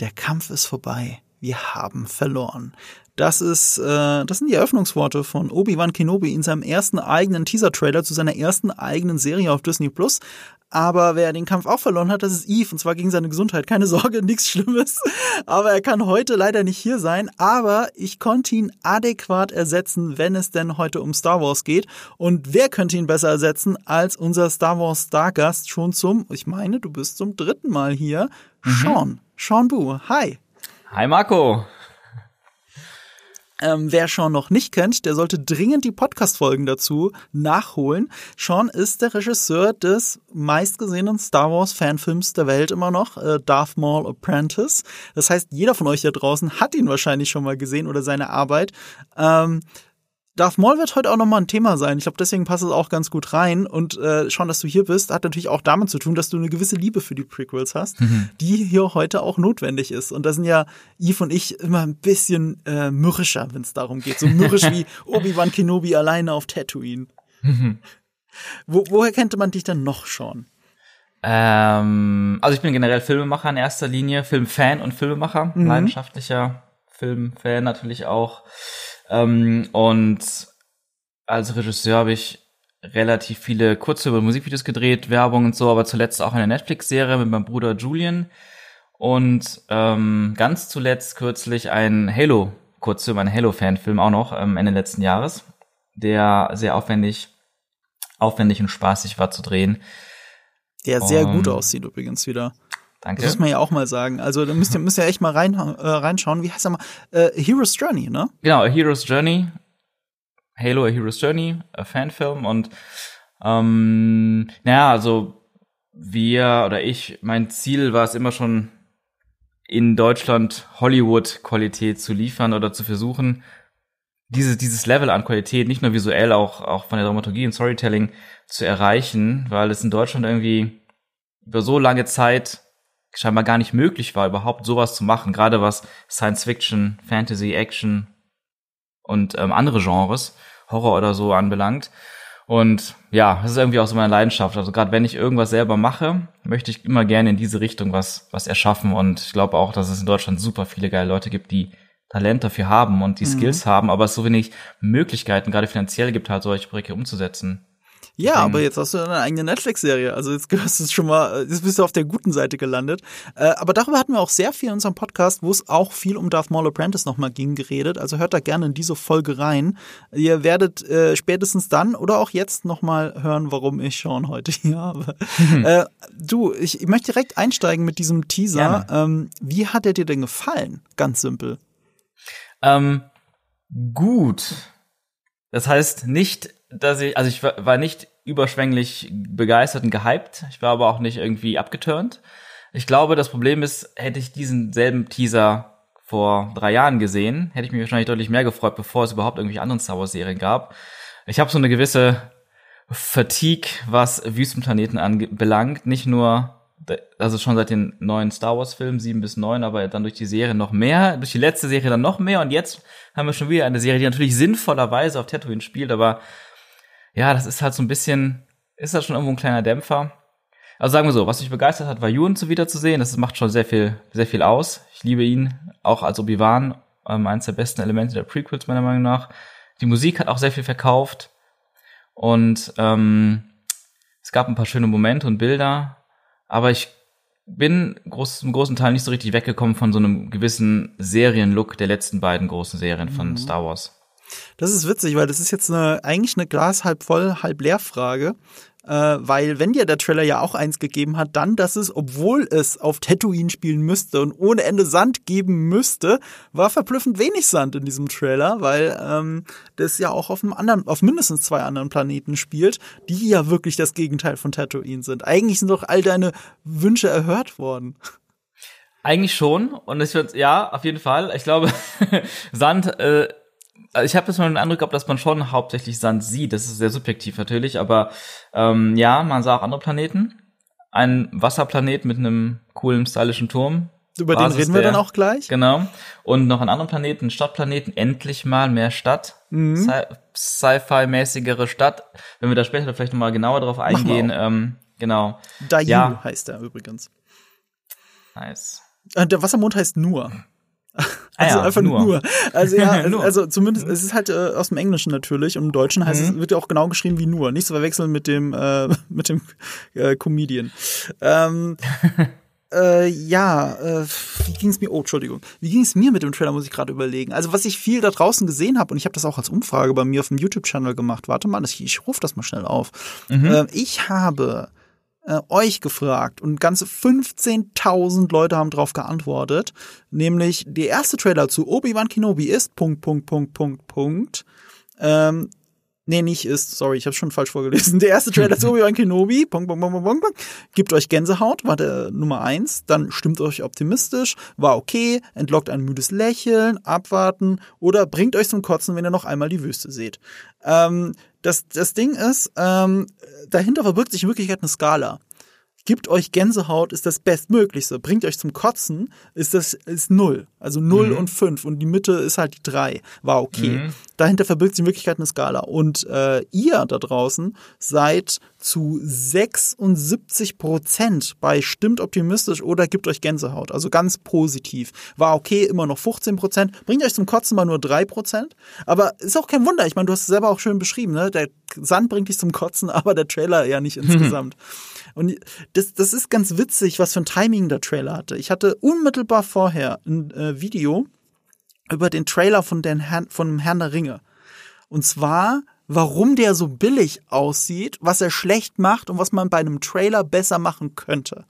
Der Kampf ist vorbei. Wir haben verloren. Das ist, äh, das sind die Eröffnungsworte von Obi-Wan Kenobi in seinem ersten eigenen Teaser-Trailer zu seiner ersten eigenen Serie auf Disney Plus. Aber wer den Kampf auch verloren hat, das ist Eve, und zwar gegen seine Gesundheit. Keine Sorge, nichts Schlimmes. Aber er kann heute leider nicht hier sein. Aber ich konnte ihn adäquat ersetzen, wenn es denn heute um Star Wars geht. Und wer könnte ihn besser ersetzen als unser Star Wars Stargast schon zum, ich meine, du bist zum dritten Mal hier, mhm. Sean. Sean Bu. Hi. Hi Marco. Ähm, wer Sean noch nicht kennt, der sollte dringend die Podcast-Folgen dazu nachholen. Sean ist der Regisseur des meistgesehenen Star Wars-Fanfilms der Welt immer noch, äh, Darth Maul Apprentice. Das heißt, jeder von euch da draußen hat ihn wahrscheinlich schon mal gesehen oder seine Arbeit. Ähm, Darth Maul wird heute auch nochmal ein Thema sein. Ich glaube, deswegen passt es auch ganz gut rein. Und äh, schon, dass du hier bist, hat natürlich auch damit zu tun, dass du eine gewisse Liebe für die Prequels hast, mhm. die hier heute auch notwendig ist. Und da sind ja Eve und ich immer ein bisschen äh, mürrischer, wenn es darum geht. So mürrisch wie Obi-Wan Kenobi alleine auf Tatooine. Mhm. Wo, woher kennt man dich denn noch schon? Ähm, also ich bin generell Filmemacher in erster Linie, Filmfan und Filmemacher, mhm. leidenschaftlicher Filmfan natürlich auch. Ähm, und als Regisseur habe ich relativ viele kurze Musikvideos gedreht, Werbung und so, aber zuletzt auch eine Netflix-Serie mit meinem Bruder Julian. Und ähm, ganz zuletzt kürzlich ein Halo, kurzfilm, ein Halo-Fan-Film auch noch ähm, Ende letzten Jahres, der sehr aufwendig, aufwendig und spaßig war zu drehen. Der sehr um, gut aussieht übrigens wieder. Danke. Das muss man ja auch mal sagen. Also da müsst ihr, müsst ihr echt mal rein, äh, reinschauen. Wie heißt er mal? Äh, Hero's Journey, ne? Genau, A Hero's Journey. Halo, A Hero's Journey, a Fanfilm. Und ähm, naja, also wir oder ich, mein Ziel war es immer schon, in Deutschland Hollywood-Qualität zu liefern oder zu versuchen, diese, dieses Level an Qualität, nicht nur visuell, auch, auch von der Dramaturgie und Storytelling zu erreichen, weil es in Deutschland irgendwie über so lange Zeit scheinbar gar nicht möglich war, überhaupt sowas zu machen, gerade was Science Fiction, Fantasy, Action und ähm, andere Genres, Horror oder so anbelangt. Und ja, das ist irgendwie auch so meine Leidenschaft. Also gerade wenn ich irgendwas selber mache, möchte ich immer gerne in diese Richtung was, was erschaffen. Und ich glaube auch, dass es in Deutschland super viele geile Leute gibt, die Talent dafür haben und die mhm. Skills haben, aber es so wenig Möglichkeiten, gerade finanziell gibt, halt solche Projekte umzusetzen. Ja, aber jetzt hast du eine eigene Netflix-Serie. Also jetzt gehörst du schon mal, jetzt bist du auf der guten Seite gelandet. Äh, aber darüber hatten wir auch sehr viel in unserem Podcast, wo es auch viel um Darth Maul Apprentice nochmal ging, geredet. Also hört da gerne in diese Folge rein. Ihr werdet äh, spätestens dann oder auch jetzt nochmal hören, warum ich Sean heute hier habe. Mhm. Äh, du, ich, ich, möchte direkt einsteigen mit diesem Teaser. Ähm, wie hat er dir denn gefallen? Ganz simpel. Ähm, gut. Das heißt nicht dass ich, also ich war, nicht überschwänglich begeistert und gehypt. Ich war aber auch nicht irgendwie abgeturnt. Ich glaube, das Problem ist, hätte ich diesen selben Teaser vor drei Jahren gesehen, hätte ich mich wahrscheinlich deutlich mehr gefreut, bevor es überhaupt irgendwie anderen Star Wars Serien gab. Ich habe so eine gewisse Fatigue, was Wüstenplaneten anbelangt. Nicht nur, also schon seit den neuen Star Wars Filmen, sieben bis neun, aber dann durch die Serie noch mehr, durch die letzte Serie dann noch mehr und jetzt haben wir schon wieder eine Serie, die natürlich sinnvollerweise auf Tatooine spielt, aber ja, das ist halt so ein bisschen, ist das schon irgendwo ein kleiner Dämpfer. Also sagen wir so, was mich begeistert hat, war Ewan zu wiederzusehen. Das macht schon sehr viel, sehr viel aus. Ich liebe ihn, auch als Obi-Wan, ähm, eines der besten Elemente der Prequels meiner Meinung nach. Die Musik hat auch sehr viel verkauft und ähm, es gab ein paar schöne Momente und Bilder, aber ich bin groß, im großen Teil nicht so richtig weggekommen von so einem gewissen Serienlook der letzten beiden großen Serien von mhm. Star Wars. Das ist witzig, weil das ist jetzt eine, eigentlich eine Glas halb voll, halb leer Frage. Äh, weil wenn dir der Trailer ja auch eins gegeben hat, dann, dass es, obwohl es auf Tatooine spielen müsste und ohne Ende Sand geben müsste, war verblüffend wenig Sand in diesem Trailer, weil ähm, das ja auch auf einem anderen, auf mindestens zwei anderen Planeten spielt, die ja wirklich das Gegenteil von Tatooine sind. Eigentlich sind doch all deine Wünsche erhört worden. Eigentlich schon und ich würde ja auf jeden Fall. Ich glaube Sand äh, ich habe jetzt mal den Eindruck gehabt, dass man schon hauptsächlich Sand sieht. Das ist sehr subjektiv natürlich, aber ähm, ja, man sah auch andere Planeten. Ein Wasserplanet mit einem coolen, stylischen Turm. Über Basis den reden wir der, dann auch gleich. Genau. Und noch einen anderen Planeten, Stadtplaneten, endlich mal mehr Stadt. Mhm. Sci-Fi-mäßigere Stadt. Wenn wir da später vielleicht nochmal genauer drauf eingehen. Ähm, genau. Dayu ja. heißt er übrigens. Nice. Äh, der Wassermond heißt nur. Ah Also ja, einfach nur. nur. Also ja, Nur. also zumindest, es ist halt äh, aus dem Englischen natürlich und im Deutschen heißt Mhm. es, wird ja auch genau geschrieben wie nur. Nicht zu verwechseln mit dem, äh, mit dem äh, Comedian. Ähm, äh, ja, äh, wie ging es mir? Oh, Entschuldigung. Wie ging es mir mit dem Trailer, muss ich gerade überlegen. Also was ich viel da draußen gesehen habe, und ich habe das auch als Umfrage bei mir auf dem YouTube-Channel gemacht. Warte mal, ich, ich rufe das mal schnell auf. Äh, ich habe äh, euch gefragt und ganze 15.000 Leute haben darauf geantwortet. Nämlich der erste Trailer zu Obi-Wan Kenobi ist Punkt, Punkt, Punkt, Punkt, Punkt. Ähm, nee, nicht ist, sorry, ich habe schon falsch vorgelesen. Der erste Trailer zu Obi-Wan Kenobi, Punkt, Punkt, Punkt, Punkt, Punkt, Punkt, gibt euch Gänsehaut, war der Nummer eins. Dann stimmt euch optimistisch, war okay, entlockt ein müdes Lächeln, abwarten oder bringt euch zum Kotzen, wenn ihr noch einmal die Wüste seht. Ähm, das, das Ding ist, ähm, dahinter verbirgt sich in Wirklichkeit eine Skala. Gibt euch Gänsehaut ist das Bestmöglichste. Bringt euch zum Kotzen ist das ist null. Also null und fünf und die Mitte ist halt die drei. War okay. Dahinter verbirgt sich in Wirklichkeit eine Skala. Und äh, ihr da draußen seid zu 76 Prozent bei stimmt optimistisch oder gibt euch Gänsehaut. Also ganz positiv. War okay, immer noch 15 Prozent. Bringt euch zum Kotzen mal nur drei Prozent. Aber ist auch kein Wunder. Ich meine, du hast es selber auch schön beschrieben. Ne? Der Sand bringt dich zum Kotzen, aber der Trailer ja nicht insgesamt. Und das, das ist ganz witzig, was für ein Timing der Trailer hatte. Ich hatte unmittelbar vorher ein äh, Video über den Trailer von, den Herrn, von dem Herrn der Ringe. Und zwar, warum der so billig aussieht, was er schlecht macht und was man bei einem Trailer besser machen könnte.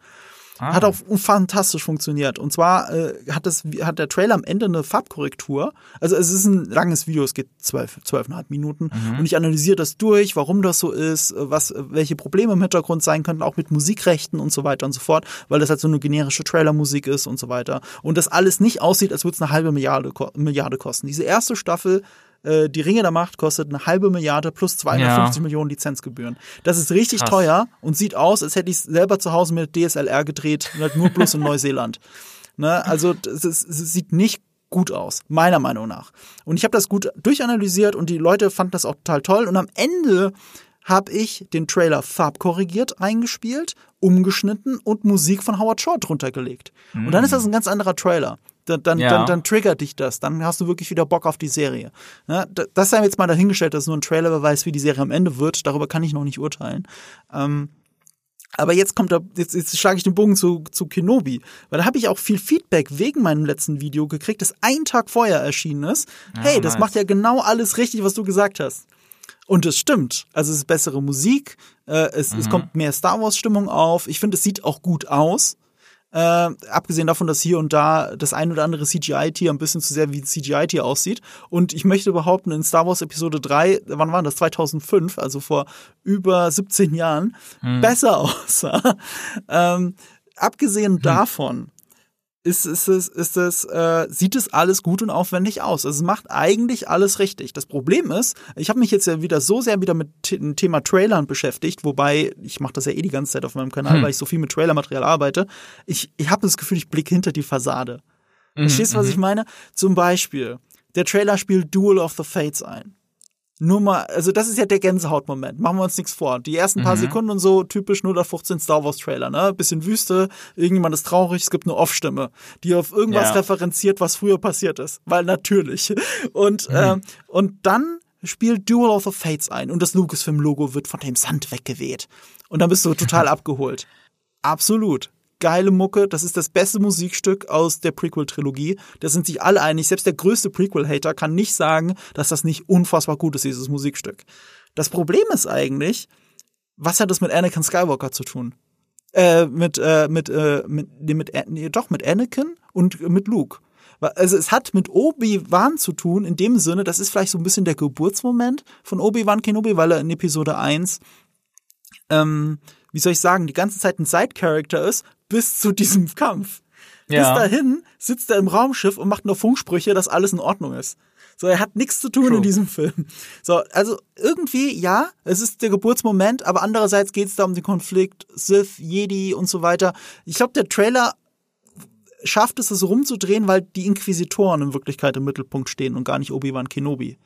Hat auch fantastisch funktioniert. Und zwar äh, hat, das, hat der Trailer am Ende eine Farbkorrektur. Also es ist ein langes Video, es geht zwölf, zwölfeinhalb Minuten. Und ich analysiere das durch, warum das so ist, äh, was, äh, welche Probleme im Hintergrund sein könnten, auch mit Musikrechten und so weiter und so fort, weil das halt so eine generische Trailermusik ist und so weiter. Und das alles nicht aussieht, als würde es eine halbe Milliarde, Milliarde kosten. Diese erste Staffel äh, die Ringe der Macht kostet eine halbe Milliarde plus 250 Ja. Millionen Lizenzgebühren. Das ist richtig Krass. teuer und sieht aus, als hätte ich es selber zu Hause mit DSLR gedreht, und halt nur bloß in Neuseeland. Ne? Also es sieht nicht gut aus, meiner Meinung nach. Und ich habe das gut durchanalysiert und die Leute fanden das auch total toll. Und am Ende habe ich den Trailer farbkorrigiert eingespielt, umgeschnitten und Musik von Howard Shore drunter gelegt. Und dann ist das ein ganz anderer Trailer. Dann, dann, Ja. dann, dann triggert dich das. Dann hast du wirklich wieder Bock auf die Serie. Ja, da- das sei jetzt mal dahingestellt, dass nur ein Trailerbeweis, wie die Serie am Ende wird. Darüber kann ich noch nicht urteilen. Ähm, aber jetzt kommt da, jetzt, jetzt schlage ich den Bogen zu, zu Kenobi. Weil da habe ich auch viel Feedback wegen meinem letzten Video gekriegt, das einen Tag vorher erschienen ist. hey, das nice. macht ja genau alles richtig, was du gesagt hast. Und es stimmt. Also es ist bessere Musik, äh, es, es kommt mehr Star Wars-Stimmung auf. Ich finde, es sieht auch gut aus. Äh, abgesehen davon, dass hier und da das ein oder andere CGI-Tier ein bisschen zu sehr wie ein CGI-Tier aussieht. Und ich möchte behaupten, in Star Wars Episode 3, wann war das? 2005, also vor über 17 Jahren, besser aussah. ähm, abgesehen davon ist, ist es, ist es, äh, sieht es alles gut und aufwendig aus. Also es macht eigentlich alles richtig. Das Problem ist, ich habe mich jetzt ja wieder so sehr wieder mit dem Thema Trailern beschäftigt, wobei ich mache das ja eh die ganze Zeit auf meinem Kanal, weil ich so viel mit Trailermaterial arbeite. Ich, ich habe das Gefühl, ich blicke hinter die Fassade. Verstehst du, was ich meine? Zum Beispiel, der Trailer spielt Duel of the Fates ein. Nur mal, also das ist ja der Gänsehautmoment. Machen wir uns nichts vor. Die ersten paar Sekunden und so, typisch 015 Star Wars Trailer, ne? Bisschen Wüste, irgendjemand ist traurig, es gibt eine Off-Stimme, die auf irgendwas Ja. referenziert, was früher passiert ist. Weil natürlich. Und, ähm, und dann spielt Duel of the Fates ein und das Lucasfilm-Logo wird von dem Sand weggeweht. Und dann bist du total abgeholt. Absolut. Geile Mucke, das ist das beste Musikstück aus der Prequel-Trilogie. Da sind sich alle einig. Selbst der größte Prequel-Hater kann nicht sagen, dass das nicht unfassbar gut ist, dieses Musikstück. Das Problem ist eigentlich, was hat das mit Anakin Skywalker zu tun? Äh, mit, äh, mit, äh, mit, nee, mit, nee, doch, mit Anakin und mit Luke. Also es hat mit Obi-Wan zu tun, in dem Sinne, das ist vielleicht so ein bisschen der Geburtsmoment von Obi-Wan Kenobi, weil er in Episode 1 ähm, wie soll ich sagen, die ganze Zeit ein Side-Character ist, bis zu diesem Kampf. Ja. Bis dahin sitzt er im Raumschiff und macht nur Funksprüche, dass alles in Ordnung ist. So, er hat nichts zu tun True. in diesem Film. So, also irgendwie, ja, es ist der Geburtsmoment, aber andererseits geht es da um den Konflikt Sith, Jedi und so weiter. Ich glaube, der Trailer schafft es, es rumzudrehen, weil die Inquisitoren in Wirklichkeit im Mittelpunkt stehen und gar nicht Obi-Wan Kenobi.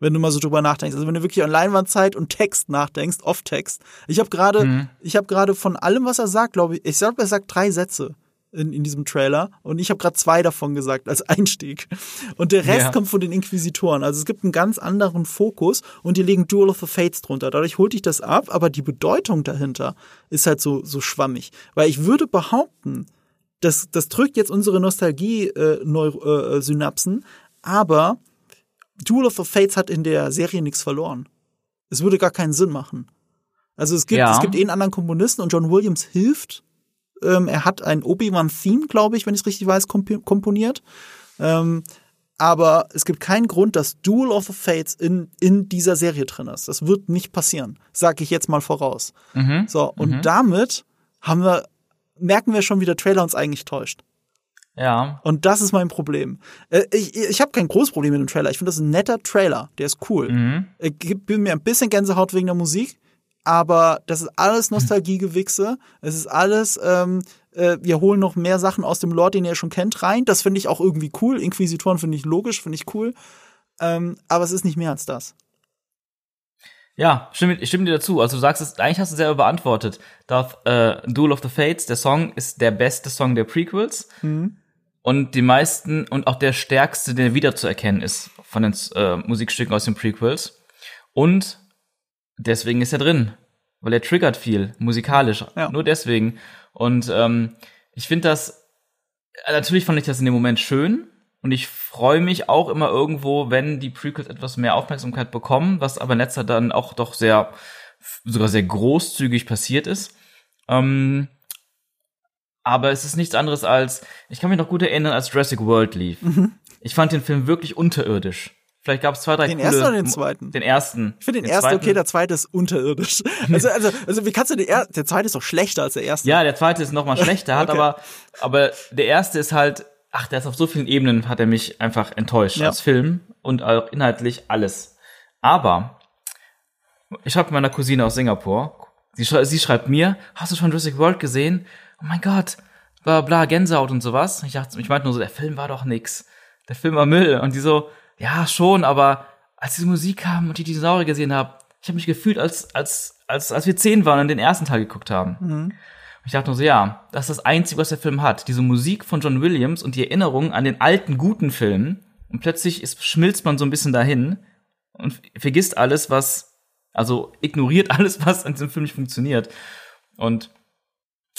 Wenn du mal so drüber nachdenkst. Also wenn du wirklich an Leinwandzeit und Text nachdenkst, Off-Text. Ich habe gerade, ich habe gerade von allem, was er sagt, glaube ich, ich glaube, er sagt drei Sätze in, in diesem Trailer. Und ich habe gerade zwei davon gesagt als Einstieg. Und der Rest Ja. kommt von den Inquisitoren. Also es gibt einen ganz anderen Fokus und die legen Duel of the Fates drunter. Dadurch holt ich das ab, aber die Bedeutung dahinter ist halt so, so schwammig. Weil ich würde behaupten, das, das drückt jetzt unsere Nostalgie-Synapsen, aber Duel of the Fates hat in der Serie nichts verloren. Es würde gar keinen Sinn machen. Also es gibt, Ja. es gibt eh einen anderen Komponisten und John Williams hilft. Ähm, er hat ein Obi-Wan-Theme, glaube ich, wenn ich es richtig weiß, komp komponiert. Ähm, aber es gibt keinen Grund, dass Duel of the Fates in, in dieser Serie drin ist. Das wird nicht passieren. Sag ich jetzt mal voraus. Mhm. So, und damit haben wir, merken wir schon, wie der Trailer uns eigentlich täuscht. Ja. Und das ist mein Problem. Äh, ich ich habe kein großes Problem mit dem Trailer. Ich finde das ein netter Trailer. Der ist cool. Mhm. Er gibt mir ein bisschen Gänsehaut wegen der Musik, aber das ist alles Nostalgiegewichse. Es ist alles, ähm, äh, wir holen noch mehr Sachen aus dem Lore, den ihr schon kennt, rein. Das finde ich auch irgendwie cool. Inquisitoren finde ich logisch, finde ich cool. Ähm, aber es ist nicht mehr als das. Ja, stimme, ich stimme dir dazu. Also du sagst es, eigentlich hast du selber beantwortet. Darth, äh, Duel of the Fates, der Song ist der beste Song der Prequels. Und die meisten und auch der stärkste, der wiederzuerkennen ist von den äh, Musikstücken aus den Prequels. Und deswegen ist er drin. Weil er triggert viel, musikalisch. Ja. Nur deswegen. Und ähm, ich finde das, äh, natürlich fand ich das in dem Moment schön. Und ich freue mich auch immer irgendwo, wenn die Prequels etwas mehr Aufmerksamkeit bekommen, was aber in letzter dann auch doch sehr, sogar sehr großzügig passiert ist. Ähm, aber es ist nichts anderes als, ich kann mich noch gut erinnern, als Jurassic World lief. Ich fand den Film wirklich unterirdisch. Vielleicht gab es zwei, drei Den coole, ersten oder den zweiten? Den ersten. Ich finde den, ersten zweiten- okay, der zweite ist unterirdisch. Also, also, also wie kannst du den er der zweite ist doch schlechter als der erste. Ja, der zweite ist noch mal schlechter, hat Okay. aber, aber der erste ist halt, ach, der ist auf so vielen Ebenen, hat er mich einfach enttäuscht Ja. als Film und auch inhaltlich alles. Aber ich schreibe meiner Cousine aus Singapur, sie, schrei sie schreibt mir, hast du schon Jurassic World gesehen? Oh mein Gott, bla bla, Gänsehaut und sowas. Ich dachte, ich meinte nur so, der Film war doch nix. Der Film war Müll. Und die so, ja, schon, aber als diese Musik kam und die Dinosaurier gesehen habe, ich habe mich gefühlt, als, als, als, als wir zehn waren und den ersten Teil geguckt haben. Und Ich dachte nur so, ja, das ist das Einzige, was der Film hat. Diese Musik von John Williams und die Erinnerung an den alten, guten Film. Und plötzlich ist, schmilzt man so ein bisschen dahin und vergisst alles, was, also ignoriert alles, was an diesem Film nicht funktioniert. Und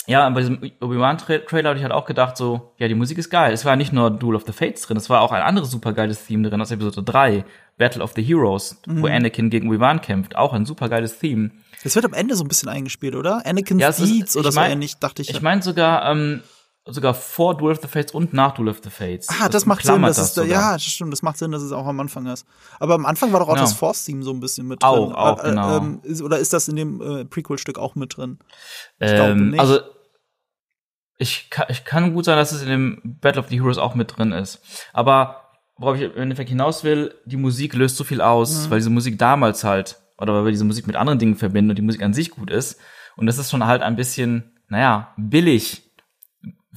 ja, bei diesem Obi-Wan-Trailer habe ich halt auch gedacht, so, ja, die Musik ist geil. Es war nicht nur Duel of the Fates drin, es war auch ein anderes supergeiles Theme drin aus Episode 3, Battle of the Heroes, wo Anakin gegen Obi-Wan kämpft. Auch ein supergeiles Theme. Das wird am Ende so ein bisschen eingespielt, oder? Anakin Ja, es Deeds oder ich so mein- ähnlich, dachte ich. Ich meine sogar, ähm, sogar vor Duel of the Fates und nach Duel of the Fates. Ah, das, macht Sinn, das ist, sogar. ja, das stimmt, das macht Sinn, dass es auch am Anfang ist. Aber am Anfang war doch auch Genau. das Force-Theme so ein bisschen mit Auch, drin. auch, Äh, äh, genau. ähm, ist, oder ist das in dem äh, Prequel-Stück auch mit drin? Ich glaube Ähm, nicht. also, ich kann, ich kann gut sein, dass es in dem Battle of the Heroes auch mit drin ist. Aber worauf ich im Endeffekt hinaus will, die Musik löst so viel aus, Mhm. weil diese Musik damals halt, oder weil wir diese Musik mit anderen Dingen verbinden und die Musik an sich gut ist. Und das ist schon halt ein bisschen, naja, billig.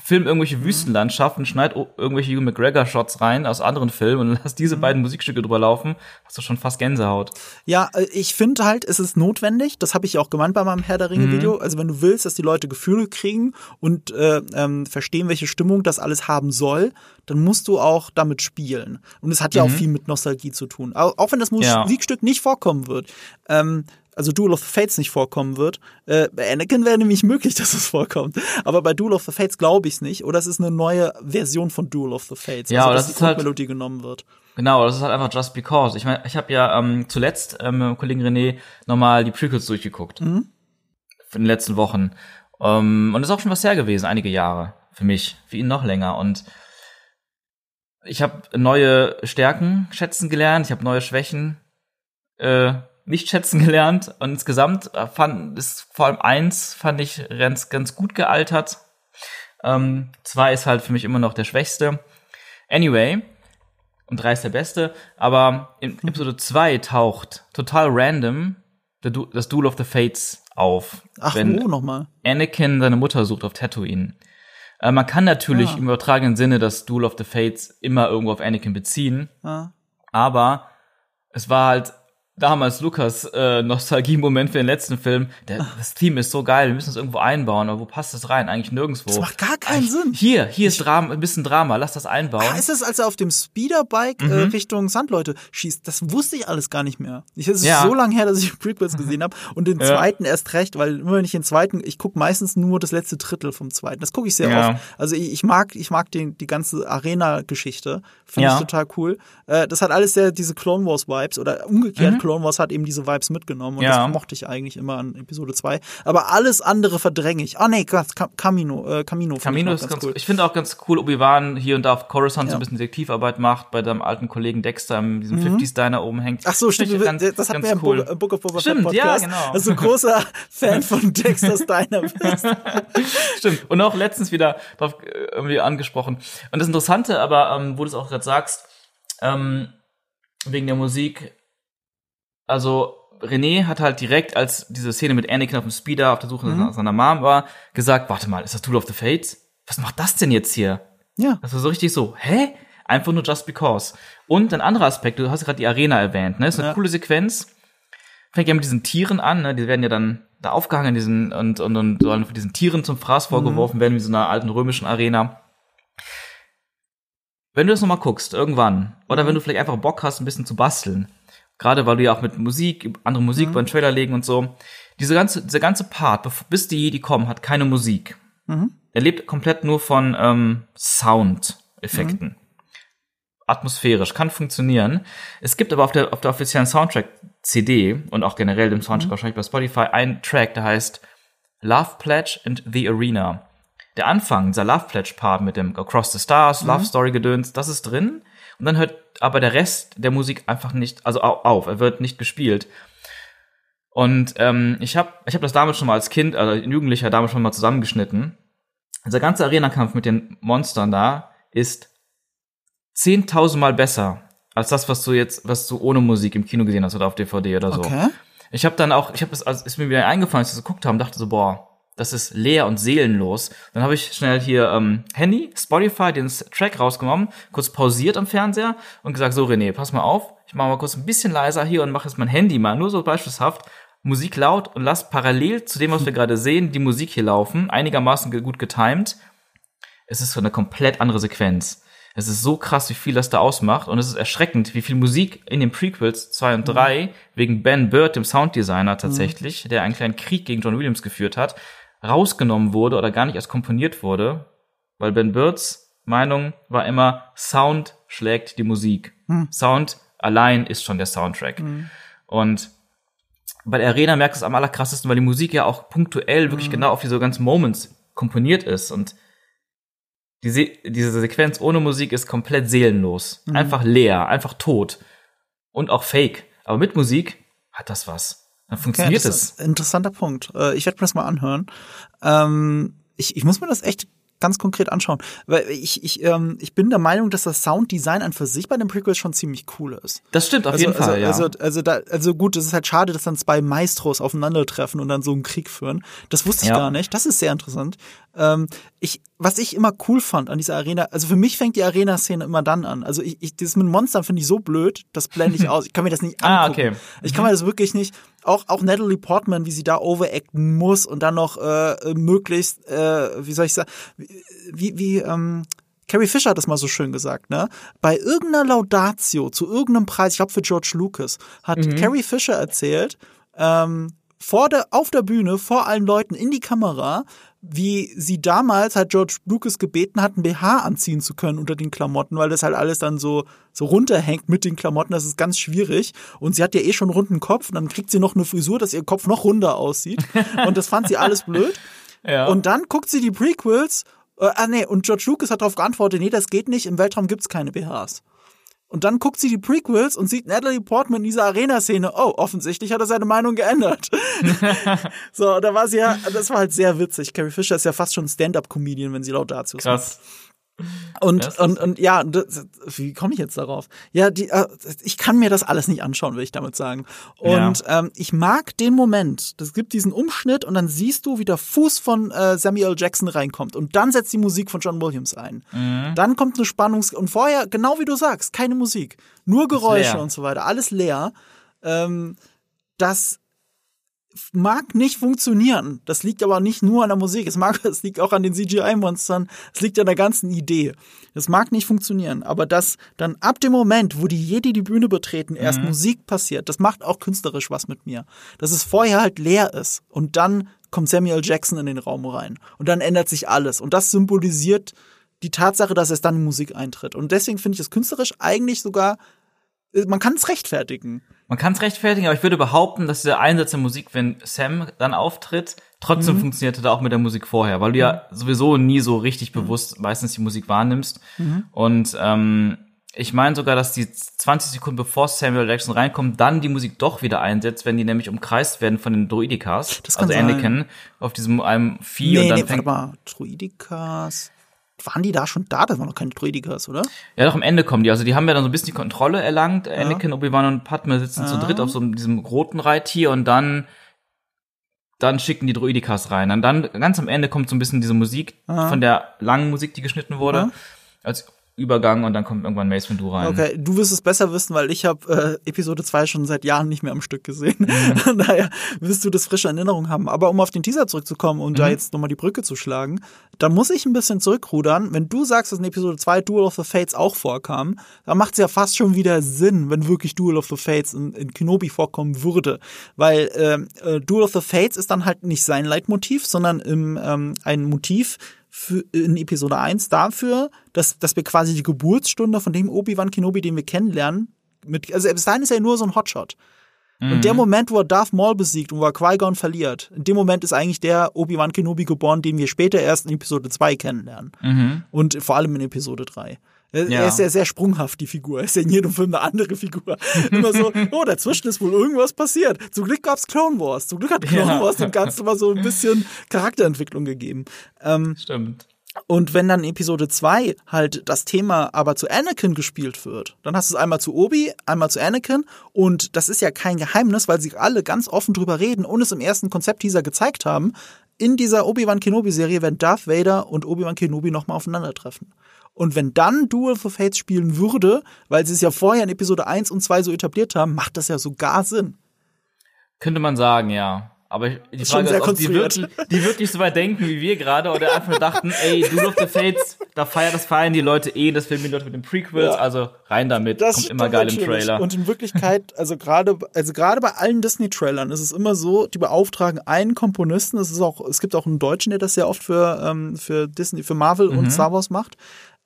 Film irgendwelche Mhm. Wüstenlandschaften, schneid irgendwelche Hugh McGregor-Shots rein aus anderen Filmen und lass diese Mhm. beiden Musikstücke drüber laufen, hast du schon fast Gänsehaut. Ja, äh, ich finde halt, es ist notwendig, das habe ich ja auch gemeint bei meinem Herr der Ringe-Video. Mhm. Also wenn du willst, dass die Leute Gefühle kriegen und äh, ähm, verstehen, welche Stimmung das alles haben soll, dann musst du auch damit spielen. Und es hat ja auch viel mit Nostalgie zu tun. Auch, auch wenn das Mhm. Ja. Musikstück nicht vorkommen wird. Ähm, also Duel of the Fates nicht vorkommen wird. Äh, bei Anakin wäre nämlich möglich, dass es vorkommt. Aber bei Duel of the Fates glaube ich es nicht. Oder es ist eine neue Version von Duel of the Fates. Ja, also, dass das die ist halt- genommen wird. Genau, das ist halt einfach just because. Ich meine, ich habe ja ähm, zuletzt ähm, mit dem Kollegen René nochmal die Prequels durchgeguckt. Mhm. In den letzten Wochen. Ähm, und das ist auch schon was her gewesen, einige Jahre. Für mich, für ihn noch länger. Und ich habe neue Stärken schätzen gelernt, ich habe neue Schwächen äh, nicht schätzen gelernt. Und insgesamt äh, fand ist vor allem eins fand ich ganz, ganz gut gealtert. Ähm, zwei ist halt für mich immer noch der Schwächste. Anyway, und drei ist der beste, aber in Episode 2 taucht total random Du- das Duel of the Fates auf. Ach, wenn wo nochmal? Anakin seine Mutter sucht auf Tatooine. Äh, man kann natürlich Ah. im übertragenen Sinne das Duel of the Fates immer irgendwo auf Anakin beziehen, Ah. aber es war halt damals Lukas äh, Nostalgie-Moment für den letzten Film. Der, das Team ist so geil, wir müssen es irgendwo einbauen, aber wo passt das rein? Eigentlich nirgendwo. Das macht gar keinen Eigentlich- Sinn. Hier, hier ist Drama, ein bisschen Drama, lass das einbauen. Ah, ist das, als er auf dem Speederbike Mhm. äh, Richtung Sandleute schießt? Das wusste ich alles gar nicht mehr. Ich, es ist Ja. so lange her, dass ich Prequels gesehen habe und den Ja. zweiten erst recht, weil immer wenn ich den zweiten, ich gucke meistens nur das letzte Drittel vom zweiten. Das gucke ich sehr Ja. oft. Also ich, ich mag, ich mag den, die ganze Arena-Geschichte. Finde ich total cool. Äh, das hat alles sehr diese Clone Wars Vibes oder umgekehrt Clone Wars hat eben diese Vibes mitgenommen und Mhm. Ja. das mochte ich eigentlich immer an Episode 2. Aber alles andere verdränge ich. Ah nee, Camino, äh, Camino. Camino ist ganz cool. Ich finde auch ganz cool, Obi-Wan hier und da auf Coruscant so ein bisschen Detektivarbeit macht, bei deinem alten Kollegen Dexter in diesem 50s Diner oben hängt. Mhm. Ach so, stimmt. Ganz- das hat ganz mir im cool. Book, Book of Boba Fett Stimmt, ja, Podcast, genau. dass du ein großer Fan von Dexter's Diner bist. Stimmt. Und auch letztens wieder drauf äh, irgendwie angesprochen. Und das Interessante, aber ähm, wo du es auch gerade sagst, ähm, wegen der Musik, also René hat halt direkt, als diese Szene mit Anakin auf dem Speeder auf der Suche nach seiner Mom war, gesagt, warte mal, ist das Tool of the Fates? Was macht das denn jetzt hier? Ja. Das war so richtig so, hä? Einfach nur just because. Und ein anderer Aspekt, du hast gerade die Arena erwähnt, ne? Ist eine Ja. coole Sequenz. Fängt ja mit diesen Tieren an, ne? Die werden ja dann da aufgehangen in diesen, und, und, und sollen von diesen Tieren zum Fraß vorgeworfen werden, wie so einer alten römischen Arena. Wenn du das nochmal guckst, irgendwann, oder wenn du vielleicht einfach Bock hast, ein bisschen zu basteln, gerade weil du ja auch mit Musik, andere Musik beim Trailer legen und so, diese ganze, dieser ganze Part, bis die Jedi kommen, hat keine Musik. Er lebt komplett nur von ähm, Sound-Effekten. Atmosphärisch, kann funktionieren. Es gibt aber auf der, auf der offiziellen Soundtrack-CD und auch generell dem Soundtrack wahrscheinlich bei Spotify einen Track, der heißt Love Pledge and the Arena. Der Anfang, dieser Love Pledge Part mit dem Across the Stars, Love Story Gedöns, das ist drin. Und dann hört aber der Rest der Musik einfach nicht, also au- auf, er wird nicht gespielt. Und ähm, ich habe ich hab das damals schon mal als Kind, also Jugendlicher damals schon mal zusammengeschnitten. Dieser ganze Arena-Kampf mit den Monstern da ist 10.000 Mal besser als das, was du jetzt, was du ohne Musik im Kino gesehen hast oder auf DVD oder so. Okay. Ich habe dann auch, ich habe es, also ist mir wieder eingefallen, als ich das geguckt habe, und dachte so, boah, das ist leer und seelenlos. Dann habe ich schnell hier ähm, Handy, Spotify, den Track rausgenommen, kurz pausiert am Fernseher und gesagt, so René, pass mal auf, ich mache mal kurz ein bisschen leiser hier und mache jetzt mein Handy mal, nur so beispielshaft, Musik laut und lass parallel zu dem, was wir gerade sehen, die Musik hier laufen, einigermaßen ge- gut getimed. Es ist so eine komplett andere Sequenz. Es ist so krass, wie viel das da ausmacht und es ist erschreckend, wie viel Musik in den Prequels 2 und 3 wegen Ben Bird, dem Sounddesigner tatsächlich, der einen kleinen Krieg gegen John Williams geführt hat, rausgenommen wurde oder gar nicht erst komponiert wurde, weil Ben Birds Meinung war immer, Sound schlägt die Musik. Sound allein ist schon der Soundtrack. Und bei der Arena merkst du es am allerkrassesten, weil die Musik ja auch punktuell wirklich genau auf diese ganzen Moments komponiert ist und die Se diese Sequenz ohne Musik ist komplett seelenlos. Einfach leer, einfach tot. Und auch fake. Aber mit Musik hat das was. Dann funktioniert das es. ist ein interessanter Punkt. Äh, Ich werde mir das mal anhören. Ähm, ich, ich muss mir das echt ganz konkret anschauen, weil ich, ich, ähm, ich bin der Meinung, dass das Sounddesign an für sich bei den Prequels schon ziemlich cool ist. Das stimmt auf Also, jeden Fall, also, ja. also, also, da, also gut, es ist halt schade, dass dann zwei Maestros aufeinandertreffen und dann so einen Krieg führen. Das wusste ich Ja. gar nicht. Das ist sehr interessant. Ähm, ich, was ich immer cool fand an dieser Arena, also für mich fängt die Arena-Szene immer dann an. Also ich, ich das mit Monstern finde ich so blöd, das blende ich aus. Ich kann mir das nicht Ah, angucken. okay. Ich kann mir das wirklich nicht. Auch auch Natalie Portman, wie sie da overacten muss und dann noch äh, möglichst, äh, wie soll ich sagen, wie wie ähm, Carrie Fisher hat das mal so schön gesagt, ne? Bei irgendeiner Laudatio zu irgendeinem Preis, ich glaube für George Lucas, hat Carrie Fisher erzählt, ähm, vor der, auf der Bühne, vor allen Leuten in die Kamera, wie sie damals halt George Lucas gebeten hat, ein BH anziehen zu können unter den Klamotten, weil das halt alles dann so, so runterhängt mit den Klamotten. Das ist ganz schwierig. Und sie hat ja eh schon einen runden Kopf und dann kriegt sie noch eine Frisur, dass ihr Kopf noch runder aussieht. Und das fand sie alles blöd. ja. Und dann guckt sie die Prequels. Äh, ah, nee, und George Lucas hat darauf geantwortet, nee, das geht nicht, im Weltraum gibt's keine BHs. Und dann guckt sie die Prequels und sieht Natalie Portman in dieser Arena-Szene. Oh, offensichtlich hat er seine Meinung geändert. so, da war sie ja, das war halt sehr witzig. Carrie Fisher ist ja fast schon Stand-Up-Comedian, wenn sie Laudatius macht. Krass. Und, ist- und, und ja, das, wie komme ich jetzt darauf? Ja, die, äh, ich kann mir das alles nicht anschauen, will ich damit sagen. Und ähm, ich mag den Moment. Es gibt diesen Umschnitt und dann siehst du, wie der Fuß von äh, Samuel Jackson reinkommt. Und dann setzt die Musik von John Williams ein. Mhm. Dann kommt eine Spannungs... Und vorher, genau wie du sagst, keine Musik. Nur Geräusche und so weiter. Alles leer. ähm, das mag nicht funktionieren. Das liegt aber nicht nur an der Musik. Es mag, es liegt auch an den CGI-Monstern. Es liegt an der ganzen Idee. Es mag nicht funktionieren. Aber dass dann ab dem Moment, wo die Jedi die Bühne betreten, erst Mhm. Musik passiert, das macht auch künstlerisch was mit mir. Dass es vorher halt leer ist. Und dann kommt Samuel Jackson in den Raum rein. Und dann ändert sich alles. Und das symbolisiert die Tatsache, dass erst dann die Musik eintritt. Und deswegen finde ich es künstlerisch eigentlich sogar, man kann es rechtfertigen. Man kann es rechtfertigen, aber ich würde behaupten, dass der Einsatz der Musik, wenn Sam dann auftritt, trotzdem Mhm. funktionierte da auch mit der Musik vorher, weil du ja sowieso nie so richtig bewusst meistens die Musik wahrnimmst. Mhm. Und ähm, ich meine sogar, dass die 20 Sekunden bevor Samuel Jackson reinkommt, dann die Musik doch wieder einsetzt, wenn die nämlich umkreist werden von den Droidikas, Das kann also sein. Anakin, auf diesem einem Vieh Nee, und dann nee, fängt mal, Druidikas. Waren die da schon da? Das waren noch keine Druidikas, oder? Ja, doch am Ende kommen die. Also die haben ja dann so ein bisschen die Kontrolle erlangt. Anakin, Obi-Wan und Padme sitzen zu dritt auf so diesem roten Reittier und dann dann schicken die Droidikas rein. Und dann ganz am Ende kommt so ein bisschen diese Musik von der langen Musik, die geschnitten wurde, als Übergang und dann kommt irgendwann Mace Windu rein. Okay, du wirst es besser wissen, weil ich habe äh, Episode 2 schon seit Jahren nicht mehr am Stück gesehen. Mhm. Daher wirst du das frische in Erinnerung haben. Aber um auf den Teaser zurückzukommen und da Mhm. jetzt nochmal die Brücke zu schlagen, da muss ich ein bisschen zurückrudern. Wenn du sagst, dass in Episode 2 Duel of the Fates auch vorkam, dann macht es ja fast schon wieder Sinn, wenn wirklich Duel of the Fates in, in Kenobi vorkommen würde. Weil ähm, äh, Duel of the Fates ist dann halt nicht sein Leitmotiv, sondern im, ähm, ein Motiv, für, in Episode 1 dafür, dass, dass wir quasi die Geburtsstunde von dem Obi-Wan Kenobi, den wir kennenlernen, mit, also bis dahin ist er ja nur so ein Hotshot. Und der Moment, wo er Darth Maul besiegt und wo er Qui-Gon verliert, in dem Moment ist eigentlich der Obi-Wan Kenobi geboren, den wir später erst in Episode 2 kennenlernen. Und vor allem in Episode 3. Er, Ja. er ist ja sehr sprunghaft, die Figur. Er ist ja in jedem Film eine andere Figur. Immer so, oh, dazwischen ist wohl irgendwas passiert. Zum Glück gab's Clone Wars. Zum Glück hat Clone Ja. Wars dem Ganzen mal so ein bisschen Charakterentwicklung gegeben. Ähm, Stimmt. und wenn dann in Episode 2 halt das Thema aber zu Anakin gespielt wird, dann hast du es einmal zu Obi, einmal zu Anakin und das ist ja kein Geheimnis, weil sie alle ganz offen drüber reden und es im ersten Konzept-Teaser gezeigt haben. In dieser Obi-Wan Kenobi-Serie werden Darth Vader und Obi-Wan Kenobi nochmal aufeinandertreffen. Und wenn dann Duel of Fates spielen würde, weil sie es ja vorher in Episode 1 und 2 so etabliert haben, macht das ja sogar Sinn. Könnte man sagen, ja. Aber die Ist schon Frage sehr ist, ob die wirklich, die wirklich so weit denken wie wir gerade oder einfach dachten, ey, Duel of the Fates, da feiern das feiern die Leute eh, das filmen die Leute mit den Prequels, Ja. also rein damit, Das kommt immer geil im natürlich. Trailer. Und in Wirklichkeit, also gerade, also gerade bei allen Disney-Trailern ist es immer so, die beauftragen einen Komponisten. Es ist auch, es gibt auch einen Deutschen, der das sehr oft für, ähm, für Disney, für Marvel Mhm. und Star Wars macht.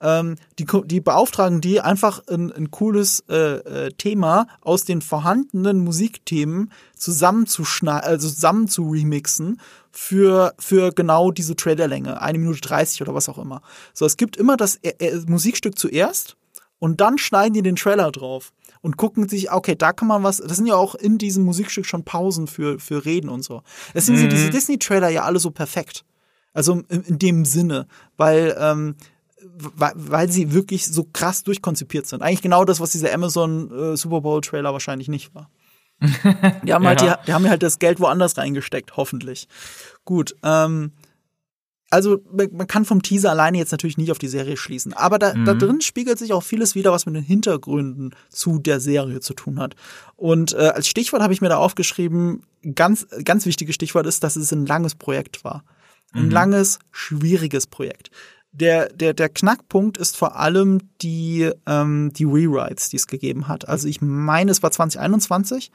Ähm, die, die beauftragen die einfach ein, ein cooles äh, äh, Thema aus den vorhandenen Musikthemen zusammenzuschneiden, also zusammen zu remixen für, für genau diese Trailerlänge. Eine Minute 30 oder was auch immer. So, es gibt immer das äh, äh, Musikstück zuerst und dann schneiden die den Trailer drauf und gucken sich, okay, da kann man was, das sind ja auch in diesem Musikstück schon Pausen für, für Reden und so. Deswegen sind diese Disney-Trailer ja alle so perfekt. Also in, in dem Sinne, weil, ähm, weil, sie wirklich so krass durchkonzipiert sind. Eigentlich genau das, was dieser Amazon äh, Super Bowl Trailer wahrscheinlich nicht war. Die haben halt, Ja. die, die haben halt das Geld woanders reingesteckt, hoffentlich. Gut, ähm, also man kann vom Teaser alleine jetzt natürlich nicht auf die Serie schließen, aber da, da drin spiegelt sich auch vieles wieder, was mit den Hintergründen zu der Serie zu tun hat. Und äh, als Stichwort habe ich mir da aufgeschrieben, ganz ganz wichtiges Stichwort ist, dass es ein langes Projekt war, ein langes schwieriges Projekt. Der, der, der Knackpunkt ist vor allem die, ähm, die Rewrites, die es gegeben hat. Also ich meine, es war 2021.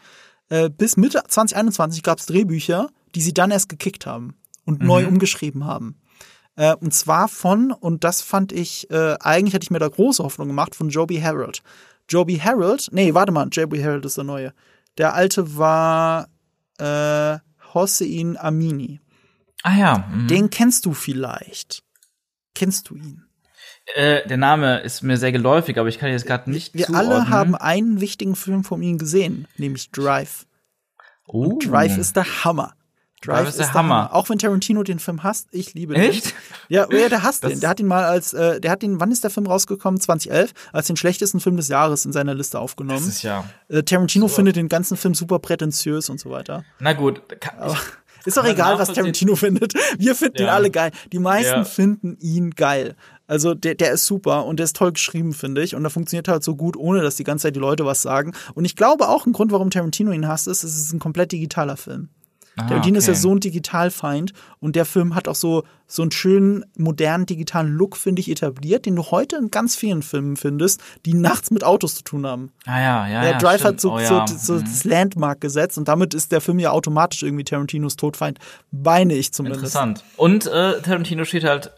Äh, bis Mitte 2021 gab es Drehbücher, die sie dann erst gekickt haben und neu umgeschrieben haben. Äh, und zwar von, und das fand ich, äh, eigentlich hatte ich mir da große Hoffnung gemacht, von Joby Harold. Joby Harold, nee, warte mal, Joby Harold ist der neue. Der alte war äh, Hossein Amini. ah ja, mhm. Den kennst du vielleicht. Kennst du ihn? äh, der Name ist mir sehr geläufig, aber ich kann jetzt gerade nicht Wir zuordnen. alle haben einen wichtigen Film von ihm gesehen, nämlich Drive. oh. Drive ist der Hammer. Drive ist der Hammer. Auch wenn Tarantino den Film hasst, ich liebe Echt? den. Ja, ja, der hasst Das- den. Der hat ihn mal als, äh, der hat den, wann ist der Film rausgekommen? 2011, als den schlechtesten Film des Jahres in seiner Liste Das aufgenommen. ist ja. Äh, Tarantino findet den ganzen Film super prätentiös und so weiter. Na gut, kann, Ist doch egal, was. Tarantino findet. Wir finden ihn Ja. alle geil. Die meisten Ja. finden ihn geil. Also der, der ist super und der ist toll geschrieben, finde ich. Und da funktioniert halt so gut, ohne dass die ganze Zeit die Leute was sagen. Und ich glaube auch ein Grund, warum Tarantino ihn hasst, ist, es ist ein komplett digitaler Film. Ah, Tarantino ist ja okay. so ein Digitalfeind und der Film hat auch so, so einen schönen, modernen, digitalen Look, finde ich, etabliert, den du heute in ganz vielen Filmen findest, die nachts mit Autos zu tun haben. Ah ja, ja, Der ja, Drive stimmt. hat so, oh, ja. so, so Mhm. das Landmark gesetzt und damit ist der Film ja automatisch irgendwie Tarantinos Todfeind, meine ich zumindest. Interessant. Und äh, Tarantino steht halt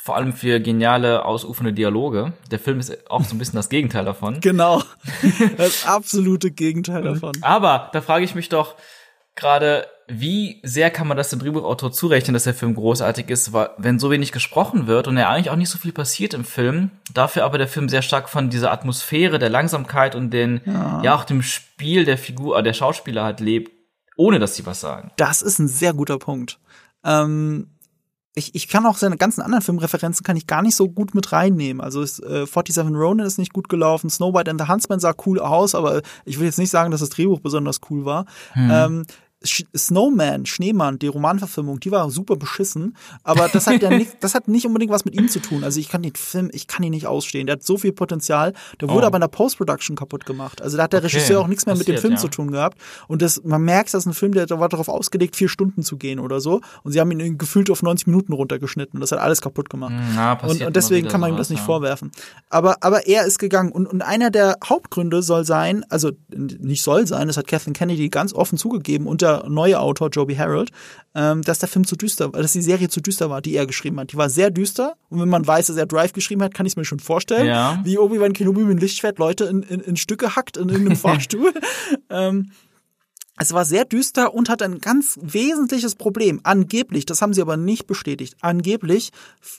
vor allem für geniale, ausufernde Dialoge. Der Film ist auch so ein bisschen das Gegenteil davon. Genau. Das absolute Gegenteil davon. Aber da frage ich mich doch gerade, wie sehr kann man das dem Drehbuchautor zurechnen, dass der Film großartig ist, weil, wenn so wenig gesprochen wird und ja eigentlich auch nicht so viel passiert im Film, dafür aber der Film sehr stark von dieser Atmosphäre, der Langsamkeit und den, ja, auch dem Spiel der Figur, äh, der Schauspieler halt lebt, ohne dass sie was sagen. Das ist ein sehr guter Punkt. Ähm, ich, ich kann auch seine ganzen anderen Filmreferenzen kann ich gar nicht so gut mit reinnehmen. Also ist, äh, 47 Ronin ist nicht gut gelaufen, Snow White and the Huntsman sah cool aus, aber ich will jetzt nicht sagen, dass das Drehbuch besonders cool war. Ähm, Sch Snowman, Schneemann, die Romanverfilmung, die war super beschissen, aber das hat ja nicht, das hat nicht unbedingt was mit ihm zu tun. Also ich kann den Film, ich kann ihn nicht ausstehen. Der hat so viel Potenzial, der wurde Oh. aber in der Post-Production kaputt gemacht. Also da hat der Okay, Regisseur auch nichts mehr mit dem passiert, Film ja. zu tun gehabt. Und das, man merkt, das ist ein Film, der war darauf ausgelegt, vier Stunden zu gehen oder so. Und sie haben ihn gefühlt auf 90 Minuten runtergeschnitten. Und das hat alles kaputt gemacht. Na, Und, passiert und deswegen kann man ihm das nicht ja. vorwerfen. Aber, aber er ist gegangen. Und, und einer der Hauptgründe soll sein, also nicht soll sein, das hat Kathleen Kennedy ganz offen zugegeben und der neue Autor Joby Harold, ähm, dass der Film zu düster war, dass die Serie zu düster war, die er geschrieben hat. Die war sehr düster. Und wenn man weiß, dass er Drive geschrieben hat, kann ich es mir schon vorstellen, Ja. wie Obi-Wan Kenobi mit dem Lichtschwert Leute in, in, in Stücke hackt in irgendeinem Fahrstuhl. ähm, es war sehr düster und hat ein ganz wesentliches Problem. Angeblich, das haben sie aber nicht bestätigt. Angeblich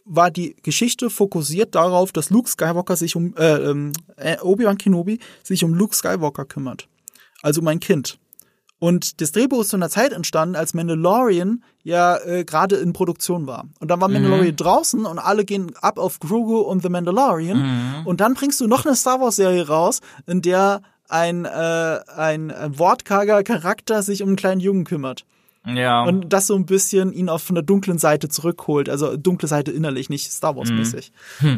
war die Geschichte fokussiert darauf, dass Luke Skywalker sich um äh, ähm, äh, Obi-Wan Kenobi sich um Luke Skywalker kümmert. Also um ein Kind. Und das Drehbuch ist zu einer Zeit entstanden, als Mandalorian ja äh, gerade in Produktion war. Und dann war Mandalorian draußen und alle gehen ab auf Grogu und The Mandalorian. Und dann bringst du noch eine Star Wars Serie raus, in der ein, äh, ein, ein wortkarger Charakter sich um einen kleinen Jungen kümmert. Ja. Und das so ein bisschen ihn auf von der dunklen Seite zurückholt. Also dunkle Seite innerlich, nicht Star Wars-mäßig.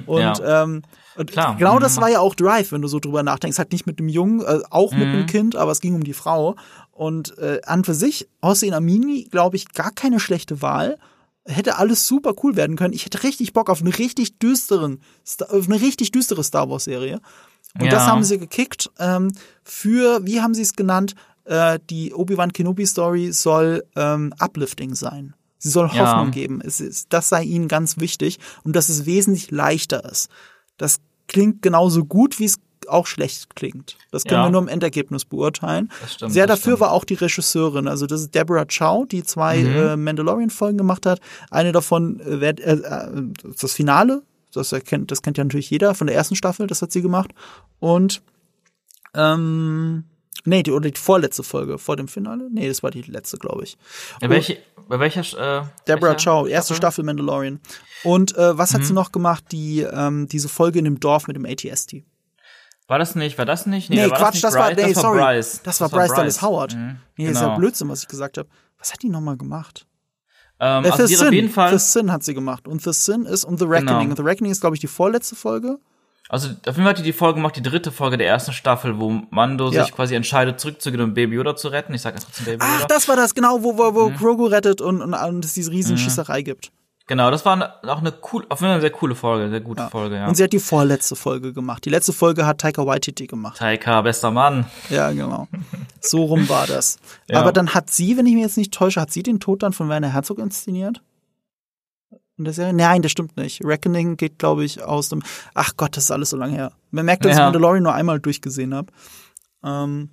Und, ja. ähm, und Klar. genau das Mhm. war ja auch Drive, wenn du so drüber nachdenkst. Hat nicht mit dem Jungen, äh, auch mit Mhm. dem Kind, aber es ging um die Frau. Und äh, an für sich, Hossein Amini, glaube ich, gar keine schlechte Wahl. Hätte alles super cool werden können. Ich hätte richtig Bock auf eine richtig düsteren, auf eine richtig düstere Star Wars Serie. Und Ja. das haben sie gekickt ähm, für, wie haben sie es genannt? Äh, die Obi-Wan Kenobi Story soll ähm, uplifting sein. Sie soll Ja. Hoffnung geben. Es ist, das sei ihnen ganz wichtig und dass es wesentlich leichter ist. Das klingt genauso gut, wie es auch schlecht klingt. Das können Ja. wir nur im Endergebnis beurteilen. Das stimmt, Sehr dafür stimmt. war auch die Regisseurin. Also das ist Deborah Chow, die zwei Mhm. äh, Mandalorian-Folgen gemacht hat. Eine davon äh, äh, äh, das Finale. Das erkennt, das kennt ja natürlich jeder von der ersten Staffel. Das hat sie gemacht. Und ähm, nee, die, oder die vorletzte Folge vor dem Finale. Nee, das war die letzte, glaube ich. Bei, welche, bei welcher äh, Deborah welcher Chow, erste Staffel Mandalorian. Und äh, was Mhm. hat sie noch gemacht? Die ähm, diese Folge in dem Dorf mit dem ATST. War das nicht? War das nicht? Nee, da war Quatsch, nicht das war, Bryce, nee, das war sorry. Bryce. Das war Bryce Dallas Howard. Mhm, Nee, das ist ja genau. Blödsinn, was ich gesagt habe. Was hat die nochmal gemacht? Ähm, Äh, also The hat auf Sin. jeden Fall. The Sin hat sie gemacht. Und The Sin ist und The Reckoning. Genau. Und The Reckoning ist, glaube ich, die vorletzte Folge. Also auf jeden Fall hat die die Folge gemacht, die dritte Folge der ersten Staffel, wo Mando Ja. sich quasi entscheidet, zurückzugehen und Baby Yoda zu retten. Ich sag jetzt trotzdem Baby Ach, Yoda. das war das, genau, wo, wo, wo Mhm. Grogu rettet und, und, und es diese riesen Schießerei gibt. Genau, das war auch eine cool, auf jeden Fall eine sehr coole Folge, sehr gute Folge, ja. Und sie hat die vorletzte Folge gemacht. Die letzte Folge hat Taika Waititi gemacht. Taika, bester Mann. Ja, genau. So rum war das. Ja. Aber dann hat sie, wenn ich mich jetzt nicht täusche, hat sie den Tod dann von Werner Herzog inszeniert? In der Serie? Nein, das stimmt nicht. Reckoning geht, glaube ich, aus dem. Ach Gott, das ist alles so lange her. Man merkt, dass ich Ja. Mandalorian nur einmal durchgesehen habe. Ähm,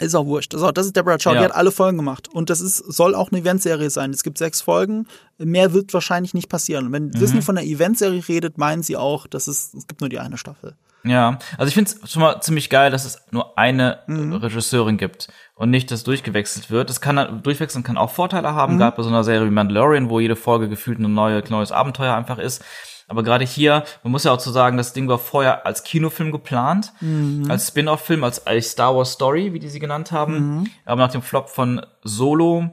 ist auch wurscht. So, das ist Deborah Chow, Ja. die hat alle Folgen gemacht. Und das ist, soll auch eine Eventserie sein. Es gibt sechs Folgen. Mehr wird wahrscheinlich nicht passieren. Wenn Mhm. Disney von einer Eventserie redet, meinen sie auch, dass es, es gibt nur die eine Staffel. Ja, also ich finde es schon mal ziemlich geil, dass es nur eine Mhm. Regisseurin gibt und nicht, dass durchgewechselt wird. Das kann durchwechseln kann auch Vorteile haben, Mhm. gerade bei so einer Serie wie Mandalorian, wo jede Folge gefühlt ein neue, neues Abenteuer einfach ist. Aber gerade hier, man muss ja auch zu sagen, das Ding war vorher als Kinofilm geplant, Mhm. als Spin-off-Film, als, als Star Wars Story, wie die sie genannt haben. Mhm. Aber nach dem Flop von Solo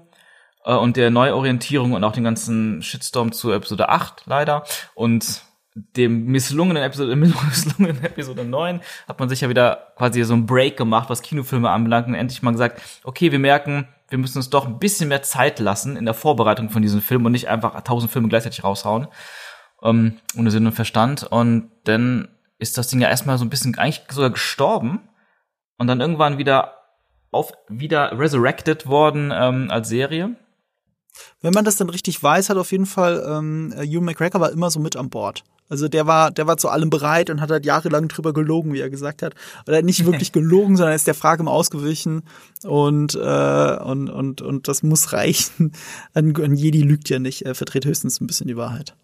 äh, und der Neuorientierung und auch den ganzen Shitstorm zu Episode 8 leider und dem misslungenen Episode, misslungenen Episode 9 hat man sich ja wieder quasi so einen Break gemacht, was Kinofilme anbelangt und endlich mal gesagt, okay, wir merken, wir müssen uns doch ein bisschen mehr Zeit lassen in der Vorbereitung von diesem Film und nicht einfach tausend Filme gleichzeitig raushauen, ähm, ohne Sinn und Verstand. Und dann ist das Ding ja erstmal so ein bisschen eigentlich sogar gestorben und dann irgendwann wieder auf, wieder resurrected worden ähm, als Serie. Wenn man das dann richtig weiß, hat auf jeden Fall ähm, Hugh McGregor war immer so mit an Bord. Also der war, der war zu allem bereit und hat halt jahrelang drüber gelogen, wie er gesagt hat. Oder nicht wirklich gelogen, sondern ist der Frage immer ausgewichen und äh, und und und das muss reichen. Ein, Jedi lügt ja nicht, er verdreht höchstens ein bisschen die Wahrheit.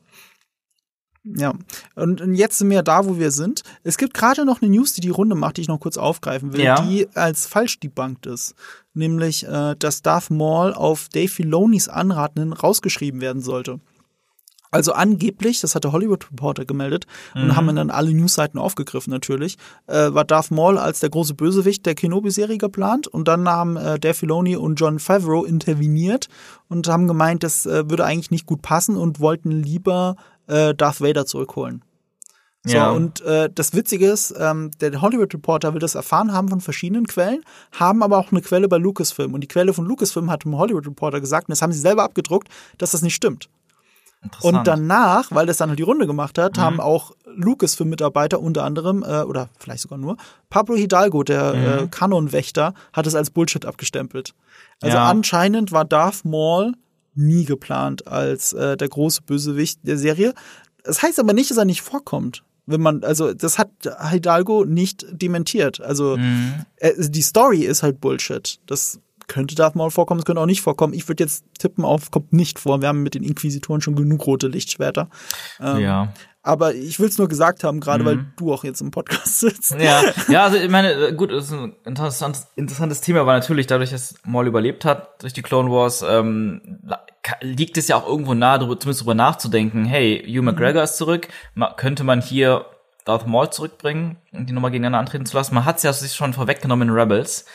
Ja, und jetzt sind wir da, wo wir sind. Es gibt gerade noch eine News, die die Runde macht, die ich noch kurz aufgreifen will, Ja. die als falsch debunked ist. Nämlich, äh, dass Darth Maul auf Dave Filonis Anraten rausgeschrieben werden sollte. Also angeblich, das hat der Hollywood Reporter gemeldet und haben dann alle Newsseiten aufgegriffen natürlich, äh, war Darth Maul als der große Bösewicht der Kenobi-Serie geplant und dann haben äh, Dave Filoni und John Favreau interveniert und haben gemeint, das äh, würde eigentlich nicht gut passen und wollten lieber äh, Darth Vader zurückholen. So, Ja. und äh, das Witzige ist, ähm, der Hollywood Reporter will das erfahren haben von verschiedenen Quellen, haben aber auch eine Quelle bei Lucasfilm. Und die Quelle von Lucasfilm hat dem Hollywood Reporter gesagt, und das haben sie selber abgedruckt, dass das nicht stimmt. Und danach, weil das dann halt die Runde gemacht hat, Mhm. haben auch Lucasfilm-Mitarbeiter unter anderem, äh, oder vielleicht sogar nur, Pablo Hidalgo, der Mhm. äh, Kanonwächter, hat es als Bullshit abgestempelt. Also Ja. anscheinend war Darth Maul nie geplant als äh, der große Bösewicht der Serie. Das heißt aber nicht, dass er nicht vorkommt. Wenn man, also das hat Hidalgo nicht dementiert. Also Mhm. äh, die Story ist halt Bullshit. Das könnte Darth Maul vorkommen, es könnte auch nicht vorkommen. Ich würde jetzt tippen auf, kommt nicht vor. Wir haben mit den Inquisitoren schon genug rote Lichtschwerter. Ähm, ja. Aber ich will es nur gesagt haben, gerade Mhm. weil du auch jetzt im Podcast sitzt. Ja, ja, also ich meine, äh, gut, das ist ein interessantes, interessantes Thema, aber natürlich dadurch, dass Maul überlebt hat durch die Clone Wars, ähm, liegt es ja auch irgendwo nahe, darüber, zumindest darüber nachzudenken, hey, Hugh McGregor ist zurück, ma, könnte man hier Darth Maul zurückbringen und die nochmal gegeneinander antreten zu lassen. Man hat es ja sich schon vorweggenommen in Rebels.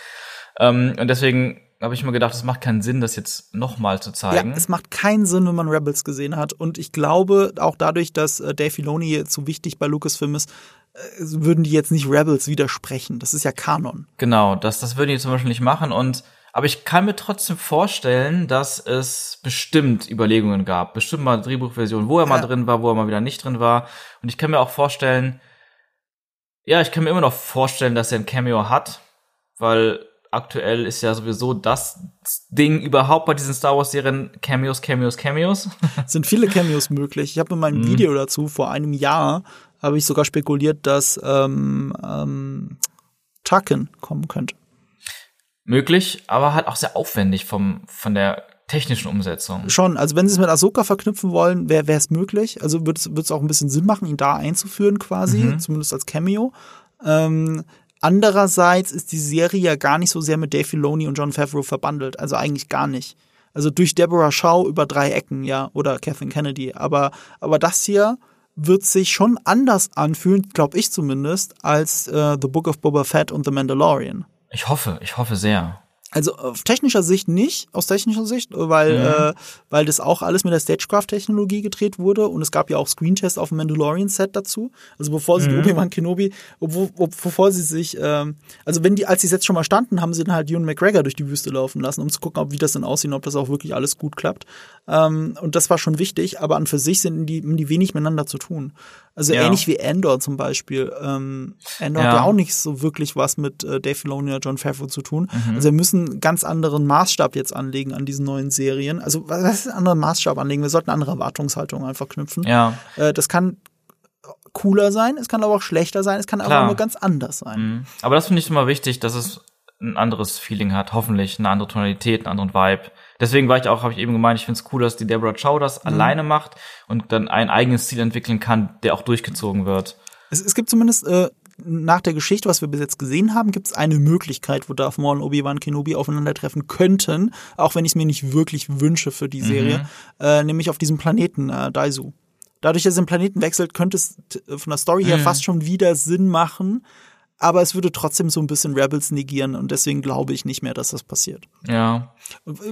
Ähm, und deswegen habe ich mir gedacht, es macht keinen Sinn, das jetzt nochmal zu Ja, zeigen. es macht keinen Sinn, wenn man Rebels gesehen hat. Und ich glaube, auch dadurch, dass äh, Dave Filoni so wichtig bei Lucasfilm ist, äh, würden die jetzt nicht Rebels widersprechen. Das ist ja Kanon. Genau, das, das würden die zum Beispiel nicht machen und aber ich kann mir trotzdem vorstellen, dass es bestimmt Überlegungen gab, bestimmt mal Drehbuchversionen, wo er mal Ja. drin war, wo er mal wieder nicht drin war. Und ich kann mir auch vorstellen, ja, ich kann mir immer noch vorstellen, dass er ein Cameo hat, weil aktuell ist ja sowieso das Ding überhaupt bei diesen Star Wars Serien Cameos, Cameos, Cameos. Es sind viele Cameos möglich. Ich habe in meinem Mhm. Video dazu vor einem Jahr habe ich sogar spekuliert, dass ähm, ähm, Tarkin kommen könnte. Möglich, aber halt auch sehr aufwendig vom, von der technischen Umsetzung. Schon, also wenn sie es mit Ahsoka verknüpfen wollen, wäre es möglich. Also würde es auch ein bisschen Sinn machen, ihn da einzuführen quasi, Mhm. zumindest als Cameo. Ähm, andererseits ist die Serie ja gar nicht so sehr mit Dave Filoni und John Favreau verbandelt. Also eigentlich gar nicht. Also durch Deborah Shaw über drei Ecken, ja, oder Kathleen Kennedy. Aber, aber das hier wird sich schon anders anfühlen, glaube ich zumindest, als äh, The Book of Boba Fett und The Mandalorian. Ich hoffe, ich hoffe sehr. Also auf technischer Sicht nicht, aus technischer Sicht, weil, Mhm. äh, weil das auch alles mit der Stagecraft-Technologie gedreht wurde und es gab ja auch Screentests auf dem Mandalorian-Set dazu. Also bevor sie Mhm. Obi-Wan Kenobi, obwohl, ob, bevor sie sich, ähm, also wenn die, als die Sets schon mal standen, haben sie dann halt Ewan McGregor durch die Wüste laufen lassen, um zu gucken, ob wie das dann aussieht, und ob das auch wirklich alles gut klappt. Ähm, und das war schon wichtig, aber an für sich sind die, die wenig miteinander zu tun. Also Ja. ähnlich wie Endor zum Beispiel. Ähm, Endor hat Ja. ja auch nicht so wirklich was mit äh, Dave Filoni oder John Favreau zu tun. Mhm. Also wir müssen einen ganz anderen Maßstab jetzt anlegen an diesen neuen Serien. Also was ist ein anderer Maßstab anlegen? Wir sollten andere Erwartungshaltung einfach knüpfen. Ja. Äh, das kann cooler sein, es kann aber auch schlechter sein, es kann Klar. aber nur ganz anders sein. Mhm. Aber das finde ich immer wichtig, dass es ein anderes Feeling hat, hoffentlich eine andere Tonalität, einen anderen Vibe. Deswegen war ich auch, habe ich eben gemeint, ich finde es cool, dass die Deborah Chow das Mhm. alleine macht und dann einen eigenen Stil entwickeln kann, der auch durchgezogen wird. Es, es gibt zumindest äh, nach der Geschichte, was wir bis jetzt gesehen haben, gibt es eine Möglichkeit, wo Darth Maul und Obi-Wan Kenobi aufeinandertreffen könnten, auch wenn ich es mir nicht wirklich wünsche für die Serie, äh, nämlich auf diesem Planeten äh, Daisu. Dadurch, dass es den Planeten wechselt, könnte es t- von der Story her Mhm. fast schon wieder Sinn machen, aber es würde trotzdem so ein bisschen Rebels negieren und deswegen glaube ich nicht mehr, dass das passiert. Ja.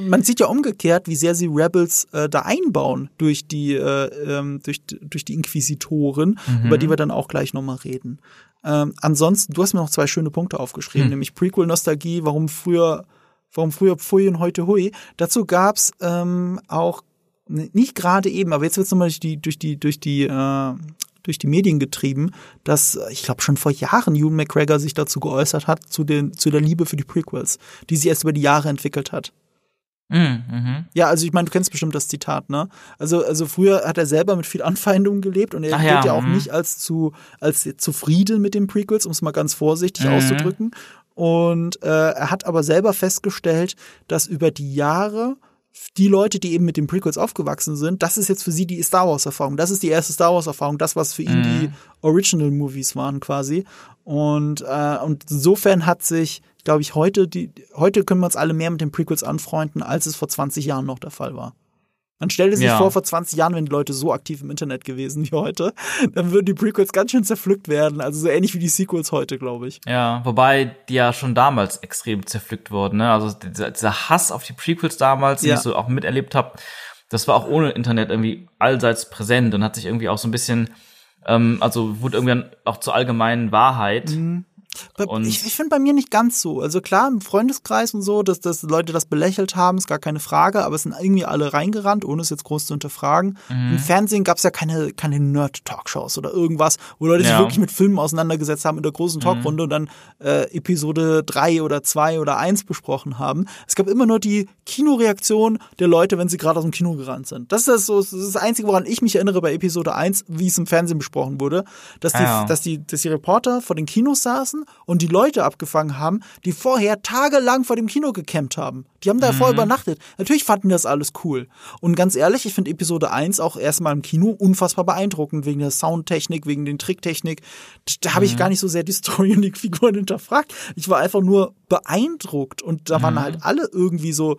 Man sieht ja umgekehrt, wie sehr sie Rebels äh, da einbauen durch die äh, ähm, durch, durch die Inquisitoren, mhm. über die wir dann auch gleich nochmal reden. Ähm, ansonsten, du hast mir noch zwei schöne Punkte aufgeschrieben, hm. nämlich Prequel-Nostalgie, warum früher, warum früher Pfui und heute Hui. Dazu gab's ähm, auch nicht gerade eben, aber jetzt wird's nochmal durch die durch die durch die äh, durch die Medien getrieben, dass ich glaube schon vor Jahren Ewan McGregor sich dazu geäußert hat zu den zu der Liebe für die Prequels, die sie erst über die Jahre entwickelt hat. Mhm, mhm. Ja, also ich meine, du kennst bestimmt das Zitat, ne? Also, also früher hat er selber mit viel Anfeindung gelebt und er gilt ja, ja, auch mhm. nicht als zu als zufrieden mit den Prequels, um es mal ganz vorsichtig mhm. auszudrücken. Und äh, er hat aber selber festgestellt, dass über die Jahre die Leute, die eben mit den Prequels aufgewachsen sind, das ist jetzt für sie die Star Wars Erfahrung. Das ist die erste Star Wars Erfahrung, das was für ihn die mhm. Original Movies waren quasi. Und äh, und insofern hat sich glaube ich, heute, die, heute können wir uns alle mehr mit den Prequels anfreunden, als es vor 20 Jahren noch der Fall war. Man stellte sich ja. vor, vor 20 Jahren, wenn die Leute so aktiv im Internet gewesen wie heute, dann würden die Prequels ganz schön zerpflückt werden. Also so ähnlich wie die Sequels heute, glaube ich. Ja, wobei die ja schon damals extrem zerpflückt wurden. Ne? Also dieser, dieser Hass auf die Prequels damals, ja. den ich so auch miterlebt habe, das war auch ohne Internet irgendwie allseits präsent und hat sich irgendwie auch so ein bisschen, ähm, also wurde irgendwann auch zur allgemeinen Wahrheit. Mhm. Und ich, ich finde bei mir nicht ganz so. Also klar, im Freundeskreis und so, dass, dass Leute das belächelt haben, ist gar keine Frage, aber es sind irgendwie alle reingerannt, ohne es jetzt groß zu hinterfragen. Mhm. Im Fernsehen gab es ja keine, keine Nerd-Talkshows oder irgendwas, wo Leute ja. sich wirklich mit Filmen auseinandergesetzt haben in der großen mhm. Talkrunde mhm. und dann äh, Episode drei oder zwei oder eins besprochen haben. Es gab immer nur die Kinoreaktion der Leute, wenn sie gerade aus dem Kino gerannt sind. Das ist das, so, das, ist das Einzige, woran ich mich erinnere bei Episode eins, wie es im Fernsehen besprochen wurde, dass die, ja. dass die, dass die Reporter vor den Kinos saßen und die Leute abgefangen haben, die vorher tagelang vor dem Kino gecampt haben. Die haben da mhm. vorher übernachtet. Natürlich fanden das alles cool. Und ganz ehrlich, ich finde Episode 1 auch erstmal im Kino unfassbar beeindruckend, wegen der Soundtechnik, wegen den Tricktechnik. Da habe ich mhm. gar nicht so sehr die Story und die Figuren hinterfragt. Ich war einfach nur beeindruckt und da waren mhm. halt alle irgendwie so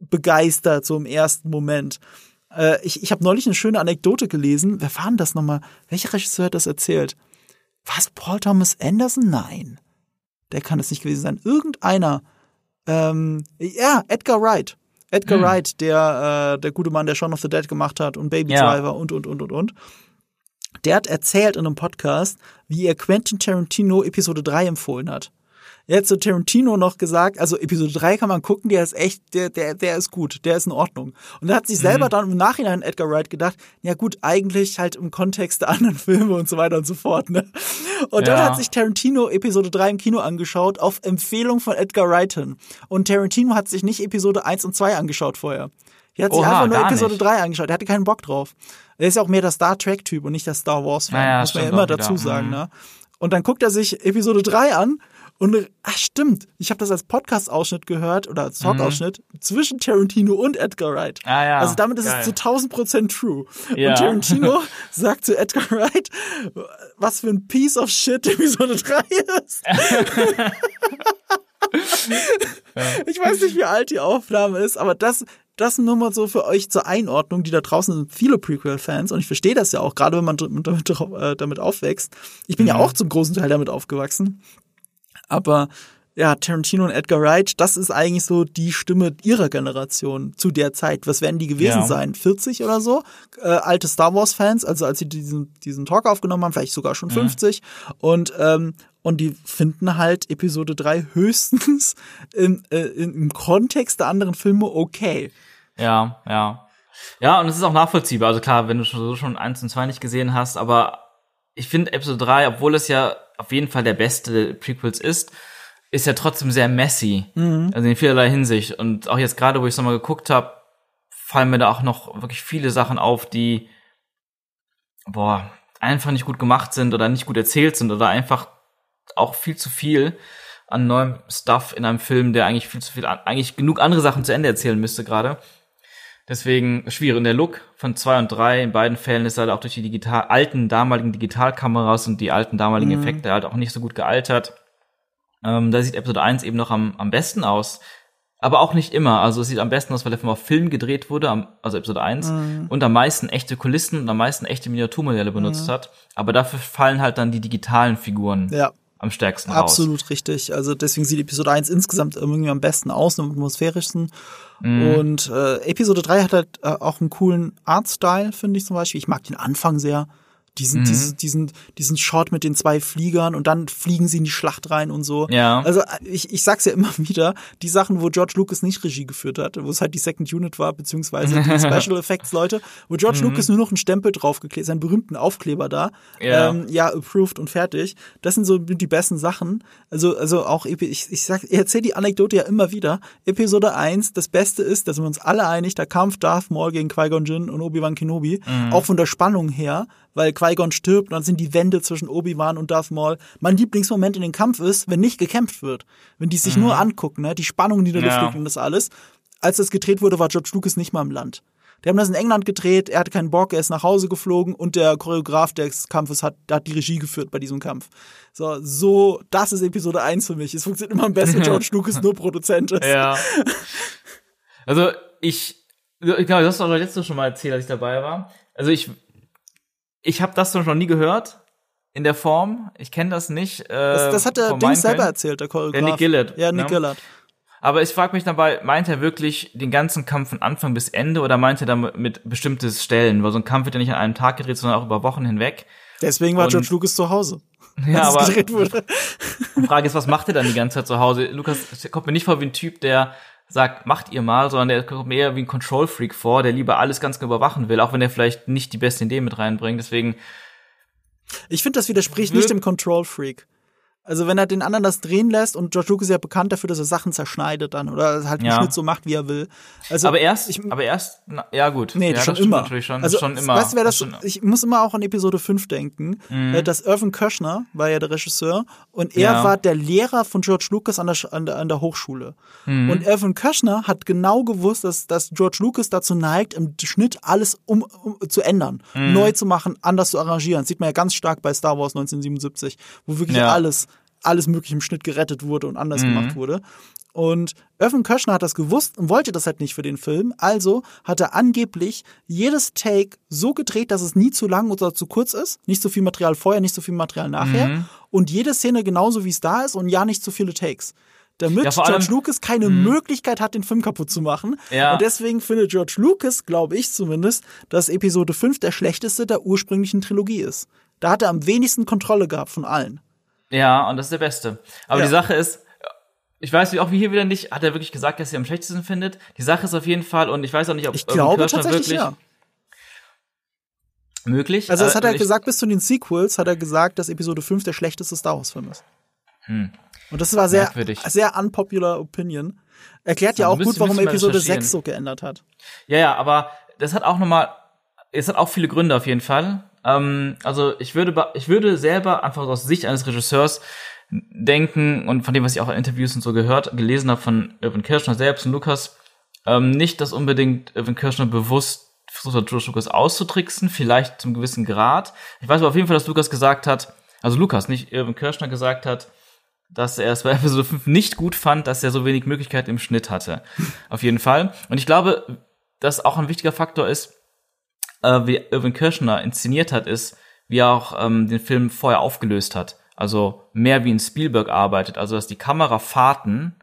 begeistert, so im ersten Moment. Äh, ich ich habe neulich eine schöne Anekdote gelesen. Wer war denn das nochmal? Welcher Regisseur hat das erzählt? Was? Paul Thomas Anderson? Nein. Der kann es nicht gewesen sein. Irgendeiner. Ähm, ja, Edgar Wright. Edgar hm. Wright, der, äh, der gute Mann, der Shaun of the Dead gemacht hat und Baby ja. Driver und, und, und, und, und. Der hat erzählt in einem Podcast, wie er Quentin Tarantino Episode 3 empfohlen hat. Er hat zu Tarantino noch gesagt, also Episode 3 kann man gucken, der ist echt, der, der, der ist gut, der ist in Ordnung. Und er hat sich selber mhm. dann im Nachhinein Edgar Wright gedacht, ja gut, eigentlich halt im Kontext der anderen Filme und so weiter und so fort, ne? Und ja. dann hat sich Tarantino Episode 3 im Kino angeschaut, auf Empfehlung von Edgar Wright hin. Und Tarantino hat sich nicht Episode 1 und 2 angeschaut vorher. Er hat sich Oha, einfach nur Episode nicht. 3 angeschaut. Er hatte keinen Bock drauf. Er ist ja auch mehr der Star Trek-Typ und nicht der Star Wars-Fan. Ja, muss man ja immer dazu sagen, mhm. ne? Und dann guckt er sich Episode 3 an und ach stimmt, ich habe das als Podcast-Ausschnitt gehört oder als Talk-Ausschnitt mhm. zwischen Tarantino und Edgar Wright. Ah, ja. Also damit ist Geil. es zu 1000 Prozent true. Ja. Und Tarantino sagt zu Edgar Wright, was für ein Piece of Shit Episode 3 ist. ich weiß nicht, wie alt die Aufnahme ist, aber das, das nur mal so für euch zur Einordnung, die da draußen sind viele Prequel-Fans und ich verstehe das ja auch, gerade wenn man damit, äh, damit aufwächst. Ich bin mhm. ja auch zum großen Teil damit aufgewachsen. Aber ja, Tarantino und Edgar Wright, das ist eigentlich so die Stimme ihrer Generation zu der Zeit. Was werden die gewesen ja. sein? 40 oder so? Äh, alte Star Wars-Fans, also als sie diesen, diesen Talk aufgenommen haben, vielleicht sogar schon 50. Mhm. Und, ähm, und die finden halt Episode 3 höchstens in, äh, im Kontext der anderen Filme okay. Ja, ja. Ja, und es ist auch nachvollziehbar. Also klar, wenn du schon, schon eins und zwei nicht gesehen hast, aber ich finde Episode 3, obwohl es ja auf jeden Fall der beste Prequels ist, ist ja trotzdem sehr messy. Mhm. Also in vielerlei Hinsicht. Und auch jetzt gerade, wo ich es nochmal geguckt habe, fallen mir da auch noch wirklich viele Sachen auf, die boah, einfach nicht gut gemacht sind oder nicht gut erzählt sind oder einfach auch viel zu viel an neuem Stuff in einem Film, der eigentlich viel zu viel, eigentlich genug andere Sachen zu Ende erzählen müsste gerade. Deswegen schwierig. Und der Look von zwei und drei in beiden Fällen ist halt auch durch die digital, alten damaligen Digitalkameras und die alten damaligen mhm. Effekte halt auch nicht so gut gealtert. Ähm, da sieht Episode 1 eben noch am, am besten aus. Aber auch nicht immer. Also es sieht am besten aus, weil der Film auf Film gedreht wurde, am, also Episode 1, mhm. und am meisten echte Kulissen und am meisten echte Miniaturmodelle benutzt mhm. hat. Aber dafür fallen halt dann die digitalen Figuren ja. am stärksten raus. Absolut richtig. Also deswegen sieht Episode 1 insgesamt irgendwie am besten aus, am atmosphärischsten. Mhm. Und äh, Episode 3 hat halt äh, auch einen coolen Artstyle, finde ich zum Beispiel. Ich mag den Anfang sehr. Diesen, mhm. diesen, diesen, diesen Shot mit den zwei Fliegern und dann fliegen sie in die Schlacht rein und so. Ja. Also ich, ich sag's ja immer wieder, die Sachen, wo George Lucas nicht Regie geführt hat, wo es halt die Second Unit war, beziehungsweise die Special Effects Leute, wo George mhm. Lucas nur noch einen Stempel draufgeklebt, seinen berühmten Aufkleber da, ja. Ähm, ja, approved und fertig. Das sind so die besten Sachen. Also, also auch, ich, ich sag, ich erzähle die Anekdote ja immer wieder. Episode 1, das Beste ist, da sind wir uns alle einig, der Kampf Darth Maul gegen Qui-Gon Jinn und Obi-Wan Kenobi, mhm. auch von der Spannung her, weil Qui-Gon stirbt und dann sind die Wände zwischen Obi-Wan und Darth Maul. Mein Lieblingsmoment in dem Kampf ist, wenn nicht gekämpft wird. Wenn die sich mhm. nur angucken, ne? die Spannung, die da ja. liegt und das alles. Als das gedreht wurde, war George Lucas nicht mal im Land. Die haben das in England gedreht, er hatte keinen Bock, er ist nach Hause geflogen und der Choreograf des Kampfes hat, hat die Regie geführt bei diesem Kampf. So, so, das ist Episode 1 für mich. Es funktioniert immer am besten, wenn George Lucas nur Produzent ist. Ja. Also, ich, ich glaube, das hast du auch letztes schon mal erzählt, als ich dabei war. Also, ich ich habe das noch nie gehört in der Form. Ich kenne das nicht. Äh, das, das hat der Ding selber erzählt, der Choreograf. Der Nick Gillett. Ja, Nick ne? Gillett. Aber ich frage mich dabei, meint er wirklich den ganzen Kampf von Anfang bis Ende oder meint er damit bestimmte Stellen? Weil so ein Kampf wird ja nicht an einem Tag gedreht, sondern auch über Wochen hinweg. Deswegen war Und, George Lucas zu Hause. Ja, aber die Frage ist, was macht er dann die ganze Zeit zu Hause? Lukas kommt mir nicht vor wie ein Typ, der sagt, macht ihr mal, sondern der kommt mir eher wie ein Control-Freak vor, der lieber alles ganz genau überwachen will, auch wenn er vielleicht nicht die beste Idee mit reinbringt. Deswegen. Ich finde, das widerspricht nicht dem Control-Freak. Also wenn er den anderen das drehen lässt und George Lucas ist ja bekannt dafür, dass er Sachen zerschneidet dann oder halt ja. Schnitt so macht, wie er will. Also aber erst, ich, aber erst, na, ja gut. Nee, ja, schon immer. Natürlich schon, also, schon immer. Weißt du, wer das, ich muss immer auch an Episode 5 denken, mhm. Äh, dass Irvin Köschner war ja der Regisseur und er ja. war der Lehrer von George Lucas an der, an der, an der Hochschule. Mhm. Und Irvin Köschner hat genau gewusst, dass, dass George Lucas dazu neigt, im Schnitt alles um, um zu ändern, mhm. neu zu machen, anders zu arrangieren. Das sieht man ja ganz stark bei Star Wars 1977, wo wirklich alles alles mögliche im Schnitt gerettet wurde und anders mhm. gemacht wurde. Und Irvin Köschner hat das gewusst und wollte das halt nicht für den Film. Also hat er angeblich jedes Take so gedreht, dass es nie zu lang oder zu kurz ist. Nicht so viel Material vorher, nicht so viel Material nachher. Mhm. Und jede Szene genauso, wie es da ist und ja nicht zu viele Takes. Damit ja, George Lucas keine mh. Möglichkeit hat, den Film kaputt zu machen. Ja. Und deswegen findet George Lucas, glaube ich zumindest, dass Episode 5 der schlechteste der ursprünglichen Trilogie ist. Da hat er am wenigsten Kontrolle gehabt von allen. Ja, und das ist der Beste. Aber ja. die Sache ist, ich weiß auch wie hier wieder nicht, hat er wirklich gesagt, dass er am schlechtesten findet. Die Sache ist auf jeden Fall, und ich weiß auch nicht, ob ich glaube tatsächlich wirklich ja. möglich. Also das hat er gesagt, bis zu den Sequels hat er gesagt, dass Episode 5 der schlechteste Star Wars Film ist. Hm. Und das war sehr, sehr unpopular Opinion. Erklärt ja, ja auch gut, warum Episode 6 so geändert hat. Ja, ja, aber das hat auch nochmal, es hat auch viele Gründe auf jeden Fall. Ähm, also ich würde, ich würde selber einfach aus Sicht eines Regisseurs denken und von dem, was ich auch in Interviews und so gehört, gelesen habe von Irvin Kirschner selbst und Lukas, ähm, nicht, dass unbedingt Irvin Kirschner bewusst versucht hat, George Lucas auszutricksen, vielleicht zum gewissen Grad. Ich weiß aber auf jeden Fall, dass Lukas gesagt hat, also Lukas, nicht Irvin Kirschner gesagt hat, dass er es bei Episode 5 nicht gut fand, dass er so wenig Möglichkeit im Schnitt hatte. auf jeden Fall. Und ich glaube, dass auch ein wichtiger Faktor ist, äh, wie Irvin Kirschner inszeniert hat, ist, wie er auch ähm, den Film vorher aufgelöst hat. Also mehr wie in Spielberg arbeitet. Also dass die Kamerafahrten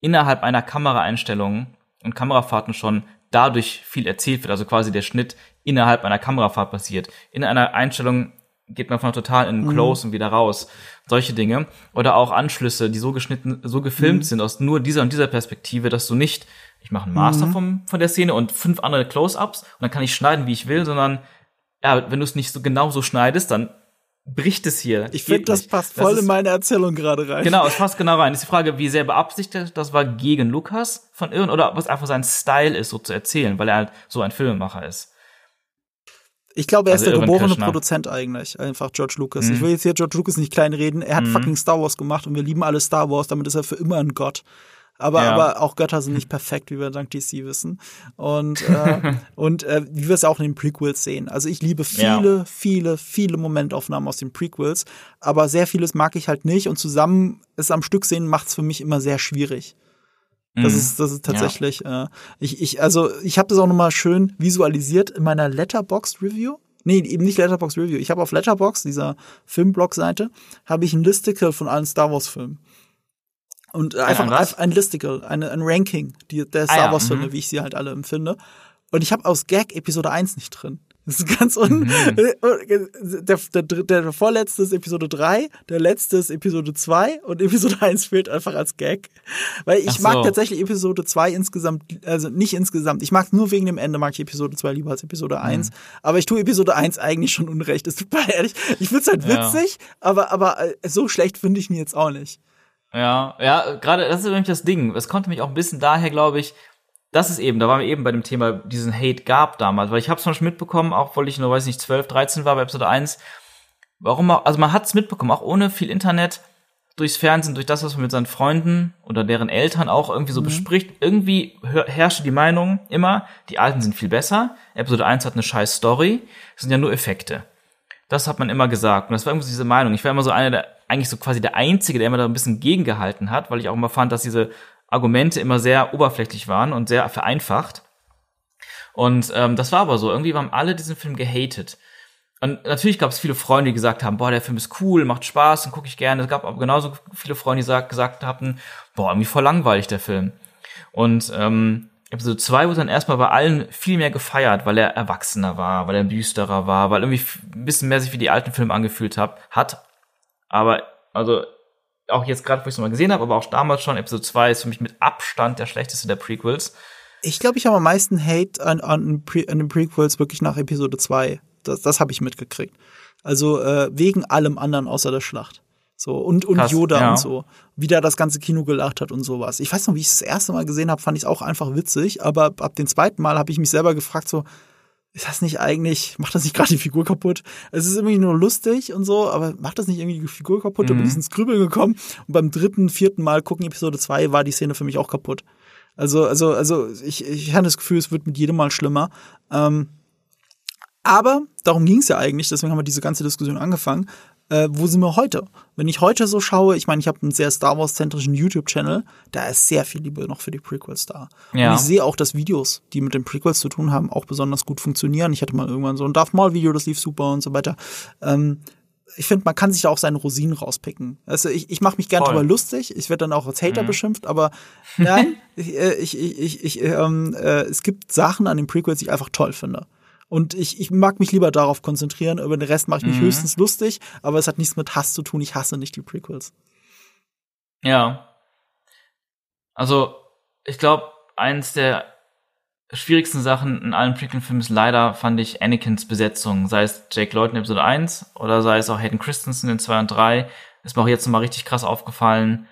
innerhalb einer Kameraeinstellung und Kamerafahrten schon dadurch viel erzählt wird. Also quasi der Schnitt innerhalb einer Kamerafahrt passiert. In einer Einstellung geht man von total in Close mhm. und wieder raus. Solche Dinge. Oder auch Anschlüsse, die so geschnitten, so gefilmt mhm. sind aus nur dieser und dieser Perspektive, dass du nicht ich mache einen Master mhm. vom, von der Szene und fünf andere Close-ups und dann kann ich schneiden, wie ich will, sondern ja, wenn du es nicht so genau so schneidest, dann bricht es hier. Ich finde, das passt voll das ist, in meine Erzählung gerade rein. Genau, es passt genau rein. Ist die Frage, wie sehr beabsichtigt das war gegen Lukas von Irren oder was einfach sein Style ist, so zu erzählen, weil er halt so ein Filmemacher ist. Ich glaube, er also ist der geborene Kirschner. Produzent eigentlich, einfach George Lucas. Mhm. Ich will jetzt hier George Lucas nicht kleinreden. Er hat mhm. fucking Star Wars gemacht und wir lieben alle Star Wars, damit ist er für immer ein Gott aber, ja. aber auch Götter sind nicht perfekt, wie wir dank DC wissen. Und, äh, und äh, wie wir es auch in den Prequels sehen. Also ich liebe viele, ja. viele, viele Momentaufnahmen aus den Prequels, aber sehr vieles mag ich halt nicht und zusammen es am Stück sehen macht es für mich immer sehr schwierig. Das mhm. ist, das ist tatsächlich, ja. äh, ich, ich, also ich habe das auch nochmal schön visualisiert in meiner Letterboxd Review Nee, eben nicht Letterbox Review. Ich habe auf Letterbox, dieser Filmblog-Seite, habe ich ein Listicle von allen Star Wars-Filmen. Und einfach ein ein, Listicle, eine, ein Ranking die, der Ah, Star ja, Wars-Filme, mhm. wie ich sie halt alle empfinde. Und ich habe aus Gag Episode 1 nicht drin. Das ist ganz un Mhm. der, der, der, der vorletzte ist Episode 3, der letzte ist Episode 2 und Episode 1 fehlt einfach als Gag. Weil ich so. mag tatsächlich Episode 2 insgesamt, also nicht insgesamt. Ich mag nur wegen dem Ende, mag ich Episode 2 lieber als Episode 1. Mhm. Aber ich tue Episode 1 eigentlich schon unrecht. Es tut mir ehrlich. Ich find's halt Ja. witzig, aber, aber äh, so schlecht finde ich ihn jetzt auch nicht. Ja, ja, gerade das ist nämlich das Ding. Es konnte mich auch ein bisschen daher, glaube ich, das ist eben, da waren wir eben bei dem Thema, diesen Hate gab damals, weil ich habe es schon mitbekommen, auch weil ich nur, weiß nicht, 12, 13 war bei Episode 1. Warum auch, also man hat es mitbekommen, auch ohne viel Internet, durchs Fernsehen, durch das, was man mit seinen Freunden oder deren Eltern auch irgendwie so bespricht, irgendwie herrschte die Meinung immer, die Alten sind viel besser, Episode 1 hat eine scheiß Story, es sind ja nur Effekte. Das hat man immer gesagt. Und das war irgendwie so diese Meinung. Ich war immer so einer der, eigentlich so quasi der Einzige, der immer da ein bisschen gegengehalten hat, weil ich auch immer fand, dass diese Argumente immer sehr oberflächlich waren und sehr vereinfacht. Und ähm, das war aber so. Irgendwie haben alle diesen Film gehatet. Und natürlich gab es viele Freunde, die gesagt haben, boah, der Film ist cool, macht Spaß, den gucke ich gerne. Es gab aber genauso viele Freunde, die gesagt, gesagt hatten, boah, irgendwie voll langweilig der Film. Und ähm, Episode 2 wurde dann erstmal bei allen viel mehr gefeiert, weil er erwachsener war, weil er düsterer war, weil irgendwie ein bisschen mehr sich wie die alten Filme angefühlt hab, hat. Aber, also, auch jetzt gerade, wo ich es mal gesehen habe, aber auch damals schon, Episode 2 ist für mich mit Abstand der schlechteste der Prequels. Ich glaube, ich habe am meisten Hate an, an, Pre an den Prequels wirklich nach Episode 2. Das, das habe ich mitgekriegt. Also äh, wegen allem anderen außer der Schlacht. So, und, und Krass, Yoda ja. und so. Wie da das ganze Kino gelacht hat und sowas. Ich weiß noch, wie ich es das erste Mal gesehen habe, fand ich es auch einfach witzig, aber ab, dem zweiten Mal habe ich mich selber gefragt, so, ist das nicht eigentlich, macht das nicht gerade die Figur kaputt? Es ist irgendwie nur lustig und so, aber macht das nicht irgendwie die Figur kaputt? Da bin ich ins Grübeln gekommen und beim dritten, vierten Mal gucken Episode 2 war die Szene für mich auch kaputt. Also, also, also ich, ich hatte das Gefühl, es wird mit jedem Mal schlimmer. Ähm, aber darum ging es ja eigentlich, deswegen haben wir diese ganze Diskussion angefangen. Äh, wo sind wir heute? Wenn ich heute so schaue, ich meine, ich habe einen sehr Star Wars-zentrischen YouTube-Channel, da ist sehr viel Liebe noch für die Prequels da. Ja. Und ich sehe auch, dass Videos, die mit den Prequels zu tun haben, auch besonders gut funktionieren. Ich hatte mal irgendwann so ein Darth Maul-Video, das lief super und so weiter. Ähm, ich finde, man kann sich da auch seine Rosinen rauspicken. Also ich, ich mache mich gern Voll. drüber lustig. Ich werde dann auch als Hater beschimpft, aber nein, ich, äh, ich, ich, ich, ich, ähm, äh, es gibt Sachen an den Prequels, die ich einfach toll finde. Und ich, ich mag mich lieber darauf konzentrieren, über den Rest mache ich mich höchstens lustig, aber es hat nichts mit Hass zu tun. Ich hasse nicht die Prequels. Ja. Also, ich glaube, eins der schwierigsten Sachen in allen Prequel-Filmen ist leider, fand ich, Anakins Besetzung. Sei es Jake Lloyd in Episode 1 oder sei es auch Hayden Christensen in 2 und 3. Ist mir auch jetzt nochmal richtig krass aufgefallen.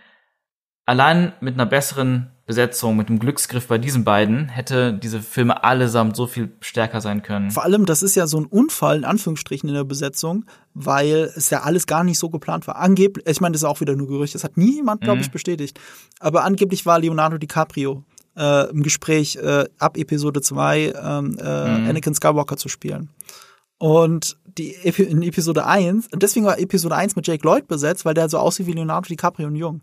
Allein mit einer besseren Besetzung, mit dem Glücksgriff bei diesen beiden, hätte diese Filme allesamt so viel stärker sein können. Vor allem, das ist ja so ein Unfall, in Anführungsstrichen, in der Besetzung, weil es ja alles gar nicht so geplant war. Angeblich, ich meine, das ist auch wieder nur Gerücht, das hat niemand, glaube ich, bestätigt. Aber angeblich war Leonardo DiCaprio äh, im Gespräch, äh, ab Episode 2 ähm, äh, Anakin Skywalker zu spielen. Und die in Episode 1, und deswegen war Episode 1 mit Jake Lloyd besetzt, weil der so aussieht wie Leonardo DiCaprio und jung.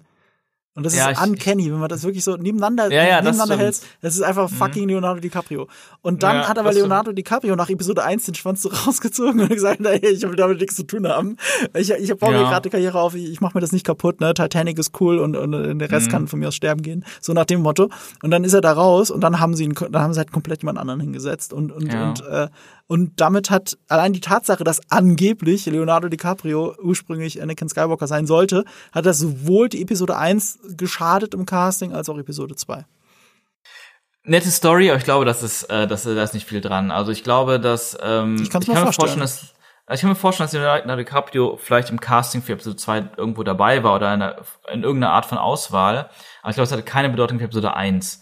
Und das Ja, ist ich- uncanny, wenn man das wirklich so nebeneinander, Ja, ja, nebeneinander hält. Das ist einfach fucking Leonardo DiCaprio. Und dann hat aber das stimmt. Leonardo DiCaprio nach Episode 1 den Schwanz so rausgezogen und gesagt, ey, ich will damit nichts zu tun haben. Ich, ich baue mir gerade die Karriere auf, ich, ich mache mir das nicht kaputt, ne? Titanic ist cool und, und der Mhm. Rest kann von mir aus sterben gehen. So nach dem Motto. Und dann ist er da raus und dann haben sie ihn, dann haben sie halt komplett jemand anderen hingesetzt. Und, und, und, äh, und damit hat allein die Tatsache, dass angeblich Leonardo DiCaprio ursprünglich Anakin Skywalker sein sollte, hat das sowohl die Episode 1 geschadet im Casting als auch Episode 2. Nette Story, aber ich glaube, das ist, äh, das, da ist nicht viel dran. Also ich glaube, dass ähm, Ich ich mir kann vorstellen. dass also ich kann mir vorstellen, dass Leonardo DiCaprio vielleicht im Casting für Episode 2 irgendwo dabei war oder in, einer, in irgendeiner Art von Auswahl. Aber ich glaube, es hatte keine Bedeutung für Episode 1.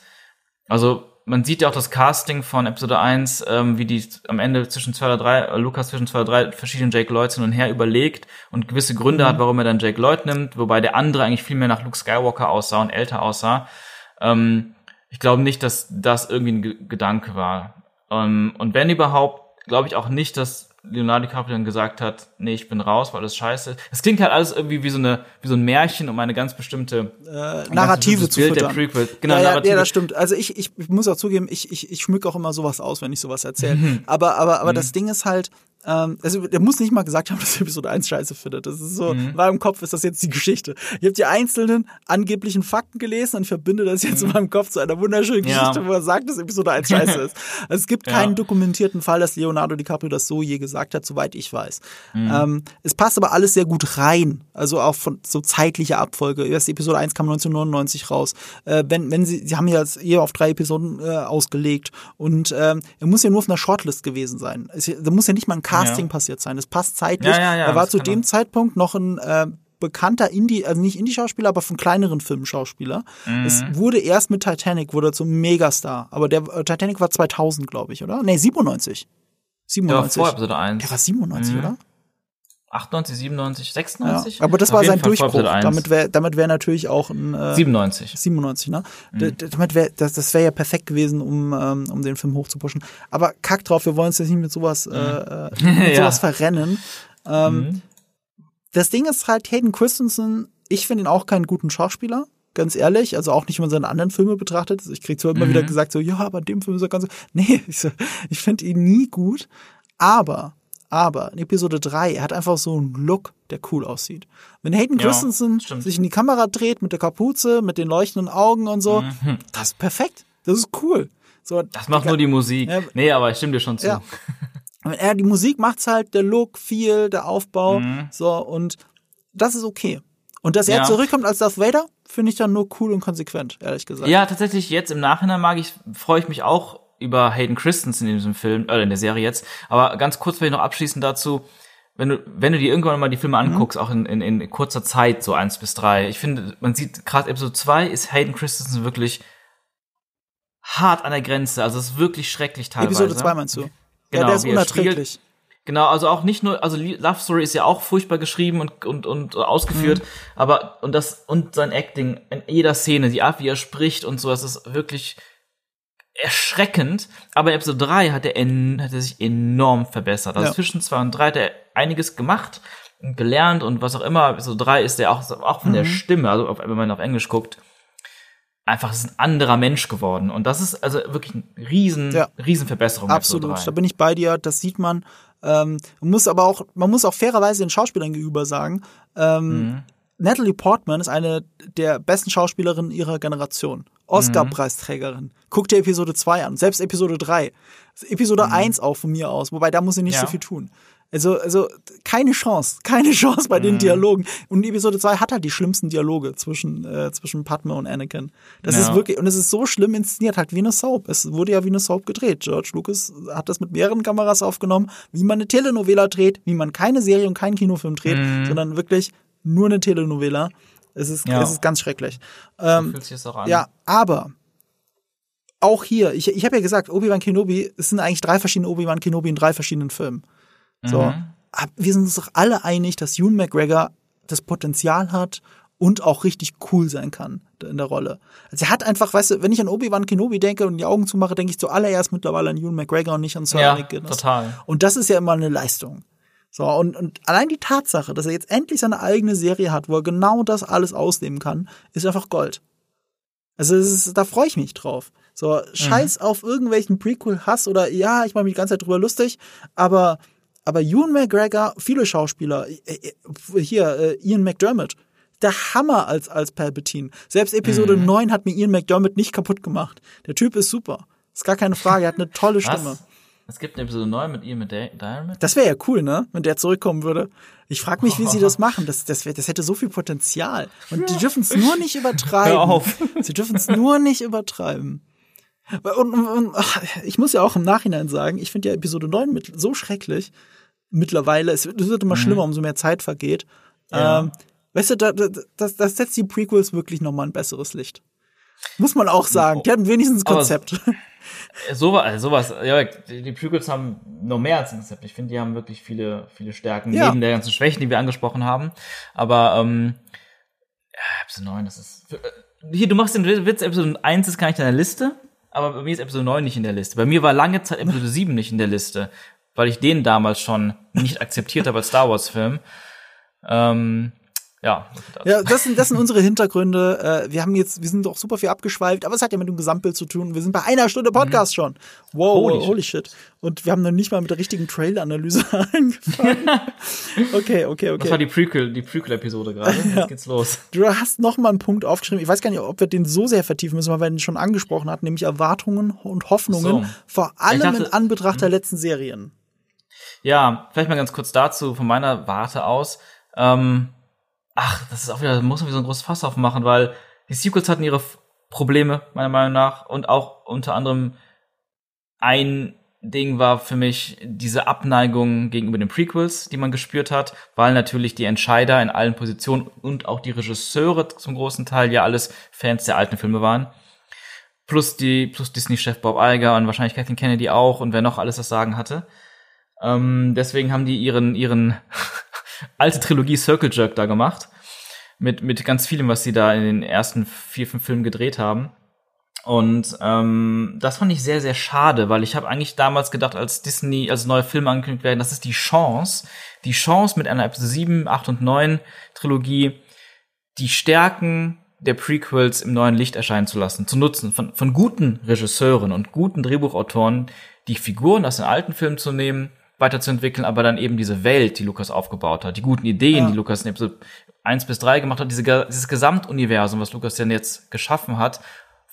Also man sieht ja auch das Casting von Episode 1, ähm, wie die am Ende zwischen zwei oder drei, äh, Lukas zwischen zwei oder drei verschiedenen Jake Lloyds hin und her überlegt und gewisse Gründe Mhm. hat, warum er dann Jake Lloyd nimmt, wobei der andere eigentlich viel mehr nach Luke Skywalker aussah und älter aussah. Ähm, ich glaube nicht, dass das irgendwie ein Ge Gedanke war. Ähm, und wenn überhaupt, glaube ich auch nicht, dass Leonardo DiCaprio dann gesagt hat, nee, ich bin raus, weil das scheiße ist. Es klingt halt alles irgendwie wie so eine, wie so ein Märchen um eine ganz bestimmte äh, Narrative ganz zu Bild füttern. der Prequel. Genau, ja, ja, Narrative. ja, das stimmt. Also ich, ich, ich muss auch zugeben, ich, ich, ich schmück auch immer sowas aus, wenn ich sowas erzähle. Mhm. aber aber, aber das Ding ist halt, ähm, also der muss nicht mal gesagt haben, dass er Episode 1 scheiße findet. Das ist so, mhm. in meinem Kopf ist das jetzt die Geschichte. Ich habe die einzelnen angeblichen Fakten gelesen und verbinde das jetzt mhm. in meinem Kopf zu einer wunderschönen Geschichte, ja. wo er sagt, dass Episode 1 scheiße ist. Also es gibt keinen ja. dokumentierten Fall, dass Leonardo DiCaprio das so je gesagt hat, soweit ich weiß. Mhm. Ähm, es passt aber alles sehr gut rein. Also auch von so zeitlicher Abfolge. Erst Episode 1 kam 1999 raus. Äh, wenn, wenn sie, sie haben ja jetzt eher auf drei Episoden äh, ausgelegt und ähm, er muss ja nur auf einer Shortlist gewesen sein. da muss ja nicht mal ein Casting ja. passiert sein. Das passt zeitlich. Ja, er war zu dem Zeitpunkt noch ein äh, bekannter Indie, also nicht Indie-Schauspieler, aber von kleineren Filmschauspieler. Mhm. Es wurde erst mit Titanic, wurde zum Megastar. Aber der äh, Titanic war 2000, glaube ich, oder? Nee, 97. 97. Ja, vor Episode 1. Der war 97, mhm. oder? 98, 97, 96? Ja, aber das Auf war sein Durchbruch. Damit wäre damit wär natürlich auch ein äh, 97. 97, ne? Mhm. Damit wär, das, das wäre ja perfekt gewesen, um, ähm, um den Film hochzupuschen. Aber kack drauf, wir wollen uns jetzt nicht mit sowas, mhm. äh, mit ja. sowas verrennen. Ähm, mhm. Das Ding ist halt, Hayden Christensen, ich finde ihn auch keinen guten Schauspieler ganz ehrlich, also auch nicht, wenn man seine anderen Filme betrachtet. Ich krieg zwar immer mhm. wieder gesagt, so, ja, aber in dem Film ist er ganz, nee, ich, so, ich finde ihn nie gut, aber aber in Episode 3, er hat einfach so einen Look, der cool aussieht. Wenn Hayden ja, Christensen stimmt. sich in die Kamera dreht mit der Kapuze, mit den leuchtenden Augen und so, mhm. das ist perfekt. Das ist cool. So, das macht nur die Musik. Ja, nee, aber ich stimme dir schon zu. Ja. ja die Musik macht's halt, der Look, viel, der Aufbau, mhm. so, und das ist okay. Und dass er ja. zurückkommt als Darth Vader, finde ich dann nur cool und konsequent, ehrlich gesagt. Ja, tatsächlich, jetzt im Nachhinein mag ich, freue ich mich auch über Hayden Christensen in diesem Film, äh, in der Serie jetzt. Aber ganz kurz vielleicht noch abschließend dazu, wenn du, wenn du dir irgendwann mal die Filme mhm. anguckst, mhm. auch in, in, in kurzer Zeit, so eins bis drei, ich finde, man sieht gerade Episode zwei ist Hayden Christensen wirklich hart an der Grenze. Also es ist wirklich schrecklich teilweise. Episode zwei meinst du? Genau, ja, der ist unerträglich. Genau, also auch nicht nur, also Love Story ist ja auch furchtbar geschrieben und und und ausgeführt, mhm. aber und das und sein Acting in jeder Szene, die Art, wie er spricht und so, das ist wirklich erschreckend, aber in Episode 3 hat er, en, hat er sich enorm verbessert. Also ja. zwischen 2 und 3 hat er einiges gemacht und gelernt und was auch immer. Episode 3 ist er auch, auch von mhm. der Stimme, also auf, wenn man auf Englisch guckt, einfach ist ein anderer Mensch geworden. Und das ist also wirklich eine riesen, ja. riesen Verbesserung. Absolut, da bin ich bei dir, das sieht man. Ähm, man muss aber auch, man muss auch fairerweise den Schauspielern gegenüber sagen, ähm, mhm. Natalie Portman ist eine der besten Schauspielerinnen ihrer Generation. Oscar-Preisträgerin. Guck dir Episode 2 an, selbst Episode 3. Episode mhm. 1 auch von mir aus, wobei da muss sie nicht ja. so viel tun. Also, also keine Chance, keine Chance bei den mhm. Dialogen. Und Episode 2 hat halt die schlimmsten Dialoge zwischen, äh, zwischen Padme und Anakin. Das ja. ist wirklich, und es ist so schlimm inszeniert, halt wie eine Soap. Es wurde ja wie eine Soap gedreht. George Lucas hat das mit mehreren Kameras aufgenommen, wie man eine Telenovela dreht, wie man keine Serie und keinen Kinofilm dreht, mhm. sondern wirklich nur eine Telenovela. Es ist, ja. es ist ganz schrecklich. Ähm, so fühlt sich das auch an. Ja, aber auch hier, ich, ich habe ja gesagt, Obi-Wan Kenobi, es sind eigentlich drei verschiedene Obi-Wan Kenobi in drei verschiedenen Filmen. So, mhm. wir sind uns doch alle einig, dass Ewan McGregor das Potenzial hat und auch richtig cool sein kann in der Rolle. Also er hat einfach, weißt du, wenn ich an Obi-Wan Kenobi denke und die Augen zumache, denke ich zuallererst mittlerweile an Ewan McGregor und nicht an Sir ja, total. Und das ist ja immer eine Leistung. So, und, und allein die Tatsache, dass er jetzt endlich seine eigene Serie hat, wo er genau das alles ausleben kann, ist einfach Gold. Also ist, da freue ich mich drauf. So, scheiß mhm. auf irgendwelchen Prequel-Hass oder ja, ich mache mich die ganze Zeit drüber lustig, aber, aber Ewan McGregor, viele Schauspieler, äh, äh, hier, äh, Ian McDermott, der Hammer als, als Palpatine. Selbst Episode mhm. 9 hat mir Ian McDermott nicht kaputt gemacht. Der Typ ist super. Ist gar keine Frage, er hat eine tolle Stimme. Was? Es gibt eine Episode 9 mit ihr, mit Diamond. Das wäre ja cool, ne? Wenn der zurückkommen würde. Ich frage mich, wie sie das machen. Das, das, wär, das hätte so viel Potenzial. Und die dürfen es nur nicht übertreiben. Hör auf. Sie dürfen es nur nicht übertreiben. Und, und, und ach, ich muss ja auch im Nachhinein sagen, ich finde ja Episode 9 mit, so schrecklich mittlerweile. Es, es wird immer mhm. schlimmer, umso mehr Zeit vergeht. Ja. Ähm, weißt du, da, da, das, das setzt die Prequels wirklich nochmal ein besseres Licht. Muss man auch sagen. Die hatten wenigstens ein Konzept. Sowas, also sowas, ja, die Prequels haben noch mehr als ein Konzept. Ich finde, die haben wirklich viele, viele Stärken, ja. neben der ganzen Schwächen, die wir angesprochen haben. Aber, ähm, ja, Episode 9, das ist. Äh, hier, du machst den Witz, Episode 1 ist gar nicht in der Liste, aber bei mir ist Episode 9 nicht in der Liste. Bei mir war lange Zeit Episode 7 nicht in der Liste, weil ich den damals schon nicht akzeptiert habe als Star Wars-Film. Ähm, ja. Das. Ja, das sind, das sind unsere Hintergründe. Äh, wir haben jetzt, wir sind doch super viel abgeschweift, aber es hat ja mit dem Gesamtbild zu tun. Wir sind bei einer Stunde Podcast mhm. schon. Wow, holy, holy shit. shit. Und wir haben noch nicht mal mit der richtigen Trailer-Analyse angefangen. okay, okay, okay. Das war die Prequel, die Prequel-Episode gerade. Jetzt ja. geht's los. Du hast noch mal einen Punkt aufgeschrieben. Ich weiß gar nicht, ob wir den so sehr vertiefen müssen, weil wir ihn schon angesprochen hatten, nämlich Erwartungen und Hoffnungen, so. vor allem dachte, in Anbetracht der hm. letzten Serien. Ja, vielleicht mal ganz kurz dazu von meiner Warte aus. Ähm, ach, das ist auch wieder, muss man wieder so ein großes Fass aufmachen, weil die Sequels hatten ihre Probleme, meiner Meinung nach, und auch unter anderem ein Ding war für mich diese Abneigung gegenüber den Prequels, die man gespürt hat, weil natürlich die Entscheider in allen Positionen und auch die Regisseure zum großen Teil ja alles Fans der alten Filme waren. Plus die, plus Disney-Chef Bob Iger und wahrscheinlich Kathleen Kennedy auch und wer noch alles das Sagen hatte. Ähm, deswegen haben die ihren, ihren alte Trilogie Circle Jerk da gemacht. Mit, mit ganz vielem, was sie da in den ersten vier, fünf Filmen gedreht haben. Und ähm, das fand ich sehr, sehr schade, weil ich habe eigentlich damals gedacht, als Disney, als neue Filme angekündigt werden, das ist die Chance, die Chance mit einer Episode 7, 8 und 9 Trilogie, die Stärken der Prequels im neuen Licht erscheinen zu lassen, zu nutzen, von, von guten Regisseuren und guten Drehbuchautoren, die Figuren aus den alten Filmen zu nehmen weiterzuentwickeln, aber dann eben diese Welt, die Lukas aufgebaut hat, die guten Ideen, ja. die Lukas in Episode 1 bis 3 gemacht hat, diese, dieses Gesamtuniversum, was Lukas denn jetzt geschaffen hat,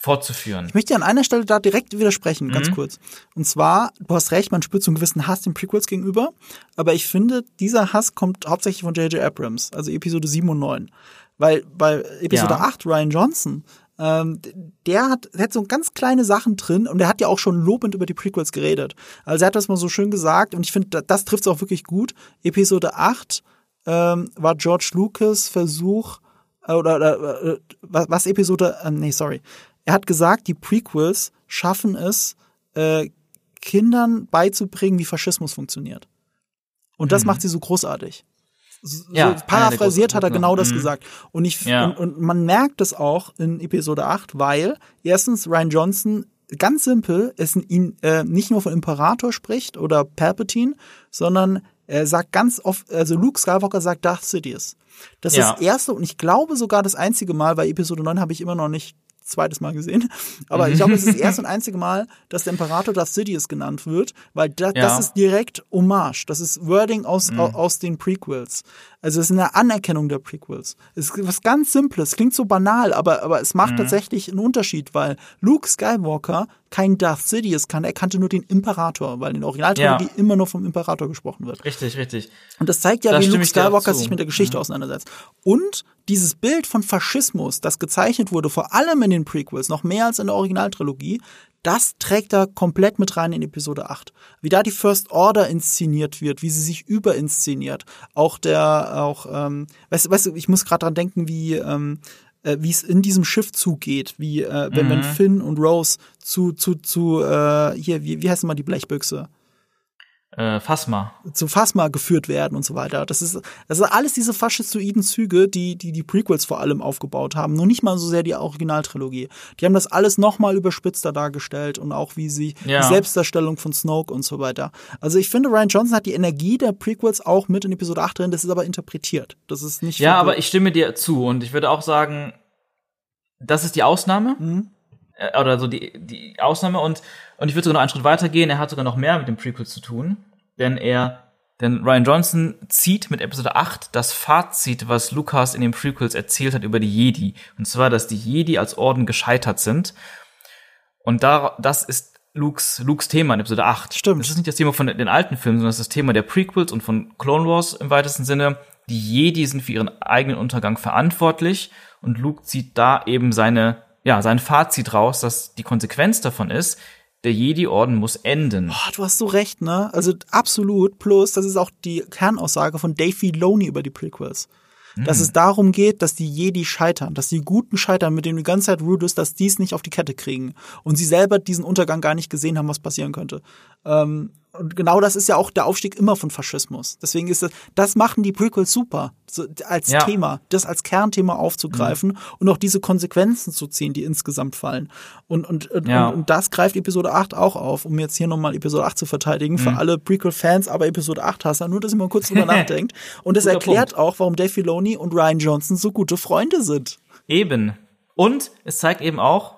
fortzuführen. Ich möchte an einer Stelle da direkt widersprechen, ganz mhm. kurz. Und zwar, du hast recht, man spürt so einen gewissen Hass den Prequels gegenüber, aber ich finde, dieser Hass kommt hauptsächlich von J.J. Abrams, also Episode 7 und 9. Weil bei Episode ja. 8 Ryan Johnson ähm, der hat, der hat so ganz kleine Sachen drin und der hat ja auch schon lobend über die Prequels geredet. Also er hat das mal so schön gesagt und ich finde, das trifft es auch wirklich gut. Episode 8 ähm, war George Lucas Versuch, äh, oder, oder äh, was Episode, äh, nee, sorry. Er hat gesagt, die Prequels schaffen es, äh, Kindern beizubringen, wie Faschismus funktioniert. Und das mhm. macht sie so großartig. So ja, paraphrasiert hat er genau das mhm. gesagt. Und, ich, ja. und, und man merkt es auch in Episode 8, weil erstens Ryan Johnson ganz simpel es ihn äh, nicht nur von Imperator spricht oder Palpatine, sondern er sagt ganz oft, also Luke Skywalker sagt Darth Sidious. Das ja. ist das erste und ich glaube sogar das einzige Mal, weil Episode 9 habe ich immer noch nicht zweites Mal gesehen. Aber ich glaube, es ist das erste und einzige Mal, dass der Imperator Darth Sidious genannt wird, weil da, ja. das ist direkt Hommage. Das ist Wording aus, mhm. aus den Prequels. Also es ist eine Anerkennung der Prequels. Es ist was ganz Simples, klingt so banal, aber, aber es macht mhm. tatsächlich einen Unterschied, weil Luke Skywalker kein Darth Sidious kann, er kannte nur den Imperator, weil in der Originaltrilogie ja. immer nur vom Imperator gesprochen wird. Richtig, richtig. Und das zeigt ja, da wie Luke Skywalker sich mit der Geschichte mhm. auseinandersetzt. Und dieses Bild von Faschismus, das gezeichnet wurde, vor allem in den Prequels, noch mehr als in der Originaltrilogie, das trägt er komplett mit rein in Episode 8. Wie da die First Order inszeniert wird, wie sie sich überinszeniert. Auch der, auch, ähm, weißt, weißt du, ich muss gerade dran denken, wie, ähm, äh, wie es in diesem Schiff zugeht, wie äh, wenn, mhm. wenn Finn und Rose zu, zu, zu, äh, hier, wie, wie heißt immer die Blechbüchse? Äh, Phasma. zu Phasma geführt werden und so weiter. Das ist, das sind alles diese faschistoiden Züge, die, die die Prequels vor allem aufgebaut haben. Nur nicht mal so sehr die Originaltrilogie. Die haben das alles nochmal überspitzter dargestellt und auch wie sie ja. die Selbstdarstellung von Snoke und so weiter. Also ich finde, Ryan Johnson hat die Energie der Prequels auch mit in Episode 8 drin. Das ist aber interpretiert. Das ist nicht. Ja, aber ich stimme dir zu und ich würde auch sagen, das ist die Ausnahme. Mhm äh, oder so die, die Ausnahme und, und ich würde sogar noch einen Schritt weiter gehen, er hat sogar noch mehr mit dem Prequel zu tun, denn er, denn Ryan Johnson zieht mit Episode 8 das Fazit, was Lucas in den Prequels erzählt hat über die Jedi. Und zwar, dass die Jedi als Orden gescheitert sind. Und da, das ist Lukes, Lukes Thema in Episode 8. Stimmt. Das ist nicht das Thema von den alten Filmen, sondern das ist das Thema der Prequels und von Clone Wars im weitesten Sinne. Die Jedi sind für ihren eigenen Untergang verantwortlich und Luke zieht da eben seine ja, sein Fazit raus, dass die Konsequenz davon ist, der Jedi-Orden muss enden. Oh, du hast so recht, ne? Also absolut. Plus, das ist auch die Kernaussage von Dave Filoni über die Prequels. Dass mm. es darum geht, dass die Jedi scheitern, dass die Guten scheitern, mit denen du die ganze Zeit rudest, dass die es nicht auf die Kette kriegen. Und sie selber diesen Untergang gar nicht gesehen haben, was passieren könnte. Ähm, und genau das ist ja auch der Aufstieg immer von Faschismus. Deswegen ist das, das machen die Prequels super, so, als Ja. Thema, das als Kernthema aufzugreifen Mhm. und auch diese Konsequenzen zu ziehen, die insgesamt fallen. Und, und, und, Ja. und, und das greift Episode 8 auch auf, um jetzt hier nochmal Episode 8 zu verteidigen, Mhm. für alle Prequel-Fans, aber Episode 8 Hasser, nur, dass ihr mal kurz drüber nachdenkt. Und das Guter erklärt auch, warum Dave Filoni und Ryan Johnson so gute Freunde sind. Eben. Und es zeigt eben auch,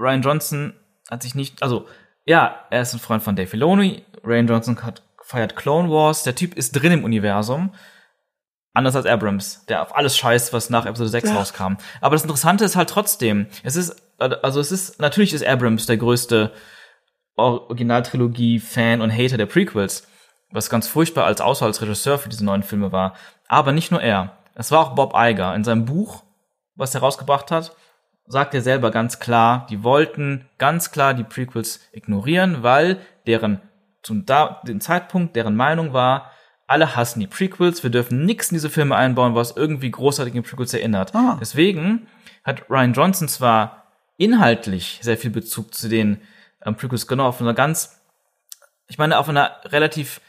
Ryan Johnson hat sich nicht, also ja, er ist ein Freund von Dave Filoni. Ryan Johnson hat, feiert Clone Wars. Der Typ ist drin im Universum. Anders als Abrams, der auf alles scheißt, was nach Episode 6 Ja. rauskam. Aber das Interessante ist halt trotzdem, es ist, also es ist, natürlich ist Abrams der größte Originaltrilogie-Fan und Hater der Prequels, was ganz furchtbar als Auswahl als Regisseur für diese neuen Filme war. Aber nicht nur er. Es war auch Bob Iger. In seinem Buch, was er rausgebracht hat, sagt er selber ganz klar, die wollten ganz klar die Prequels ignorieren, weil deren zum da, den Zeitpunkt deren Meinung war, alle hassen die Prequels, wir dürfen nichts in diese Filme einbauen, was irgendwie großartig an Prequels erinnert. Ah. Deswegen hat Ryan Johnson zwar inhaltlich sehr viel Bezug zu den ähm, Prequels genommen, auf einer ganz, ich meine, auf einer relativ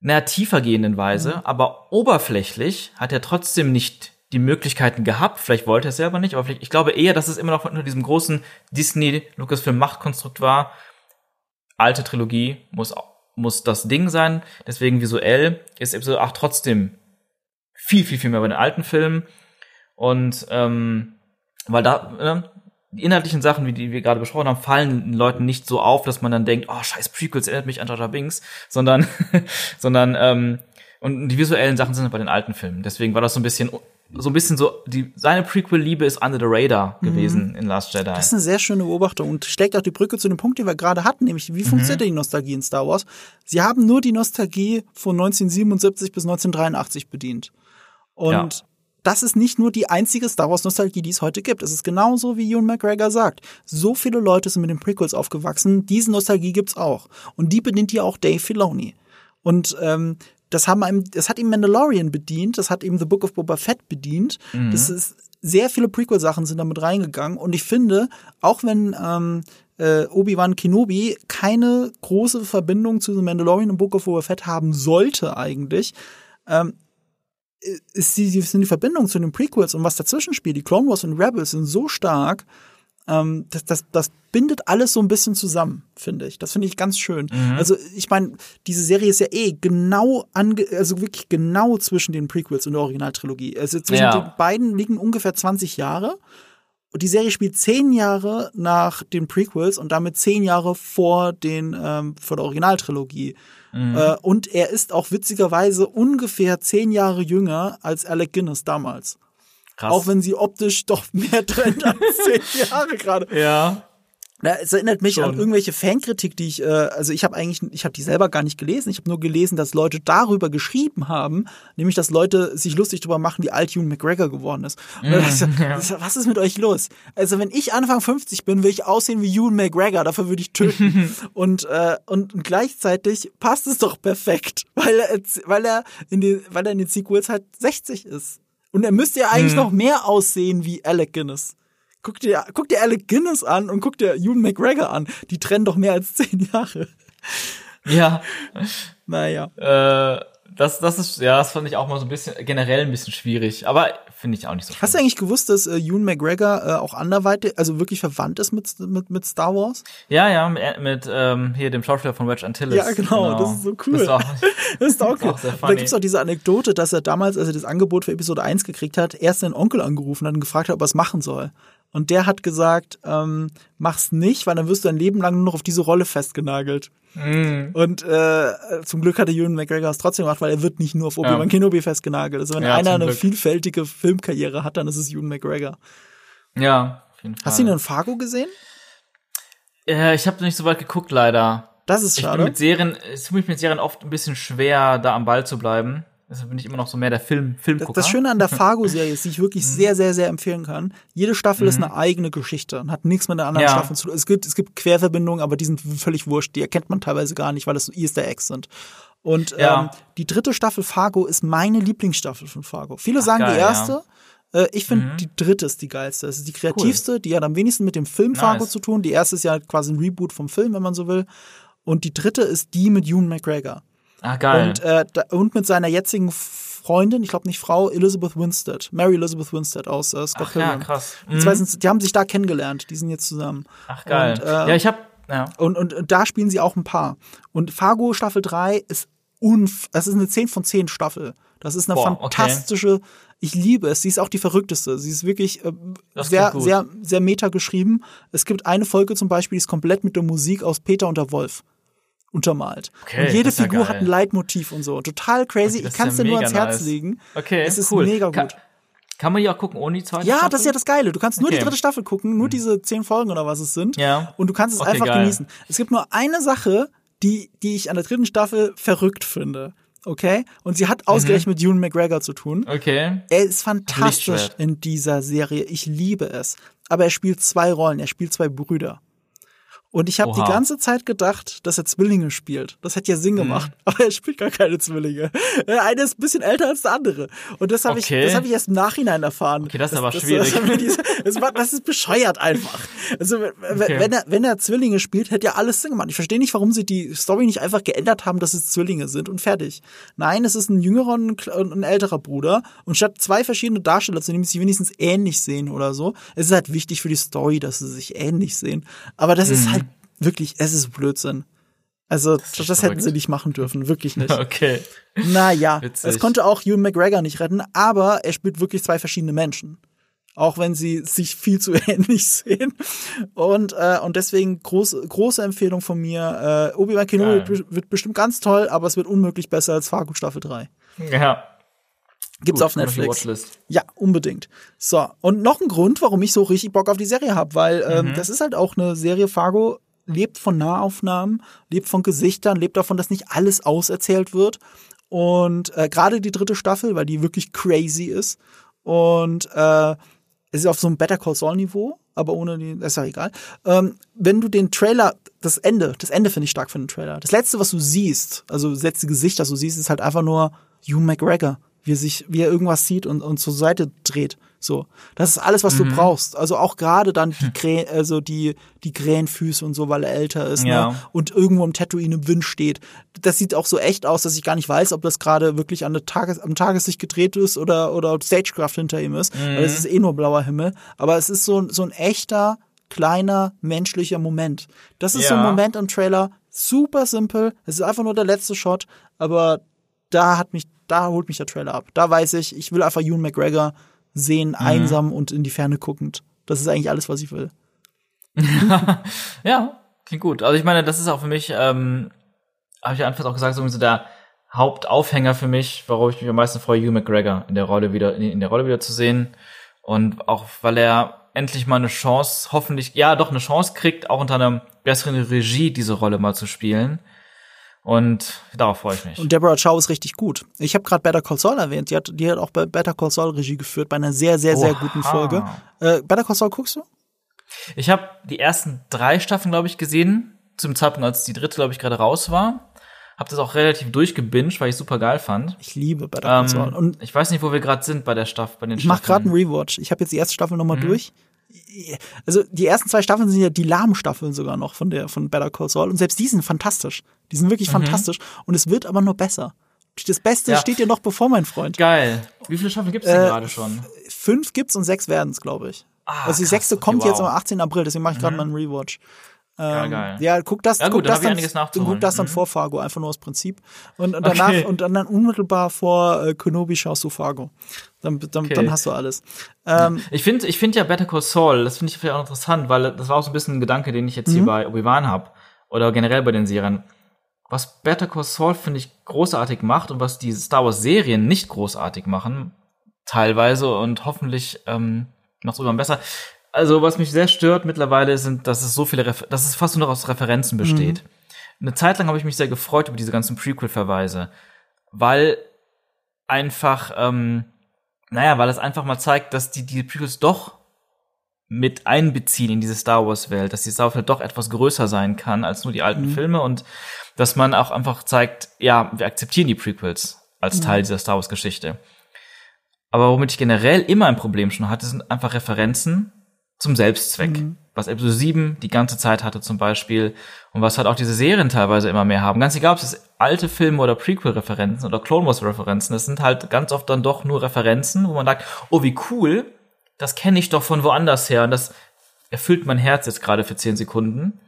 naja, tiefer gehenden Weise, aber oberflächlich hat er trotzdem nicht die Möglichkeiten gehabt. Vielleicht wollte er es selber nicht, aber ich glaube eher, dass es immer noch unter diesem großen Disney-Lucasfilm-Machtkonstrukt war. Alte Trilogie muss, muss das Ding sein. Deswegen visuell ist Episode 8 trotzdem viel, viel, viel mehr bei den alten Filmen. Und ähm, weil da, äh, die inhaltlichen Sachen, wie die wir gerade besprochen haben, fallen den Leuten nicht so auf, dass man dann denkt, oh, scheiß Prequels erinnert mich an Jar Binks, sondern, sondern, ähm, und die visuellen Sachen sind bei den alten Filmen. Deswegen war das so ein bisschen, so ein bisschen so, die, seine Prequel-Liebe ist under the radar gewesen in Last Jedi. Das ist eine sehr schöne Beobachtung und schlägt auch die Brücke zu dem Punkt, den wir gerade hatten, nämlich wie funktioniert Mhm. die Nostalgie in Star Wars? Sie haben nur die Nostalgie von 1977 bis 1983 bedient. Und Ja. das ist nicht nur die einzige Star Wars Nostalgie, die es heute gibt. Es ist genauso, wie Ewan McGregor sagt. So viele Leute sind mit den Prequels aufgewachsen. Diese Nostalgie gibt's auch. Und die bedient ja auch Dave Filoni. Und ähm, das haben einem, das hat ihm Mandalorian bedient, das hat ihm The Book of Boba Fett bedient. Das ist sehr viele Prequel-Sachen sind damit reingegangen. Und ich finde, auch wenn ähm, äh, Obi-Wan Kenobi keine große Verbindung zu The Mandalorian und Book of Boba Fett haben sollte eigentlich, ähm, ist die, sind die Verbindungen zu den Prequels und was dazwischen spielt, die Clone Wars und Rebels sind so stark, ähm, das, das, das bindet alles so ein bisschen zusammen, finde ich. Das finde ich ganz schön. Also ich meine, diese Serie ist ja eh genau ange also wirklich genau zwischen den Prequels und der Originaltrilogie. Also zwischen Ja. den beiden liegen ungefähr 20 Jahre. Und die Serie spielt zehn Jahre nach den Prequels und damit zehn Jahre vor den ähm, vor der Originaltrilogie. Äh, und er ist auch witzigerweise ungefähr zehn Jahre jünger als Alec Guinness damals. Krass. Auch wenn sie optisch doch mehr trennt als zehn Jahre gerade. ja. Ja, es erinnert mich Schon. an irgendwelche Fankritik, die ich, äh, also ich habe eigentlich, ich habe die selber gar nicht gelesen. Ich habe nur gelesen, dass Leute darüber geschrieben haben, nämlich dass Leute sich lustig darüber machen, wie alt Ewan McGregor geworden ist. Ich so, das- was ist mit euch los? Also wenn ich Anfang 50 bin, will ich aussehen wie Ewan McGregor, dafür würde ich töten. und, äh, und gleichzeitig passt es doch perfekt, weil er, weil er in den, weil er in den Sequels halt 60 ist. Und er müsste ja eigentlich noch mehr aussehen wie Alec Guinness. Guck dir, guck dir Alec Guinness an und guck dir Ewan McGregor an. Die trennen doch mehr als zehn Jahre. Ja. Naja. Äh, das, das ist, ja, das fand ich auch mal so ein bisschen, generell ein bisschen schwierig, aber finde ich auch nicht so Hast du eigentlich gewusst, dass äh, Ewan McGregor äh, auch anderweitig, also wirklich verwandt ist mit, mit, mit Star Wars? Ja, ja, mit, mit ähm, hier dem Schauspieler von Wedge Antilles. Ja, genau, das ist so cool. Das ist auch Das ist cool. auch sehr Und da funny. gibt's auch diese Anekdote, dass er damals, als er das Angebot für Episode 1 gekriegt hat, erst seinen Onkel angerufen hat und gefragt hat, ob er es machen soll. Und der hat gesagt, ähm, mach's nicht, weil dann wirst du dein Leben lang nur noch auf diese Rolle festgenagelt. Mm. Und äh, zum Glück hatte Ewan McGregor es trotzdem gemacht, weil er wird nicht nur auf Obi-Wan Ja. Kenobi festgenagelt. Also wenn Ja, einer eine Glück. vielfältige Filmkarriere hat, dann ist es Ewan McGregor. ja, auf jeden Fall. Hast du ihn in Fargo gesehen? Äh, ich habe nicht so weit geguckt, leider. Das ist Ich bin schade. mit Serien, es tut mich mit Serien oft ein bisschen schwer, da am Ball zu bleiben. Deshalb bin ich immer noch so mehr der Film, Das, Filmgucker. das Schöne an der Fargo-Serie ist, die ich Mhm. wirklich sehr, sehr, sehr empfehlen kann. Jede Staffel ist eine eigene Geschichte und hat nichts mit der anderen Ja. Staffel zu tun. Es gibt, es gibt Querverbindungen, aber die sind völlig wurscht. Die erkennt man teilweise gar nicht, weil das so Easter Eggs sind. Und Ja. ähm, die dritte Staffel Fargo ist meine Lieblingsstaffel von Fargo. Viele sagen geil, die erste. ja. Mhm. Äh, Ich finde, die dritte ist die geilste. Das ist die kreativste, die hat am wenigsten mit dem Film Fargo Nice. zu tun. Die erste ist ja quasi ein Reboot vom Film, wenn man so will. Und die dritte ist die mit Ewan McGregor. Ah, geil. Und, äh, da, und mit seiner jetzigen Freundin, ich glaube nicht Frau, Elizabeth Winstead, Mary Elizabeth Winstead aus äh, Scott Ach ja, krass. Die, Mhm. zwei sind, die haben sich da kennengelernt, die sind jetzt zusammen. Ach, geil. Und, äh, ja, ich hab, ja. Und, und, und da spielen sie auch ein Paar. Und Fargo Staffel 3 ist unf das ist eine 10 von 10 Staffel. Das ist eine Boah, okay. fantastische, ich liebe es. Sie ist auch die verrückteste. Sie ist wirklich äh, sehr, sehr, sehr meta geschrieben. Es gibt eine Folge zum Beispiel, die ist komplett mit der Musik aus Peter und der Wolf untermalt. Okay, und jede ist ja Figur hat ein Leitmotiv und so. Total crazy. Okay, ich kann es ja dir nur ans Herz nice. legen. Okay, Es ist cool. mega Kann, gut. kann man die auch gucken ohne die zweite Ja, Staffel? das ist ja das Geile. Du kannst nur die Okay. dritte Staffel gucken, nur diese zehn Folgen oder was es sind. Ja. Und du kannst es einfach geil. genießen. Es gibt nur eine Sache, die, die ich an der dritten Staffel verrückt finde. Okay? Und sie Mhm. hat ausgerechnet mit Ewan McGregor zu tun. Okay. Er ist fantastisch in dieser Serie. Ich liebe es. Aber er spielt zwei Rollen. Er spielt zwei Brüder. Und ich habe die ganze Zeit gedacht, dass er Zwillinge spielt. Das hätte ja Mhm. Sinn gemacht. Aber er spielt gar keine Zwillinge. Der eine ist ein bisschen älter als der andere. Und das habe Okay. ich, das habe ich erst im Nachhinein erfahren. Okay, das ist aber das, schwierig. Das, das, ist bescheuert einfach. Also wenn, Okay. wenn, er, wenn er Zwillinge spielt, hätte ja alles Sinn gemacht. Ich verstehe nicht, warum sie die Story nicht einfach geändert haben, dass es Zwillinge sind und fertig. Nein, es ist ein jüngerer und ein kle- und ein älterer Bruder. Und statt zwei verschiedene Darsteller zu nehmen, die sich wenigstens ähnlich sehen oder so, es ist halt wichtig für die Story, dass sie sich ähnlich sehen. Aber das Mhm. ist halt wirklich, es ist Blödsinn. Also, das, das hätten sie nicht machen dürfen, wirklich nicht. Okay. Naja, Witzig. es konnte auch Ewan McGregor nicht retten, aber er spielt wirklich zwei verschiedene Menschen. Auch wenn sie sich viel zu ähnlich sehen. Und, äh, und deswegen große, große Empfehlung von mir. Äh, Obi-Wan Kenobi Geil. wird, bestimmt ganz toll, aber es wird unmöglich besser als Fargo Staffel 3. Ja. Gibt's Gut, auf Netflix. Ja, unbedingt. So, und noch ein Grund, warum ich so richtig Bock auf die Serie habe, weil ähm, Mhm. das ist halt auch eine Serie, Fargo lebt von Nahaufnahmen, lebt von Gesichtern, lebt davon, dass nicht alles auserzählt wird. Und äh, gerade die dritte Staffel, weil die wirklich crazy ist. Und äh, es ist auf so einem Better Call Saul Niveau, aber ohne die, ist ja egal. Ähm, wenn du den Trailer, das Ende, das Ende finde ich stark für den Trailer. Das letzte, was du siehst, also das letzte Gesicht, das du siehst, ist halt einfach nur Hugh McGregor, wie er sich, wie er irgendwas sieht und, und zur Seite dreht. So, das ist alles, was du brauchst. Also auch gerade dann die Krä also die die Krähenfüße und so, weil er älter ist, Ja. ne? Und irgendwo im Tatooine im Wind steht. Das sieht auch so echt aus, dass ich gar nicht weiß, ob das gerade wirklich an der Tages am Tageslicht gedreht ist oder oder ob Stagecraft hinter ihm ist, weil es ist eh nur blauer Himmel. Aber es ist so so ein echter kleiner menschlicher Moment. Das ist so ein Ja. Moment im Trailer, super simpel. Es ist einfach nur der letzte Shot, aber da hat mich, da holt mich der Trailer ab. Da weiß ich, ich will einfach Ewan McGregor sehen, Mhm. einsam und in die Ferne guckend. Das ist eigentlich alles, was ich will. Ja, klingt gut. Also ich meine, das ist auch für mich, ähm, habe ich ja anfangs auch gesagt, so der Hauptaufhänger für mich, warum ich mich am meisten freue, Hugh McGregor in der Rolle wieder, in der Rolle wieder zu sehen. Und auch, weil er endlich mal eine Chance, hoffentlich, ja, doch eine Chance kriegt, auch unter einer besseren Regie diese Rolle mal zu spielen. Und darauf freue ich mich. Und Deborah Chow ist richtig gut. Ich habe gerade Better Call Saul erwähnt. Die hat, die hat auch bei Better Call Saul Regie geführt, bei einer sehr, sehr, sehr Oha. guten Folge. Äh, Better Call Saul guckst du? Ich habe die ersten drei Staffeln, glaube ich, gesehen, zum Zeitpunkt, als die dritte, glaube ich, gerade raus war. Hab das auch relativ durchgebinged, weil ich super geil fand. Ich liebe Better Call Saul. Ähm, Und ich weiß nicht, wo wir gerade sind bei der Staffel, bei den ich mache gerade Staffeln. einen Rewatch. Ich habe jetzt die erste Staffel Mhm. nochmal durch. Also die ersten zwei Staffeln sind ja die lahmen Staffeln sogar noch von der von Better Call Saul und selbst die sind fantastisch. Die sind wirklich fantastisch und es wird aber nur besser. Das Beste Mhm. Ja. steht dir noch bevor, mein Freund. Geil. Wie viele Staffeln gibt's denn Äh, gerade schon? Fünf gibt's und sechs werden's, glaube ich. Ah, also die krass, sechste okay, kommt wow. jetzt am 18. April, deswegen mache ich gerade mal einen Rewatch. Ja, geil. Ja, guck das, Ja, guck gut, dann das nachzuholen. guck das dann Mhm. vor Fargo, einfach nur aus Prinzip. Und, und danach Okay. und dann, dann unmittelbar vor äh, Kenobi schaust du Fargo. Dann, dann, Okay. dann hast du alles. Ähm, Ich finde ich find ja Better Call Saul, das finde ich vielleicht auch interessant, weil das war auch so ein bisschen ein Gedanke, den ich jetzt Mhm. hier bei Obi-Wan hab Oder generell bei den Serien. Was Better Call Saul, finde ich, großartig macht und was die Star Wars-Serien nicht großartig machen, teilweise und hoffentlich ähm, noch sogar besser. Also, was mich sehr stört mittlerweile, sind, dass es so viele, Refer dass es fast nur noch aus Referenzen besteht. Eine Zeit lang habe ich mich sehr gefreut über diese ganzen Prequel-Verweise, weil einfach, ähm, naja, weil es einfach mal zeigt, dass die, die Prequels doch mit einbeziehen in diese Star Wars-Welt, dass die Star Wars-Welt doch etwas größer sein kann als nur die alten Filme und dass man auch einfach zeigt, ja, wir akzeptieren die Prequels als Teil dieser Star Wars-Geschichte. Aber womit ich generell immer ein Problem schon hatte, sind einfach Referenzen, zum Selbstzweck. Mhm. Was Episode 7 die ganze Zeit hatte zum Beispiel und was halt auch diese Serien teilweise immer mehr haben. Ganz egal, ob es alte Filme oder Prequel-Referenzen oder Clone Wars-Referenzen, es sind halt ganz oft dann doch nur Referenzen, wo man sagt, oh, wie cool, das kenne ich doch von woanders her und das erfüllt mein Herz jetzt gerade für 10 Sekunden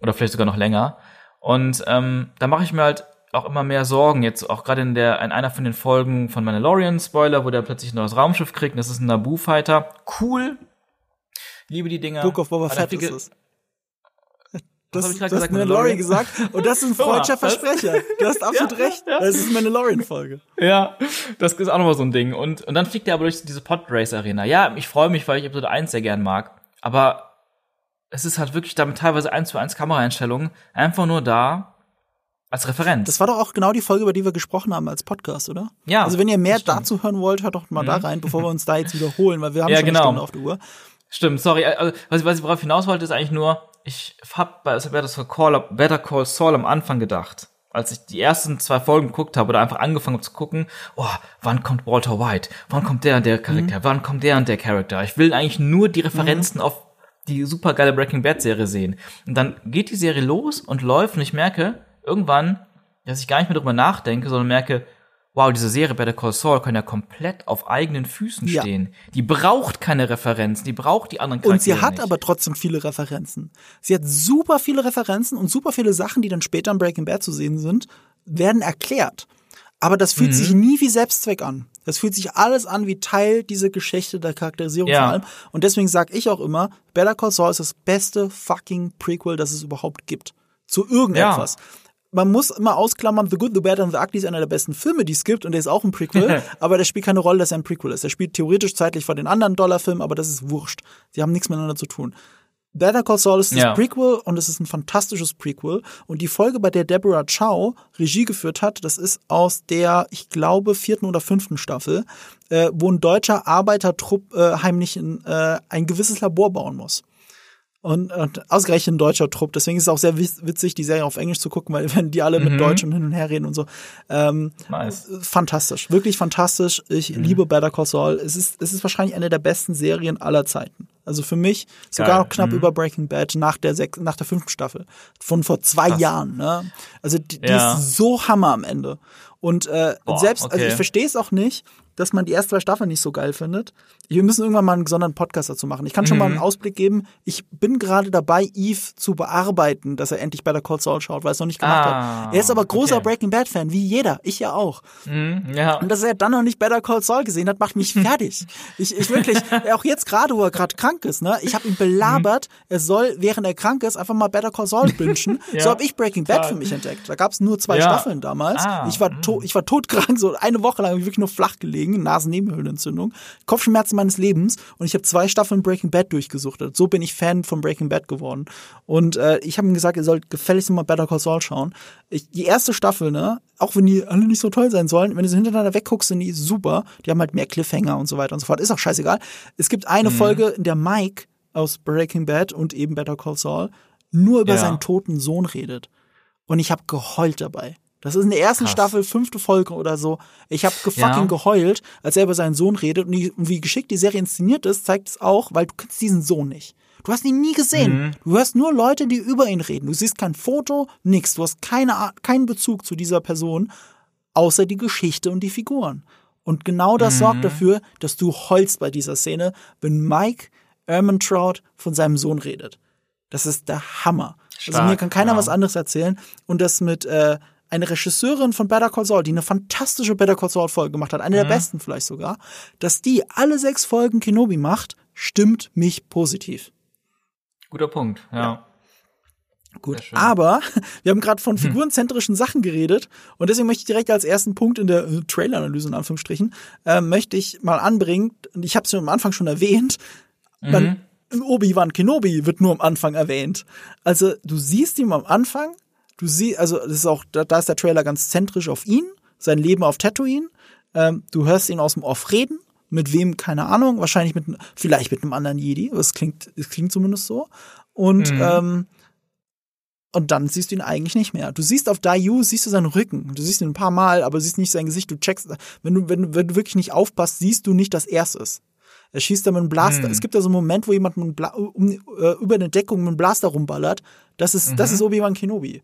oder vielleicht sogar noch länger. Und ähm, da mache ich mir halt auch immer mehr Sorgen. Jetzt auch gerade in der in einer von den Folgen von Mandalorian Spoiler, wo der plötzlich ein neues Raumschiff kriegt. Und das ist ein Naboo Fighter. Cool. Liebe die Dinger. Book of Boba Fett ist es. Das, das, das hast Mandalorian gesagt und das ist ein freudscher Versprecher. Du hast absolut ja, recht. Ja. Das ist Mandalorian-Folge. Ja, das ist auch nochmal so ein Ding. Und, und dann fliegt er aber durch diese Podrace-Arena. Ja, ich freue mich, weil ich Episode 1 sehr gern mag. Aber es ist halt wirklich damit teilweise eins zu eins Kameraeinstellungen einfach nur da als Referenz. Das war doch auch genau die Folge, über die wir gesprochen haben als Podcast, oder? Ja. Also wenn ihr mehr dazu hören wollt, hört doch mal mhm. da rein, bevor wir uns da jetzt wiederholen, weil wir haben ja, schon genau. eine Stunde auf der Uhr. Stimmt, sorry. Also, was, ich, was ich worauf hinaus wollte, ist eigentlich nur, ich hab bei Better Call, Better Call Saul am Anfang gedacht, als ich die ersten zwei Folgen geguckt habe oder einfach angefangen habe zu gucken, oh, wann kommt Walter White? Wann kommt der und der Charakter? Mhm. Wann kommt der und der Charakter? Ich will eigentlich nur die Referenzen mhm. auf die super geile Breaking Bad Serie sehen. Und dann geht die Serie los und läuft und ich merke irgendwann, dass ich gar nicht mehr drüber nachdenke, sondern merke, wow, diese Serie Better Call Saul kann ja komplett auf eigenen Füßen ja. stehen. Die braucht keine Referenzen, die braucht die anderen Charaktere Und sie hat nicht. aber trotzdem viele Referenzen. Sie hat super viele Referenzen und super viele Sachen, die dann später in Breaking Bad zu sehen sind, werden erklärt. Aber das fühlt mhm. sich nie wie Selbstzweck an. Das fühlt sich alles an wie Teil dieser Geschichte der Charakterisierung ja. vor allem. Und deswegen sage ich auch immer, Better Call Saul ist das beste fucking Prequel, das es überhaupt gibt. Zu irgendetwas. Ja. Man muss immer ausklammern, The Good, The Bad and The Ugly ist einer der besten Filme, die es gibt und der ist auch ein Prequel, aber der spielt keine Rolle, dass er ein Prequel ist. Der spielt theoretisch zeitlich vor den anderen Dollarfilmen, aber das ist wurscht. Sie haben nichts miteinander zu tun. Better Call Saul ist das ja. Prequel und es ist ein fantastisches Prequel. Und die Folge, bei der Deborah Chow Regie geführt hat, das ist aus der, ich glaube, vierten oder fünften Staffel, äh, wo ein deutscher Arbeitertrupp äh, heimlich in, äh, ein gewisses Labor bauen muss. Und, und ausgerechnet ein deutscher Trupp. Deswegen ist es auch sehr witzig, die Serie auf Englisch zu gucken, weil wenn die alle mhm. mit Deutsch und hin und her reden und so. Ähm, nice. Fantastisch, wirklich fantastisch. Ich mhm. liebe Better Call Saul. Es ist, es ist wahrscheinlich eine der besten Serien aller Zeiten. Also für mich sogar noch knapp mhm. über Breaking Bad nach der sechs, nach der fünften Staffel von vor zwei Krass. Jahren. Ne? Also die, die ja. ist so Hammer am Ende. Und äh, Boah, selbst, okay. also ich verstehe es auch nicht, dass man die ersten zwei Staffeln nicht so geil findet. Wir müssen irgendwann mal einen gesonderten Podcast dazu machen. Ich kann schon mhm. mal einen Ausblick geben. Ich bin gerade dabei, Eve zu bearbeiten, dass er endlich bei der Call Saul schaut, weil er es noch nicht gemacht ah, hat. Er ist aber großer okay. Breaking Bad Fan, wie jeder. Ich ja auch. Mhm, ja. Und dass er dann noch nicht Better Call Saul gesehen hat, macht mich fertig. ich, ich wirklich, auch jetzt gerade, wo er gerade krank ist, ne, ich habe ihn belabert, mhm. er soll, während er krank ist, einfach mal Better Call Saul wünschen. ja. So habe ich Breaking Bad für mich entdeckt. Da gab es nur zwei ja. Staffeln damals. Ah, ich war mhm. To ich war todkrank, so eine Woche lang wirklich nur flach gelegen, Nasennebenhöhlenentzündung, Kopfschmerzen meines Lebens und ich habe zwei Staffeln Breaking Bad durchgesuchtet. So bin ich Fan von Breaking Bad geworden. Und äh, ich habe ihm gesagt, ihr sollt gefälligst mal Better Call Saul schauen. Ich, die erste Staffel, ne, auch wenn die alle nicht so toll sein sollen, wenn du sie hintereinander wegguckst, sind die super. Die haben halt mehr Cliffhanger und so weiter und so fort. Ist auch scheißegal. Es gibt eine mhm. Folge, in der Mike aus Breaking Bad und eben Better Call Saul nur über ja. seinen toten Sohn redet. Und ich habe geheult dabei. Das ist in der ersten Krass. Staffel, fünfte Folge oder so. Ich habe fucking ja. geheult, als er über seinen Sohn redet. Und, die, und wie geschickt die Serie inszeniert ist, zeigt es auch, weil du kennst diesen Sohn nicht. Du hast ihn nie gesehen. Mhm. Du hörst nur Leute, die über ihn reden. Du siehst kein Foto, nix. Du hast keine, keinen Bezug zu dieser Person, außer die Geschichte und die Figuren. Und genau das mhm. sorgt dafür, dass du heulst bei dieser Szene, wenn Mike Ermentrout von seinem Sohn redet. Das ist der Hammer. Stark, also mir kann keiner ja. was anderes erzählen. Und das mit äh, eine Regisseurin von Better Call Saul, die eine fantastische Better Call Saul Folge gemacht hat, eine mhm. der besten vielleicht sogar, dass die alle sechs Folgen Kenobi macht, stimmt mich positiv. Guter Punkt, ja. ja. Gut, aber wir haben gerade von hm. figurenzentrischen Sachen geredet und deswegen möchte ich direkt als ersten Punkt in der äh, Trailer-Analyse in Anführungsstrichen äh, möchte ich mal anbringen, und ich habe es ja am Anfang schon erwähnt, mhm. Obi-Wan Kenobi wird nur am Anfang erwähnt. Also du siehst ihn am Anfang Du siehst, also das ist auch, da, da ist der Trailer ganz zentrisch auf ihn, sein Leben auf Tatooine. Ähm, du hörst ihn aus dem Off reden, mit wem, keine Ahnung, wahrscheinlich mit, vielleicht mit einem anderen Jedi, es klingt, es klingt zumindest so. Und, mhm. ähm, und dann siehst du ihn eigentlich nicht mehr. Du siehst auf Dayu, siehst du seinen Rücken. Du siehst ihn ein paar Mal, aber siehst nicht sein Gesicht. Du checkst, wenn du, wenn, wenn du wirklich nicht aufpasst, siehst du nicht, dass er es ist. Er schießt da mit einem Blaster. Hm. Es gibt da so einen Moment, wo jemand Bla um, äh, über eine Deckung mit einem Blaster rumballert. Das ist, das Mhm. ist Obi-Wan Kenobi.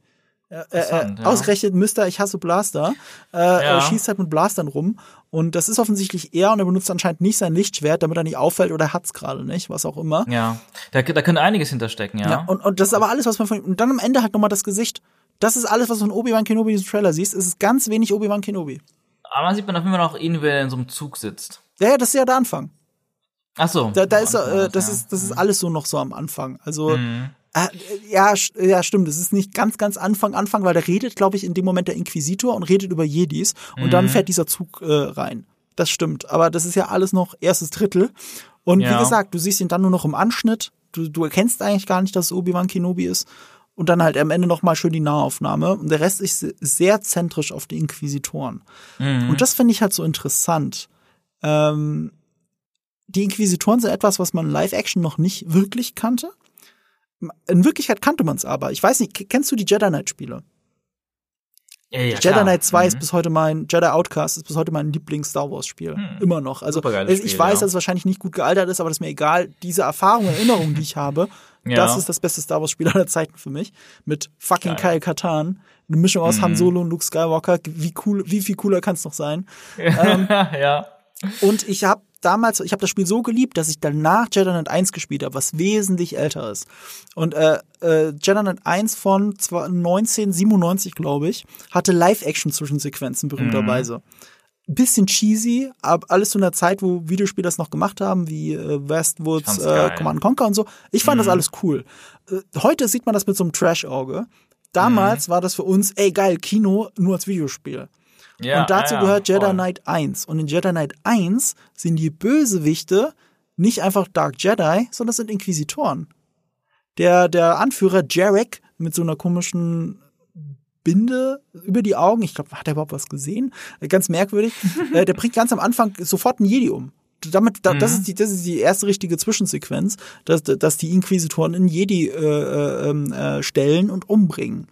Er, Interessant, er, ja. Ausgerechnet Mister, ich hasse Blaster. Äh, Er Ja. schießt halt mit Blastern rum. Und das ist offensichtlich er und er benutzt anscheinend nicht sein Lichtschwert, damit er nicht auffällt oder hat's gerade nicht, was auch immer. Ja, da, da könnte einiges hinterstecken, ja. Ja, und, und das ist aber alles, was man von Und dann am Ende halt nochmal das Gesicht. Das ist alles, was du von Obi-Wan Kenobi in diesem Trailer siehst. Es ist ganz wenig Obi-Wan Kenobi. Aber man sieht man auf jeden Fall noch ihn, wenn er in so einem Zug sitzt. Ja, ja, das ist ja der Anfang. Ach so. Da, da ist, äh, das ist, das ist alles so noch so am Anfang. Also, Mhm. Äh, ja, ja, stimmt. Es ist nicht ganz, ganz Anfang, Anfang, weil der redet, glaube ich, in dem Moment der Inquisitor und redet über Jedis und Mhm. dann fährt dieser Zug äh, rein. Das stimmt. Aber das ist ja alles noch erstes Drittel. Und wie Ja. gesagt, du siehst ihn dann nur noch im Anschnitt. Du, du erkennst eigentlich gar nicht, dass es Obi-Wan Kenobi ist. Und dann halt am Ende noch mal schön die Nahaufnahme. Und der Rest ist sehr zentrisch auf die Inquisitoren. Mhm. Und das finde ich halt so interessant. Ähm, die Inquisitoren sind etwas, was man Live-Action noch nicht wirklich kannte. In Wirklichkeit kannte man es aber. Ich weiß nicht, kennst du die Jedi Knight-Spiele? ja, ja, Jedi. Knight 2 ist Mhm. bis heute mein, Jedi Outcast ist bis heute mein Lieblings-Star Wars-Spiel. Hm. Immer noch. Also, ich Spiel, weiß, ja. dass es wahrscheinlich nicht gut gealtert ist, aber das ist mir egal. Diese Erfahrung, Erinnerung, die ich habe, das ist das beste Star Wars-Spiel aller Zeiten für mich. Mit fucking Geil. Kyle Katan. Eine Mischung aus Mhm. Han Solo und Luke Skywalker. Wie cool, wie viel cooler kann es noch sein? Ähm, ja. Und ich habe damals, ich habe das Spiel so geliebt, dass ich danach Jedi Knight 1 gespielt habe, was wesentlich älter ist. Und äh, äh, Jedi Knight 1 von zwar 1997, glaube ich, hatte Live-Action-Zwischensequenzen berühmterweise. Bisschen cheesy, aber alles zu einer Zeit, wo Videospiele das noch gemacht haben, wie äh, Westwoods, äh. Command and Conquer und so. Ich fand das Mhm. alles cool. Äh, heute sieht man das mit so einem Trash-Auge. Damals Mhm. war das für uns, ey geil, Kino nur als Videospiel. Ja. Und dazu ja, gehört Jedi voll. Knight 1. Und in Jedi Knight 1 sind die Bösewichte nicht einfach Dark Jedi, sondern das sind Inquisitoren. Der, der Anführer Jarek mit so einer komischen Binde über die Augen, ich glaube, hat er überhaupt was gesehen? Ganz merkwürdig. äh, der bringt ganz am Anfang sofort einen Jedi um. Damit, da, das, Mhm. ist die, das ist die erste richtige Zwischensequenz, dass, dass die Inquisitoren in Jedi äh, äh, ähm, äh, stellen und umbringen.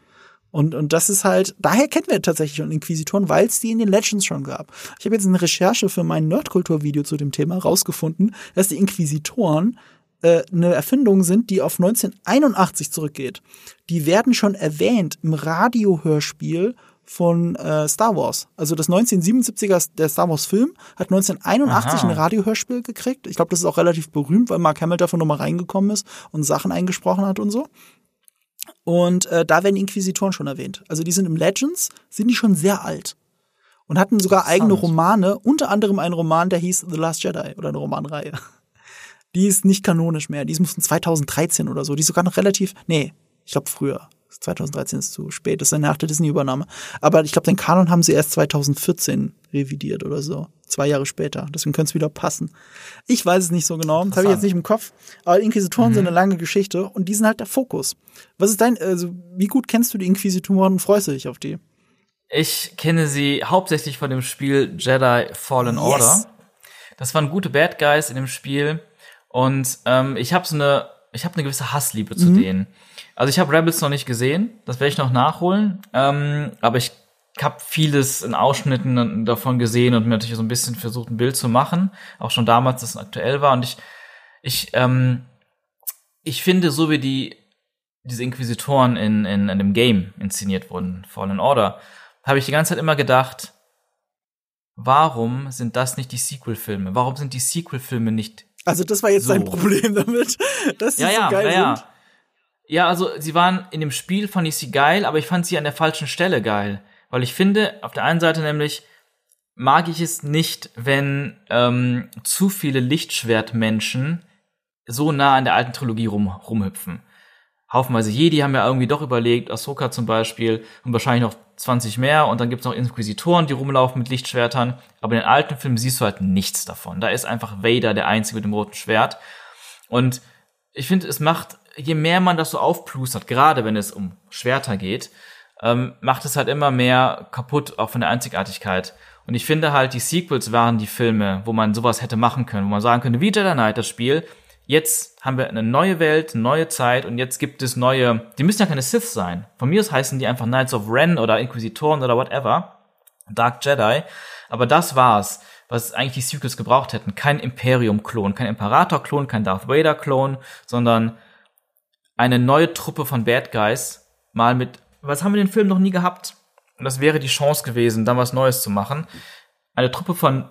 Und, und das ist halt, daher kennen wir tatsächlich schon Inquisitoren, weil es die in den Legends schon gab. Ich habe jetzt eine Recherche für mein Nerdkultur-Video zu dem Thema rausgefunden, dass die Inquisitoren äh, eine Erfindung sind, die auf 1981 zurückgeht. Die werden schon erwähnt im Radiohörspiel von äh, Star Wars. Also das 1977er, der Star Wars Film, hat 1981 Aha. ein Radiohörspiel gekriegt. Ich glaube, das ist auch relativ berühmt, weil Mark Hamill davon nochmal reingekommen ist und Sachen eingesprochen hat und so. Und äh, da werden die Inquisitoren schon erwähnt. Also die sind im Legends, sind die schon sehr alt. Und hatten sogar eigene. Romane, unter anderem einen Roman, der hieß The Last Jedi oder eine Romanreihe. Die ist nicht kanonisch mehr. Die ist von 2013 oder so. Die ist sogar noch relativ, nee, ich glaube früher. 2013 ist zu spät, das ist nach der Disney-Übernahme. Aber ich glaube, den Kanon haben sie erst 2014 revidiert oder so. Zwei Jahre später. Deswegen könnte es wieder passen. Ich weiß es nicht so genau. Das habe ich jetzt nicht im Kopf. Aber Inquisitoren sind eine lange Geschichte und die sind halt der Fokus. Was ist dein, also wie gut kennst du die Inquisitoren und freust du dich auf die? Ich kenne sie hauptsächlich von dem Spiel Jedi Fallen Yes. Order. Das waren gute Bad Guys in dem Spiel und ähm, ich habe so eine, ich habe eine gewisse Hassliebe zu denen. Also ich habe Rebels noch nicht gesehen, das werde ich noch nachholen, ähm, aber ich habe vieles in Ausschnitten davon gesehen und mir natürlich so ein bisschen versucht, ein Bild zu machen, auch schon damals, dass es aktuell war und ich, ich, ähm, ich finde, so wie die diese Inquisitoren in, in, in dem Game inszeniert wurden, Fallen Order, habe ich die ganze Zeit immer gedacht, warum sind das nicht die Sequel-Filme? Warum sind die Sequel-Filme nicht Also das war jetzt So. dein Problem damit, dass die ja, so ja, geil ja, ja. sind. Ja, also sie waren in dem Spiel fand ich sie geil, aber ich fand sie an der falschen Stelle geil, weil ich finde auf der einen Seite nämlich mag ich es nicht, wenn ähm, zu viele Lichtschwertmenschen so nah an der alten Trilogie rum, rumhüpfen. Haufenweise Jedi haben ja irgendwie doch überlegt, Ahsoka zum Beispiel und wahrscheinlich noch 20 mehr und dann gibt's noch Inquisitoren, die rumlaufen mit Lichtschwertern, aber in den alten Filmen siehst du halt nichts davon. Da ist einfach Vader der Einzige mit dem roten Schwert und ich finde, es macht, je mehr man das so aufplustert, gerade wenn es um Schwerter geht, ähm, macht es halt immer mehr kaputt, auch von der Einzigartigkeit. Und ich finde halt, die Sequels waren die Filme, wo man sowas hätte machen können, wo man sagen könnte, wie Jedi Knight, das Spiel, jetzt haben wir eine neue Welt, eine neue Zeit und jetzt gibt es neue, die müssen ja keine Sith sein. Von mir aus heißen die einfach Knights of Ren oder Inquisitoren oder whatever. Dark Jedi. Aber das war's. was eigentlich die Sequels gebraucht hätten. Kein Imperium-Klon, kein Imperator-Klon, kein Darth Vader-Klon, sondern eine neue Truppe von Bad Guys mal mit, was haben wir in den Film noch nie gehabt? Und das wäre die Chance gewesen, dann was Neues zu machen. Eine Truppe von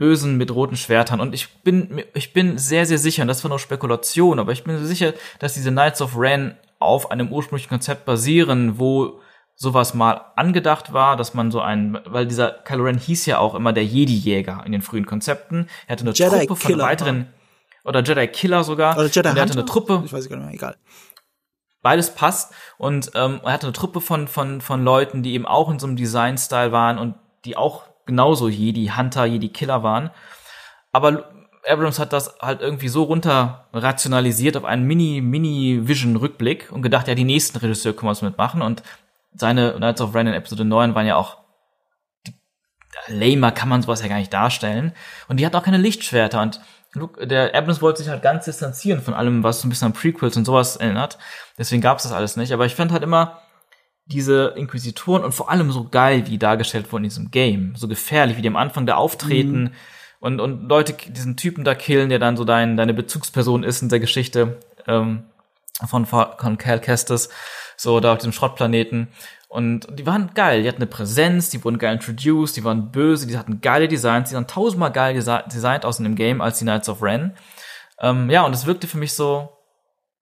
Bösen mit roten Schwertern. Und ich bin, ich bin sehr, sehr sicher, und das war nur Spekulation, aber ich bin sicher, dass diese Knights of Ren auf einem ursprünglichen Konzept basieren, wo sowas mal angedacht war, dass man so ein, weil dieser Kylo Ren hieß ja auch immer der Jedi-Jäger in den frühen Konzepten. Er hatte eine Jedi Truppe von weiteren, oder Jedi Killer sogar. Oder Jedi und er hatte eine Truppe. Ich weiß gar nicht mehr, egal. Beides passt und ähm, er hatte eine Truppe von von von Leuten, die eben auch in so einem Design-Style waren und die auch genauso Jedi Hunter, Jedi Killer waren. Aber Abrams hat das halt irgendwie so runter rationalisiert auf einen Mini Mini Vision Rückblick und gedacht, ja, die nächsten Regisseure können was mitmachen und seine Knights of Ren in Episode 9 waren ja auch lamer kann man sowas ja gar nicht darstellen und die hat auch keine Lichtschwerter und Luke, der Abrams wollte sich halt ganz distanzieren von allem, was so ein bisschen an Prequels und sowas erinnert. Deswegen gab's das alles nicht. Aber ich fand halt immer diese Inquisitoren und vor allem so geil, wie dargestellt wurden in diesem Game. So gefährlich, wie die am Anfang da auftreten mhm. und, und Leute diesen Typen da killen, der dann so dein, deine Bezugsperson ist in der Geschichte ähm, von, von Cal Kestis, so da auf diesem Schrottplaneten. Und die waren geil, die hatten eine Präsenz, die wurden geil introduced, die waren böse, die hatten geile Designs, die waren tausendmal geil designt aus in dem Game als die Knights of Ren. Ähm, ja, und es wirkte für mich so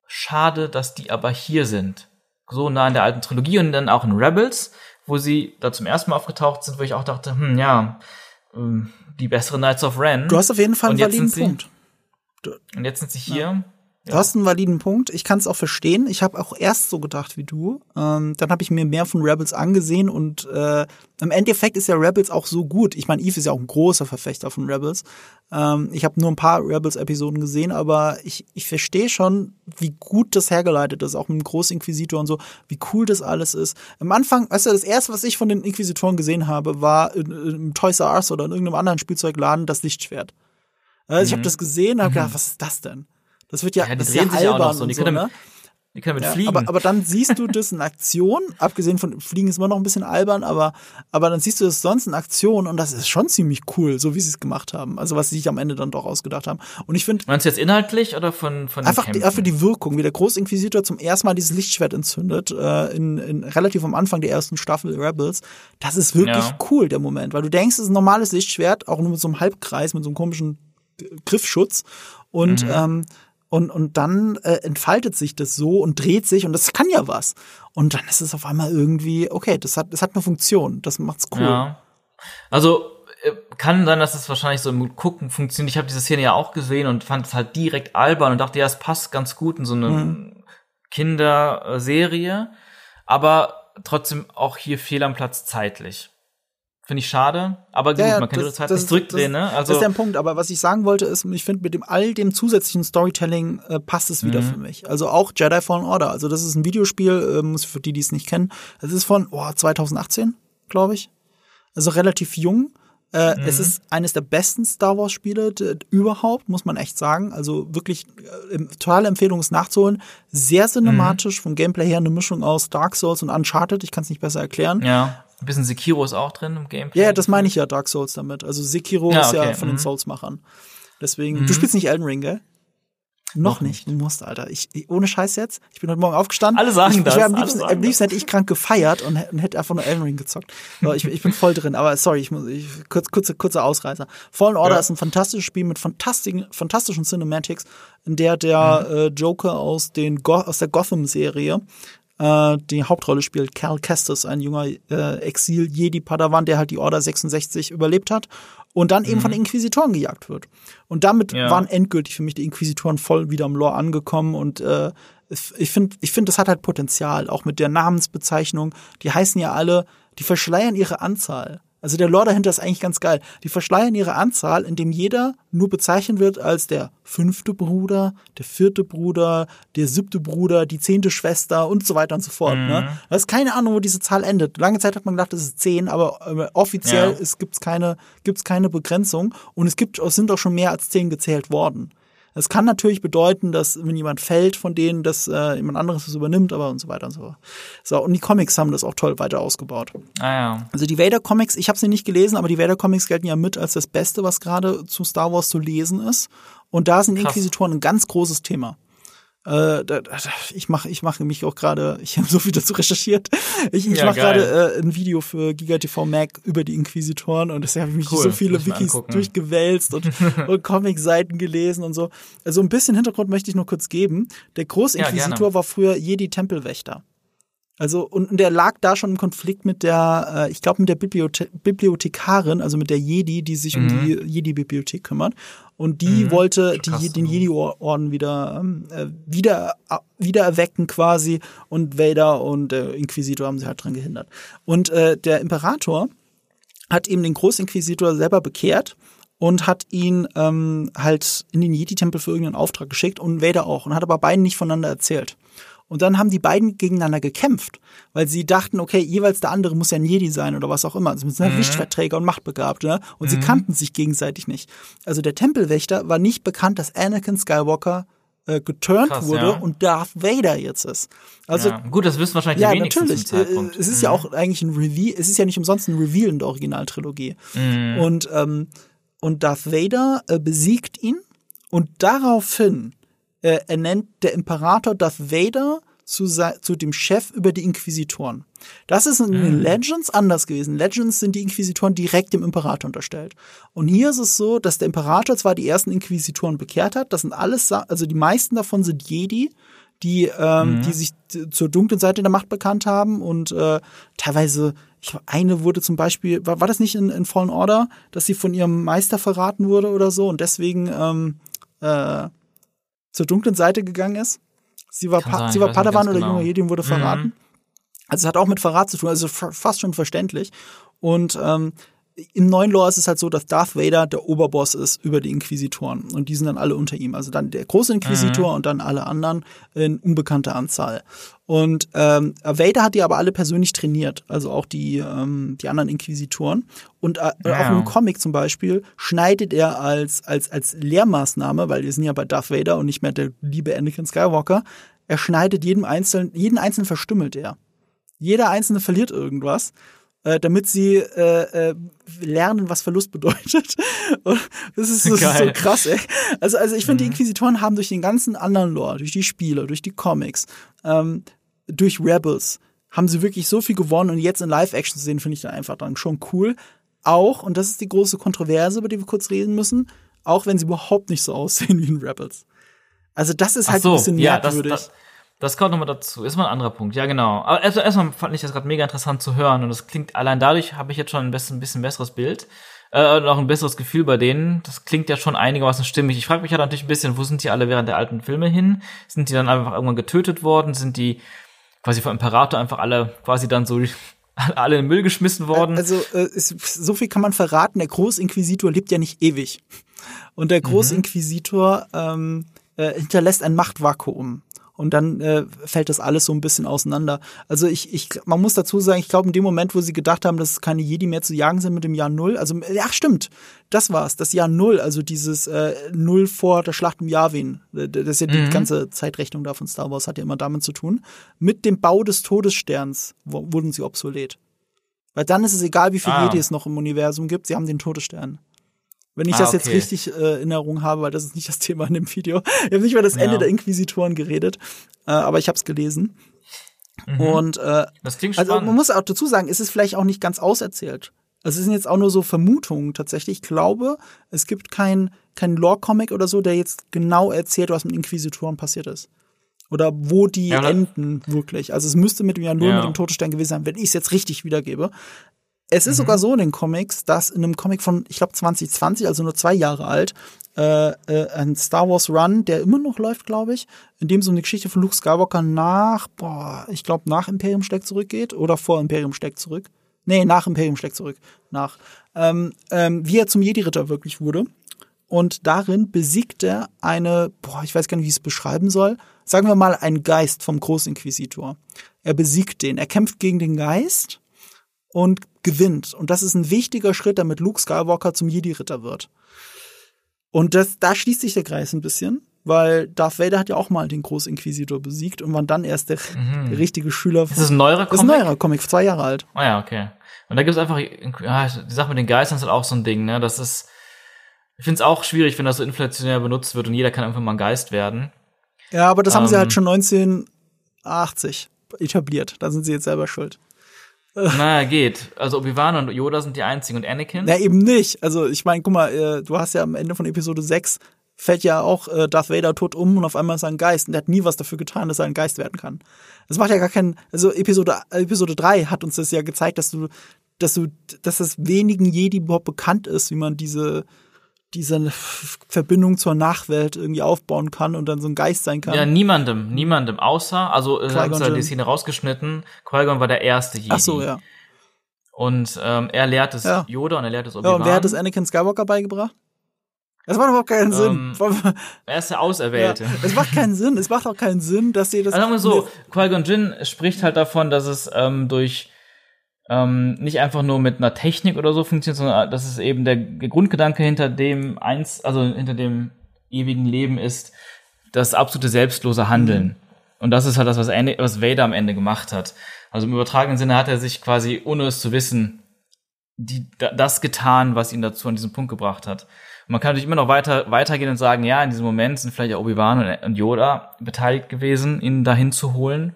schade, dass die aber hier sind. So nah in der alten Trilogie und dann auch in Rebels, wo sie da zum ersten Mal aufgetaucht sind, wo ich auch dachte, hm, ja, ähm, die bessere Knights of Ren. Du hast auf jeden Fall einen validen Punkt. und jetzt sind sie hier. Ja. Du hast einen validen Punkt. Ich kann es auch verstehen. Ich habe auch erst so gedacht wie du. Ähm, dann habe ich mir mehr von Rebels angesehen und äh, im Endeffekt ist ja Rebels auch so gut. Ich meine, Eve ist ja auch ein großer Verfechter von Rebels. Ähm, ich habe nur ein paar Rebels-Episoden gesehen, aber ich, ich verstehe schon, wie gut das hergeleitet ist, auch mit dem Großinquisitor und so, wie cool das alles ist. Am Anfang, weißt du, das erste, was ich von den Inquisitoren gesehen habe, war im Toys R Us oder in irgendeinem anderen Spielzeugladen das Lichtschwert. Also mhm. ich habe das gesehen und habe gedacht, was ist das denn? Das wird ja, ja die das drehen ist ja sich auch noch so. Die so, können, ne? die können mit Ja, fliegen. aber, aber dann siehst du das in Aktion, abgesehen von Fliegen ist immer noch ein bisschen albern, aber, aber dann siehst du das sonst in Aktion und das ist schon ziemlich cool, so wie sie es gemacht haben. Also was sie sich am Ende dann doch ausgedacht haben. Und ich finde Meinst du jetzt inhaltlich oder von, von einfach die, einfach die Wirkung, wie der Großinquisitor zum ersten Mal dieses Lichtschwert entzündet, äh, in, in relativ am Anfang der ersten Staffel Rebels, das ist wirklich Ja. cool, der Moment, weil du denkst, es ist ein normales Lichtschwert, auch nur mit so einem Halbkreis, mit so einem komischen Griffschutz und Mhm. ähm, und, und dann äh, entfaltet sich das so und dreht sich und das kann ja was. Und dann ist es auf einmal irgendwie, okay, das hat, das hat eine Funktion, das macht's cool. Ja. Also äh, kann sein, dass es wahrscheinlich so im Gucken funktioniert. Ich habe diese Szene ja auch gesehen und fand es halt direkt albern und dachte, ja, es passt ganz gut in so eine Mhm. Kinderserie, aber trotzdem auch hier fehl am Platz zeitlich. Finde ich schade, aber gut, Ja, ja, man kann das- die Zeit das- nicht zurückdrehen, ne? Das Also ist der Punkt, aber was ich sagen wollte, ist, ich finde, mit dem all dem zusätzlichen Storytelling äh, passt es wieder Mhm. für mich. Also auch Jedi Fallen Order. Also das ist ein Videospiel, äh, für die, die es nicht kennen. Es ist von oh, 2018, glaube ich. Also relativ jung. Äh, Mhm. Es ist eines der besten Star Wars Spiele überhaupt, muss man echt sagen. Also wirklich äh, totale Empfehlung, es nachzuholen. Sehr Mhm. cinematisch, vom Gameplay her eine Mischung aus Dark Souls und Uncharted. Ich kann es nicht besser erklären. ja, ein bisschen Sekiro ist auch drin im Gameplay. Ja, das meine ich ja, Dark Souls damit. Also Sekiro Ja, ist ja okay, von den mhm. Souls-Machern. Deswegen, Mhm. du spielst nicht Elden Ring, gell? Noch, Noch nicht. Du musst, Alter. Ich, ich, ohne Scheiß jetzt. Ich bin heute Morgen aufgestanden. Alle sagen ich, das, Ich am liebsten, am liebsten hätte ich krank gefeiert und, und hätte einfach nur Elden Ring gezockt. Aber ich, ich bin voll drin. Aber sorry, ich muss, ich, kurz, kurze, kurzer Ausreißer. Fallen Order Ja. ist ein fantastisches Spiel mit fantastischen, fantastischen Cinematics, in der der Mhm. äh, Joker aus, den Go aus der Gotham-Serie äh, die Hauptrolle spielt Cal Kestis, ein junger äh, Exil-Jedi-Padawan, der halt die Order 66 überlebt hat und dann eben von Inquisitoren gejagt wird. Und damit Ja. waren endgültig für mich die Inquisitoren voll wieder am Lore angekommen und äh, ich finde, ich finde, das hat halt Potenzial, auch mit der Namensbezeichnung. Die heißen ja alle, die verschleiern ihre Anzahl. Also der Lore dahinter ist eigentlich ganz geil. Die verschleiern ihre Anzahl, indem jeder nur bezeichnet wird als der fünfte Bruder, der vierte Bruder, der siebte Bruder, die zehnte Schwester und so weiter und so fort. Ne? Da ist keine Ahnung, wo diese Zahl endet. Lange Zeit hat man gedacht, es ist zehn, aber äh, offiziell Ja. es gibt's keine, gibt's keine Begrenzung und es gibt, es sind auch schon mehr als zehn gezählt worden. Es kann natürlich bedeuten, dass wenn jemand fällt von denen, dass äh, jemand anderes das übernimmt, aber und so weiter und so. So, und die Comics haben das auch toll weiter ausgebaut. Ah ja. Also die Vader Comics, ich habe sie nicht gelesen, aber die Vader Comics gelten ja mit als das Beste, was gerade zu Star Wars zu lesen ist. Und da sind Krass. Inquisitoren ein ganz großes Thema. Äh, ich mache ich mache mich auch gerade, ich habe so viel dazu recherchiert. Ich, ich Ja, mache gerade äh, ein Video für GigaTV Mac über die Inquisitoren und deshalb habe ich mich Cool, so viele Wikis angucken. durchgewälzt und, und Comic-Seiten gelesen und so. Also ein bisschen Hintergrund möchte ich nur kurz geben. Der Ja, Großinquisitor gerne. war früher Jedi-Tempelwächter. Also, und, und der lag da schon im Konflikt mit der, äh, ich glaube, mit der Bibliothe Bibliothekarin, also mit der Jedi, die sich um die Jedi-Bibliothek kümmert. Und die Mhm. wollte die, Krass. den Jedi-Orden wieder, ähm, äh, wieder, äh, wieder erwecken quasi. Und Vader und der Inquisitor haben sie halt dran gehindert. Und äh, der Imperator hat eben den Großinquisitor selber bekehrt und hat ihn ähm, halt in den Jedi-Tempel für irgendeinen Auftrag geschickt und Vader auch und hat aber beiden nicht voneinander erzählt. Und dann haben die beiden gegeneinander gekämpft, weil sie dachten, okay, jeweils der andere muss ja ein Jedi sein oder was auch immer. Also sind ja Lichtverträger und Machtbegabt, ne? Und sie kannten sich gegenseitig nicht. Also der Tempelwächter war nicht bekannt, dass Anakin Skywalker äh, geturnt Krass, wurde ja. und Darth Vader jetzt ist. Also ja. Gut, das wissen wahrscheinlich ja, die wenigsten natürlich. zum Zeitpunkt. Äh, Es ist ja auch eigentlich ein Reveal, es ist ja nicht umsonst ein Reveal in der Originaltrilogie. Mhm. Und, ähm, und Darth Vader äh, besiegt ihn und daraufhin äh, ernennt der Imperator Darth Vader zu, zu dem Chef über die Inquisitoren. Das ist in den Legends anders gewesen. Legends sind die Inquisitoren direkt dem Imperator unterstellt. Und hier ist es so, dass der Imperator zwar die ersten Inquisitoren bekehrt hat, das sind alles, also die meisten davon sind Jedi, die, ähm, die sich zur dunklen Seite der Macht bekannt haben und äh, teilweise, ich eine wurde zum Beispiel, war, war das nicht in, in Fallen Order, dass sie von ihrem Meister verraten wurde oder so und deswegen ähm, äh, zur dunklen Seite gegangen ist? Sie war, Kann pa sein, sie war Padawan oder genau. junger Jedi und wurde verraten. Also es hat auch mit Verrat zu tun, also fa- fast schon verständlich. Und ähm, im neuen Lore ist es halt so, dass Darth Vader der Oberboss ist über die Inquisitoren und die sind dann alle unter ihm. Also dann der große Inquisitor und dann alle anderen in unbekannter Anzahl. Und ähm, Vader hat die aber alle persönlich trainiert, also auch die ähm, die anderen Inquisitoren. Und äh, Ja. auch im Comic zum Beispiel schneidet er als als als Lehrmaßnahme, weil wir sind ja bei Darth Vader und nicht mehr der liebe Anakin Skywalker. Er schneidet jedem einzelnen jeden einzelnen verstümmelt er. Jeder Einzelne verliert irgendwas, äh, damit sie äh, äh, lernen, was Verlust bedeutet. Das ist, das ist so krass, ey. Also, also ich finde, die Inquisitoren haben durch den ganzen anderen Lore, durch die Spiele, durch die Comics, ähm, durch Rebels, haben sie wirklich so viel gewonnen und jetzt in Live-Action zu sehen, finde ich dann einfach dann schon cool. Auch, und das ist die große Kontroverse, über die wir kurz reden müssen, auch wenn sie überhaupt nicht so aussehen wie in Rebels. Also das ist halt so, ein bisschen ja, das, merkwürdig. das, das kommt nochmal dazu. Ist mal ein anderer Punkt. Ja, genau. Aber erst- erstmal fand ich das gerade mega interessant zu hören und das klingt allein dadurch habe ich jetzt schon ein bisschen, ein bisschen besseres Bild äh, und auch ein besseres Gefühl bei denen. Das klingt ja schon einigermaßen stimmig. Ich frage mich ja natürlich ein bisschen, wo sind die alle während der alten Filme hin? Sind die dann einfach irgendwann getötet worden? Sind die quasi vom Imperator einfach alle quasi dann so alle in den Müll geschmissen worden? Also äh, so viel kann man verraten. Der Großinquisitor lebt ja nicht ewig. Und der Großinquisitor ähm, äh, hinterlässt ein Machtvakuum. Und dann äh, fällt das alles so ein bisschen auseinander. Also ich, ich, man muss dazu sagen, ich glaube, in dem Moment, wo sie gedacht haben, dass es keine Jedi mehr zu jagen sind mit dem Jahr Null, also ja, stimmt, das war's, das Jahr Null, also dieses äh, Null vor der Schlacht um Yavin. Äh, Das ist ja die ganze Zeitrechnung da von Star Wars, hat ja immer damit zu tun. Mit dem Bau des Todessterns wurden sie obsolet. Weil dann ist es egal, wie viele Ah. Jedi es noch im Universum gibt, sie haben den Todesstern. Wenn ich Ah, das jetzt okay. richtig äh, in Erinnerung habe, weil das ist nicht das Thema in dem Video. Ich habe nicht über das Ende Ja. der Inquisitoren geredet, äh, aber ich habe es gelesen. Und äh, das klingt also man muss auch dazu sagen, es ist vielleicht auch nicht ganz auserzählt. Also es sind jetzt auch nur so Vermutungen tatsächlich. Ich glaube, es gibt kein, kein Lore-Comic oder so, der jetzt genau erzählt, was mit Inquisitoren passiert ist. Oder wo die Ja, enden wirklich. Also es müsste mit dem Jahr Null, Ja. mit dem Todesstern gewesen sein, wenn ich es jetzt richtig wiedergebe. Es Mhm. ist sogar so in den Comics, dass in einem Comic von, ich glaube, 2020, also nur zwei Jahre alt, äh, äh, ein Star Wars Run, der immer noch läuft, glaube ich, in dem so eine Geschichte von Luke Skywalker nach, boah, ich glaube, nach Imperium steckt zurückgeht oder vor Imperium steckt zurück. Nee, nach Imperium steckt zurück. Nach. Ähm, ähm, wie er zum Jedi-Ritter wirklich wurde. Und darin besiegt er eine, boah, ich weiß gar nicht, wie ich es beschreiben soll. Sagen wir mal, einen Geist vom Großinquisitor. Er besiegt den. Er kämpft gegen den Geist und gewinnt. Und das ist ein wichtiger Schritt, damit Luke Skywalker zum Jedi-Ritter wird. Und das, da schließt sich der Kreis ein bisschen, weil Darth Vader hat ja auch mal den Großinquisitor besiegt und war dann erst der, Mhm. der richtige Schüler. Ist das ein neuerer das ist ein Comic? neuerer Comic, zwei Jahre alt. Ah ja, okay. Und da gibt's einfach, ja, die Sache mit den Geistern ist halt auch so ein Ding, ne? Das ist, ich find's auch schwierig, wenn das so inflationär benutzt wird und jeder kann einfach mal ein Geist werden. Ja, aber das haben sie Ähm. halt schon 1980 etabliert. Da sind sie jetzt selber schuld. Naja, geht. Also Obi-Wan und Yoda sind die einzigen und Anakin. Na, eben nicht. Also, ich meine, guck mal, äh, du hast ja am Ende von Episode 6 fällt ja auch äh, Darth Vader tot um und auf einmal ist er ein Geist. Und der hat nie was dafür getan, dass er ein Geist werden kann. Das macht ja gar keinen, also Episode, äh, Episode 3 hat uns das ja gezeigt, dass du, dass du, dass es wenigen Jedi überhaupt bekannt ist, wie man diese, diese Verbindung zur Nachwelt irgendwie aufbauen kann und dann so ein Geist sein kann. Ja, niemandem, niemandem, außer, also äh, ja die. Szene rausgeschnitten, Qui-Gon war der erste Jedi. Ach so, ja. Und ähm, er lehrt es Ja. Yoda und er lehrt es Ja, Obi-Wan. und wer hat es Anakin Skywalker beigebracht? Das macht überhaupt keinen Sinn. er ist der Ja, Auserwählte. es macht keinen Sinn. Es macht auch keinen Sinn, dass sie das. Also sagen wir so, Qui-Gon Jinn spricht halt davon, dass es ähm, durch ähm, nicht einfach nur mit einer Technik oder so funktioniert, sondern dass es eben der Grundgedanke hinter dem eins, also hinter dem ewigen Leben ist, das absolute selbstlose Handeln. Und das ist halt das, was, Ende, was Vader am Ende gemacht hat. Also im übertragenen Sinne hat er sich quasi, ohne es zu wissen, die, da- das getan, was ihn dazu an diesen Punkt gebracht hat. Und man kann natürlich immer noch weiter weitergehen und sagen, ja, in diesem Moment sind vielleicht auch Obi-Wan und- und Yoda beteiligt gewesen, ihn dahin zu holen.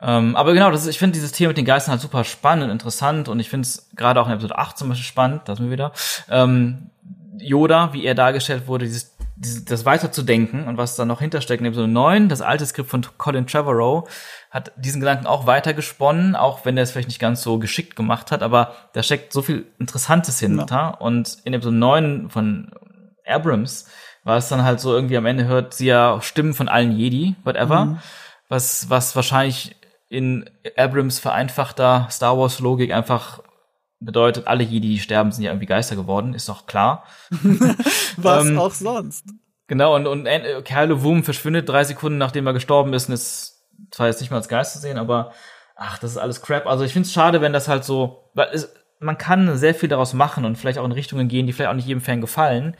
Ähm, aber genau, das ist, ich finde dieses Thema mit den Geistern halt super spannend und interessant und ich finde es gerade auch in Episode 8 zum Beispiel spannend, da sind wir wieder, ähm, Yoda, wie er dargestellt wurde, dieses, dieses, das weiterzudenken und was da noch hintersteckt in Episode 9, das alte Skript von Colin Trevorrow, hat diesen Gedanken auch weitergesponnen, auch wenn er es vielleicht nicht ganz so geschickt gemacht hat, aber da steckt so viel Interessantes hinter. Und in Episode 9 von Abrams war es dann halt so, irgendwie am Ende hört sie ja Stimmen von allen Jedi, whatever, was, was wahrscheinlich in Abrams vereinfachter Star Wars Logik einfach bedeutet, alle Jedi, die sterben, sind ja irgendwie Geister geworden, ist doch klar. was ähm, auch sonst. Genau, und, und äh, Kylo Wum verschwindet drei Sekunden, nachdem er gestorben ist und ist zwar jetzt nicht mehr als Geist zu sehen, aber ach, das ist alles Crap. Also ich finde es schade, wenn das halt so, weil es, man kann sehr viel daraus machen und vielleicht auch in Richtungen gehen, die vielleicht auch nicht jedem Fan gefallen.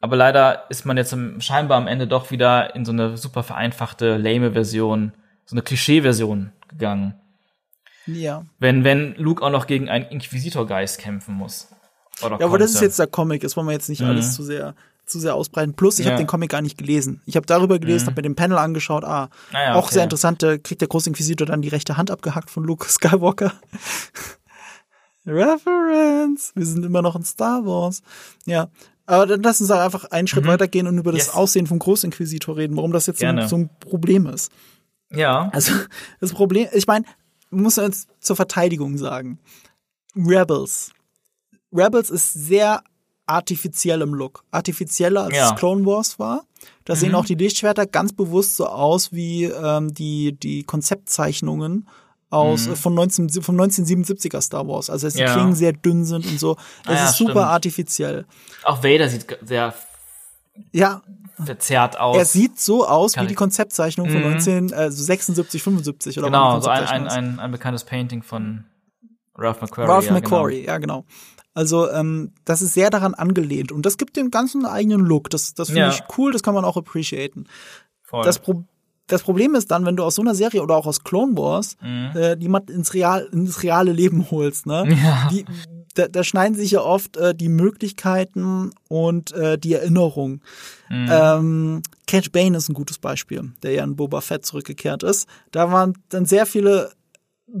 Aber leider ist man jetzt im, scheinbar am Ende doch wieder in so eine super vereinfachte, lame Version, so eine Klischee-Version gegangen. Ja. Wenn, wenn Luke auch noch gegen einen Inquisitor-Geist kämpfen muss. Oder Ja, aber das ist jetzt der Comic, das wollen wir jetzt nicht Mhm. alles zu sehr zu sehr ausbreiten. Plus, ich Ja. habe den Comic gar nicht gelesen. Ich habe darüber gelesen, Mhm. habe mir den Panel angeschaut. Ah, Ah ja, auch okay. sehr interessant. Da kriegt der Großinquisitor dann die rechte Hand abgehackt von Luke Skywalker. Reference. Wir sind immer noch in Star Wars. Ja. Aber dann lass uns einfach einen Schritt weitergehen und über das Mhm. Yes. Aussehen vom Großinquisitor reden, warum das jetzt so, so ein Problem ist. Ja. Also das Problem, ich meine, muss man jetzt zur Verteidigung sagen. Rebels. Rebels ist sehr artifiziell im Look. Artifizieller als Ja. es Clone Wars war. Da sehen auch die Lichtschwerter ganz bewusst so aus wie ähm, die, die Konzeptzeichnungen aus, äh, von, 19, vom 1977er Star Wars. Also dass die Ja. Klingen sehr dünn sind und so. Es Ah ja, ist super stimmt. artifiziell. Auch Vader sieht sehr Ja, verzerrt aus. er sieht so aus wie Kann die ich- Konzeptzeichnung von Mhm. 1976, 75 oder genau, so ein, ein, ein, ein bekanntes Painting von Ralph McQuarrie. Ralph ja, McQuarrie, ja genau. Also ähm, das ist sehr daran angelehnt und das gibt dem ganzen einen eigenen Look. Das, das finde Ja. ich cool, das kann man auch appreciaten. Genau. Voll. Das, Pro das Problem ist dann, wenn du aus so einer Serie oder auch aus Clone Wars Mhm. äh, jemand ins, Real, ins reale Leben holst, ne? Ja. Die, da, da schneiden sich ja oft äh, die Möglichkeiten und äh, die Erinnerung. Mhm. Ähm, Cat Bane ist ein gutes Beispiel, der ja in Boba Fett zurückgekehrt ist. Da waren dann sehr viele,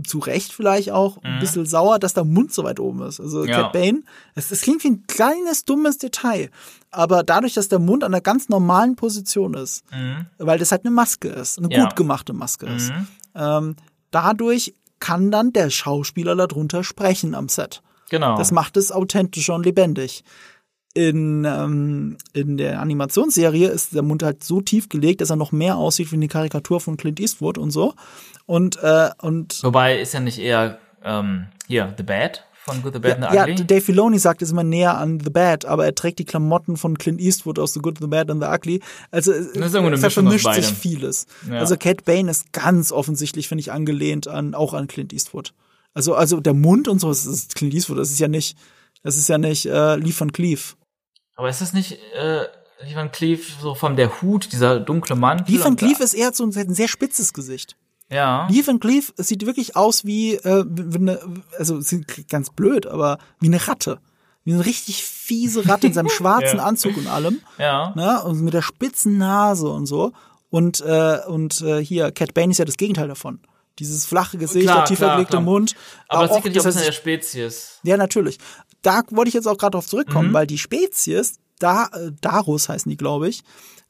zu Recht vielleicht auch, ein bisschen sauer, dass der Mund so weit oben ist. Also Mhm. Ja. Cat Bane, es, es klingt wie ein kleines, dummes Detail. Aber dadurch, dass der Mund an einer ganz normalen Position ist, Mhm. weil das halt eine Maske ist, eine Ja. gut gemachte Maske ist, Mhm. ähm, dadurch kann dann der Schauspieler darunter sprechen am Set. Genau. Das macht es authentischer und lebendig. In, ähm, in der Animationsserie ist der Mund halt so tief gelegt, dass er noch mehr aussieht wie eine Karikatur von Clint Eastwood und so. Und, äh, und Wobei ist ja nicht eher ähm, hier The Bad von Good, the Bad and the ja, Ugly. Dave Filoni sagt, es ist immer näher an The Bad, aber er trägt die Klamotten von Clint Eastwood aus The Good, The Bad and The Ugly. Also Das Mischung aus vermischt sich vieles. Ja. Also Cat Bane ist ganz offensichtlich, finde ich, angelehnt an auch an Clint Eastwood. Also also der Mund und so, das ist Clint Eastwood. Das ist ja nicht, das ist ja nicht äh, Lee von Cleave. Aber ist das nicht äh, Lee Van Cleef so von der Hut, dieser dunkle Mantel? Lee und- Cleef ist eher so ein, ein sehr spitzes Gesicht. Ja. Lee Van Cleef sieht wirklich aus wie, äh, wie eine, also sieht ganz blöd, aber wie eine Ratte. Wie eine richtig fiese Ratte in seinem schwarzen Ja. Anzug und allem. Ja. Ne? Und mit der spitzen Nase und so. Und, äh, und äh, hier, Cat Bane ist ja das Gegenteil davon. Dieses flache Gesicht, Klar, der tief klar, verlegte klar. Mund. Aber das auch, liegt natürlich auch an der Spezies. Ja, natürlich. Da wollte ich jetzt auch gerade drauf Mhm. zurückkommen, weil die Spezies, da, äh, Darus heißen die, glaube ich,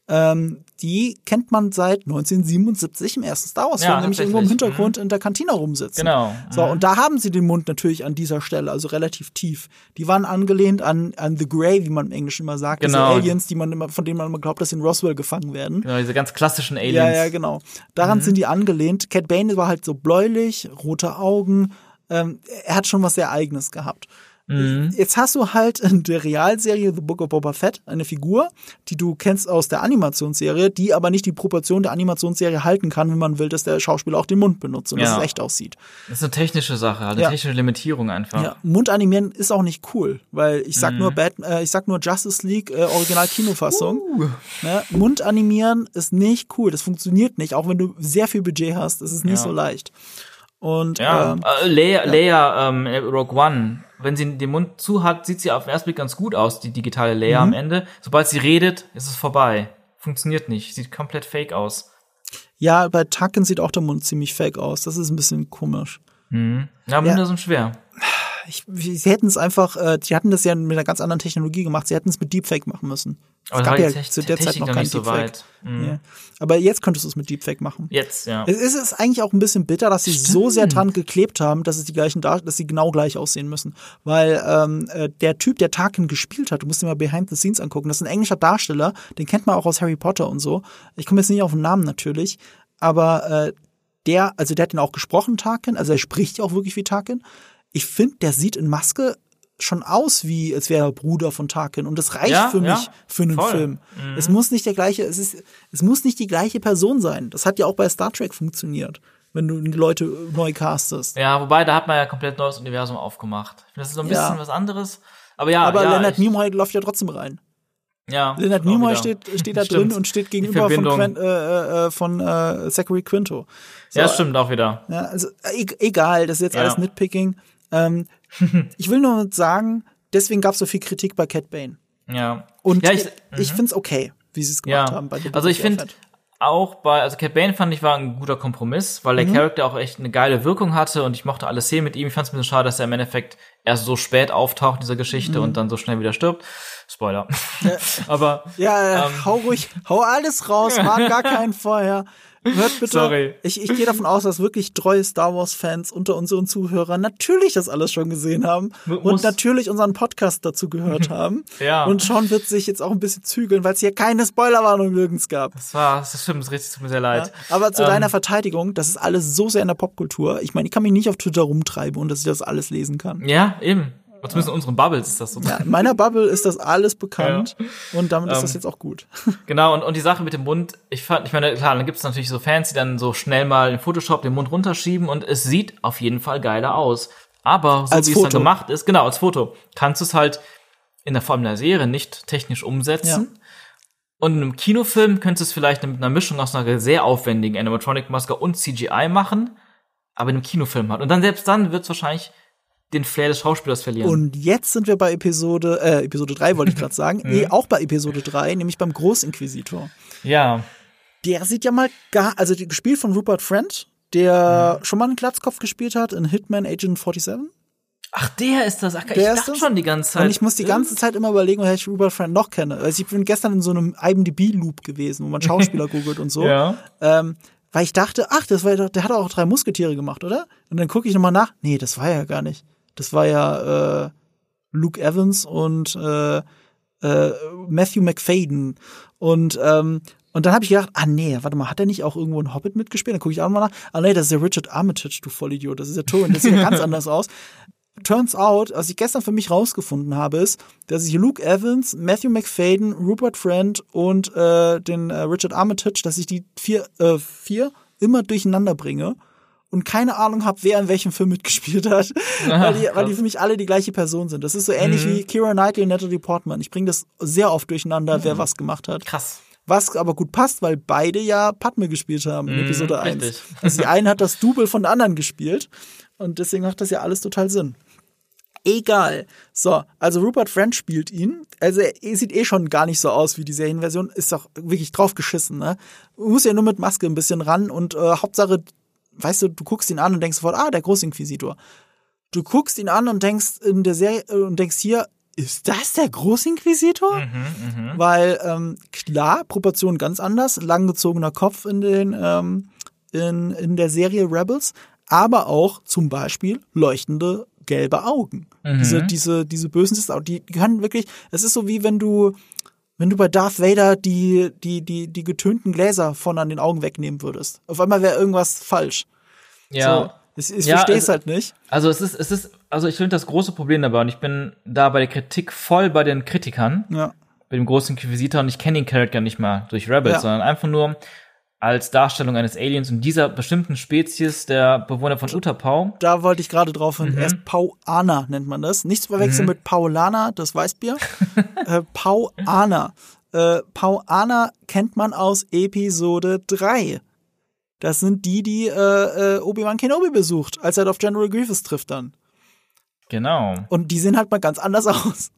ähm, die kennt man seit 1977 im ersten Star Wars-Film, Ja, nämlich irgendwo im. Hintergrund in der Kantina rumsitzen. Genau. So, und da haben sie den Mund natürlich an dieser Stelle, also relativ tief. Die waren angelehnt an, an The Grey, wie man im Englischen immer sagt, Genau. diese Aliens, die man immer, von denen man immer glaubt, dass sie in Roswell gefangen werden. Genau, diese ganz klassischen Aliens. Ja, ja, genau. Daran sind die angelehnt. Cat Bane war halt so bläulich, rote Augen. Ähm, er hat schon was sehr Eigenes gehabt. Jetzt hast du halt in der Realserie The Book of Boba Fett eine Figur, die du kennst aus der Animationsserie, die aber nicht die Proportion der Animationsserie halten kann, wenn man will, dass der Schauspieler auch den Mund benutzt und dass Ja. es echt aussieht. Das ist eine technische Sache, eine Ja. technische Limitierung einfach. Ja, Mund animieren ist auch nicht cool, weil ich Mhm. sag nur Bat äh, ich sag nur Justice League äh, Original Kinofassung. Uh. Ne? Mund animieren ist nicht cool, das funktioniert nicht, auch wenn du sehr viel Budget hast, das ist nicht Ja. so leicht. Und Ja, ähm, äh, Leia, Leia ähm, in Rogue One, wenn sie den Mund zu hat, sieht sie auf den ersten Blick ganz gut aus, die digitale Leia Mhm. am Ende. Sobald sie redet, ist es vorbei. Funktioniert nicht. Sieht komplett fake aus. ja, bei Tucken sieht auch der Mund ziemlich fake aus. Das ist ein bisschen komisch. Ja, Münder sind schwer. Ich, sie hätten es einfach, äh, die hatten das ja mit einer ganz anderen Technologie gemacht. Sie hätten es mit Deepfake machen müssen. Aber es gab ja zu der Zeit noch noch kein so Deepfake. weit. Mhm. Ja. Aber jetzt könntest du es mit Deepfake machen. Jetzt, ja. Es ist eigentlich auch ein bisschen bitter, dass sie so sehr dran geklebt haben, dass es die gleichen, Dar dass sie genau gleich aussehen müssen. Weil ähm, äh, der Typ, der Tarkin gespielt hat, du musst dir mal Behind the Scenes angucken. Das ist ein englischer Darsteller, den kennt man auch aus Harry Potter und so. Ich komme jetzt nicht auf den Namen natürlich, aber äh, der, also der hat ihn auch gesprochen, Tarkin, also er spricht ja auch wirklich wie Tarkin. Ich finde, der sieht in Maske schon aus wie, als wäre er Bruder von Tarkin. Und das reicht Ja, für mich ja, für einen voll. Film. Es muss nicht der gleiche, es ist, es muss nicht die gleiche Person sein. Das hat ja auch bei Star Trek funktioniert, wenn du Leute neu castest. Ja, wobei, da hat man ja komplett neues Universum aufgemacht. Das ist so ein Ja. bisschen was anderes. Aber ja, Aber ja, Leonard Nimoy läuft ja trotzdem rein. ja, Leonard Nimoy steht, steht da drin und steht gegenüber von. Quen, äh, äh, von äh, Zachary Quinto. So, Ja, stimmt auch wieder. Ja, also e egal, das ist jetzt Ja. alles Nitpicking. Ähm, ich will nur sagen, deswegen gab es so viel Kritik bei Cat Bane. Ja. Und ja, ich, ich finde es okay, wie sie es gemacht ja. haben. Bei Also ich finde auch bei, also Cat Bane fand ich war ein guter Kompromiss, weil der Mhm. Charakter auch echt eine geile Wirkung hatte und ich mochte alle Szenen mit ihm. Ich fand es ein bisschen schade, dass er im Endeffekt erst so spät auftaucht in dieser Geschichte Mhm. und dann so schnell wieder stirbt. Spoiler. Aber Ja, äh, Ähm. hau ruhig, hau alles raus, mag gar keinen vorher. Hört bitte. Sorry. Ich, ich gehe davon aus, dass wirklich treue Star Wars-Fans unter unseren Zuhörern natürlich das alles schon gesehen haben Mu- und muss- natürlich unseren Podcast dazu gehört haben. Ja. Und Sean wird sich jetzt auch ein bisschen zügeln, weil es hier keine Spoilerwarnung nirgends gab. das war, das stimmt, das richtig, tut mir sehr leid. Aber zu Ähm, deiner Verteidigung, das ist alles so sehr in der Popkultur. Ich meine, ich kann mich nicht auf Twitter rumtreiben und dass ich das alles lesen kann. Ja, eben. Und zumindest in unseren Bubbles ist das so. Ja, in meiner Bubble ist das alles bekannt und damit ist Ähm, das jetzt auch gut. Genau, und, und die Sache mit dem Mund, ich fand, ich meine, klar, dann gibt es natürlich so Fans, die dann so schnell mal in Photoshop den Mund runterschieben und es sieht auf jeden Fall geiler aus. Aber so Als wie es Foto. dann gemacht ist, genau, als Foto, kannst du es halt in der Form der Serie nicht technisch umsetzen. Und in einem Kinofilm könntest du es vielleicht mit einer Mischung aus einer sehr aufwendigen Animatronic-Maske und CGI machen, aber in einem Kinofilm halt. Und dann selbst dann wird es wahrscheinlich den Flair des Schauspielers verlieren. Und jetzt sind wir bei Episode, äh, Episode 3 wollte ich gerade sagen. Mhm. Nee, auch bei Episode 3, nämlich beim Großinquisitor. ja, Der sieht ja mal gar, also gespielt von Rupert Friend, der schon mal einen Glatzkopf gespielt hat in Hitman Agent 47. Ach, der ist das. Ach, ich Der ist dachte das? schon die ganze Zeit. Und ich muss die ganze Zeit immer überlegen, woher ich Rupert Friend noch kenne. Also ich bin gestern in so einem IMDb-Loop gewesen, wo man Schauspieler googelt und so. Ja. Ähm, weil ich dachte, ach, das war der hat auch drei Musketiere gemacht, oder? Und dann gucke ich nochmal nach. Nee, das war ja gar nicht. Das war ja äh, Luke Evans und äh, äh, Matthew McFadden. Und, ähm, und dann habe ich gedacht, ah nee, warte mal, hat er nicht auch irgendwo einen Hobbit mitgespielt? Dann gucke ich auch mal nach. Ah nee, das ist der Richard Armitage, du Vollidiot. Das ist der Turin, das sieht ja ganz anders aus. Turns out, was ich gestern für mich rausgefunden habe, ist, dass ich Luke Evans, Matthew McFadden, Rupert Friend und äh, den äh, Richard Armitage, dass ich die vier, äh, vier immer durcheinander bringe und keine Ahnung habe, wer in welchem Film mitgespielt hat, weil, die, weil die für mich alle die gleiche Person sind. Das ist so ähnlich Mhm. wie Kira Knightley und Natalie Portman. Ich bringe das sehr oft durcheinander, wer was gemacht hat. Krass. Was aber gut passt, weil beide ja Padme gespielt haben in Mhm, Episode 1. richtig. Also die eine hat das Double von der anderen gespielt und deswegen macht das ja alles total Sinn. Egal. So, also Rupert Friend spielt ihn. Also er sieht eh schon gar nicht so aus wie die Serienversion. Ist doch wirklich drauf geschissen, ne? Muss ja nur mit Maske ein bisschen ran und äh, Hauptsache, weißt du, du guckst ihn an und denkst sofort, ah, der Großinquisitor. Du guckst ihn an und denkst in der Serie äh, und denkst hier, ist das der Großinquisitor? Weil ähm, klar, Proportionen ganz anders, langgezogener Kopf in den ähm, in, in der Serie Rebels, aber auch zum Beispiel leuchtende gelbe Augen. Diese, diese, diese bösen die können wirklich, es ist so wie wenn du, wenn du bei Darth Vader die, die, die, die getönten Gläser von an den Augen wegnehmen würdest. Auf einmal wäre irgendwas falsch. Ja. So, ich ich Ja, verstehe es also- halt nicht. Also es ist, es ist, also ich finde das große Problem dabei und ich bin da bei der Kritik voll bei den Kritikern, Ja. bei dem großen Inquisitor und ich kenne den Charakter nicht mal durch Rebels, Ja. sondern einfach nur als Darstellung eines Aliens und dieser bestimmten Spezies der Bewohner von Utapau. Da wollte ich gerade drauf Mhm. hin. Er ist Pauaner, nennt man das. Nicht zu verwechseln mit Paulana, das Weißbier. äh, Pauaner. Äh, Pauaner kennt man aus Episode 3. Das sind die, die äh, äh, Obi-Wan Kenobi besucht, als er auf General Grievous trifft dann. Genau. Und die sehen halt mal ganz anders aus.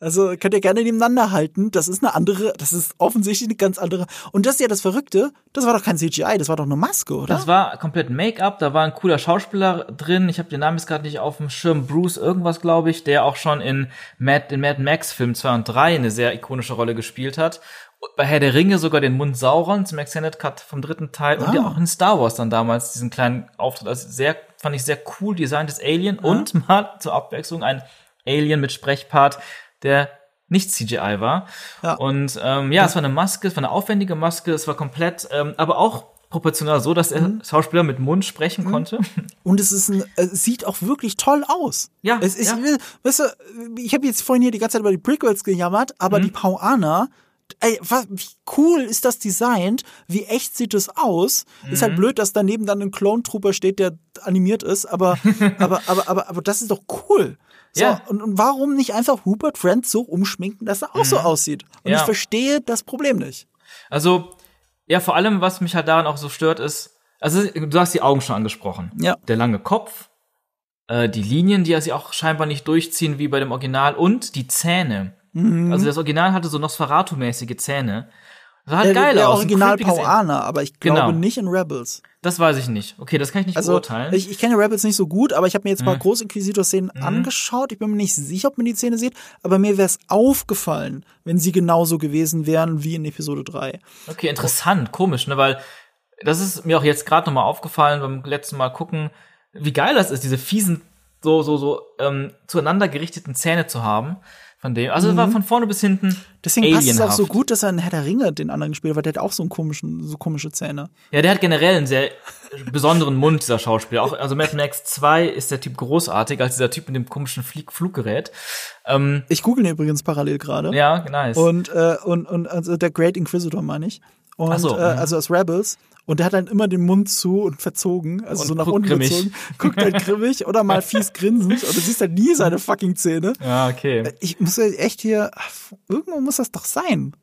Also könnt ihr gerne nebeneinander halten. Das ist eine andere, das ist offensichtlich eine ganz andere. Und das ist ja das Verrückte, das war doch kein CGI, das war doch eine Maske, oder? Das war komplett Make-up, da war ein cooler Schauspieler drin. Ich habe den Namen jetzt gerade nicht auf dem Schirm. Bruce irgendwas, glaube ich, der auch schon in Mad, den Mad Max Film 2 und 3 eine sehr ikonische Rolle gespielt hat. Und bei Herr der Ringe sogar den Mund Sauron zum Extended Cut vom dritten Teil und ja Ah. auch in Star Wars dann damals diesen kleinen Auftritt. Also sehr, fand ich sehr cool designtes Alien und mal zur Abwechslung ein Alien mit Sprechpart, der nicht CGI war. Ja. Und ähm, ja, es war eine Maske, es war eine aufwendige Maske, es war komplett, ähm, aber auch proportional so, dass der Mhm. Schauspieler mit Mund sprechen konnte. Und es ist ein, es sieht auch wirklich toll aus. Ja, Es ist, ja. weißt du, ich habe jetzt vorhin hier die ganze Zeit über die Prequels gejammert, aber Mhm. die Pauaner, ey, was, wie cool ist das designt? Wie echt sieht es aus? Ist Mhm. halt blöd, dass daneben dann ein Clone Trooper steht, der animiert ist, aber, aber, aber, aber, aber das ist doch cool. So, Ja. und, und warum nicht einfach Rupert Friend so umschminken, dass er auch so aussieht? Und Mhm. Ja. ich verstehe das Problem nicht. Also, ja, vor allem, was mich halt daran auch so stört, ist, also du hast die Augen schon angesprochen. Ja. Der lange Kopf, äh, die Linien, die ja sie auch scheinbar nicht durchziehen wie bei dem Original und die Zähne. Mhm. Also das Original hatte so Nosferatu-mäßige Zähne. Das sah halt Der, geil der aus. Original Pauaner, aber ich glaube Genau. nicht in Rebels. Das weiß ich nicht. Okay, das kann ich nicht Also beurteilen. ich, ich kenne Rebels nicht so gut, aber ich habe mir jetzt mal Mhm. Großinquisitor-Szenen angeschaut. Ich bin mir nicht sicher, ob man die Szene sieht, aber mir wäre es aufgefallen, wenn sie genauso gewesen wären wie in Episode 3. Okay, interessant, komisch, ne, weil das ist mir auch jetzt gerade noch mal aufgefallen beim letzten Mal gucken, wie geil das ist, diese fiesen so so so ähm, zueinander gerichteten Zähne zu haben von dem. Also es war von vorne bis hinten Mhm. Deswegen passt es auch so gut, dass er in Herr der Ringe den anderen gespielt hat, weil der hat auch so einen komischen, so komische Zähne. Ja, der hat generell einen sehr besonderen Mund, dieser Schauspieler. Auch, also Mad Max 2 ist der Typ großartig, als dieser Typ mit dem komischen Flieg Fluggerät. Ähm, Ich google ihn übrigens parallel gerade. ja, nice. Und, äh, und, und also der Great Inquisitor meine ich. Und Ach so, äh, mhm. also aus Rebels. Und der hat dann immer den Mund zu und verzogen, also Und so nach unten grimmig. gezogen, guckt halt grimmig oder mal fies grinsend und du siehst halt nie seine fucking Zähne. ja, okay. Ich muss ja echt hier, irgendwo muss das doch sein.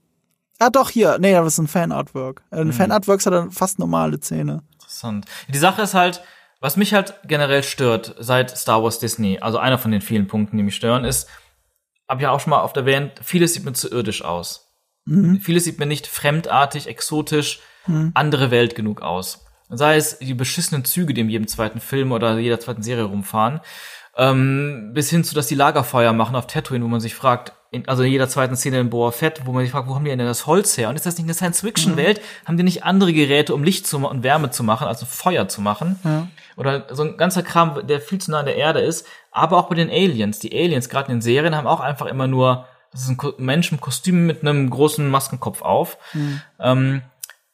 Ah, doch, hier. Nee, das ist ein Fan-Artwork. Mhm. Ein Fan-Artworks hat dann fast normale Zähne. Interessant. Die Sache ist halt, was mich halt generell stört seit Star Wars Disney, also einer von den vielen Punkten, die mich stören, ist, hab ja auch schon mal oft erwähnt, vieles sieht mir zu irdisch aus. Vieles sieht mir nicht fremdartig, exotisch, andere Welt genug aus. Sei es die beschissenen Züge, die in jedem zweiten Film oder jeder zweiten Serie rumfahren, ähm, bis hin zu, dass die Lagerfeuer machen auf Tatooine, wo man sich fragt, in, also in jeder zweiten Szene in Boa Fett, wo man sich fragt, wo haben die denn das Holz her? Und ist das nicht eine Science-Fiction-Welt? Haben die nicht andere Geräte, um Licht zu und Wärme zu machen, also Feuer zu machen? Oder so ein ganzer Kram, der viel zu nah an der Erde ist. Aber auch bei den Aliens. Die Aliens, gerade in den Serien, haben auch einfach immer nur, das ist ein Ko- Mensch im Kostüm mit einem großen Maskenkopf auf. Ähm,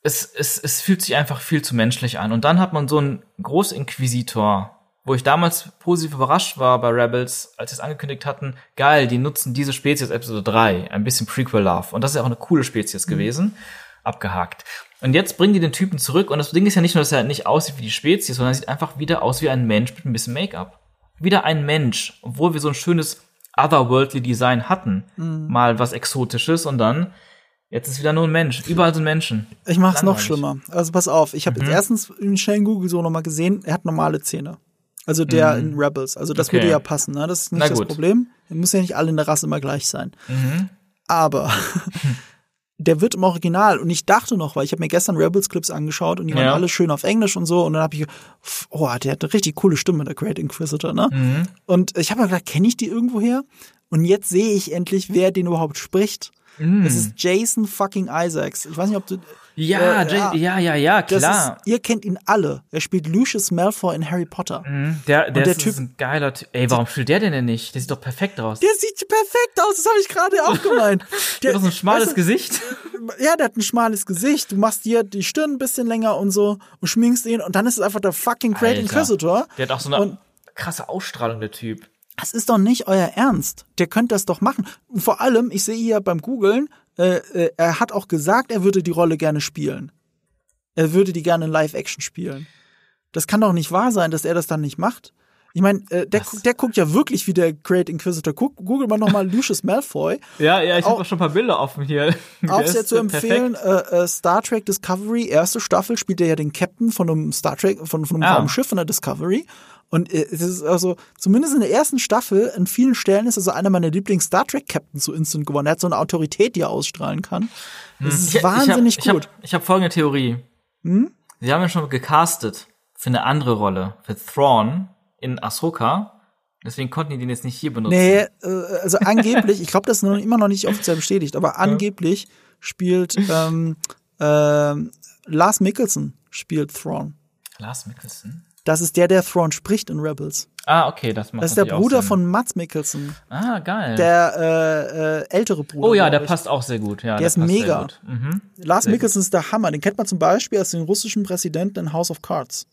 es, es, es fühlt sich einfach viel zu menschlich an. Und dann hat man so einen Großinquisitor, wo ich damals positiv überrascht war bei Rebels, als sie es angekündigt hatten, geil, die nutzen diese Spezies Episode 3, ein bisschen Prequel-Love. Und das ist ja auch eine coole Spezies gewesen. abgehakt. Und jetzt bringen die den Typen zurück und das Ding ist ja nicht nur, dass er nicht aussieht wie die Spezies, sondern er sieht einfach wieder aus wie ein Mensch mit ein bisschen Make-up. Wieder ein Mensch, obwohl wir so ein schönes otherworldly Design hatten. Mhm. Mal was Exotisches und dann, jetzt ist wieder nur ein Mensch. Überall sind Menschen. Ich mach's noch schlimmer. Also pass auf, ich habe Mhm. jetzt erstens in schnellen Google so nochmal gesehen, er hat normale Zähne. Also der in Rebels. Also das Mhm. Okay. würde ja passen, ne? Das ist nicht das. Problem. Er muss ja nicht alle in der Rasse immer gleich sein. Mhm. Aber der wird im Original und ich dachte noch, weil ich habe mir gestern Rebels Clips angeschaut und die waren Ja. alle schön auf Englisch und so und dann habe ich oh, der hat eine richtig coole Stimme der Great Inquisitor, ne? Mhm. Und ich habe mir gedacht, kenne ich die irgendwoher? Und jetzt sehe ich endlich, wer den überhaupt spricht. Mhm. Es ist Jason fucking Isaacs. Ich weiß nicht, ob du Ja, Äh, ja, ja, ja, ja, klar. Ist, ihr kennt ihn alle. Er spielt Lucius Malfoy in Harry Potter. Mhm. Der, der, der ist, Typ- ein geiler Typ. Ey, warum spielt der denn denn nicht? Der sieht doch perfekt aus. Der sieht perfekt aus, das habe ich gerade auch gemeint. Der hat doch so ein schmales weißt Gesicht. Ja, der hat ein schmales Gesicht. Du machst dir die Stirn ein bisschen länger und so und schminkst ihn und dann ist es einfach der fucking Great Alter. Inquisitor. Der hat auch so eine Und- krasse Ausstrahlung, der Typ. Das ist doch nicht euer Ernst. Der könnte das doch machen. Vor allem, ich sehe hier beim Googlen, äh, äh, er hat auch gesagt, er würde die Rolle gerne spielen. Er würde die gerne in Live-Action spielen. Das kann doch nicht wahr sein, dass er das dann nicht macht. Ich meine, äh, der, der guckt ja wirklich wie der Great Inquisitor. Guck, google mal nochmal Lucius Malfoy. Ja, ja, ich habe auch schon ein paar Bilder offen hier. Auch sehr zu empfehlen, äh, äh, Star Trek Discovery, erste Staffel, spielt er ja den Captain von einem Star Trek, von, von einem Ah. Raumschiff von der Discovery. Und äh, es ist also, zumindest in der ersten Staffel, an vielen Stellen ist er so einer meiner Lieblings-Star Trek-Captains so instant geworden. Er hat so eine Autorität, die er ausstrahlen kann. Das ist Hm. Ich- wahnsinnig ich hab, gut. Hm? Ich habe hab folgende Theorie. Sie haben ja schon gecastet für eine andere Rolle, für Thrawn in Ahsoka. Deswegen konnten die den jetzt nicht hier benutzen. Nee, äh, also angeblich, ich glaube, das ist noch, immer noch nicht offiziell bestätigt, aber angeblich spielt ähm, ähm, Lars Mikkelsen spielt Thrawn. Lars Mikkelsen. Das ist der, der Thrawn spricht in Rebels. Ah, okay, das macht Das ist der Bruder von Mats Mikkelsen. Ah, geil. Der äh, äh, ältere Bruder. oh ja, der ich. passt auch sehr gut. Ja, Der ist passt sehr mega. gut. Mhm. Lars sehr gut. Mikkelsen ist der Hammer. Den kennt man zum Beispiel als den russischen Präsidenten in House of Cards.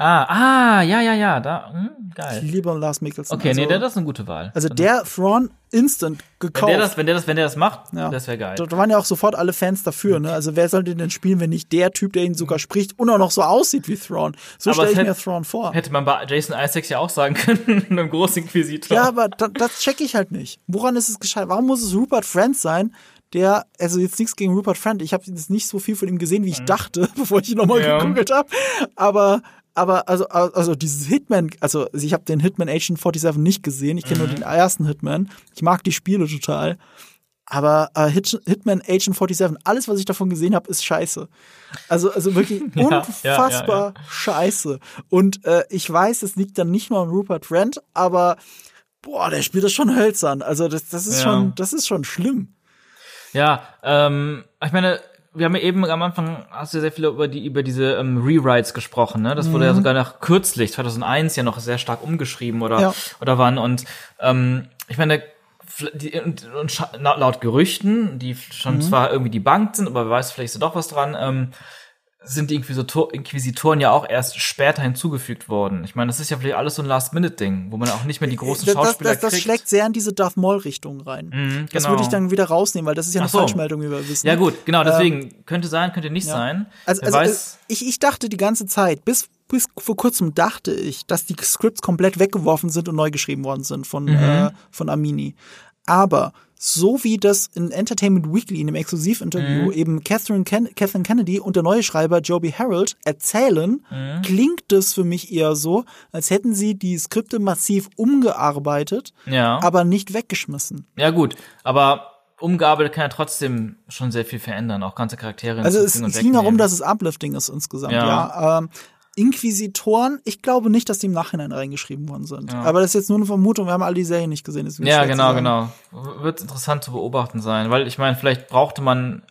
Ah, ah, ja, ja, ja, da, hm, Ich geil. liebe Lars Mikkelsen. Okay, also, nee, der, das ist eine gute Wahl. also Dann- der Thrawn instant wenn gekauft. der das, wenn der das, wenn der das macht, Ja. das wäre geil. Da waren ja auch sofort alle Fans dafür, ne? Also wer soll den denn spielen, wenn nicht der Typ, der ihn sogar spricht und auch noch so aussieht wie Thrawn? So stelle ich mir hätte- Thrawn vor. Hätte man bei Jason Isaacs ja auch sagen können, einem Großinquisitor. Ja, aber da, das check ich halt nicht. Woran ist es gescheitert? Warum muss es Rupert Friend sein, der, also jetzt nichts gegen Rupert Friend, ich habe jetzt nicht so viel von ihm gesehen, wie ich dachte, bevor ich ihn nochmal Mhm. Ja. gegoogelt habe. Aber, aber also, also dieses Hitman, also ich habe den Hitman Agent 47 nicht gesehen, ich kenne Mhm. nur den ersten Hitman. Ich mag die Spiele total. Aber äh, Hit, Hitman Agent 47, alles, was ich davon gesehen habe, ist scheiße. Also, also wirklich Ja, ja, unfassbar scheiße. Und äh, ich weiß, es liegt dann nicht nur an Rupert Friend, aber boah, der spielt das schon hölzern. Also das, das ist Ja. schon, das ist schon schlimm. Ja, ähm, ich meine, wir haben ja eben am Anfang, hast du ja sehr viel über die über diese ähm, Rewrites gesprochen, ne? Das wurde ja sogar noch kürzlich, 2001, ja noch sehr stark umgeschrieben oder Ja. oder wann und ähm, ich meine, die, und, und laut Gerüchten, die schon zwar irgendwie debunked sind, aber wer weiß, vielleicht ist da doch was dran, ähm, sind die Inquisitor Inquisitoren ja auch erst später hinzugefügt worden. Ich meine, das ist ja vielleicht alles so ein Last-Minute-Ding, wo man auch nicht mehr die großen Das, das, Schauspieler das, das kriegt. schlägt sehr in diese Darth Maul-Richtung rein. Das genau. würde ich dann wieder rausnehmen, weil das ist ja eine so. Falschmeldung, wie wir wissen. Ja gut, genau, deswegen könnte sein, könnte nicht Ja. sein. Also, also weiß, ich, ich dachte die ganze Zeit, bis, bis vor kurzem dachte ich, dass die Scripts komplett weggeworfen sind und neu geschrieben worden sind von, Mhm. äh, von Amini. Aber so wie das in Entertainment Weekly in dem Exklusivinterview Mhm. eben Catherine, Ken Catherine Kennedy und der neue Schreiber Joby Harold erzählen, Mhm. klingt es für mich eher so, als hätten sie die Skripte massiv umgearbeitet, ja. aber nicht weggeschmissen. Ja, gut, aber umgearbeitet kann ja trotzdem schon sehr viel verändern, auch ganze Charaktere Also es, es ging darum, dass es uplifting ist insgesamt, ja. Ja. Ähm, Inquisitoren, ich glaube nicht, dass die im Nachhinein reingeschrieben worden sind. Ja. Aber das ist jetzt nur eine Vermutung, wir haben alle die Serie nicht gesehen. Ja, genau, genau. Wird interessant zu beobachten sein, weil ich meine, vielleicht brauchte man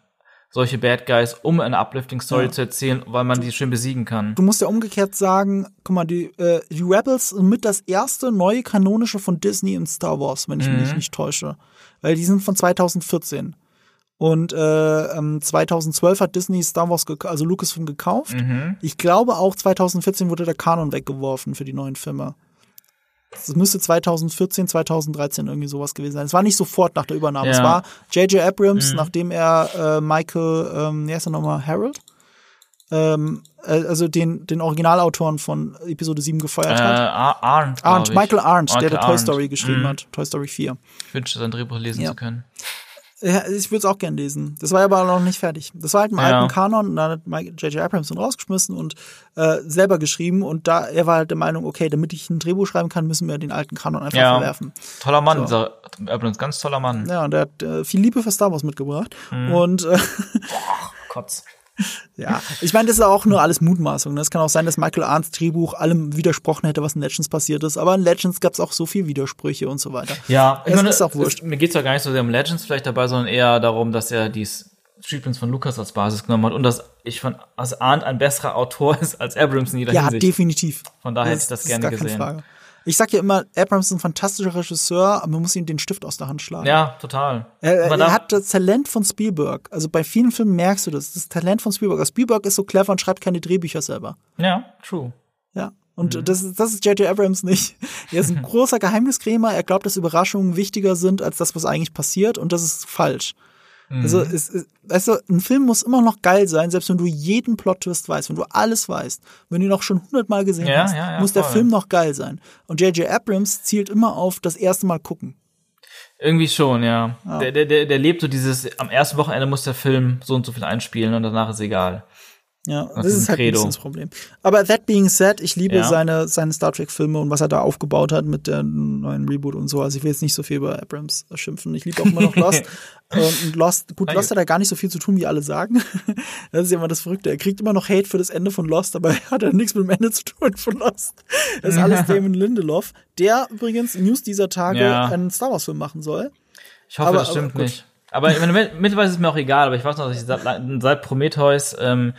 solche Bad Guys, um eine uplifting Story Ja. zu erzählen, weil man die schön besiegen kann. Du musst ja umgekehrt sagen, guck mal, die, äh, die Rebels sind mit das erste neue kanonische von Disney in Star Wars, wenn ich mich Mhm. nicht täusche. Weil die sind von 2014. Und äh, ähm, 2012 hat Disney Star Wars, also Lucasfilm gekauft. Mhm. Ich glaube auch 2014 wurde der Kanon weggeworfen für die neuen Filme. es müsste 2014, 2013 irgendwie sowas gewesen sein. Es war nicht sofort nach der Übernahme. Ja. Es war J.J. Abrams, Mhm. nachdem er äh, Michael, ähm, wie heißt er nochmal, Harold? Ähm, äh, also den, den Originalautoren von Episode 7 gefeuert Äh, hat. Ar- Arndt, Arndt, ich. Michael Arndt, der Michael der Toy Arndt. Story geschrieben Mhm. hat. Toy Story 4. Ich wünschte, sein Drehbuch lesen Ja. zu können. Ja, ich würde es auch gern lesen. Das war aber noch nicht fertig. Das war halt im Ja. alten Kanon, und dann hat J.J. Abrams ihn rausgeschmissen und äh, selber geschrieben und da er war halt der Meinung, okay, damit ich ein Drehbuch schreiben kann, müssen wir den alten Kanon einfach Ja. verwerfen. Toller Mann, So. dieser Abrams, ganz toller Mann. Ja, und er hat äh, viel Liebe für Star Wars mitgebracht. Mhm. Und äh, Kotz. ja, ich meine, das ist auch nur alles Mutmaßung. ne? Es kann auch sein, dass Michael Arndts Drehbuch allem widersprochen hätte, was in Legends passiert ist. Aber in Legends gab es auch so viel Widersprüche und so weiter. Ja, ich Es meine, ist auch wurscht. Es, mir geht's ja gar nicht so sehr um Legends vielleicht dabei, sondern eher darum, dass er die Streetprints von Lucas als Basis genommen hat und dass ich von Arndt ein besserer Autor ist als Abrams in jeder Ja, Hinsicht. definitiv. Von daher hätte ich das ist gerne gesehen. Frage. Ich sag ja immer, Abrams ist ein fantastischer Regisseur, aber man muss ihm den Stift aus der Hand schlagen. Ja, total. Er, er hat das Talent von Spielberg. Also bei vielen Filmen merkst du das. Das Talent von Spielberg. Also Spielberg ist so clever und schreibt keine Drehbücher selber. ja, true. Ja. Und Mhm. das, ist- das ist J.J. Abrams nicht. Er ist ein großer Geheimniskrämer. Er glaubt, dass Überraschungen wichtiger sind als das, was eigentlich passiert. Und das ist falsch. Mhm. Also, es, es, weißt du, ein Film muss immer noch geil sein, selbst wenn du jeden Plot-Twist weißt, wenn du alles weißt. Wenn du ihn auch schon hundertmal gesehen Ja, hast, ja, ja, muss der voll. Film noch geil sein. Und J.J. Abrams zielt immer auf das erste Mal gucken. Irgendwie schon, ja. Der, der, der, der lebt so dieses, am ersten Wochenende muss der Film so und so viel einspielen und danach ist egal. Ja, das ist ist ein halt ein Credo. bisschen das Problem. Aber that being said, ich liebe Ja. seine, seine Star Trek-Filme und was er da aufgebaut hat mit der neuen Reboot und so. Also ich will jetzt nicht so viel über Abrams schimpfen. Ich liebe auch immer noch Lost. und Lost, gut. Lost hat da gar nicht so viel zu tun, wie alle sagen. Das ist ja immer das Verrückte. Er kriegt immer noch Hate für das Ende von Lost, aber er hat ja nichts mit dem Ende zu tun von Lost. Das ist alles Damon Lindelof, der übrigens News dieser Tage Ja. einen Star Wars-Film machen soll. Ich hoffe, Aber- das stimmt aber nicht. Aber mittlerweile ist es mir auch egal, aber ich weiß noch, dass ich seit, seit Prometheus ähm,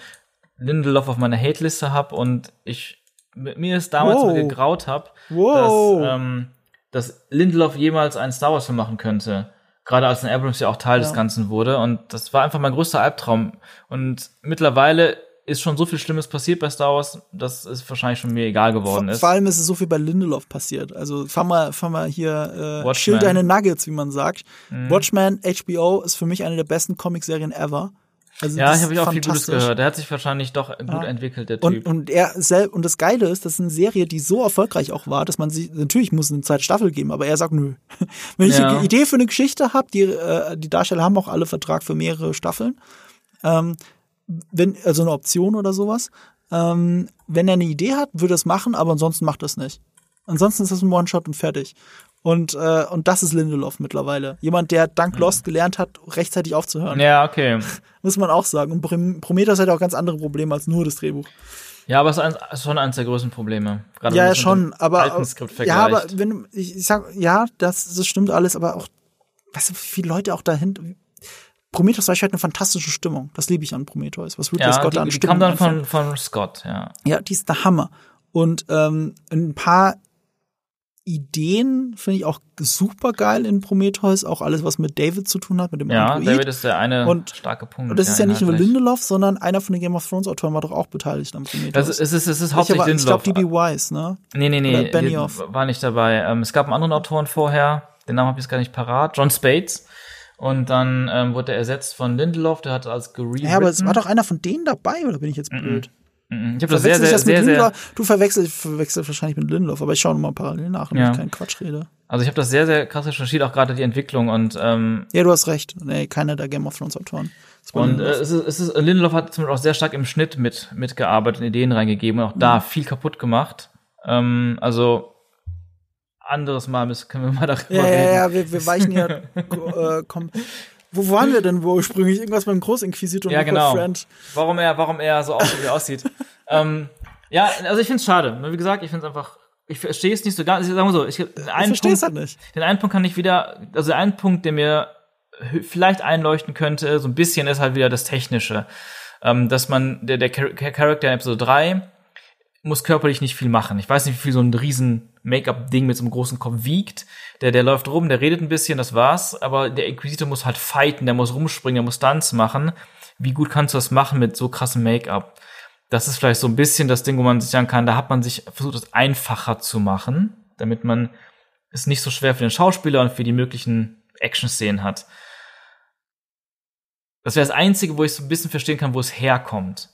Lindelof auf meiner Hate-Liste habe und ich mir es damals Wow. gegraut habe, Wow. dass, ähm, dass Lindelof jemals einen Star Wars-Film machen könnte. Gerade als ein Abrams ja auch Teil des Ja. Ganzen wurde. Und das war einfach mein größter Albtraum. Und mittlerweile ist schon so viel Schlimmes passiert bei Star Wars, dass es wahrscheinlich schon mir egal geworden Vor, ist. vor allem ist es so viel bei Lindelof passiert. Also fahr mal, fahr mal hier, äh, chill deine Nuggets, wie man sagt. Mhm. Watchmen, HBO ist für mich eine der besten Comicserien ever. Also ja, ich habe auch viel Gutes gehört. Der hat sich wahrscheinlich doch gut entwickelt, der Und, Typ. und er selbst, und das Geile ist, das ist eine Serie, die so erfolgreich auch war, dass man sie, natürlich muss es eine zweite Staffel geben, aber er sagt nö. Wenn ich Ja. eine Idee für eine Geschichte habe, die, äh, die Darsteller haben auch alle Vertrag für mehrere Staffeln, ähm, wenn, also eine Option oder sowas, ähm, wenn er eine Idee hat, würde er es machen, aber ansonsten macht er es nicht. Ansonsten ist das ein One-Shot und fertig. Und, äh, und das ist Lindelof mittlerweile. Jemand, der dank Lost gelernt hat, rechtzeitig aufzuhören. ja, okay. Muss man auch sagen. Und Prom- Prometheus hat auch ganz andere Probleme als nur das Drehbuch. Ja, aber es ist schon eines der größten Probleme. Gerade Ja, schon, aber alten Skript vergleicht. ja, aber wenn du- ich, sag ja, das, das stimmt alles, aber auch weißt du, wie viele Leute auch dahinter Prometheus zum Beispiel hat eine fantastische Stimmung. Das liebe ich an Prometheus. Was Ridley ja, Scott die, an die Stimmung kam dann von, von Scott, ja. Ja, die ist der Hammer. Und ähm, ein paar Ideen finde ich auch super geil in Prometheus. Auch alles, was mit David zu tun hat, mit dem Ja, Android. David ist der eine Und- starke Punkt. und das ist ja nicht nur. Lindelof, sondern einer von den Game of Thrones Autoren war doch auch beteiligt am Prometheus. Das ist, es ist, es ist ich hauptsächlich aber- ich glaube, Lindelof. DB Wise, ne? nee, nee, nee, Benioff. war nicht dabei. Ähm, es gab einen anderen Autoren vorher, den Namen habe ich jetzt gar nicht parat, John Spates. Und dann ähm, wurde er ersetzt von Lindelof, der hat als gerewritten. Ja, aber es war doch einer von denen dabei, oder bin ich jetzt blöd? Mhm. Ich habe das sehr, sehr, das sehr, sehr? Du verwechselst, verwechselst wahrscheinlich mit Lindelof, aber ich schaue nochmal parallel nach, damit Ja. ich keinen Quatsch rede. also ich habe das sehr, sehr krass recherchiert, auch gerade die Entwicklung und ähm, Ja, du hast recht. Nee, keiner der Game of Thrones Autoren. Und äh, es ist, es ist, Lindelof hat zum Beispiel auch sehr stark im Schnitt mit, mitgearbeitet, Ideen reingegeben und auch Mhm. da viel kaputt gemacht. Ähm, also anderes Mal müssen, können wir mal darüber ja, reden. ja, ja, wir, wir weichen ja. äh, komm. Wo waren wir denn ursprünglich? Irgendwas beim Großinquisitor und Ja, genau. Friend. Warum er, warum er so aussieht, wie er aussieht. ähm, ja, also ich finde es schade. Wie gesagt, ich finde es einfach, ich verstehe es nicht so ganz. Ich sag mal so, ich, Ich verstehe es halt nicht. den einen Punkt kann ich wieder, also der einen Punkt, der mir vielleicht einleuchten könnte, so ein bisschen ist halt wieder das Technische. Ähm, dass man, der, der Char- Charakter in Episode 3 muss körperlich nicht viel machen. Ich weiß nicht, wie viel so ein riesen Make-up-Ding mit so einem großen Kopf wiegt. Der, der läuft rum, der redet ein bisschen, das war's. Aber der Inquisitor muss halt fighten, der muss rumspringen, der muss Stunts machen. Wie gut kannst du das machen mit so krassem Make-up? Das ist vielleicht so ein bisschen das Ding, wo man sich sagen kann, da hat man sich versucht, es einfacher zu machen. damit man es nicht so schwer für den Schauspieler und für die möglichen Action-Szenen hat. Das wäre das Einzige, wo ich so ein bisschen verstehen kann, wo es herkommt.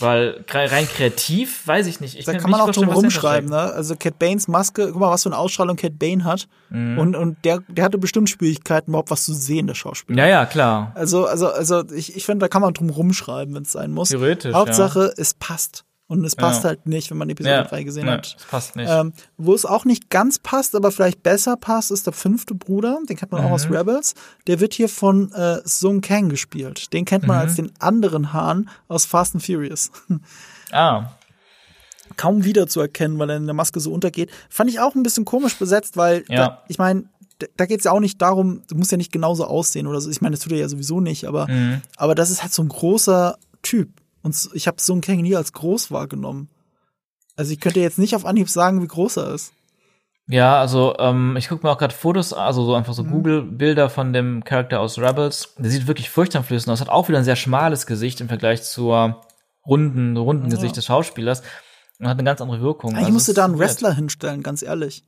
Weil rein kreativ, weiß ich nicht. Ich da kann, kann man auch drum rumschreiben, ne? Also Cat Banes Maske, guck mal, was für eine Ausstrahlung Cat Bane hat. Mhm. Und, und der, der hatte bestimmt Schwierigkeiten, überhaupt was zu sehen, der Schauspieler. Ja, ja, klar. Also, also, also ich, ich finde, da kann man drum rumschreiben, wenn es sein muss. Theoretisch. Hauptsache, es passt. Und es passt Ja. halt nicht, wenn man Episode ja. 3 gesehen ja, hat. Das passt nicht. Ähm, wo es auch nicht ganz passt, aber vielleicht besser passt, ist der fünfte Bruder. Den kennt man auch Mhm. aus Rebels. Der wird hier von äh, Sung Kang gespielt. Den kennt man Mhm. als den anderen Hahn aus Fast and Furious. ah, Kaum wiederzuerkennen, weil er in der Maske so untergeht. Fand ich auch ein bisschen komisch besetzt, weil Ja. da, ich meine, da- da geht es ja auch nicht darum, du musst ja nicht genauso aussehen oder so. Ich meine, das tut er ja sowieso nicht, aber, Mhm. aber das ist halt so ein großer Typ. Und ich habe Sung Kang nie als groß wahrgenommen. Also ich könnte jetzt nicht auf Anhieb sagen, wie groß er ist. Ja, also ähm, ich gucke mir auch gerade Fotos, also so einfach so Google-Bilder von dem Charakter aus Rebels. Der sieht wirklich furchteinflößend aus. Hat auch wieder ein sehr schmales Gesicht im Vergleich zur runden, runden Ja. Gesicht des Schauspielers und hat eine ganz andere Wirkung. Eigentlich Also musste da einen Wrestler hinstellen, ganz ehrlich.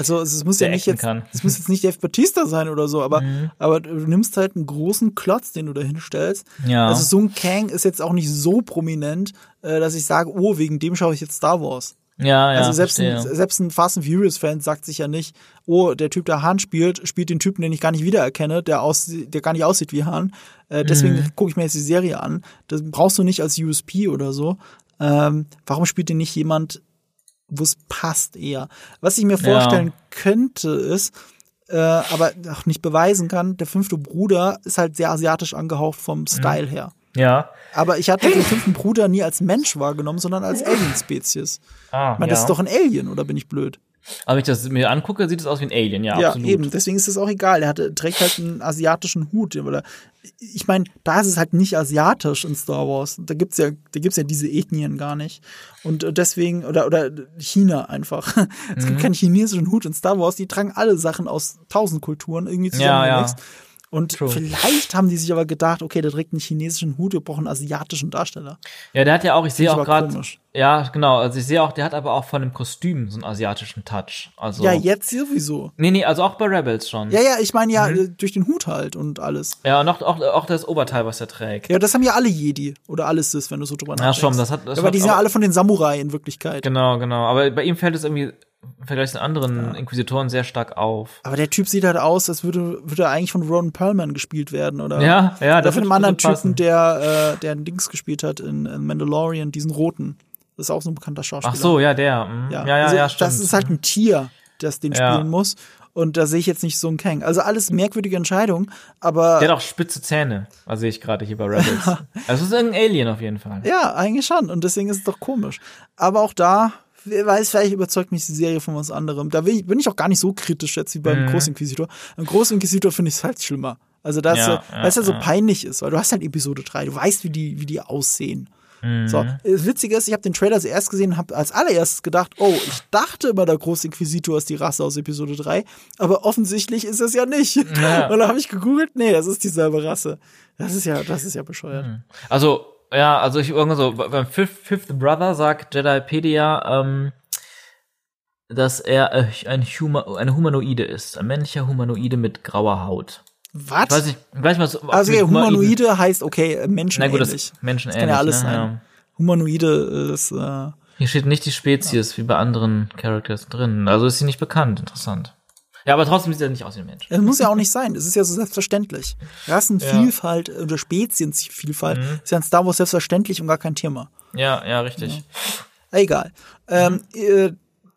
Also es muss ja nicht jetzt, kann. es muss jetzt nicht Dave Batista sein oder so, aber, Mhm. aber du nimmst halt einen großen Klotz, den du da hinstellst. Ja. Also Sung Kang ist jetzt auch nicht so prominent, äh, dass ich sage, oh, wegen dem schaue ich jetzt Star Wars. ja, ja, also selbst verstehe. ein, selbst ein Fast and Furious Fan sagt sich ja nicht, oh, der Typ, der Han spielt, spielt den Typen, den ich gar nicht wiedererkenne, der aus, der gar nicht aussieht wie Han. Äh, deswegen Mhm. gucke ich mir jetzt die Serie an. Das brauchst du nicht als USP oder so. Ähm, warum spielt denn nicht jemand, wo es passt eher? Was ich mir vorstellen könnte, ist, äh, aber auch nicht beweisen kann, der fünfte Bruder ist halt sehr asiatisch angehaucht Mhm. vom Style her. Ja. Aber ich hatte den fünften Bruder nie als Mensch wahrgenommen, sondern als Alien-Spezies. Ah, Ich meine, ja. das ist doch ein Alien, oder bin ich blöd? Aber wenn ich das mir angucke, sieht es aus wie ein Alien, ja, Ja, absolut. eben. Deswegen ist es auch egal. Er hatte, trägt halt einen asiatischen Hut. Oder ich meine, da ist es halt nicht asiatisch in Star Wars. Da gibt's ja, da gibt's ja diese Ethnien gar nicht. Und äh, deswegen, oder, oder China einfach. Es Mhm. gibt keinen chinesischen Hut in Star Wars. Die tragen alle Sachen aus tausend Kulturen irgendwie Ja, ja. Und True. vielleicht haben die sich aber gedacht, okay, der trägt einen chinesischen Hut, wir brauchen einen asiatischen Darsteller. Ja, der hat ja auch, ich sehe auch gerade, ja, genau, also ich sehe auch, der hat aber auch von dem Kostüm so einen asiatischen Touch. Also, Ja, jetzt sowieso. nee, nee, also auch bei Rebels schon. Ja, ja, ich meine ja, Mhm. äh, durch den Hut halt und alles. Ja, und auch, auch, auch das Oberteil, was er trägt. Ja, das haben ja alle Jedi oder alles ist, wenn du so drüber Ja, nachdenkst. schon, das hat- das aber die sind ja alle von den Samurai in Wirklichkeit. Genau, genau. Aber bei ihm fällt es irgendwie im Vergleich zu den anderen Inquisitoren sehr stark auf. Aber der Typ sieht halt aus, als würde, würde er eigentlich von Ron Perlman gespielt werden, oder? Ja, ja, Oder das von einem anderen. Typen, der, äh, der ein Dings gespielt hat in, in Mandalorian, diesen Roten. Das ist auch so ein bekannter Schauspieler. Ach so, ja, der. mhm. Ja, ja, ja, also stimmt. Das ist halt ein Tier, das den Ja. spielen muss. Und da sehe ich jetzt nicht so einen Kang. Also alles merkwürdige Entscheidungen, aber Der hat auch spitze Zähne, was sehe ich gerade hier bei Rebels. also es ist irgendein Alien auf jeden Fall. Ja, eigentlich schon. Und deswegen ist es doch komisch. Aber auch da, wer weiß, vielleicht überzeugt mich die Serie von was anderem. Da bin ich, bin ich auch gar nicht so kritisch jetzt wie beim Mhm. Großinquisitor. Beim Großinquisitor finde ich es halt schlimmer. Also, dass, Ja, ja, weil es halt so ja. peinlich ist, weil du hast halt Episode 3, du weißt, wie die, wie die aussehen. Mhm. So, das Witzige ist, ich habe den Trailer zuerst gesehen und habe als allererstes gedacht, oh, ich dachte immer, der Großinquisitor ist die Rasse aus Episode 3, aber offensichtlich ist es ja nicht. Ja. Und dann habe ich gegoogelt, nee, das ist dieselbe Rasse. Das ist ja, das ist ja bescheuert. Also, ja, also ich irgendwo so, beim Fifth, Fifth Brother sagt Jedipedia, ähm, dass er äh, ein Huma eine Humanoide ist. Ein männlicher Humanoide mit grauer Haut. Was? Ich weiß nicht, ich weiß nicht was. Also ja, Humanoiden- Humanoide heißt, okay, äh, Menschen Na gut, das ähnlich. Menschen kann ja alles ne? sein. Ja. Humanoide ist, äh, Hier steht nicht die Spezies wie bei anderen Characters drin. Also ist sie nicht bekannt. Interessant. Ja, aber trotzdem sieht er nicht aus wie ein Mensch. es muss ja auch nicht sein. Es ist ja so selbstverständlich. Rassenvielfalt oder Spezienvielfalt Mhm. ist ja in Star Wars selbstverständlich und gar kein Thema. Ja, ja, richtig. Egal. Ähm, äh,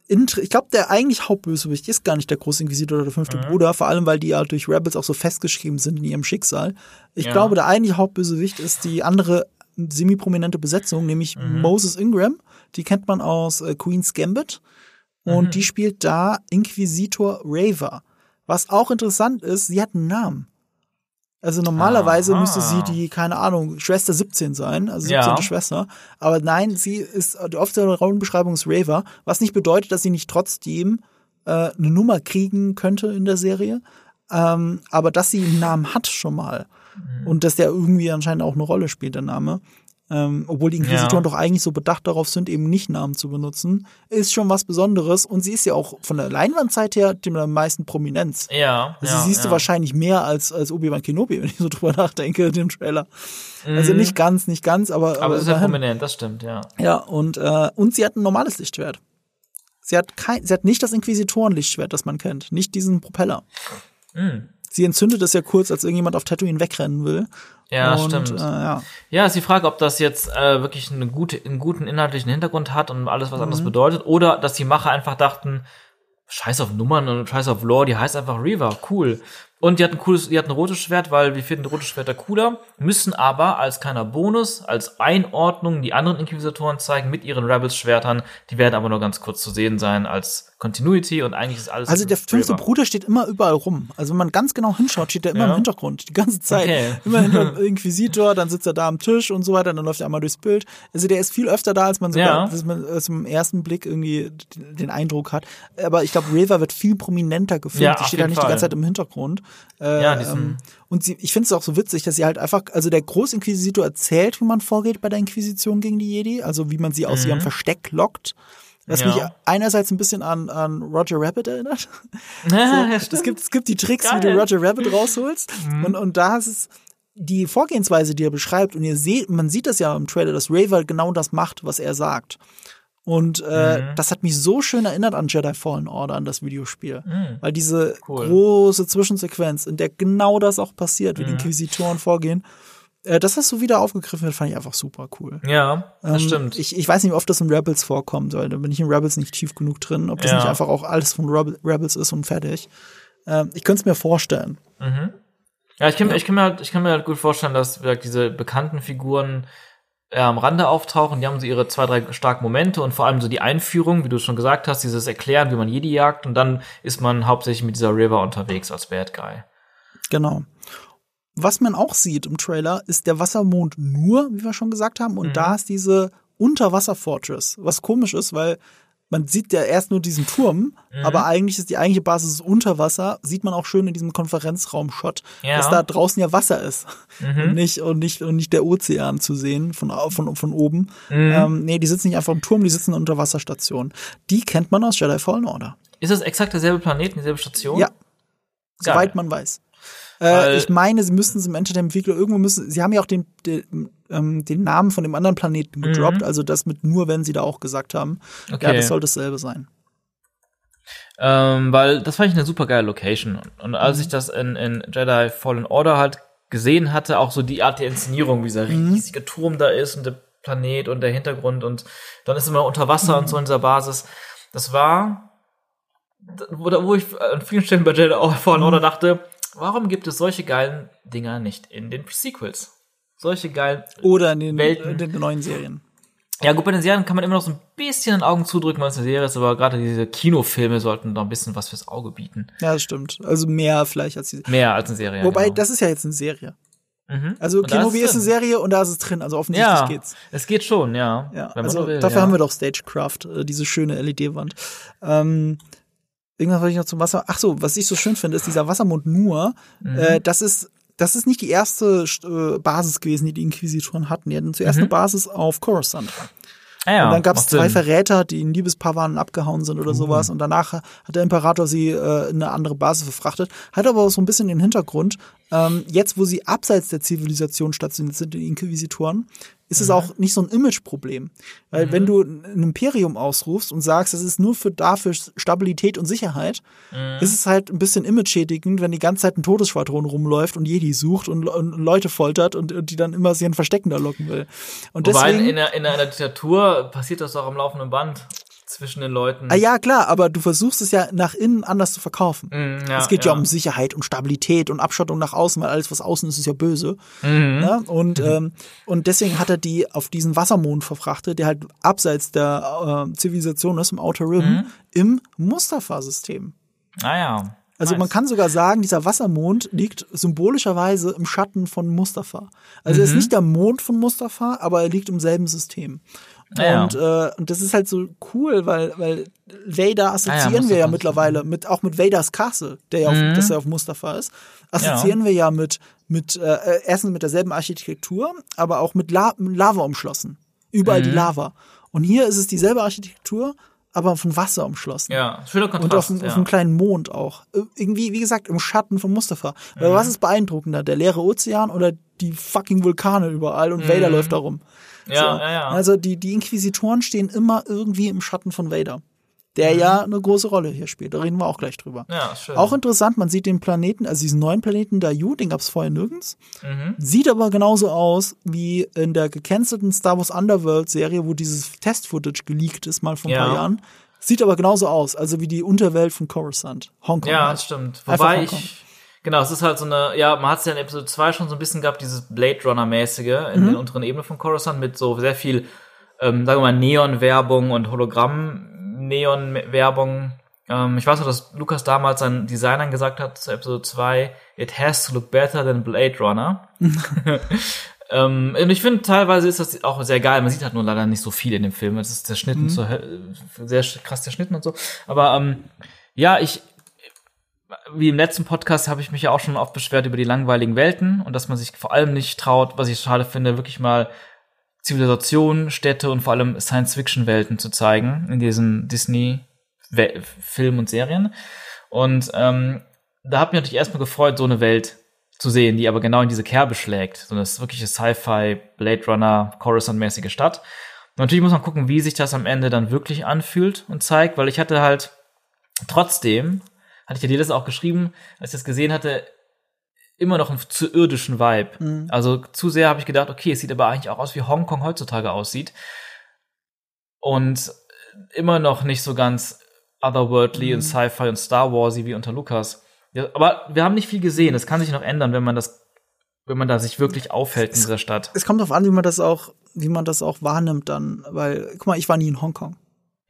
ich glaube, der eigentlich Hauptbösewicht ist gar nicht der Großinquisitor oder der fünfte Mhm. Bruder, vor allem weil die ja durch Rebels auch so festgeschrieben sind in ihrem Schicksal. Ich Ja. glaube, der eigentliche Hauptbösewicht ist die andere semi-prominente Besetzung, nämlich Mhm. Moses Ingram. Die kennt man aus äh, Queen's Gambit. Und Mhm. die spielt da Inquisitor Raver. Was auch interessant ist, sie hat einen Namen. Also normalerweise Aha. müsste sie die, keine Ahnung, Schwester 17 sein, also 17. Ja. Schwester. Aber nein, sie ist, die offizielle Rollenbeschreibung ist Raver, was nicht bedeutet, dass sie nicht trotzdem äh, eine Nummer kriegen könnte in der Serie. Ähm, aber dass sie einen Namen hat schon mal. Mhm. Und dass der irgendwie anscheinend auch eine Rolle spielt, der Name. Ähm, obwohl die Inquisitoren Ja. doch eigentlich so bedacht darauf sind, eben nicht Namen zu benutzen, ist schon was Besonderes und sie ist ja auch von der Leinwandzeit her dem am meisten Prominenz. Ja. Also ja, siehst ja. du wahrscheinlich mehr als, als Obi-Wan Kenobi, wenn ich so drüber nachdenke, in dem Trailer. Also nicht ganz, nicht ganz, aber, Mhm. Aber es ist ja prominent, das stimmt, ja. Ja, und, äh, und sie hat ein normales Lichtschwert. Sie hat kein, sie hat nicht das Inquisitoren-Lichtschwert, das man kennt. Nicht diesen Propeller. Mhm. Sie entzündet es ja kurz, als irgendjemand auf Tatooine wegrennen will. Ja, und, stimmt. Äh, ja. Ja, ist die Frage, ob das jetzt äh, wirklich eine gute, einen guten inhaltlichen Hintergrund hat und alles was anderes Mhm. bedeutet, oder dass die Macher einfach dachten, Scheiß auf Nummern und Scheiß auf Lore, die heißt einfach Reaver, cool. Und die hat ein cooles, die hat ein rotes Schwert, weil wir finden rote Schwerter cooler, müssen aber als kleiner Bonus, als Einordnung die anderen Inquisitoren zeigen mit ihren Rebels-Schwertern. Die werden aber nur ganz kurz zu sehen sein als Continuity und eigentlich ist alles. Also der fünfte. Bruder steht immer überall rum. Also wenn man ganz genau hinschaut, steht er immer Ja. im Hintergrund, die ganze Zeit. Okay. Immer hinter Inquisitor, dann sitzt er da am Tisch und so weiter, dann läuft er einmal durchs Bild. Also der ist viel öfter da, als man sogar, Ja. als man als im ersten Blick irgendwie den Eindruck hat. Aber ich glaube, Raver wird viel prominenter gefilmt. Ja, die steht ja jeden nicht die Fall. ganze Zeit im Hintergrund. Äh, Ja, die ähm, und sie, ich finde es auch so witzig, dass sie halt einfach, also der Großinquisitor erzählt, wie man vorgeht bei der Inquisition gegen die Jedi, also wie man sie aus ihrem Versteck lockt. Was Mhm. Ja. mich einerseits ein bisschen an, an Roger Rabbit erinnert. Ja, Es gibt, es gibt die Tricks, wie Geil. du Roger Rabbit rausholst. Und, und da ist es die Vorgehensweise, die er beschreibt. Und ihr seht, man sieht das ja im Trailer, dass Raver genau das macht, was er sagt. Und äh, Mhm. das hat mich so schön erinnert an Jedi Fallen Order, an das Videospiel. Weil diese Mhm. Cool. große Zwischensequenz, in der genau das auch passiert, wie die Mhm. Inquisitoren vorgehen, äh, dass das so wieder aufgegriffen wird, fand ich einfach super cool. ja, das Ähm, stimmt. Ich, ich weiß nicht, wie oft das in Rebels vorkommt, weil da bin ich in Rebels nicht tief genug drin, ob das Ja. nicht einfach auch alles von Rebel, Rebels ist und fertig. Ähm, ich könnte es mir vorstellen. Ja, ich kann, mir- ich kann mir halt, ich kann mir halt gut vorstellen, dass diese bekannten Figuren äh, am Rande auftauchen. Die haben so ihre zwei, drei starken Momente und vor allem so die Einführung, wie du schon gesagt hast, dieses Erklären, wie man Jedi jagt und dann ist man hauptsächlich mit dieser River unterwegs als Bad Guy. Genau. Was man auch sieht im Trailer, ist der Wassermond nur, wie wir schon gesagt haben, und da ist diese Unterwasser-Fortress, was komisch ist, weil man sieht ja erst nur diesen Turm, aber eigentlich ist die eigentliche Basis unter Wasser, sieht man auch schön in diesem Konferenzraum-Shot, Ja. dass da draußen ja Wasser ist und nicht und nicht und nicht der Ozean zu sehen von von von oben. Ähm, nee, die sitzen nicht einfach im Turm, die sitzen in Unterwasserstationen. Die kennt man aus Jedi Fallen Order. Ist das exakt derselbe Planet, dieselbe Station? Ja, Geil. soweit man weiß. Äh, ich meine, sie müssten es im Entertainment-Entwickler irgendwo müssen, sie haben ja auch den, den, ähm, den Namen von dem anderen Planeten gedroppt, also das mit nur, wenn sie da auch gesagt haben. Ja, Okay. das soll dasselbe sein. Ähm, weil das fand ich eine super geile Location. Und Mhm. als ich das in, in Jedi Fallen Order halt gesehen hatte, auch so die Art der Inszenierung, wie dieser Mhm. riesige Turm da ist und der Planet und der Hintergrund und dann ist immer unter Wasser und so in dieser Basis. Das war, wo, wo ich an vielen Stellen bei Jedi Fallen Mhm. Order dachte, warum gibt es solche geilen Dinger nicht in den Sequels? Solche geilen Oder in den, Welten. in den neuen Serien. ja, gut, bei den Serien kann man immer noch so ein bisschen in Augen zudrücken, weil es eine Serie ist, aber gerade diese Kinofilme sollten noch ein bisschen was fürs Auge bieten. Ja, das stimmt. Also mehr vielleicht als die. Mehr als eine Serie. Wobei, genau. das ist ja jetzt eine Serie. Mhm. Also Und da Kenobi ist ist eine. Serie und da ist es drin. Also offensichtlich ja, geht's. es geht schon, ja. Ja, also so will, dafür ja. haben wir doch Stagecraft, äh, diese schöne LED-Wand. Ähm, irgendwas wollte ich noch zum Wasser. Ach so, was ich so schön finde, ist dieser Wassermond nur. Mhm. Äh, das ist das ist nicht die erste äh, Basis gewesen, die die Inquisitoren hatten. Die hatten zuerst eine Basis auf Coruscant. Ah, ja, und dann gab es zwei Sinn. Verräter, die in Liebespaar waren und abgehauen sind oder sowas. Und danach hat der Imperator sie äh, in eine andere Basis verfrachtet. Hat aber auch so ein bisschen den Hintergrund, ähm, jetzt wo sie abseits der Zivilisation stationiert sind, die Inquisitoren, ist Mhm. es auch nicht so ein Imageproblem. Weil wenn du ein Imperium ausrufst und sagst, es ist nur für dafür Stabilität und Sicherheit, Mhm. ist es halt ein bisschen image-schädigend, wenn die ganze Zeit ein Todesschwadron rumläuft und Jedi sucht und, und Leute foltert und, und die dann immer in Verstecken da locken will. Und Wobei deswegen, in, einer, in einer Diktatur passiert das doch am laufenden Band zwischen den Leuten. Ah ja, klar, aber du versuchst es ja nach innen anders zu verkaufen. Mm, ja, es geht ja. ja. um Sicherheit und Stabilität und Abschottung nach außen, weil alles, was außen ist, ist ja böse. Mhm. Ja? Und, ähm, und deswegen hat er die auf diesen Wassermond verfrachtet, der halt abseits der äh, Zivilisation ist, im Outer Rim, Mhm. im Mustafa-System. Ah ja. Also Nice. man kann sogar sagen, dieser Wassermond liegt symbolischerweise im Schatten von Mustafa. Also er ist nicht der Mond von Mustafa, aber er liegt im selben System. Ja, und, äh, und das ist halt so cool, weil, weil Vader assoziieren wir Mustafa ja ist mittlerweile mit, auch mit Vaders Castle, der ja auf, Mhm. das ja auf Mustafa ist, assoziieren wir ja mit, mit, äh, äh, erstens mit derselben Architektur, aber auch mit La Lava umschlossen. Überall Mhm. die Lava. Und hier ist es dieselbe Architektur, aber von Wasser umschlossen. Ja, schöner Kontrast. Und auf, ja. auf einem kleinen Mond auch. Äh, Irgendwie, wie gesagt, im Schatten von Mustafa. Mhm. was ist beeindruckender? Der leere Ozean oder die fucking Vulkane überall und Vader läuft da rum? Mhm. ja, ja, ja. Also die, die Inquisitoren stehen immer irgendwie im Schatten von Vader. Der ja eine große Rolle hier spielt. Da reden wir auch gleich drüber. Mhm. ja, schön. Auch interessant, man sieht den Planeten, also diesen neuen Planeten Dayu, den gab es vorher nirgends. Mhm. Sieht aber genauso aus wie in der gecancelten Star Wars Underworld Serie, wo dieses Test-Footage geleakt ist, mal vor ein Ja. paar Jahren. Sieht aber genauso aus, also wie die Unterwelt von Coruscant. Hongkong. Ja, halt. das stimmt. Wobei ich, genau, es ist halt so eine, ja, man hat es ja in Episode 2 schon so ein bisschen gehabt, dieses Blade Runner-mäßige in Mhm. den unteren Ebenen von Coruscant mit so sehr viel, ähm, sagen wir mal, Neon-Werbung und Hologramm-Neon-Werbung. Ähm, ich weiß noch, dass Lukas damals seinen Designern gesagt hat zu Episode 2, it has to look better than Blade Runner. Ähm, und ich finde, teilweise ist das auch sehr geil. Man sieht halt nur leider nicht so viel in dem Film. Es ist zerschnitten, so, sehr krass zerschnitten und so. Aber ähm, ja, ich, wie im letzten Podcast habe ich mich ja auch schon oft beschwert über die langweiligen Welten und dass man sich vor allem nicht traut, was ich schade finde, wirklich mal Zivilisationen, Städte und vor allem Science-Fiction-Welten zu zeigen in diesen Disney-Filmen und Serien. Und ähm, da hat mich natürlich erstmal gefreut, so eine Welt zu sehen, die aber genau in diese Kerbe schlägt. So eine wirkliche Sci-Fi, Blade Runner, Coruscant-mäßige Stadt. Und natürlich muss man gucken, wie sich das am Ende dann wirklich anfühlt und zeigt, weil ich hatte halt trotzdem, hatte ich dir das auch geschrieben, als ich das gesehen hatte, immer noch einen zu irdischen Vibe. Also zu sehr habe ich gedacht, okay, es sieht aber eigentlich auch aus, wie Hongkong heutzutage aussieht. Und immer noch nicht so ganz otherworldly und Sci-Fi und Star Warsy wie unter Lukas. Ja, aber wir haben nicht viel gesehen. Das kann sich noch ändern, wenn man das, wenn man da sich wirklich aufhält in dieser Stadt. Es kommt darauf an, wie man das auch, wie man das auch wahrnimmt dann, weil, guck mal, ich war nie in Hongkong.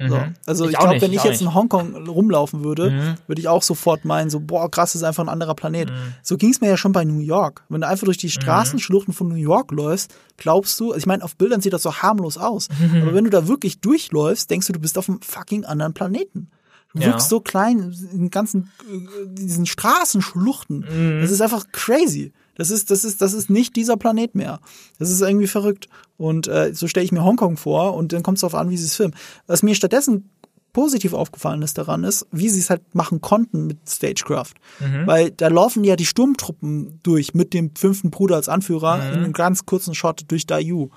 So. Mhm. Also ich, Ich glaube, wenn ich ich jetzt in Hongkong rumlaufen würde, Mhm. würde ich auch sofort meinen, so, boah, krass, das ist einfach ein anderer Planet. Mhm. So ging es mir ja schon bei New York. Wenn du einfach durch die Straßenschluchten von New York läufst, glaubst du, also ich meine, auf Bildern sieht das so harmlos aus, Mhm. aber wenn du da wirklich durchläufst, denkst du, du bist auf einem fucking anderen Planeten. Du Ja. wirkst so klein in ganzen, äh, diesen Straßenschluchten. Mhm. Das ist einfach crazy. Das ist, das ist, das ist nicht dieser Planet mehr. Das ist irgendwie verrückt. Und äh, so stelle ich mir Hongkong vor und dann kommt es darauf an, wie sie es filmen. Was mir stattdessen positiv aufgefallen ist daran ist, wie sie es halt machen konnten mit Stagecraft. Weil da laufen ja die Sturmtruppen durch mit dem fünften Bruder als Anführer in einem ganz kurzen Shot durch Dayu.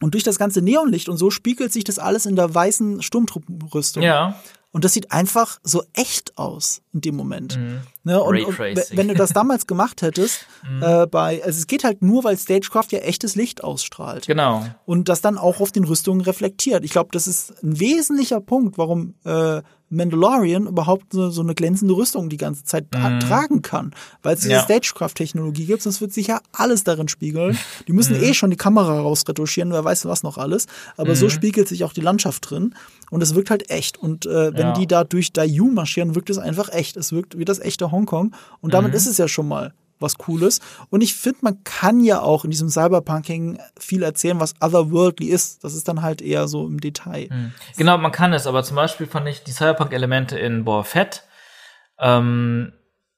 Und durch das ganze Neonlicht und so spiegelt sich das alles in der weißen Sturmtruppenrüstung. Ja. Und das sieht einfach so echt aus in dem Moment. Ne? Und, und wenn du das damals gemacht hättest, äh, bei, also es geht halt nur, weil Stagecraft ja echtes Licht ausstrahlt. Genau. Und das dann auch auf den Rüstungen reflektiert. Ich glaube, das ist ein wesentlicher Punkt, warum äh, Mandalorian überhaupt so, so eine glänzende Rüstung die ganze Zeit tra tragen kann. Weil es diese Ja. Stagecraft-Technologie gibt, sonst wird sich ja alles darin spiegeln. Die müssen eh schon die Kamera rausretuschieren, wer weiß was noch alles. Aber so spiegelt sich auch die Landschaft drin. Und es wirkt halt echt. Und äh, wenn Ja. die da durch Dayu marschieren, wirkt es einfach echt. Es wirkt wie das echte Hongkong. Und damit Mhm. ist es ja schon mal was Cooles. Und ich finde, man kann ja auch in diesem Cyberpunking viel erzählen, was otherworldly ist. Das ist dann halt eher so im Detail. Genau, man kann es, aber zum Beispiel fand ich die Cyberpunk-Elemente in Boa Fett ähm,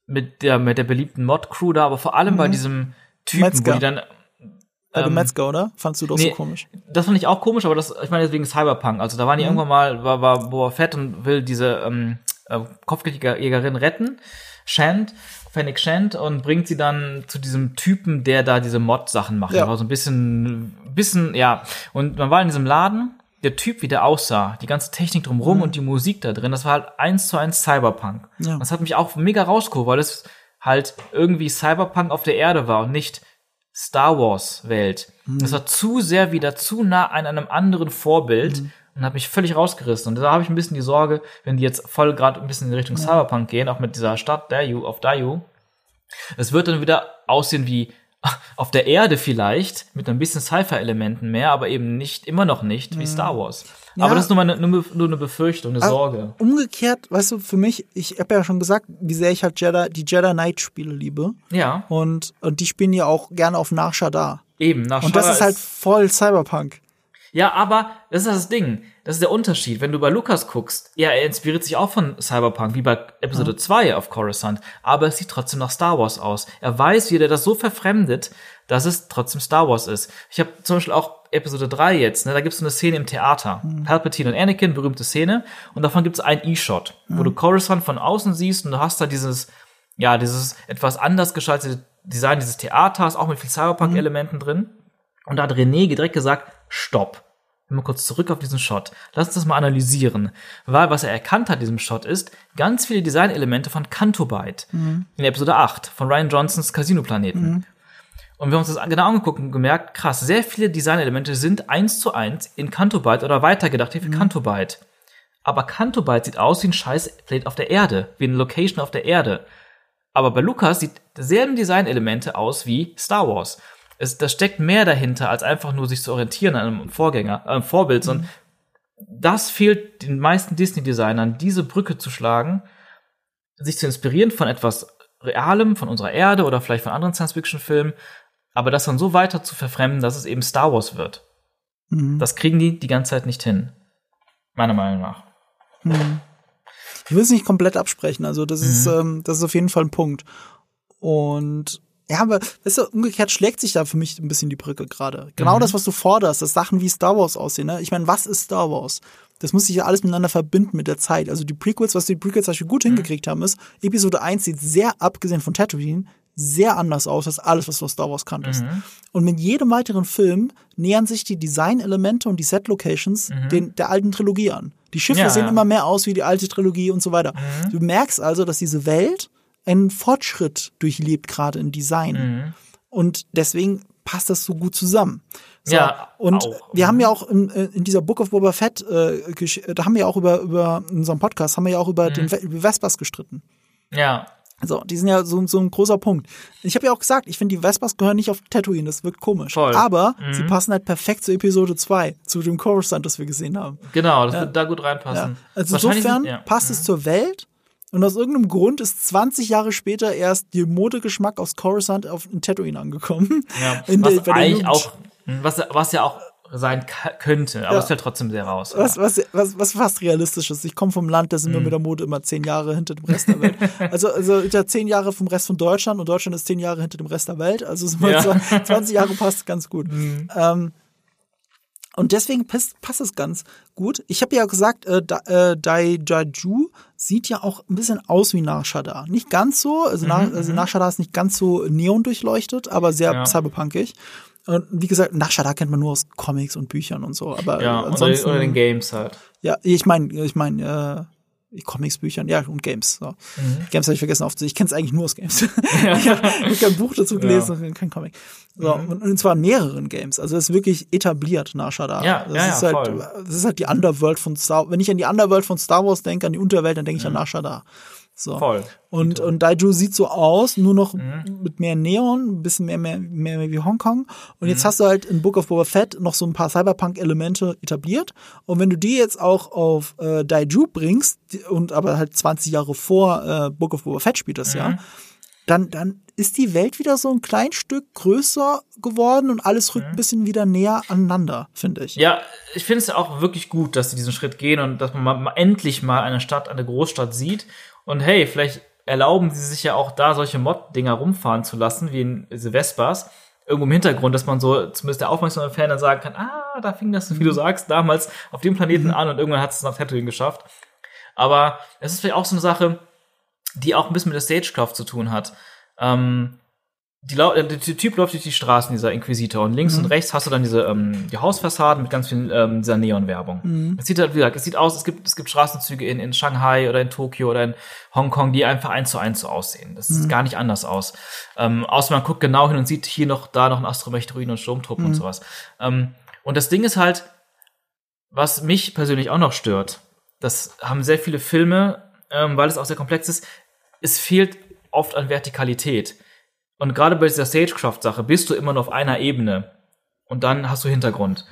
mit der mit der beliebten Mod-Crew da, aber vor allem bei diesem Typen, Metzger. wo die dann Bei ähm, Metzger, oder? Fandst du doch nee, so komisch? Das fand ich auch komisch, aber das, ich meine deswegen Cyberpunk. Also da waren die Mhm. irgendwann mal, war, war Boa Fett und will diese ähm, äh, Kopfgeldjägerin retten, Shand, Fennec Shand, und bringt sie dann zu diesem Typen, der da diese Mod-Sachen macht. Ja. Der war so ein bisschen, bisschen, ja. Und man war in diesem Laden, der Typ, wie der aussah, die ganze Technik drumrum und die Musik da drin, das war halt eins zu eins Cyberpunk. Mhm. Ja. Das hat mich auch mega rausgeholt, weil es halt irgendwie Cyberpunk auf der Erde war und nicht Star Wars Welt. Mhm. Das war zu sehr wieder zu nah an einem anderen Vorbild Mhm. Und hat mich völlig rausgerissen. Und da habe ich ein bisschen die Sorge, wenn die jetzt voll gerade ein bisschen in Richtung Cyberpunk gehen, auch mit dieser Stadt Dayu auf Dayu, es wird dann wieder aussehen wie auf der Erde vielleicht, mit ein bisschen Sci-Fi-Elementen mehr, aber eben nicht, immer noch nicht wie Star Wars. Ja. Aber das ist nur, meine, nur, nur eine Befürchtung, eine Aber Sorge. Umgekehrt, weißt du, für mich, ich habe ja schon gesagt, wie sehr ich halt Jedi, die Jedi Knight Spiele liebe. Ja, Und, und die spielen ja auch gerne auf Nar Shaddaa. eben. Nach Und das ist halt voll Cyberpunk. Ja, aber das ist das Ding. Das ist der Unterschied. Wenn du bei Lukas guckst, ja, er inspiriert sich auch von Cyberpunk, wie bei Episode ja. 2 auf Coruscant, aber es sieht trotzdem nach Star Wars aus. Er weiß, wie er das so verfremdet, dass es trotzdem Star Wars ist. Ich habe zum Beispiel auch Episode 3 jetzt, ne, da gibt es eine Szene im Theater. Mhm. Palpatine und Anakin, berühmte Szene, und davon gibt es einen E-Shot, mhm. wo du Coruscant von außen siehst und du hast da dieses, ja, dieses etwas anders geschaltete Design dieses Theaters, auch mit viel Cyberpunk-Elementen mhm. drin. Und da hat René direkt gesagt, stopp mal kurz zurück auf diesen Shot. Lass uns das mal analysieren. Weil was er erkannt hat, diesem Shot, ist ganz viele Designelemente von Cantobite mhm. in Episode 8 von Ryan Johnsons Casino-Planeten. Mhm. Und wir haben uns das genau angeguckt und gemerkt, krass, sehr viele Designelemente sind eins zu eins in Cantobite oder weitergedacht hier für mhm. Cantobite. Aber Cantobite sieht aus wie ein scheiß Plate auf der Erde, wie eine Location auf der Erde. Aber bei Lucas sieht derselben Designelemente aus wie Star Wars es, da steckt mehr dahinter, als einfach nur sich zu orientieren an einem Vorgänger, äh, einem Vorbild, mhm. sondern das fehlt den meisten Disney-Designern, diese Brücke zu schlagen, sich zu inspirieren von etwas Realem, von unserer Erde oder vielleicht von anderen Science-Fiction-Filmen, aber das dann so weiter zu verfremden, dass es eben Star Wars wird. Mhm. Das kriegen die die ganze Zeit nicht hin. Meiner Meinung nach. Mhm. Ich will es nicht komplett absprechen, also das ist, mhm. ähm, das ist auf jeden Fall ein Punkt. Und ja, aber weißt du, umgekehrt schlägt sich da für mich ein bisschen die Brücke gerade. Genau mhm. das, was du forderst, dass Sachen wie Star Wars aussehen. Ne? Ich meine, was ist Star Wars? Das muss sich ja alles miteinander verbinden mit der Zeit. Also die Prequels, was die Prequels zum Beispiel gut mhm. hingekriegt haben, ist, Episode 1 sieht sehr, abgesehen von Tatooine, sehr anders aus als alles, was du aus Star Wars kanntest. Mhm. Und mit jedem weiteren Film nähern sich die Designelemente und die Set-Locations mhm. der alten Trilogie an. Die Schiffe ja, sehen ja. immer mehr aus wie die alte Trilogie und so weiter. Mhm. Du merkst also, dass diese Welt einen Fortschritt durchlebt, gerade im Design. Mhm. Und deswegen passt das so gut zusammen. So, ja, und auch. wir haben ja auch in, in, dieser Book of Boba Fett, äh, da haben wir ja auch über, über in unserem Podcast, haben wir ja auch über mhm. den über Vespas gestritten. Ja. Also, die sind ja so, so ein großer Punkt. Ich habe ja auch gesagt, ich finde, die Vespas gehören nicht auf Tatooine, das wirkt komisch. Voll. Aber mhm. sie passen halt perfekt zu Episode 2, zu dem Coruscant, das wir gesehen haben. Genau, das ja. wird da gut reinpassen. Ja. Also insofern ja. passt es mhm. zur Welt und aus irgendeinem Grund ist 20 Jahre später erst der Modegeschmack aus Coruscant auf ein Tatooine angekommen. Ja, was der, eigentlich auch, was, was ja auch sein könnte, aber ja. es fällt trotzdem sehr raus. Was, was, was, was fast realistisch ist. Ich komme vom Land, da sind wir mhm. mit der Mode immer zehn Jahre hinter dem Rest der Welt. also, also hinter zehn Jahre vom Rest von Deutschland und Deutschland ist zehn Jahre hinter dem Rest der Welt. Also ja. 20 Jahre passt ganz gut. Mhm. Ähm, und deswegen passt, passt es ganz gut. Ich habe ja gesagt, äh, äh, Dai Jaju sieht ja auch ein bisschen aus wie Narshada. Nicht ganz so, also, mhm, also mhm. Narshada ist nicht ganz so neon durchleuchtet, aber sehr ja. cyberpunkig. Und wie gesagt, Narshada kennt man nur aus Comics und Büchern und so. Aber ja, ansonsten, oder, oder den Games halt. Ja, ich meine, ich meine, äh, Comics, Büchern, ja, und Games. So. Mhm. Games habe ich vergessen aufzusehen. Ich kenne es eigentlich nur aus Games. Ja. ich habe kein Buch dazu gelesen, ja. kein Comic. So, mhm. und, und zwar in mehreren Games. Also es ist wirklich etabliert, Nashada. Ja, das ja, ist ja, halt, voll. Das ist halt die Underworld von Star Wenn ich an die Underworld von Star Wars denke, an die Unterwelt, dann denke ich mhm. an Nashada. So. Voll. Und, und Daiju sieht so aus, nur noch mhm. mit mehr Neon, ein bisschen mehr, mehr, mehr, mehr wie Hongkong. Und mhm. jetzt hast du halt in Book of Boba Fett noch so ein paar Cyberpunk-Elemente etabliert. Und wenn du die jetzt auch auf äh, Daiju bringst, und aber halt 20 Jahre vor äh, Book of Boba Fett spielt das mhm. ja, dann, dann ist die Welt wieder so ein klein Stück größer geworden und alles rückt mhm. ein bisschen wieder näher aneinander, finde ich. Ja, ich finde es auch wirklich gut, dass sie diesen Schritt gehen und dass man mal, endlich mal eine Stadt, eine Großstadt sieht und hey, vielleicht erlauben sie sich ja auch da solche Mod-Dinger rumfahren zu lassen, wie in diese Vespas. Irgendwo im Hintergrund, dass man so zumindest der aufmerksame Fan dann sagen kann, ah, da fing das, wie du mhm. sagst, damals auf dem Planeten mhm. an und irgendwann hat es nach Tatooine geschafft. Aber es ist vielleicht auch so eine Sache, die auch ein bisschen mit der Stagecraft zu tun hat. Ähm, die, der, der Typ läuft durch die Straßen, dieser Inquisitor, und links mhm. und rechts hast du dann diese ähm, die Hausfassaden mit ganz viel ähm, dieser Neonwerbung. Mhm. Es sieht halt, wie gesagt, es sieht aus, es gibt, es gibt Straßenzüge in, in Shanghai oder in Tokio oder in Hongkong, die einfach eins zu eins so aussehen. Das mhm. sieht gar nicht anders aus. Ähm, außer man guckt genau hin und sieht hier noch, da noch ein Astromech-Druiden und Sturmtruppen und mhm. sowas. Ähm, und das Ding ist halt, was mich persönlich auch noch stört, das haben sehr viele Filme, ähm, weil es auch sehr komplex ist, es fehlt oft an Vertikalität und gerade bei dieser Stagecraft-Sache bist du immer nur auf einer Ebene. Und dann hast du Hintergrund.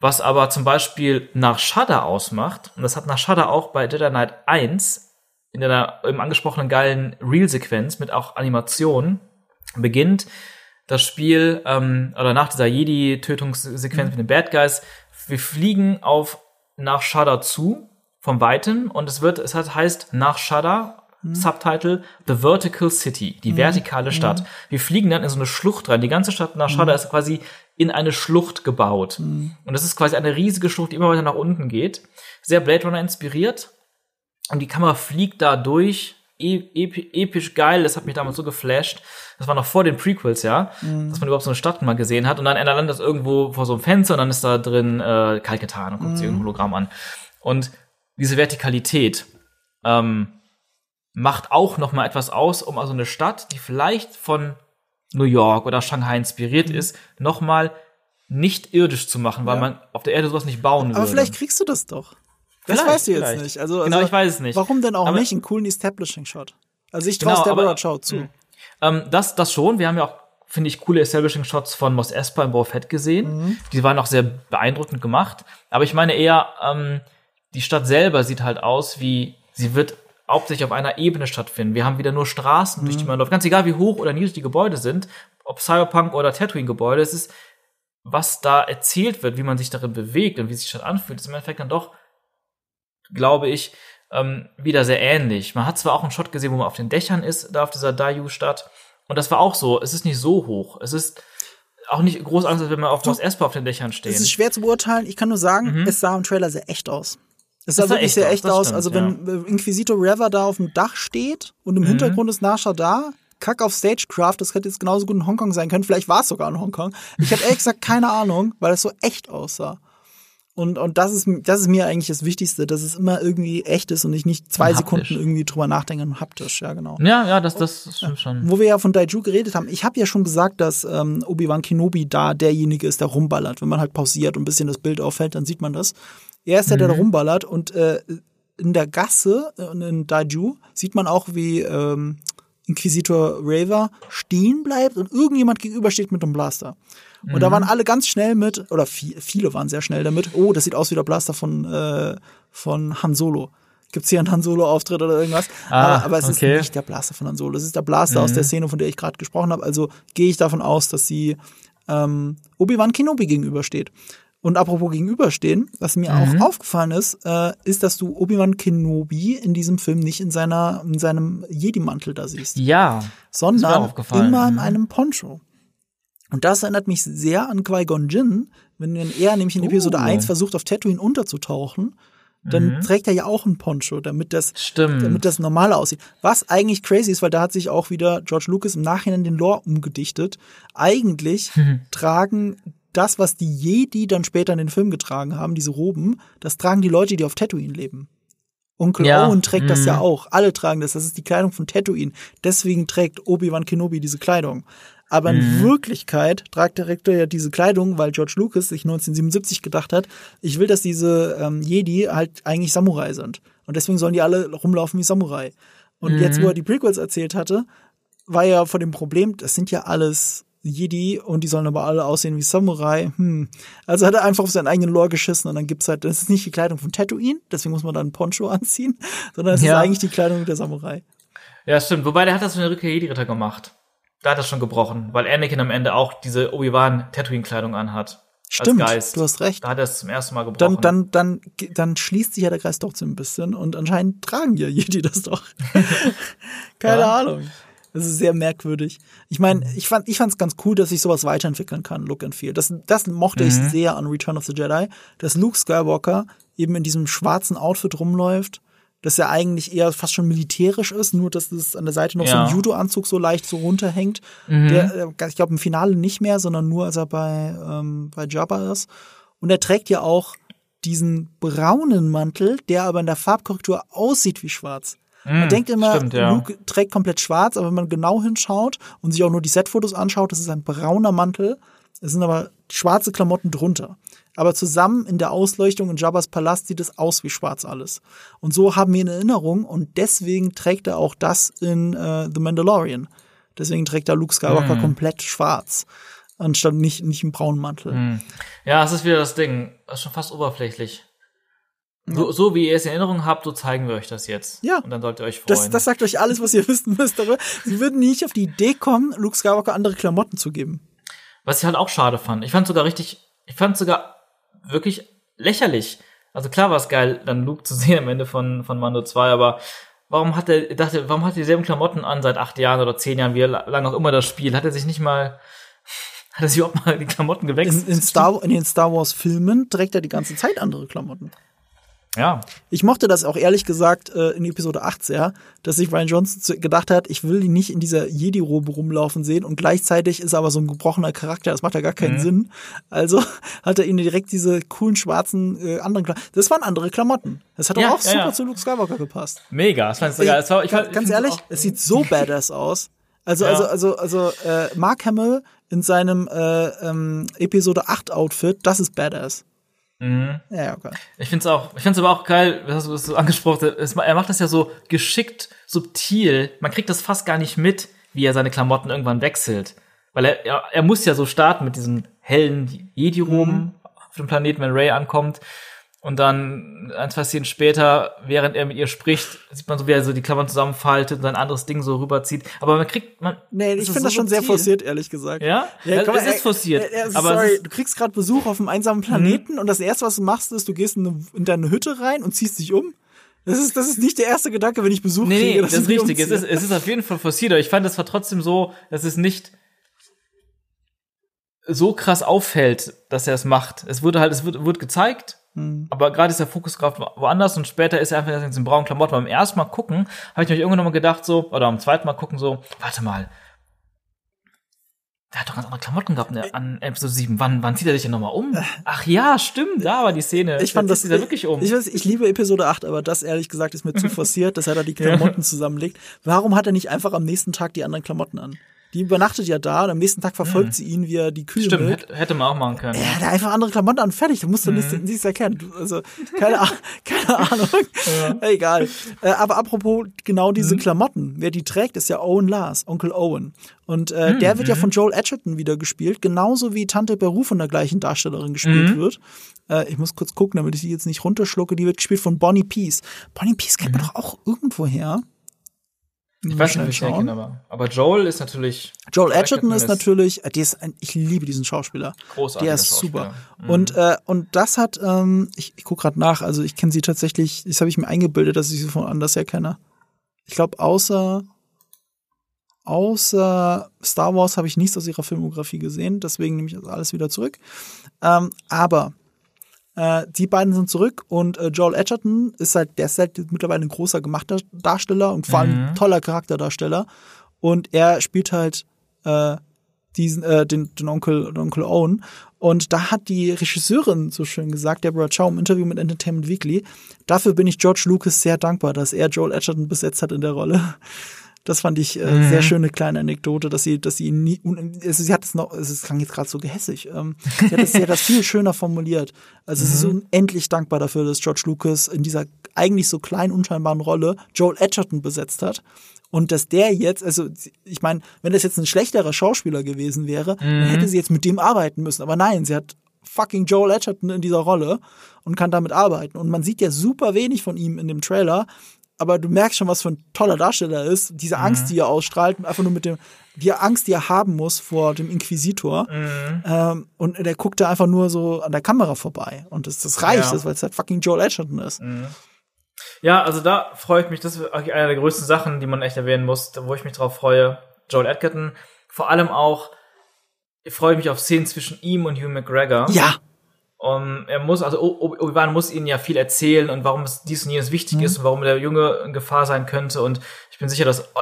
Was aber zum Beispiel nach Shudder ausmacht, und das hat nach Shudder auch bei Jedi Knight 1 in der eben angesprochenen geilen Real-Sequenz mit auch Animationen, beginnt das Spiel, ähm, oder nach dieser Jedi-Tötungssequenz mhm. mit den Bad Guys, wir fliegen auf nach Shudder zu vom Weiten und es wird, es hat, heißt nach Shudder Subtitle The Vertical City, die vertikale Stadt. Wir fliegen dann in so eine Schlucht rein. Die ganze Stadt nach Shudder ist quasi in eine Schlucht gebaut. Und das ist quasi eine riesige Schlucht, die immer weiter nach unten geht. Sehr Blade Runner inspiriert. Und die Kamera fliegt da durch. E epi episch geil, das hat mich damals so geflasht. Das war noch vor den Prequels, ja, dass man überhaupt so eine Stadt mal gesehen hat. Und dann landet das irgendwo vor so einem Fenster und dann ist da drin äh, Kalketan und guckt sich ein Hologramm an. Und diese Vertikalität ähm, macht auch noch mal etwas aus, um also eine Stadt, die vielleicht von New York oder Shanghai inspiriert ist, noch mal nicht irdisch zu machen, weil Ja. man auf der Erde sowas nicht bauen würde. Aber vielleicht kriegst du das doch. Das Vielleicht, weißt du jetzt vielleicht. nicht. Also, Genau, also, ich weiß es nicht. Warum denn auch Aber- nicht einen coolen Establishing-Shot? Also ich Genau, traue Deborah aber- Chow zu. Ähm, das, das schon. Wir haben ja auch, finde ich, coole Establishing-Shots von Mos Espa in Boba Fett gesehen. Mhm. Die waren auch sehr beeindruckend gemacht. Aber ich meine eher, ähm, die Stadt selber sieht halt aus wie, sie wird hauptsächlich auf einer Ebene stattfinden. Wir haben wieder nur Straßen, durch die Mhm. man läuft. Ganz egal, wie hoch oder niedrig die Gebäude sind, ob Cyberpunk oder Tatooine-Gebäude, es ist, was da erzählt wird, wie man sich darin bewegt und wie sich Stadt anfühlt, ist im Endeffekt dann doch, glaube ich, ähm, wieder sehr ähnlich. Man hat zwar auch einen Shot gesehen, wo man auf den Dächern ist, da auf dieser Dayu-Stadt. Und das war auch so. Es ist nicht so hoch. Es ist auch nicht groß Angst, als wenn man auf Mos Espa auf den Dächern stehen. Es ist schwer zu beurteilen. Ich kann nur sagen, es sah im Trailer sehr echt aus. Es sah sah wirklich sehr aus, echt aus. stimmt, also wenn äh, Inquisitor Reva da auf dem Dach steht und im Mhm. Hintergrund ist Nasha da, Kack auf Stagecraft, das hätte jetzt genauso gut in Hongkong sein können. Vielleicht war es sogar in Hongkong. Ich habe ehrlich gesagt keine Ahnung, weil es so echt aussah. Und, und das, ist, das ist mir eigentlich das Wichtigste, dass es immer irgendwie echt ist und ich nicht zwei. Sekunden irgendwie drüber nachdenke und haptisch, ja genau. ja, ja, das, das stimmt schon. Wo wir ja von Daiju geredet haben, ich habe ja schon gesagt, dass ähm, Obi-Wan Kenobi da derjenige ist, der rumballert. Wenn man halt pausiert und ein bisschen das Bild auffällt, dann sieht man das. Er ist der, der da rumballert und äh, in der Gasse in Daiju sieht man auch, wie ähm, Inquisitor Raver stehen bleibt und irgendjemand gegenüber steht mit einem Blaster. Und da waren alle ganz schnell mit, oder vi- viele waren sehr schnell damit, oh, das sieht aus wie der Blaster von, äh, von Han Solo. Gibt's hier einen Han Solo-Auftritt oder irgendwas? Ah, aber, aber es okay. ist nicht der Blaster von Han Solo. Es ist der Blaster aus der Szene, von der ich gerade gesprochen habe. Also gehe ich davon aus, dass sie ähm, Obi-Wan Kenobi gegenübersteht. Und apropos gegenüberstehen, was mir auch aufgefallen ist, äh, ist, dass du Obi-Wan Kenobi in diesem Film nicht in seiner in seinem Jedi-Mantel da siehst, Ja. sondern immer in mhm. einem Poncho. Und das erinnert mich sehr an Qui-Gon Jinn, wenn wenn er nämlich in Episode Uh. 1 versucht, auf Tatooine unterzutauchen, dann trägt er ja auch ein Poncho, damit das Stimmt. damit das normal aussieht. Was eigentlich crazy ist, weil da hat sich auch wieder George Lucas im Nachhinein den Lore umgedichtet. Eigentlich tragen das, was die Jedi dann später in den Film getragen haben, diese Roben, das tragen die Leute, die auf Tatooine leben. Onkel Ja, Owen trägt das mhm. ja auch. Alle tragen das. Das ist die Kleidung von Tatooine. Deswegen trägt Obi-Wan Kenobi diese Kleidung. Aber Mhm. in Wirklichkeit tragt der Rektor ja diese Kleidung, weil George Lucas sich 1977 gedacht hat, ich will, dass diese ähm, Jedi halt eigentlich Samurai sind. Und deswegen sollen die alle rumlaufen wie Samurai. Und jetzt, wo er die Prequels erzählt hatte, war ja vor dem Problem, das sind ja alles Jedi und die sollen aber alle aussehen wie Samurai. Hm. Also hat er einfach auf seinen eigenen Lore geschissen und dann gibt's halt, das ist nicht die Kleidung von Tatooine, deswegen muss man dann einen Poncho anziehen, sondern es Ja. ist eigentlich die Kleidung der Samurai. Ja, stimmt. Wobei, der hat das in der Rückkehr Jedi-Ritter gemacht. Da hat das schon gebrochen, weil Anakin am Ende auch diese Obi-Wan Tatooine-Kleidung anhat. Stimmt, du hast recht. Da hat er es zum ersten Mal gebrochen. Dann, dann, dann, dann schließt sich ja der Kreis doch so ein bisschen und anscheinend tragen ja Jedi das doch. Keine Ja. Ahnung. Das ist sehr merkwürdig. Ich meine, ich fand ich fand's ganz cool, dass sich sowas weiterentwickeln kann, Look and Feel. Das, das mochte ich sehr an Return of the Jedi, dass Luke Skywalker eben in diesem schwarzen Outfit rumläuft, dass er eigentlich eher fast schon militärisch ist, nur dass es an der Seite noch so Ja. ein Judo-Anzug so leicht so runterhängt. Der, äh, ich glaube im Finale nicht mehr, sondern nur als er bei, ähm, bei Jabba ist. Und er trägt ja auch diesen braunen Mantel, der aber in der Farbkorrektur aussieht wie schwarz. Man denkt immer, stimmt, ja. Luke trägt komplett schwarz, aber wenn man genau hinschaut und sich auch nur die Setfotos anschaut, das ist ein brauner Mantel. Es sind aber schwarze Klamotten drunter. Aber zusammen in der Ausleuchtung in Jabba's Palast sieht es aus wie schwarz alles. Und so haben wir in Erinnerung und deswegen trägt er auch das in äh, The Mandalorian. Deswegen trägt er Luke Skywalker komplett schwarz. Anstatt nicht, nicht einen braunen Mantel. ja, es ist wieder das Ding. Das ist schon fast oberflächlich. So, so wie ihr es in Erinnerung habt, so zeigen wir euch das jetzt. Ja. Und dann sollt ihr euch freuen. Das, das sagt euch alles, was ihr wissen müsst. Aber sie würden nicht auf die Idee kommen, Luke Skywalker andere Klamotten zu geben. Was ich halt auch schade fand. Ich fand sogar richtig, ich fand sogar wirklich lächerlich. Also klar war es geil, dann Luke zu sehen am Ende von, von Mando 2, aber warum hat er, dachte, warum hat er dieselben Klamotten an seit acht Jahren oder zehn Jahren, wie lange auch immer das Spiel? Hat er sich nicht mal, hat er sich überhaupt mal die Klamotten gewechselt? In, in, Star, in den Star Wars Filmen trägt er die ganze Zeit andere Klamotten. Ja. Ich mochte das auch ehrlich gesagt äh, in Episode 8 sehr, dass sich Ryan Johnson gedacht hat, ich will ihn nicht in dieser Jedi-Robe rumlaufen sehen und gleichzeitig ist er aber so ein gebrochener Charakter, das macht ja gar keinen mhm. Sinn. Also hat er ihm direkt diese coolen schwarzen äh, anderen Klamotten. Das waren andere Klamotten. Das hat ja, auch ja, super ja. zu Luke Skywalker gepasst. Mega, das fand's sogar. Ich, war, ich, ganz, ganz ehrlich, es sieht so badass aus. Also, ja. also, also, also, äh, Mark Hamill in seinem äh, ähm, Episode 8 Outfit, das ist badass. Mhm. Ja, okay. Ich finde es auch, ich finde aber auch geil, was du, angesprochen hast. Er macht das ja so geschickt, subtil. Man kriegt das fast gar nicht mit, wie er seine Klamotten irgendwann wechselt. Weil er, er, er muss ja so starten mit diesen hellen Jedi-Roben mhm. auf dem Planeten, wenn Ray ankommt. Und dann ein, zwei Szenen später, während er mit ihr spricht, sieht man so, wie er so die Klammern zusammenfaltet und sein anderes Ding so rüberzieht. Aber man kriegt, man. Nee, ich finde das schon sehr forciert, ehrlich gesagt. Ja? ja komm, es ist forciert. Äh, äh, aber sorry, du kriegst gerade Besuch auf einem einsamen Planeten mhm. und das erste, was du machst, ist, du gehst in, eine, in deine Hütte rein und ziehst dich um. Das ist, das ist nicht der erste Gedanke, wenn ich Besuch nee, kriege. Nee, das ist richtig. Es ist, es ist auf jeden Fall forciert, aber ich fand, es war trotzdem so, dass es nicht so krass auffällt, dass er es macht. Es wurde halt, es wird, wird gezeigt Mhm. Aber gerade ist der Fokus gerade woanders und später ist er einfach in den braunen Klamotten. Beim ersten Mal gucken, habe ich mich irgendwann mal gedacht, so, oder am zweiten Mal gucken, so, warte mal, der hat doch ganz andere Klamotten gehabt ne, an Episode 7. Wann, wann zieht er sich denn nochmal um? Ach ja, stimmt, da war die Szene. Ich fand das sieht er wirklich um. Ich, weiß, ich liebe Episode 8, aber das ehrlich gesagt ist mir zu forciert, dass er da die Klamotten zusammenlegt. Warum hat er nicht einfach am nächsten Tag die anderen Klamotten an? Die übernachtet ja da und am nächsten Tag verfolgt hm. sie ihn, wie er die Kühe Stimmt, hätte, hätte man auch machen können. Ja, der einfach andere Klamotten an, fertig. Du musst doch hm. nichts, erkennen. Also, keine, keine Ahnung. Ja. Egal. Äh, aber apropos genau diese hm. Klamotten. Wer die trägt, ist ja Owen Lars, Onkel Owen. Und äh, hm, der wird ja mhm. von Joel Edgerton wieder gespielt, genauso wie Tante Beru von der gleichen Darstellerin gespielt mhm. wird. Äh, ich muss kurz gucken, damit ich sie jetzt nicht runterschlucke. Die wird gespielt von Bonnie Peace. Bonnie Peace kennt man mhm. doch auch irgendwo her. Ich weiß nicht, wie ich ihn aber. Aber Joel ist natürlich. Joel Edgerton ist natürlich, äh, die ist ein, ich liebe diesen Schauspieler. Großartig. Der ist super. Mhm. Und, äh, und das hat, ähm, ich, ich gucke gerade nach, also ich kenne sie tatsächlich, das habe ich mir eingebildet, dass ich sie von anders her kenne. Ich glaube, außer, außer Star Wars habe ich nichts aus ihrer Filmografie gesehen, deswegen nehme ich das alles wieder zurück. Ähm, aber äh, die beiden sind zurück und äh, Joel Edgerton ist halt, der ist halt mittlerweile ein großer gemachter Darsteller und vor allem mhm. toller Charakterdarsteller. Und er spielt halt äh, diesen, äh, den, den Onkel, den Onkel Owen. Und da hat die Regisseurin so schön gesagt, Deborah Chow im Interview mit Entertainment Weekly, dafür bin ich George Lucas sehr dankbar, dass er Joel Edgerton besetzt hat in der Rolle. Das fand ich äh, mhm. sehr schöne kleine Anekdote, dass sie, dass sie nie, also sie hat es noch, es klang jetzt gerade so gehässig. Ähm, sie, hat das, sie hat das viel schöner formuliert. Also mhm. sie ist mhm. unendlich dankbar dafür, dass George Lucas in dieser eigentlich so kleinen unscheinbaren Rolle Joel Edgerton besetzt hat. Und dass der jetzt, also ich meine, wenn das jetzt ein schlechterer Schauspieler gewesen wäre, mhm. dann hätte sie jetzt mit dem arbeiten müssen. Aber nein, sie hat fucking Joel Edgerton in dieser Rolle und kann damit arbeiten. Und man sieht ja super wenig von ihm in dem Trailer aber du merkst schon, was für ein toller Darsteller er ist. Diese Angst, mhm. die er ausstrahlt, einfach nur mit dem, die Angst, die er haben muss vor dem Inquisitor. Mhm. Ähm, und der guckt da einfach nur so an der Kamera vorbei. Und das, das reicht, ja. weil es halt fucking Joel Edgerton ist. Mhm. Ja, also da freue ich mich, das ist eine der größten Sachen, die man echt erwähnen muss, wo ich mich drauf freue. Joel Edgerton. Vor allem auch, ich freue mich auf Szenen zwischen ihm und Hugh McGregor. Ja. Um, er muss, also Obi-Wan muss ihnen ja viel erzählen und warum es dies und jenes wichtig mhm. ist und warum der Junge in Gefahr sein könnte. Und ich bin sicher, dass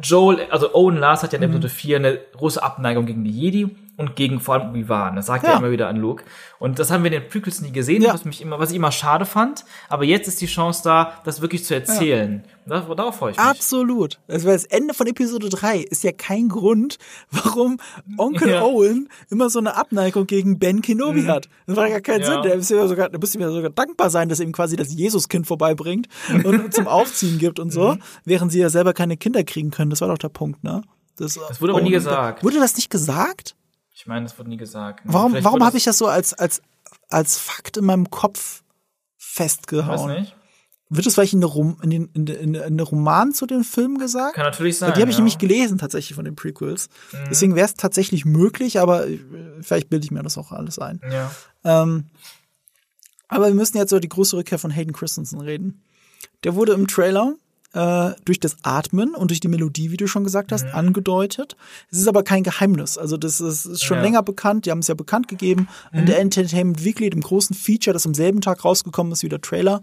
Joel, also Owen Lars hat ja in mhm. Episode 4 eine große Abneigung gegen die Jedi und gegen vor allem Obi-Wan. Das sagt ja. er immer wieder an Luke. Und das haben wir in den Prequels nie gesehen, ja. was mich immer, was ich immer schade fand. Aber jetzt ist die Chance da, das wirklich zu erzählen. Ja. Darauf freue ich mich. Absolut. Also das Ende von Episode 3 ist ja kein Grund, warum Onkel ja. Owen immer so eine Abneigung gegen Ben Kenobi mhm. hat. Das war ja keinen Sinn. Der, ist ja sogar, der müsste mir sogar dankbar sein, dass er ihm quasi das Jesuskind vorbeibringt und zum Aufziehen gibt und so, mhm. während sie ja selber keine Kinder kriegen können. Das war doch der Punkt, ne? Das, das wurde aber nie gesagt. Wurde das nicht gesagt? Ich meine, das wurde nie gesagt. Ne? Warum, warum habe ich das so als, als, als Fakt in meinem Kopf festgehauen? Weiß nicht. Wird es vielleicht in der, Rom, in, den, in, in der Roman zu den Filmen gesagt? Kann natürlich sein. Die habe ich ja. nämlich gelesen tatsächlich von den Prequels. Mhm. Deswegen wäre es tatsächlich möglich, aber äh, vielleicht bilde ich mir das auch alles ein. Ja. Ähm, Aber wir müssen jetzt über die große Rückkehr von Hayden Christensen reden. Der wurde im Trailer äh, durch das Atmen und durch die Melodie, wie du schon gesagt hast, mhm. angedeutet. Es ist aber kein Geheimnis. Also das ist, ist schon ja. länger bekannt. Die haben es ja bekannt gegeben. Mhm. In der Entertainment Weekly, dem großen Feature, das am selben Tag rausgekommen ist wie der Trailer,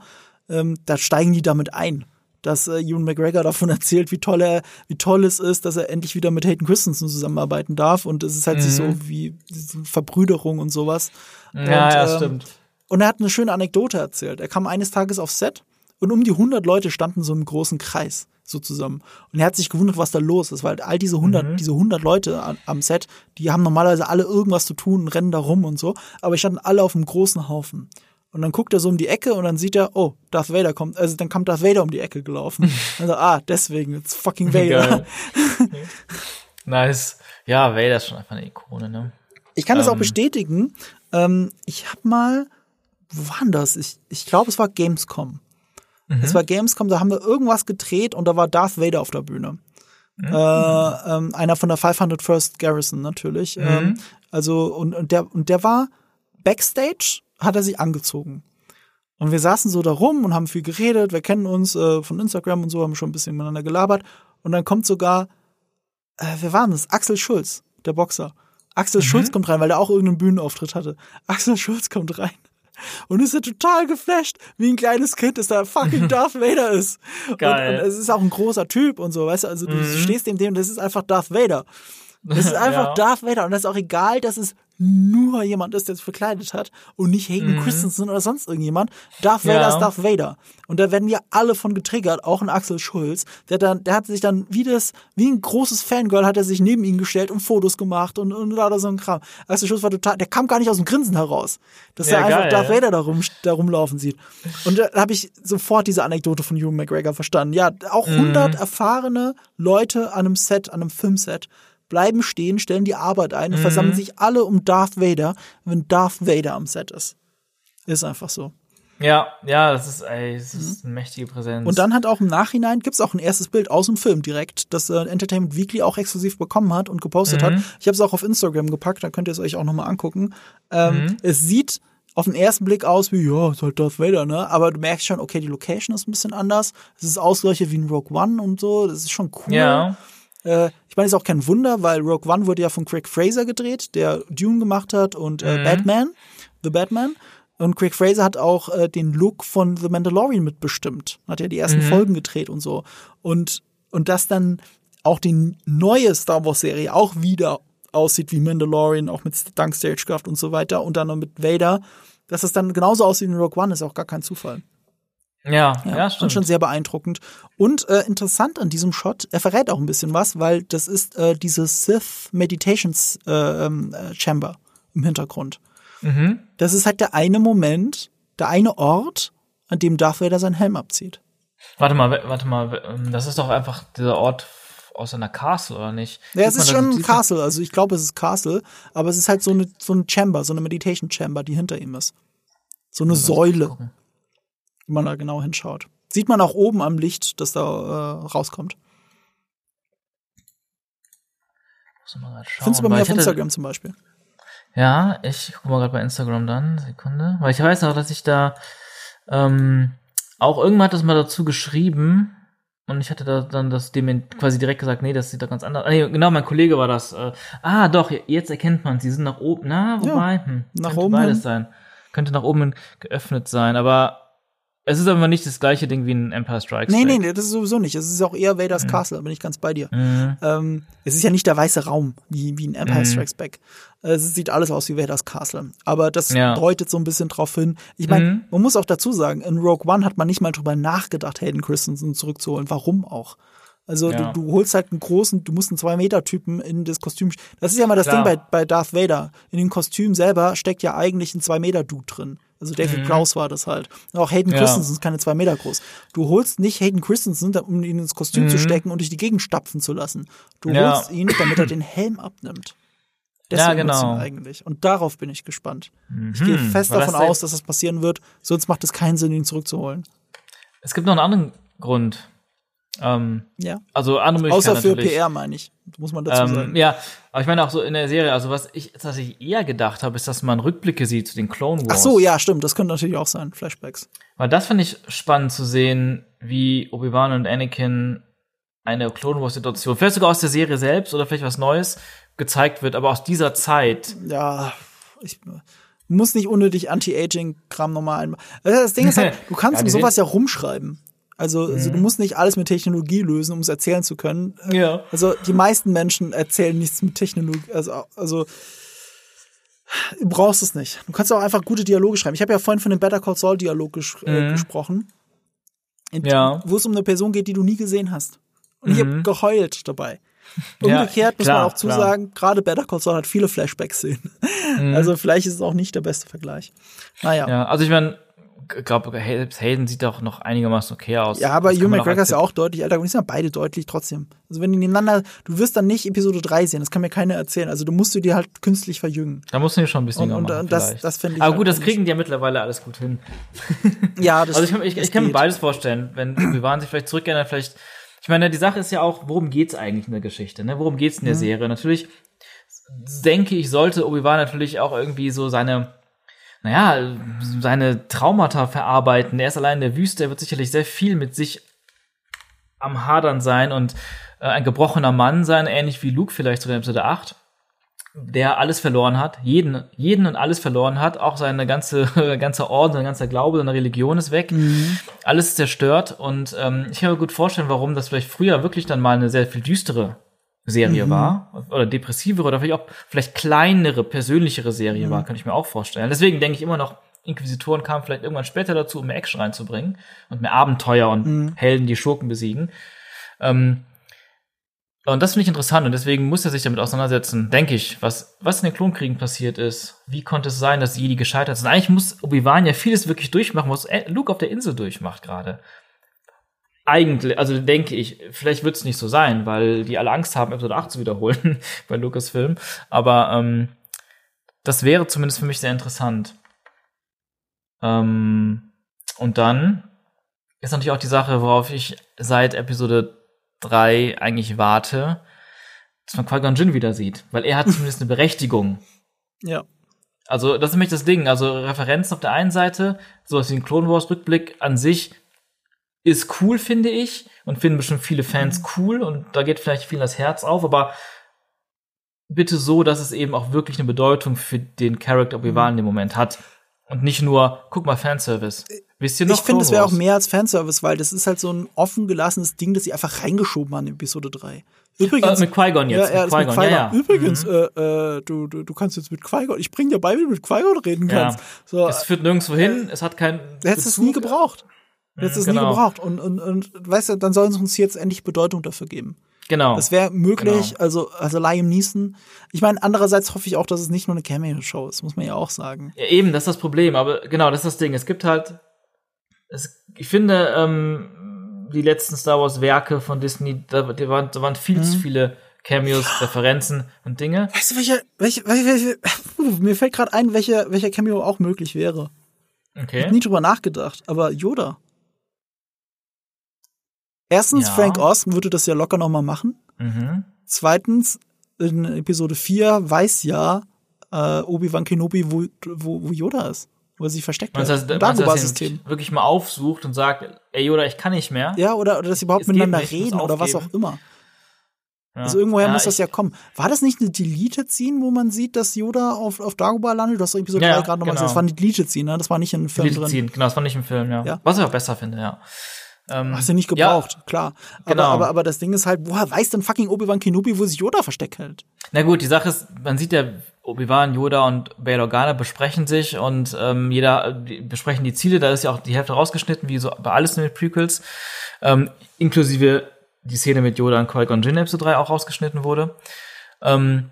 ähm, da steigen die damit ein dass äh, Ewan McGregor davon erzählt, wie toll er, wie toll es ist, dass er endlich wieder mit Hayden Christensen zusammenarbeiten darf und es ist halt mhm. so wie Verbrüderung und sowas. Ja, und, ja, ähm, stimmt. Und er hat eine schöne Anekdote erzählt. Er kam eines Tages auf Set und um die 100 Leute standen so im großen Kreis so zusammen. Und er hat sich gewundert, was da los ist, weil all diese 100, mhm. diese 100 Leute an, am Set, die haben normalerweise alle irgendwas zu tun und rennen da rum und so, aber die standen alle auf einem großen Haufen. Und dann guckt er so um die Ecke und dann sieht er, oh, Darth Vader kommt. Also dann kommt Darth Vader um die Ecke gelaufen. also, ah, deswegen, it's fucking Vader. nice. Ja, Vader ist schon einfach eine Ikone, ne? Ich kann das auch ähm. bestätigen. Ähm, ich hab mal, wo war denn das? Ich, ich glaube, es war Gamescom. Mhm. Es war Gamescom, da haben wir irgendwas gedreht und da war Darth Vader auf der Bühne. Mhm. Äh, ähm, einer von der 501st Garrison natürlich. Mhm. Ähm, also und, und der und der war backstage, hat er sich angezogen. Und wir saßen so da rum und haben viel geredet. Wir kennen uns äh, von Instagram und so, haben schon ein bisschen miteinander gelabert. Und dann kommt sogar, äh, wer war das? Axel Schulz, der Boxer. Axel mhm. Schulz kommt rein, weil er auch irgendeinen Bühnenauftritt hatte. Axel Schulz kommt rein und ist ja total geflasht, wie ein kleines Kind, dass da fucking Darth Vader ist. Geil. Und, und, es ist auch ein großer Typ und so, weißt du, also du mhm. stehst dem dem, das ist einfach Darth Vader. Das ist einfach ja. Darth Vader und das ist auch egal, dass es nur jemand ist, der sich verkleidet hat und nicht Hayden mhm. Christensen oder sonst irgendjemand. Darth Vader ja. ist Darth Vader. Und da werden wir alle von getriggert, auch ein Axel Schulz. Der, dann, der hat sich dann wie das, wie ein großes Fangirl hat er sich neben ihn gestellt und Fotos gemacht und, und da so ein Kram. Axel Schulz war total, der kam gar nicht aus dem Grinsen heraus. Dass ja, er einfach geil, Darth Vader da, rum, da rumlaufen sieht. Und da habe ich sofort diese Anekdote von Hugh McGregor verstanden. Ja, auch 100 mhm. erfahrene Leute an einem Set, an einem Filmset bleiben stehen, stellen die Arbeit ein und mhm. versammeln sich alle um Darth Vader, wenn Darth Vader am Set ist. Ist einfach so. Ja, ja, das ist, ey, das ist mhm. eine mächtige Präsenz. Und dann hat auch im Nachhinein gibt's auch ein erstes Bild aus dem Film direkt, das äh, Entertainment Weekly auch exklusiv bekommen hat und gepostet mhm. hat. Ich habe es auch auf Instagram gepackt, da könnt ihr es euch auch nochmal angucken. Ähm, mhm. Es sieht auf den ersten Blick aus wie, ja, ist halt Darth Vader, ne? Aber du merkst schon, okay, die Location ist ein bisschen anders. Es ist ausgleiche wie in Rogue One und so. Das ist schon cool. Ja. Äh, meine, ist auch kein Wunder, weil Rogue One wurde ja von Craig Fraser gedreht, der Dune gemacht hat und äh, mhm. Batman, The Batman. Und Craig Fraser hat auch äh, den Look von The Mandalorian mitbestimmt. Hat ja die ersten mhm. Folgen gedreht und so. Und, und dass dann auch die neue Star Wars Serie auch wieder aussieht wie Mandalorian, auch mit dank Stagecraft und so weiter und dann noch mit Vader, dass es dann genauso aussieht wie Rogue One, ist auch gar kein Zufall. Ja, ja, ja stimmt. Und schon sehr beeindruckend. Und äh, interessant an diesem Shot, er verrät auch ein bisschen was, weil das ist äh, diese Sith Meditations äh, ähm, äh, Chamber im Hintergrund. Mhm. Das ist halt der eine Moment, der eine Ort, an dem Darth Vader seinen Helm abzieht. Warte mal, warte mal, ähm, das ist doch einfach dieser Ort aus einer Castle, oder nicht? Ja, es ist schon ein Castle, also ich glaube, es ist Castle, aber es ist halt so eine, so ein Chamber, so eine Meditation Chamber, die hinter ihm ist. So eine Säule. Gucken wenn man da genau hinschaut. Sieht man auch oben am Licht, das da äh, rauskommt. Findest du bei mir auf Instagram zum Beispiel? Ja, ich gucke mal gerade bei Instagram dann, Sekunde. Weil ich weiß auch, dass ich da ähm, auch irgendwann hat das mal dazu geschrieben und ich hatte da dann das dem quasi direkt gesagt, nee, das sieht doch ganz anders. Nee, genau, mein Kollege war das. Äh, ah, doch, jetzt erkennt man, sie sind nach oben. Na, wobei, ja, hm, nach oben beides hin. sein. Könnte nach oben geöffnet sein, aber es ist aber nicht das gleiche Ding wie ein Empire Strikes Back. Nee, nee, nee, das ist sowieso nicht. Es ist auch eher Vader's mhm. Castle, da bin ich ganz bei dir. Mhm. Ähm, es ist ja nicht der weiße Raum, wie, wie ein Empire mhm. Strikes Back. Es sieht alles aus wie Vader's Castle. Aber das ja. deutet so ein bisschen drauf hin. Ich meine, mhm. man muss auch dazu sagen, in Rogue One hat man nicht mal drüber nachgedacht, Hayden Christensen zurückzuholen. Warum auch? Also ja. du, du holst halt einen großen, du musst einen Zwei-Meter-Typen in das Kostüm. Das ist ja mal das Klar. Ding bei, bei Darth Vader. In dem Kostüm selber steckt ja eigentlich ein Zwei-Meter-Dude drin. Also David mhm. Prowse war das halt. Auch Hayden ja. Christensen ist keine zwei Meter groß. Du holst nicht Hayden Christensen, um ihn ins Kostüm mhm. zu stecken und durch die Gegend stapfen zu lassen. Du ja. holst ihn, damit er den Helm abnimmt. Deswegen ja, genau. eigentlich. Und darauf bin ich gespannt. Mhm. Ich gehe fest davon das aus, dass das passieren wird. Sonst macht es keinen Sinn, ihn zurückzuholen. Es gibt noch einen anderen Grund. Ähm, Ja. also andere Möglichkeiten Außer für. PR, meine ich. Muss man dazu Ähm, sagen. ja, aber ich meine auch so in der Serie, also was ich tatsächlich eher gedacht habe, ist, dass man Rückblicke sieht zu den Clone Wars. Ach so, ja, stimmt. Das könnte natürlich auch sein. Flashbacks. Weil das finde ich spannend zu sehen, wie Obi-Wan und Anakin eine Clone Wars Situation, vielleicht sogar aus der Serie selbst oder vielleicht was Neues gezeigt wird, aber aus dieser Zeit. Ja, ich muss nicht unnötig Anti-Aging-Kram nochmal einbauen. Das Ding ist halt, du kannst Ja, um sowas ja rumschreiben. Also, also du Mhm. musst nicht alles mit Technologie lösen, um es erzählen zu können. Ja. Also die meisten Menschen erzählen nichts mit Technologie. Also, also du brauchst es nicht. Du kannst auch einfach gute Dialoge schreiben. Ich habe ja vorhin von dem Better Call Saul Dialog ges äh, gesprochen, in, Mhm. Ja. wo es um eine Person geht, die du nie gesehen hast. Und ich habe geheult dabei. Ja, Umgekehrt muss klar, man auch klar. zusagen, gerade Better Call Saul hat viele Flashback-Szenen. Also vielleicht ist es auch nicht der beste Vergleich. Naja. Mhm. Ja, also ich meine, glaube, Hayden sieht auch noch einigermaßen okay aus. Ja, aber Hugh McGregor ist ja auch deutlich älter und die sind ja beide deutlich trotzdem. Also wenn die nebeneinander, du wirst dann nicht Episode 3 sehen, das kann mir keiner erzählen. Also du musst du dir halt künstlich verjüngen. Da muss man schon ein bisschen Und- und, machen, äh, das- das finde ich Aber halt gut, das kriegen die ja mittlerweile alles gut hin. Ja, das Also ich, kann- ich, das ich kann mir beides vorstellen. Wenn Obi-Wan sich vielleicht zurückerinnert, vielleicht. Ich meine, die Sache ist ja auch, worum geht's eigentlich in der Geschichte? Ne? Worum geht's in der Serie? Natürlich denke ich, sollte Obi-Wan natürlich auch irgendwie so seine, naja, seine Traumata verarbeiten. Er ist allein in der Wüste, er wird sicherlich sehr viel mit sich am Hadern sein und äh, ein gebrochener Mann sein, ähnlich wie Luke vielleicht zu der Episode 8 der alles verloren hat, jeden, jeden und alles verloren hat, auch seine ganze, ganze Orden, sein ganzer Glaube, seine Religion ist weg, alles ist zerstört. Und ähm, ich kann mir gut vorstellen, warum das vielleicht früher wirklich dann mal eine sehr viel düstere Serie war oder depressivere oder vielleicht auch vielleicht kleinere, persönlichere Serie war, könnte ich mir auch vorstellen. Deswegen denke ich immer noch, Inquisitoren kamen vielleicht irgendwann später dazu, um mehr Action reinzubringen und mehr Abenteuer und Helden, die Schurken besiegen. Ähm, und das finde ich interessant und deswegen muss er sich damit auseinandersetzen, denke ich, was, was in den Klonkriegen passiert ist. Wie konnte es sein, dass Jedi gescheitert sind? Eigentlich muss Obi-Wan ja vieles wirklich durchmachen, was Luke auf der Insel durchmacht gerade. Eigentlich, also denke ich, vielleicht wird es nicht so sein, weil die alle Angst haben, Episode 8 zu wiederholen bei Lucasfilm. Aber ähm, das wäre zumindest für mich sehr interessant. Ähm, und dann ist natürlich auch die Sache, worauf ich seit Episode 3 eigentlich warte, dass man Qui-Gon Jinn wieder sieht. Weil er hat zumindest eine Berechtigung. Ja. Also, das ist nämlich das Ding. Also, Referenzen auf der einen Seite, sowas wie ein Clone Wars Rückblick an sich ist cool, finde ich. Und finden bestimmt viele Fans cool. Und da geht vielleicht vielen das Herz auf. Aber bitte so, dass es eben auch wirklich eine Bedeutung für den Charakter Obi-Wan in dem Moment hat. Und nicht nur, guck mal, Fanservice. Wisst ihr noch? Ich finde, es wäre auch mehr als Fanservice, weil das ist halt so ein offen gelassenes Ding, das sie einfach reingeschoben haben in Episode 3. Übrigens, Äh, mit Qui-Gon jetzt. Ja, ja, mit Qui-Gon, ja, Qui-Gon. ja. Übrigens, äh, äh, du, du, du kannst jetzt mit Qui-Gon, ich bring dir bei, wie du mit Qui-Gon reden Ja. kannst. So, Es führt nirgendwo hin, es hat keinen. du hättest es nie gebraucht. Du hättest es nie genau. gebraucht. Und, und, und weißt du, dann sollen sie uns jetzt endlich Bedeutung dafür geben. Genau. Das wäre möglich, Genau. also, also Liam Neeson. Ich meine, andererseits hoffe ich auch, dass es nicht nur eine Cameo-Show ist, muss man ja auch sagen. Ja, eben, das ist das Problem. Aber genau, das ist das Ding. Es gibt halt. Es, ich finde, ähm, die letzten Star Wars-Werke von Disney, da, da, waren, da waren viel Mhm. zu viele Cameos, Referenzen und Dinge. Weißt du, welche, welche, welche, welche mir fällt gerade ein, welcher, welcher Cameo auch möglich wäre. Okay. Nie drüber nachgedacht, aber Yoda. Erstens, Ja. Frank Oz würde das ja locker noch mal machen. Mhm. Zweitens, in Episode 4 weiß ja äh, Obi-Wan Kenobi, wo, wo, wo Yoda ist. Wo er sich versteckt Meinst hat. Im er ihn Dagobah-System. wirklich, mal aufsucht und sagt, ey Yoda, ich kann nicht mehr? Ja, oder, oder dass sie überhaupt Es miteinander nicht, reden oder was auch immer. Ja. Also irgendwoher Ja, muss das ja kommen. War das nicht eine Deleted Scene, wo man sieht, dass Yoda auf, auf Dagobah landet? Du hast doch Episode Ja, 3 ja, gerade nochmal genau. gesagt. Das war eine Deleted Scene, ne? Das war nicht in einem Film Deleted drin. Scene. Genau, das fand ich im Film, ja. Ja. Was ich auch besser finde, ja. Ähm, Hast du nicht gebraucht, klar. Aber, Genau. aber, aber das Ding ist halt, woher weiß denn fucking Obi-Wan Kenobi, wo sich Yoda versteckt hält? Na gut, die Sache ist, man sieht ja, Obi-Wan, Yoda und Bail Organa besprechen sich und ähm, jeder die besprechen die Ziele. Da ist ja auch die Hälfte rausgeschnitten, wie so bei alles in den Prequels, ähm, inklusive die Szene mit Yoda und Qui-Gon Jinn in Episode 3 auch rausgeschnitten wurde. Ähm,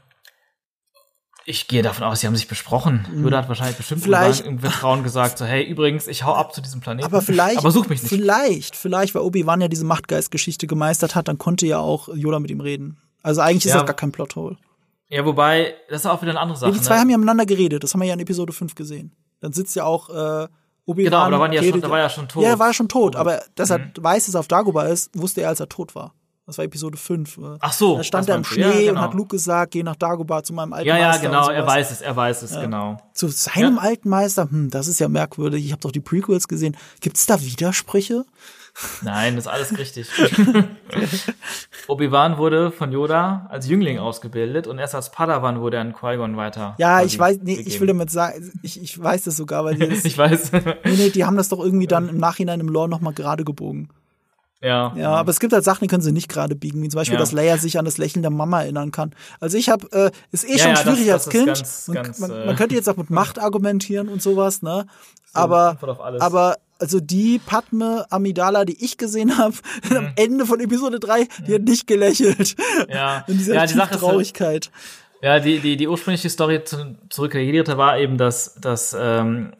ich gehe davon aus, sie haben sich besprochen. Yoda hat wahrscheinlich bestimmt Mhm. Vielleicht- im Vertrauen gesagt, so hey, übrigens, ich hau ab zu diesem Planeten. Aber vielleicht, aber such mich nicht. vielleicht, vielleicht, weil Obi-Wan ja diese Machtgeist-Geschichte gemeistert hat, dann konnte ja auch Yoda mit ihm reden. Also eigentlich ist Ja. das gar kein Plothole. Ja, wobei, das ist auch wieder eine andere Sache. Ja, die zwei ne? haben ja miteinander geredet, das haben wir ja in Episode 5 gesehen. Dann sitzt ja auch äh, Obi-Wan Genau, aber da, waren die ja schon, da war ja schon tot. Ja, er war schon tot, aber dass er Mhm. weiß, dass er auf Dagobah ist, wusste er, als er tot war. Das war Episode 5. Ach so. Da stand er im du. Ja, Schnee genau. und hat Luke gesagt, geh nach Dagobah zu meinem alten Ja, ja, Meister. und genau, er weiß es, er weiß es, genau. Zu seinem Ja. alten Meister, hm, das ist ja merkwürdig. Ich habe doch die Prequels gesehen. Gibt's da Widersprüche? Nein, das ist alles richtig. Obi-Wan wurde von Yoda als Jüngling ausgebildet und erst als Padawan wurde er an Qui-Gon weiter. Ja, ich weiß, nee, ich will damit sagen, ich, ich weiß das sogar, weil die das, ich weiß. nee, nee, die haben das doch irgendwie dann im Nachhinein im Lore nochmal gerade gebogen. Ja. Ja, aber es gibt halt Sachen, die können sie nicht gerade biegen, wie zum Beispiel, Ja. dass Leia sich an das Lächeln der Mama erinnern kann. Also ich habe, äh, ist eh Ja, schon ja, schwierig das- als das ist Kind. ganz, man, ganz, man, äh, man könnte jetzt auch mit Macht argumentieren und sowas, ne? aber, aber also die Padme Amidala, die ich gesehen habe, am Ende von Episode 3, die hat nicht gelächelt. Mhm. Ja. In dieser Ja, die Sache ist halt- Traurigkeit. Ja, die, die, die ursprüngliche Story zu, zurück der Jedi-Ritter war eben, dass, dass ähm,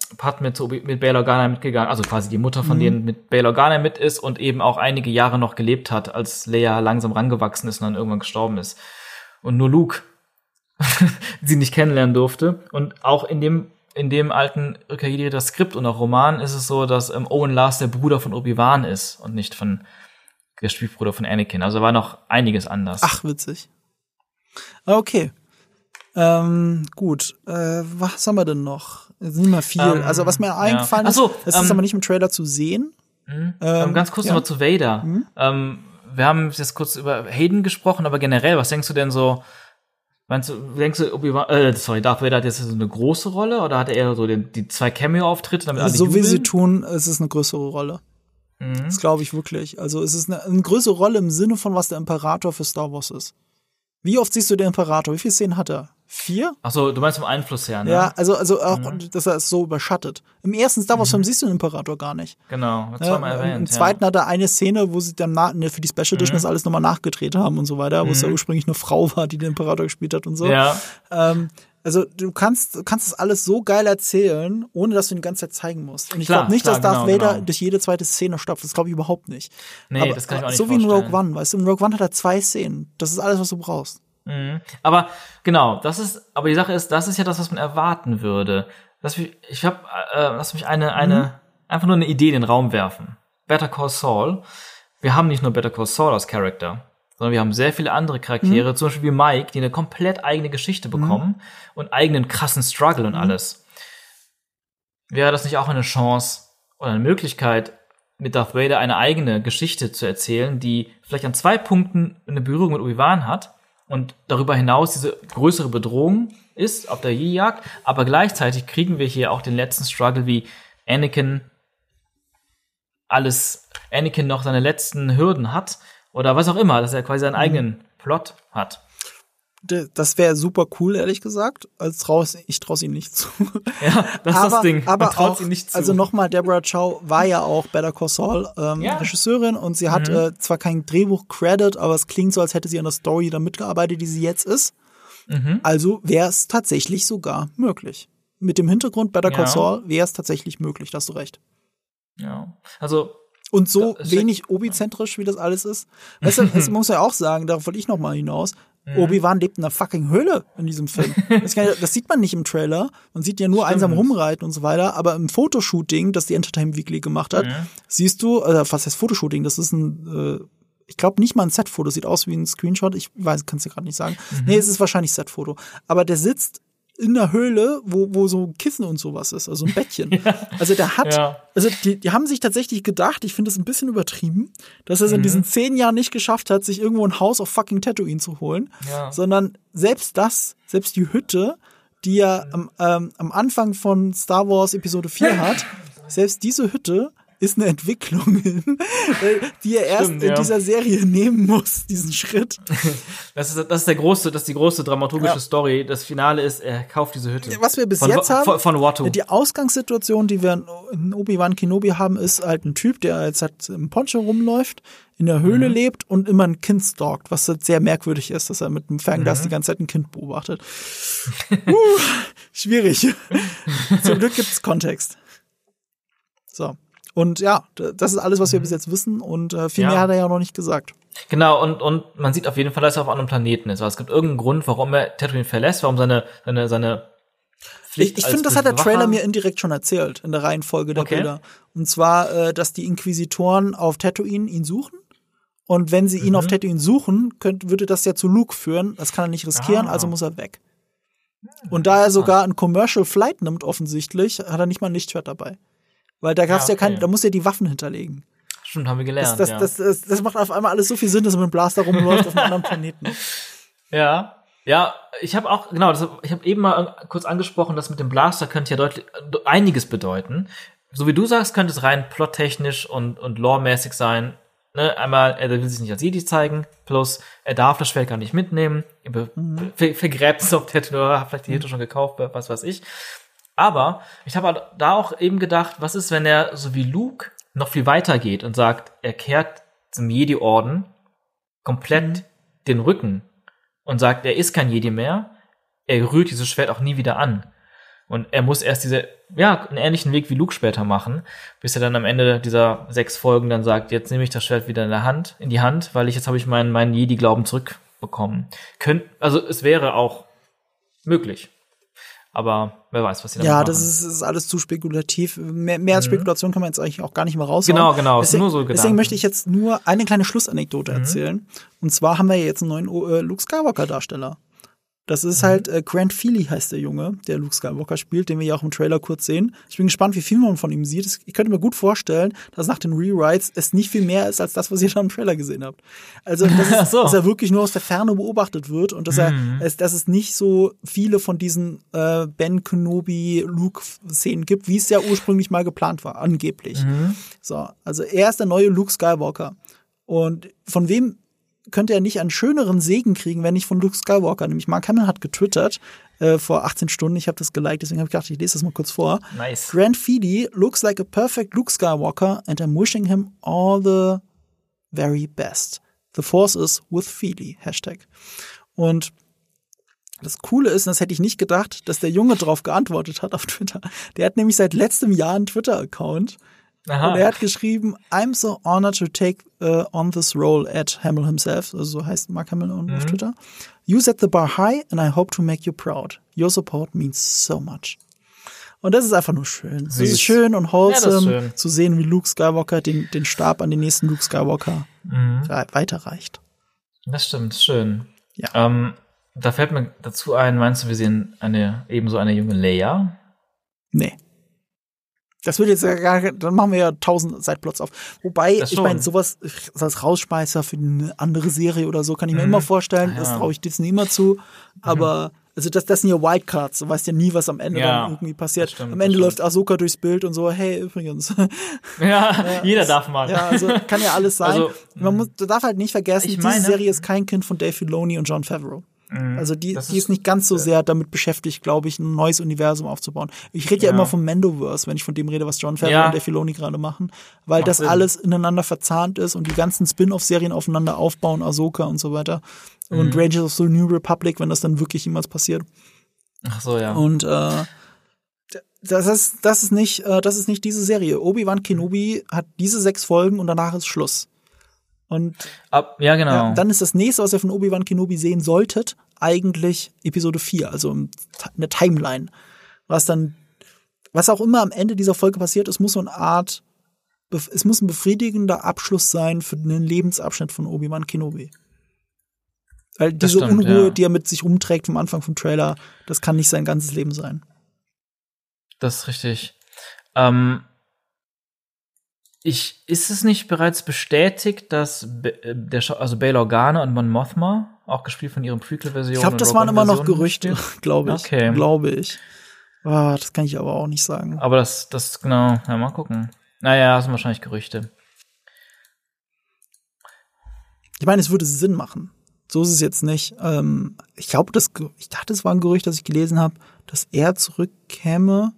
zu, Obi- mit Bail Organa mitgegangen, also quasi die Mutter Mhm. von denen mit Bail Organa mit ist und eben auch einige Jahre noch gelebt hat, als Leia langsam rangewachsen ist und dann irgendwann gestorben ist. Und nur Luke sie nicht kennenlernen durfte. Und auch in dem in dem alten Rückkehr Jedi-Ritter Skript und auch Roman ist es so, dass ähm, Owen Lars der Bruder von Obi-Wan ist und nicht von der Stiefbruder von Anakin. Also war noch einiges anders. Ach, witzig. Okay. Ähm, gut. Äh, was haben wir denn noch? Es ist nicht mehr viel. Ähm, also, was mir ja. eingefallen so, ist, es ist ähm, aber nicht im Trailer zu sehen. Mhm. Ähm, Ähm, ganz kurz ja. Mhm. noch mal zu Vader. Ähm, wir haben jetzt kurz über Hayden gesprochen, aber generell, was denkst du denn so? Meinst du, denkst du, Obi-Wan, äh, sorry, Darth Vader hat jetzt so eine große Rolle oder hat er eher so den, die zwei Cameo-Auftritte, damit alle so wie sie jubeln? tun, es ist eine größere Rolle. Mhm. Das glaube ich wirklich. Also, es ist eine, eine größere Rolle im Sinne von, was der Imperator für Star Wars ist. Wie oft siehst du den Imperator? Wie viele Szenen hat er? Vier? Ach so, du meinst vom Einfluss her, ne? Ja, also, also auch, Mhm. dass er es so überschattet. Im ersten Star Wars-Film siehst du den Imperator gar nicht. Genau, Ja, zweimal im- erwähnt. Im zweiten hat er eine Szene, wo sie dann na, ne, für die Special Edition Mhm. das alles nochmal nachgedreht haben und so weiter, wo es ja ursprünglich eine Frau war, die den Imperator gespielt hat und so. ja. ja. Ähm, also du kannst, kannst das alles so geil erzählen, ohne dass du ihn die ganze Zeit zeigen musst. Und ich glaube nicht, klar, dass Darth genau, Vader genau. durch jede zweite Szene stopft. Das glaube ich überhaupt nicht. Nee, aber, das kann ich auch nicht So wie in vorstellen. Rogue One, weißt du, in Rogue One hat er zwei Szenen. Das ist alles, was du brauchst. Mhm. Aber genau, das ist, aber die Sache ist, das ist ja das, was man erwarten würde. Lass mich, ich habe, äh, lass mich eine, eine, einfach nur eine Idee in den Raum werfen. Better Call Saul. Wir haben nicht nur Better Call Saul als Charakter, sondern wir haben sehr viele andere Charaktere, zum Beispiel wie Mike, die eine komplett eigene Geschichte bekommen und eigenen krassen Struggle und alles. Wäre das nicht auch eine Chance oder eine Möglichkeit, mit Darth Vader eine eigene Geschichte zu erzählen, die vielleicht an zwei Punkten eine Berührung mit Obi-Wan hat und darüber hinaus diese größere Bedrohung ist auf der Jedi-Jagd, aber gleichzeitig kriegen wir hier auch den letzten Struggle, wie Anakin alles, Anakin noch seine letzten Hürden hat oder was auch immer, dass er quasi Mhm. seinen eigenen Plot hat. Das wäre super cool, ehrlich gesagt. Als traus, ich traue ihm nicht zu. Ja, das ist das Ding. Aber traut auch, ihm nicht zu. Also nochmal, Deborah Chow war ja auch Better Call Saul ähm, Ja. Regisseurin und sie hat Mhm. äh, zwar kein Drehbuch-Credit, aber es klingt so, als hätte sie an der Story da mitgearbeitet, die sie jetzt ist. Mhm. Also wäre es tatsächlich sogar möglich. Mit dem Hintergrund Better Call Ja. Saul wäre es tatsächlich möglich, da hast du recht. ja. Also, Und so es wenig Obi-zentrisch, wie das alles ist. Weißt du, es muss ja auch sagen, darauf wollte ich noch mal hinaus. Mhm. Obi-Wan lebt in einer fucking Höhle in diesem Film. Das, kann, das sieht man nicht im Trailer. Man sieht ja nur einsam rumreiten und so weiter. Aber im Fotoshooting, das die Entertainment Weekly gemacht hat, Mhm. siehst du, äh, was heißt Fotoshooting? Das ist ein, äh, ich glaube nicht mal ein Set-Foto. Sieht aus wie ein Screenshot. Ich weiß, kannst du gerade nicht sagen. Mhm. Nee, es ist wahrscheinlich Set-Foto. Aber der sitzt in der Höhle, wo, wo so Kissen und sowas ist, also ein Bettchen. Also der hat, Ja. also die, die haben sich tatsächlich gedacht, ich finde es ein bisschen übertrieben, dass er es in diesen zehn Jahren nicht geschafft hat, sich irgendwo ein Haus auf fucking Tatooine zu holen, Ja. sondern selbst das, selbst die Hütte, die er am, ähm, am Anfang von Star Wars Episode 4 hat, selbst diese Hütte ist eine Entwicklung, äh, die er erst Stimmt, in ja. dieser Serie nehmen muss, diesen Schritt. Das ist, das ist der große, das ist die große dramaturgische Ja. Story. Das Finale ist, er kauft diese Hütte. Was wir bis von, jetzt haben, Von, von Watto. Die Ausgangssituation, die wir in Obi-Wan Kenobi haben, ist halt ein Typ, der jetzt halt im Poncho rumläuft, in der Mhm. Höhle lebt und immer ein Kind stalkt, was halt sehr merkwürdig ist, dass er mit einem Fernglas Mhm. die ganze Zeit ein Kind beobachtet. uh, schwierig. Zum Glück gibt's Kontext. So. Und ja, das ist alles, was wir bis jetzt wissen und äh, viel Mhm. Ja. mehr hat er ja noch nicht gesagt. Genau, und, und man sieht auf jeden Fall, dass er auf einem Planeten ist. Also es gibt irgendeinen Grund, warum er Tatooine verlässt, warum seine, seine, seine Pflicht Ich, ich finde, das hat der Trailer mir indirekt schon erzählt, in der Reihenfolge der Okay. Bilder. Und zwar, äh, dass die Inquisitoren auf Tatooine ihn suchen. Und wenn sie ihn Mhm. auf Tatooine suchen, könnt, würde das ja zu Luke führen. Das kann er nicht riskieren, Ah. also muss er weg. Und da er sogar ein Commercial Flight nimmt, offensichtlich, hat er nicht mal ein Lichtschwert dabei. Weil da gab's ja, okay. kein, da muss er die Waffen hinterlegen. Stimmt, haben wir Das, gelernt. das, ja. das, das, das macht auf einmal alles so viel Sinn, dass er mit dem Blaster rumläuft auf einem anderen Planeten. Ja. Ja, ich habe auch, genau, das, ich habe eben mal kurz angesprochen, das mit dem Blaster könnte ja deutlich einiges bedeuten. So wie du sagst, könnte es rein plottechnisch und, und loremäßig sein. Ne? Einmal, er will sich nicht als Jedi zeigen, plus er darf das Schwert gar nicht mitnehmen, er be- ver vergräbt es auf Tatooine, oder hat vielleicht die Hütte schon gekauft, was weiß ich. Aber ich habe halt da auch eben gedacht, was ist, wenn er so wie Luke noch viel weiter geht und sagt, er kehrt zum Jedi-Orden komplett den Rücken und sagt, er ist kein Jedi mehr, er rührt dieses Schwert auch nie wieder an. Und er muss erst diese, ja, einen ähnlichen Weg wie Luke später machen, bis er dann am Ende dieser sechs Folgen dann sagt, jetzt nehme ich das Schwert wieder in der Hand, in die Hand, weil ich jetzt habe ich meinen, meinen Jedi-Glauben zurückbekommen. Könnt, also es wäre auch möglich. Aber wer weiß, was sie damit Ja, das ist, ist alles zu spekulativ. Mehr, mehr als Spekulation kann man jetzt eigentlich auch gar nicht mehr. Mhm. Genau, genau, Deswegen, nur so Gedanken. deswegen möchte ich jetzt nur eine kleine Schlussanekdote Mhm. erzählen. Und zwar haben wir jetzt einen neuen äh, Luke Skywalker-Darsteller. Das ist Mhm. halt äh, Grant Feely heißt der Junge, der Luke Skywalker spielt, den wir ja auch im Trailer kurz sehen. Ich bin gespannt, wie viel man von ihm sieht. Ich könnte mir gut vorstellen, dass nach den Rewrites es nicht viel mehr ist als das, was ihr schon im Trailer gesehen habt. Also, dass, so. dass er wirklich nur aus der Ferne beobachtet wird und dass er, Mhm. es, dass es nicht so viele von diesen äh, Ben Kenobi Luke Szenen gibt, wie es ja ursprünglich mal geplant war, angeblich. Mhm. So, also er ist der neue Luke Skywalker. Und von wem könnte er nicht einen schöneren Segen kriegen, wenn nicht von Luke Skywalker? Nämlich Mark Hamill hat getwittert äh, vor 18 Stunden. Ich habe das geliked, deswegen habe ich gedacht, ich lese das mal kurz vor. nice. Grant Feedy looks like a perfect Luke Skywalker and I'm wishing him all the very best. The Force is with Feely. Hashtag. Und das Coole ist, und das hätte ich nicht gedacht, dass der Junge drauf geantwortet hat auf Twitter. Der hat nämlich seit letztem Jahr einen Twitter-Account Aha. und er hat geschrieben, I'm so honored to take uh, on this role at Hamill himself, also so heißt Mark Hamill on- auf Twitter. You set the bar high and I hope to make you proud. Your support means so much. Und das ist einfach nur schön. Es Süß. ist schön und Ja, wholesome ist schön. zu sehen, wie Luke Skywalker den, den Stab an den nächsten Luke Skywalker Mhm. ja, weiterreicht. Das stimmt, schön. Ja. Ähm, da fällt mir dazu ein, meinst du, wir sehen eine, ebenso eine junge Leia? Nee. Das wird jetzt ja gar, dann machen wir ja tausend Sideplots auf. Wobei, Das ich meine, sowas als Rausschmeißer für eine andere Serie oder so kann ich mir Mhm. immer vorstellen. Ja. Das traue ich Disney immer zu. Aber, also das, das sind ja Wildcards. Du weißt ja nie, was am Ende Ja, dann irgendwie passiert. das stimmt, am das Ende läuft Ahsoka durchs Bild und so, hey, übrigens. Ja, jeder darf mal. ja, also kann ja alles sein. Also, Man muss, du darf halt nicht vergessen, Ich diese meine- Serie ist kein Kind von Dave Filoni und John Favreau. Also die, Mhm. Das die ist ist- nicht ganz so sehr damit beschäftigt, glaube ich, ein neues Universum aufzubauen. Ich rede ja. Ja. immer vom Mandoverse, wenn ich von dem rede, was John Favreau Ja. und Dave Filoni gerade machen, weil Macht das Sinn. alles ineinander verzahnt ist und die ganzen Spin-off-Serien aufeinander aufbauen, Ahsoka und so weiter. Und Mhm. Rangers of the New Republic, wenn das dann wirklich jemals passiert. Ach so, ja. Und äh, das ist, das ist nicht, äh, das ist nicht diese Serie. Obi-Wan Kenobi hat diese sechs Folgen und danach ist Schluss. Und Ab, ja, genau. ja, dann ist das nächste, was ihr von Obi-Wan Kenobi sehen solltet, eigentlich Episode 4, also im- eine Timeline. Was dann, was auch immer am Ende dieser Folge passiert, es muss so eine Art, es muss ein befriedigender Abschluss sein für den Lebensabschnitt von Obi-Wan Kenobi. Weil diese stimmt, Unruhe, ja. die er mit sich rumträgt vom Anfang vom Trailer, das kann nicht sein ganzes Leben sein. Das ist richtig. Ähm, ich, ist es nicht bereits bestätigt, dass äh, der, also Bail Organa und Mon Mothma, auch gespielt von ihren Prequel-Versionen? Ich glaube, das waren immer noch Gerüchte, glaube ich. Okay. Glaube ich. Ah, das kann ich aber auch nicht sagen. Aber das, das, genau, ja, mal gucken. Naja, das sind wahrscheinlich Gerüchte. Ich meine, es würde Sinn machen. So ist es jetzt nicht. Ähm, ich glaube, das, ich dachte, es war ein Gerücht, das ich gelesen habe, dass er zurückkäme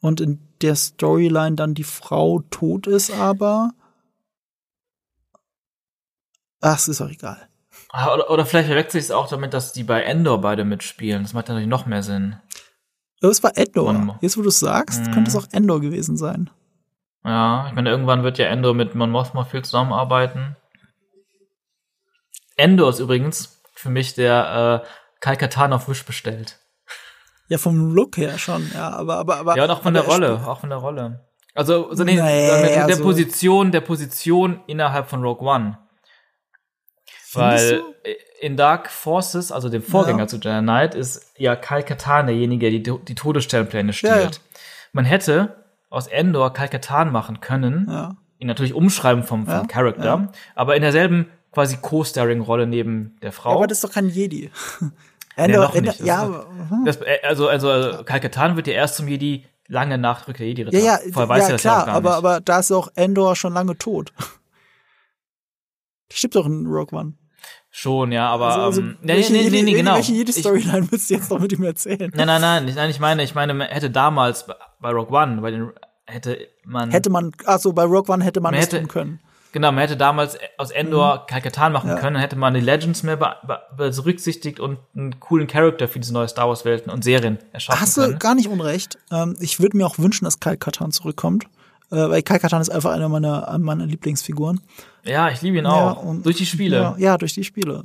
und in der Storyline dann die Frau tot ist, aber. Ach, es ist auch egal. Ah, Oder, oder vielleicht verwechsel ich es auch damit, dass die bei Endor beide mitspielen. Das macht natürlich noch mehr Sinn. Aber es war Endor. Mon- Jetzt, wo du es sagst, Mhm. könnte es auch Endor gewesen sein. Ja, ich meine, irgendwann wird ja Endor mit Mon Mothma viel zusammenarbeiten. Endor ist übrigens für mich der äh, Kalkatan auf Wish bestellt. Ja, vom Look her schon, ja, aber, aber, aber. Ja, und auch von der Rolle, auch von der Rolle. Also, so nee, nee, der also, Position, der Position innerhalb von Rogue One. Weil in Dark Forces, also dem Vorgänger ja. zu Jedi Knight, ist ja Kal Katan derjenige, der die, die Todessternpläne stiehlt. Ja, ja. Man hätte aus Endor Kal Katan machen können, ja. ihn natürlich umschreiben vom, vom Charakter, aber in derselben quasi Co-Starring-Rolle neben der Frau. aber das ist doch kein Jedi. Endor, nee, Endor, ja, hm. das, äh, also, also, also Kal Katan wird ja erst zum Jedi lange nach Rückkehr der Jedi-Ritter. Ja, ja, Vorher weiß ja, das klar, ja auch gar aber, nicht. aber da ist auch Endor schon lange tot. Stimmt doch in Rogue One. Schon, ja, aber also, also, ähm, welche, nee, nee, nee, genau. Welche jede Storyline willst du jetzt noch mit ihm erzählen? Nein, nein, nein, nein, ich meine, ich meine, hätte damals bei Rogue One, bei den hätte man hätte man also bei Rogue One hätte man, man hätte, tun können. Genau, man hätte damals aus Endor mhm. Kalkatan machen ja. können, dann hätte man die Legends mehr berücksichtigt und einen coolen Charakter für diese neue Star Wars Welten und Serien erschaffen Hast du gar nicht unrecht. Ähm, ich würde mir auch wünschen, dass Kalkatan zurückkommt. Äh, weil Kai Katan ist einfach einer meiner, meiner Lieblingsfiguren. Ja, ich liebe ihn auch. Ja, durch die Spiele. Ja, ja, durch die Spiele.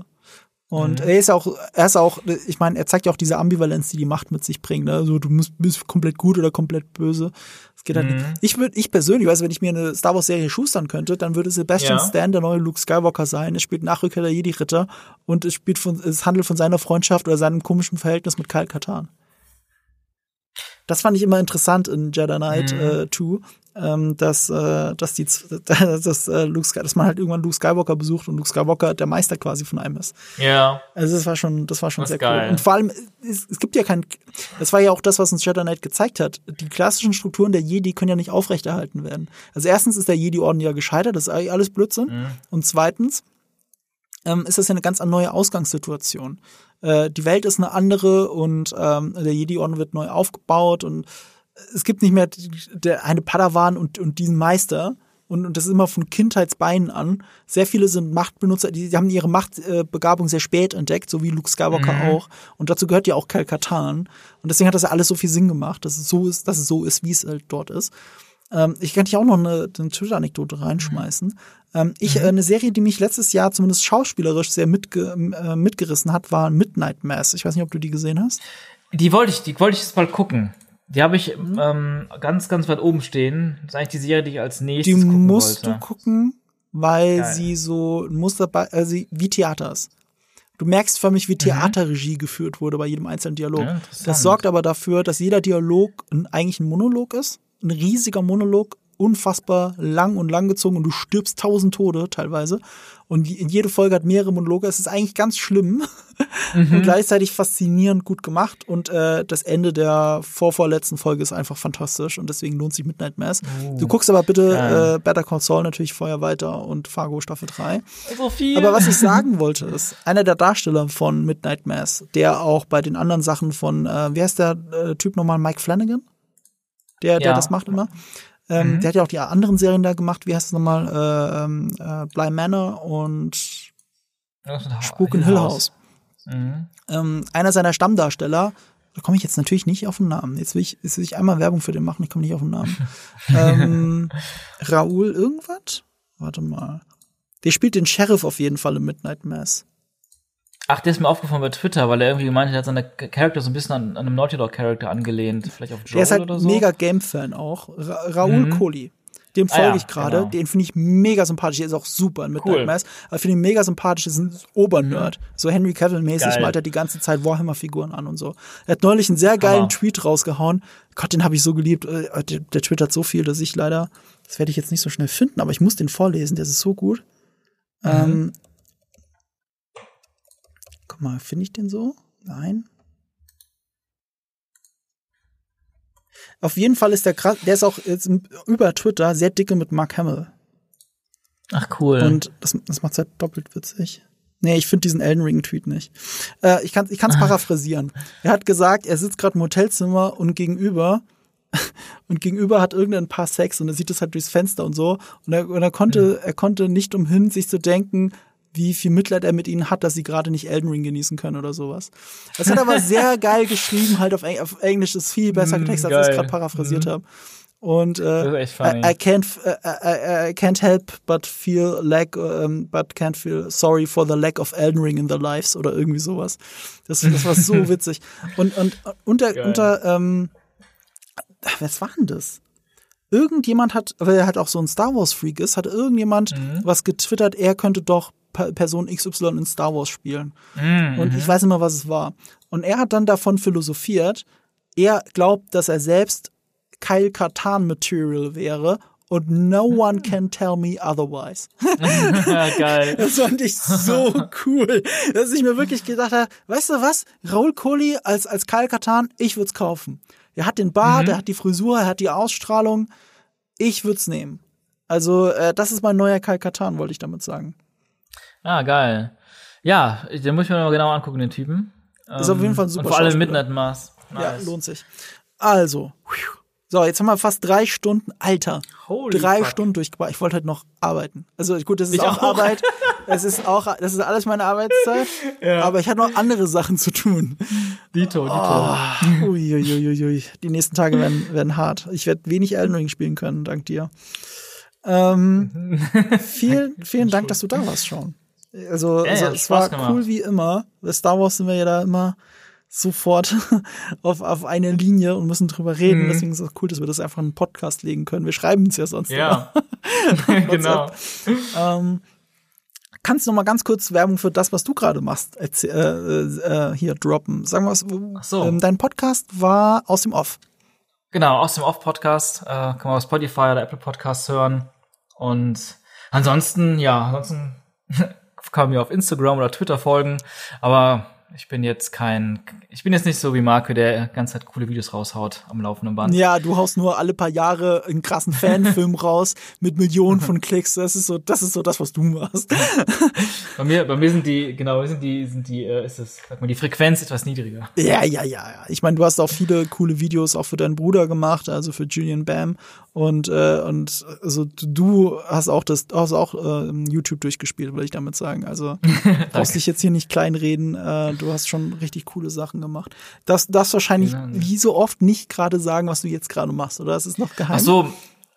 Und mhm. er ist auch, er ist auch, ich meine, er zeigt ja auch diese Ambivalenz, die die Macht mit sich bringt. Ne? Also du musst, bist komplett gut oder komplett böse. Es geht halt mhm. nicht. Ich würde, ich persönlich, weiß, wenn ich mir eine Star Wars Serie schustern könnte, dann würde Sebastian ja. Stan der neue Luke Skywalker sein. Es spielt Nachrücker der Jedi Ritter und es spielt von, es handelt von seiner Freundschaft oder seinem komischen Verhältnis mit Kyle Katan. Das fand ich immer interessant in Jedi Knight mhm. äh, 2, ähm, dass, äh, dass, die, dass, äh, Luke Sky, dass man halt irgendwann Luke Skywalker besucht und Luke Skywalker der Meister quasi von einem ist. Ja. Also das war schon, das war schon das sehr geil. cool. Und vor allem, es, es gibt ja kein, das war ja auch das, was uns Jedi Knight gezeigt hat. Die klassischen Strukturen der Jedi können ja nicht aufrechterhalten werden. Also erstens ist der Jedi-Orden ja gescheitert, das ist alles Blödsinn. Mhm. Und zweitens, ähm, ist das ja eine ganz neue Ausgangssituation. Äh, die Welt ist eine andere und ähm, der Jedi-Orden wird neu aufgebaut und es gibt nicht mehr der, eine Padawan und, und diesen Meister. Und, und das ist immer von Kindheitsbeinen an. Sehr viele sind Machtbenutzer, die, die haben ihre Machtbegabung sehr spät entdeckt, so wie Luke Skywalker mhm. auch. Und dazu gehört ja auch Cal Katan. Und deswegen hat das ja alles so viel Sinn gemacht, dass es so ist, dass es so ist, wie es halt dort ist. Ähm, ich kann dich auch noch eine, eine Twitter-Anekdote reinschmeißen. Mhm. Ähm, ich, mhm. äh, eine Serie, die mich letztes Jahr zumindest schauspielerisch sehr mitge äh, mitgerissen hat, war Midnight Mass. Ich weiß nicht, ob du die gesehen hast. Die wollte ich, die wollte ich jetzt mal gucken. Die habe ich mhm. ähm, ganz, ganz weit oben stehen. Das ist eigentlich die Serie, die ich als nächstes die gucken musst wollte. du gucken, weil Geil. sie so ein Muster sie, wie Theater ist. Du merkst für mich, wie mhm. Theaterregie mhm. geführt wurde bei jedem einzelnen Dialog. Ja, das sorgt aber dafür, dass jeder Dialog ein, eigentlich ein Monolog ist. Ein riesiger Monolog unfassbar lang und langgezogen und du stirbst tausend Tode teilweise. Und jede Folge hat mehrere Monologe. Es ist eigentlich ganz schlimm mhm. und gleichzeitig faszinierend gut gemacht. Und äh, das Ende der vorvorletzten Folge ist einfach fantastisch und deswegen lohnt sich Midnight Mass. Oh. Du guckst aber bitte ja. äh, Better Call Saul natürlich vorher weiter und Fargo Staffel 3. So viel. Aber was ich sagen wollte ist, einer der Darsteller von Midnight Mass, der auch bei den anderen Sachen von, äh, wie heißt der äh, Typ nochmal, Mike Flanagan? Der, der das macht immer. Ähm, mhm. Der hat ja auch die anderen Serien da gemacht. Wie heißt es nochmal? Äh, ähm, äh, Bly Manor und Spuk in Hill House. Mhm. Ähm, einer seiner Stammdarsteller, da komme ich jetzt natürlich nicht auf den Namen. Jetzt will ich, jetzt will ich einmal Werbung für den machen, ich komme nicht auf den Namen. ähm, Raoul irgendwas? Warte mal. Der spielt den Sheriff auf jeden Fall im Midnight Mass. Ach, der ist mir aufgefallen bei Twitter, weil er irgendwie gemeint hat, er hat seine Charakter so ein bisschen an, an einem Naughty Dog Charakter angelehnt, vielleicht auf Joel Der ist halt oder so. mega Game-Fan auch. Ra Raoul mhm. Kohli. Dem folge ah, ja, ich gerade. Genau. Den finde ich mega sympathisch. Der ist auch super in Midnight cool. Mass. Aber finde ihn mega sympathisch. Ist ein Obernerd. Mhm. So Henry Cavill-mäßig malt er die ganze Zeit Warhammer-Figuren an und so. Er hat neulich einen sehr geilen Hammer. Tweet rausgehauen. Gott, den habe ich so geliebt. Äh, der, der twittert so viel, dass ich leider, das werde ich jetzt nicht so schnell finden, aber ich muss den vorlesen. Der ist so gut. Mhm. Ähm, mal, finde ich den so? Nein. Auf jeden Fall ist der krass, der ist auch jetzt über Twitter sehr dicke mit Mark Hamill. Ach cool. Und das, das macht halt doppelt witzig. Nee, ich finde diesen Elden Ring Tweet nicht. Äh, ich kann ich kann's paraphrasieren. Er hat gesagt, er sitzt gerade im Hotelzimmer und gegenüber und gegenüber hat irgendein Paar Sex und er sieht das halt durchs Fenster und so und er, und er konnte mhm. er konnte nicht umhin sich zu denken, wie viel Mitleid er mit ihnen hat, dass sie gerade nicht Elden Ring genießen können oder sowas. Das hat aber sehr geil geschrieben, halt auf, auf Englisch ist viel besser mm, getextet, als ich es gerade paraphrasiert mhm. habe. Und äh, I, I, can't I, I, can't help but feel lack um, but can't feel sorry for the lack of Elden Ring in their lives oder irgendwie sowas. Das, das war so witzig. Und und unter Geil. unter ähm, was war denn das? Irgendjemand hat, weil er halt auch so ein Star Wars Freak ist, hat irgendjemand mhm. was getwittert, er könnte doch Person XY in Star Wars spielen. Mhm. Und ich weiß immer, was es war. Und er hat dann davon philosophiert, er glaubt, dass er selbst Kyle Katan Material wäre und no one can tell me otherwise. Geil. Das fand ich so cool, dass ich mir wirklich gedacht habe, weißt du was? Raul Coley als, als Kyle Katan, ich würde es kaufen. Er hat den Bart, mhm. er hat die Frisur, er hat die Ausstrahlung. Ich würde es nehmen. Also, äh, das ist mein neuer Kyle Katan, wollte ich damit sagen. Ah, geil. Ja, den muss ich mir mal genau angucken, den Typen. Ist auf jeden ähm, Fall ein super Und vor allem Midnight Mars. Nice. Ja, lohnt sich. Also, so, jetzt haben wir fast drei Stunden, Alter. Holy drei fuck. Stunden durchgebracht. Ich wollte halt noch arbeiten. Also gut, das ist auch, auch, Arbeit. Es ist auch, das ist alles meine Arbeitszeit. ja. Aber ich hatte noch andere Sachen zu tun. Dito, Dito. Oh, uiuiuiui. Die nächsten Tage werden, werden hart. Ich werde wenig Elden Ring spielen können, dank dir. Ähm, vielen, vielen Dank, dass du da warst, Sean. Also, ja, also es war gemacht. cool wie immer. Bei Star Wars sind wir ja da immer sofort auf, auf eine Linie und müssen drüber reden. Mhm. Deswegen ist es cool, dass wir das einfach in einen Podcast legen können. Wir schreiben es ja sonst. Ja, genau. Ähm, kannst du noch mal ganz kurz Werbung für das, was du gerade machst, äh, äh, hier droppen? Sagen wir was. So. Ähm, dein Podcast war aus dem Off. Genau, aus dem Off-Podcast. Äh, kann man auf Spotify oder Apple Podcasts hören. Und ansonsten, ja, ansonsten kann mir auf Instagram oder Twitter folgen. Aber ich bin jetzt kein, ich bin jetzt nicht so wie Marco, der ganz Zeit coole Videos raushaut am laufenden Band. Ja, du haust nur alle paar Jahre einen krassen Fanfilm raus mit Millionen von Klicks. Das ist so, das ist so das, was du machst. bei mir, bei mir sind die, genau, sind die, sind die, äh, ist das, sag mal, die Frequenz etwas niedriger. Ja, ja, ja, ja. Ich meine, du hast auch viele coole Videos auch für deinen Bruder gemacht, also für Julian Bam. Und, äh, und also du hast auch das, hast auch äh, YouTube durchgespielt, will ich damit sagen. Also brauchst dich jetzt hier nicht kleinreden. Äh, du hast schon richtig coole Sachen gemacht. Das darfst wahrscheinlich genau. wie so oft nicht gerade sagen, was du jetzt gerade machst, oder? Das ist noch geheim. Ach so,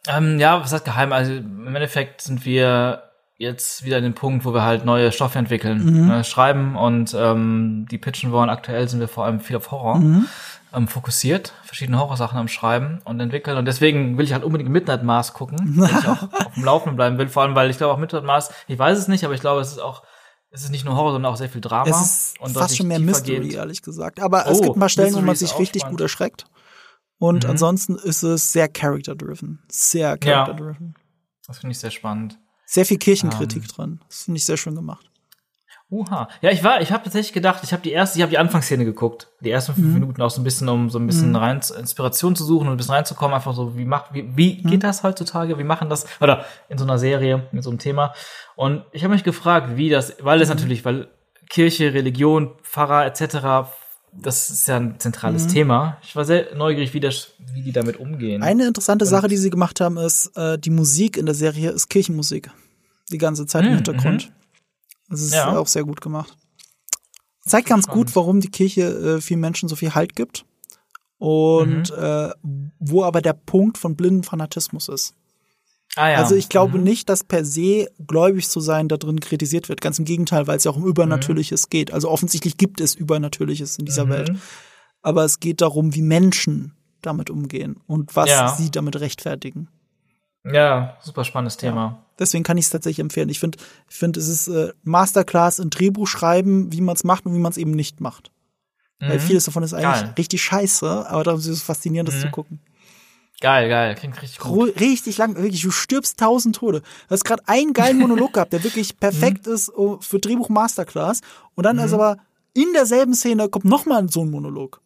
ähm, ja, was heißt geheim? Also im Endeffekt sind wir jetzt wieder an dem Punkt, wo wir halt neue Stoffe entwickeln, mhm. äh, schreiben und ähm, die pitchen wollen. Aktuell sind wir vor allem viel auf Horror mhm. ähm, fokussiert, verschiedene Horrorsachen am Schreiben und entwickeln. Und deswegen will ich halt unbedingt Midnight Mars gucken, weil ich auch auf dem Laufenden bleiben will. Vor allem, weil ich glaube auch Midnight Mars, ich weiß es nicht, aber ich glaube, es ist auch es ist nicht nur Horror, sondern auch sehr viel Drama. Es ist und fast schon mehr Mystery, geht. ehrlich gesagt. Aber oh, es gibt mal Stellen, Mystery wo man sich richtig spannend. gut erschreckt. Und mhm. ansonsten ist es sehr character-driven. Sehr character-driven. Ja, das finde ich sehr spannend. Sehr viel Kirchenkritik. Ähm. dran. Das finde ich sehr schön gemacht. Uha. Ja, ich war, ich habe tatsächlich gedacht, ich habe die erste, ich habe die Anfangsszene geguckt, die ersten fünf mhm. Minuten auch so ein bisschen, um so ein bisschen mhm. rein Inspiration zu suchen und ein bisschen reinzukommen, einfach so, wie macht, wie, wie mhm. geht das heutzutage, wie machen das, oder in so einer Serie mit so einem Thema. Und ich habe mich gefragt, wie das, weil es mhm. natürlich, weil Kirche, Religion, Pfarrer etc. Das ist ja ein zentrales mhm. Thema. Ich war sehr neugierig, wie, das, wie die damit umgehen. Eine interessante Und Sache, die sie gemacht haben, ist, äh, die Musik in der Serie ist Kirchenmusik. Die ganze Zeit im mhm, Hintergrund. Das ist ja. auch sehr gut gemacht. Zeigt ganz gut, warum die Kirche äh, vielen Menschen so viel Halt gibt. Und mhm. äh, wo aber der Punkt von blinden Fanatismus ist. Ah, ja. Also ich glaube mhm. nicht, dass per se gläubig zu sein da drin kritisiert wird. Ganz im Gegenteil, weil es ja auch um Übernatürliches mhm. geht. Also offensichtlich gibt es Übernatürliches in dieser mhm. Welt. Aber es geht darum, wie Menschen damit umgehen und was ja. sie damit rechtfertigen. Ja, super spannendes Thema. Ja. Deswegen kann ich es tatsächlich empfehlen. Ich finde, ich finde, es ist äh, Masterclass in Drehbuch schreiben, wie man es macht und wie man es eben nicht macht. Mhm. Weil vieles davon ist eigentlich Geil. richtig scheiße, aber darum ist es faszinierend, das mhm. zu gucken. Geil, geil, klingt richtig gut. Richtig lang, wirklich, du stirbst tausend Tode. Du hast gerade einen geilen Monolog gehabt, der wirklich perfekt mhm. ist oh, für Drehbuch Masterclass. Und dann mhm. ist aber in derselben Szene kommt nochmal so ein Monolog.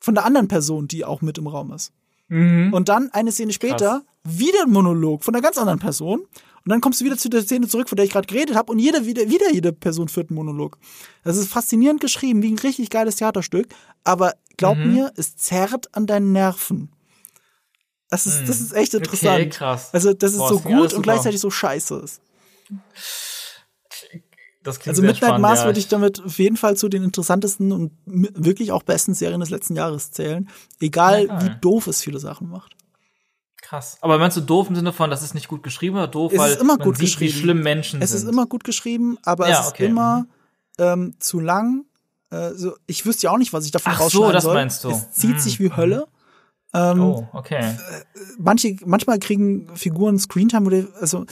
Von der anderen Person, die auch mit im Raum ist. Mhm. Und dann eine Szene später Krass. Wieder ein Monolog von einer ganz anderen Person. Und dann kommst du wieder zu der Szene zurück, von der ich gerade geredet habe, und jeder, wieder, wieder jede Person führt einen Monolog. Das ist faszinierend geschrieben, wie ein richtig geiles Theaterstück. Aber glaub mhm. mir, es zerrt an deinen Nerven. Das ist, das hm. ist echt interessant. Okay, krass. Also, das ist Boah, so gut und gleichzeitig so scheiße ist. Das also Midnight spannend, Mars ja. würde ich damit auf jeden Fall zu den interessantesten und wirklich auch besten Serien des letzten Jahres zählen. Egal, ja, wie doof es viele Sachen macht. Krass. Aber meinst du doof im Sinne von, das ist nicht gut geschrieben oder doof, Es weil ist immer man gut sieht, geschrieben. wie schlimm Menschen Es sind? ist immer gut geschrieben, aber Ja, es okay. ist immer ähm, zu lang. Äh, so, ich wüsste ja auch nicht, was ich davon Ach so, das soll. meinst du. Es zieht Hm. sich wie Hölle. Ähm, oh, okay. manche, manchmal kriegen Figuren Screentime oder also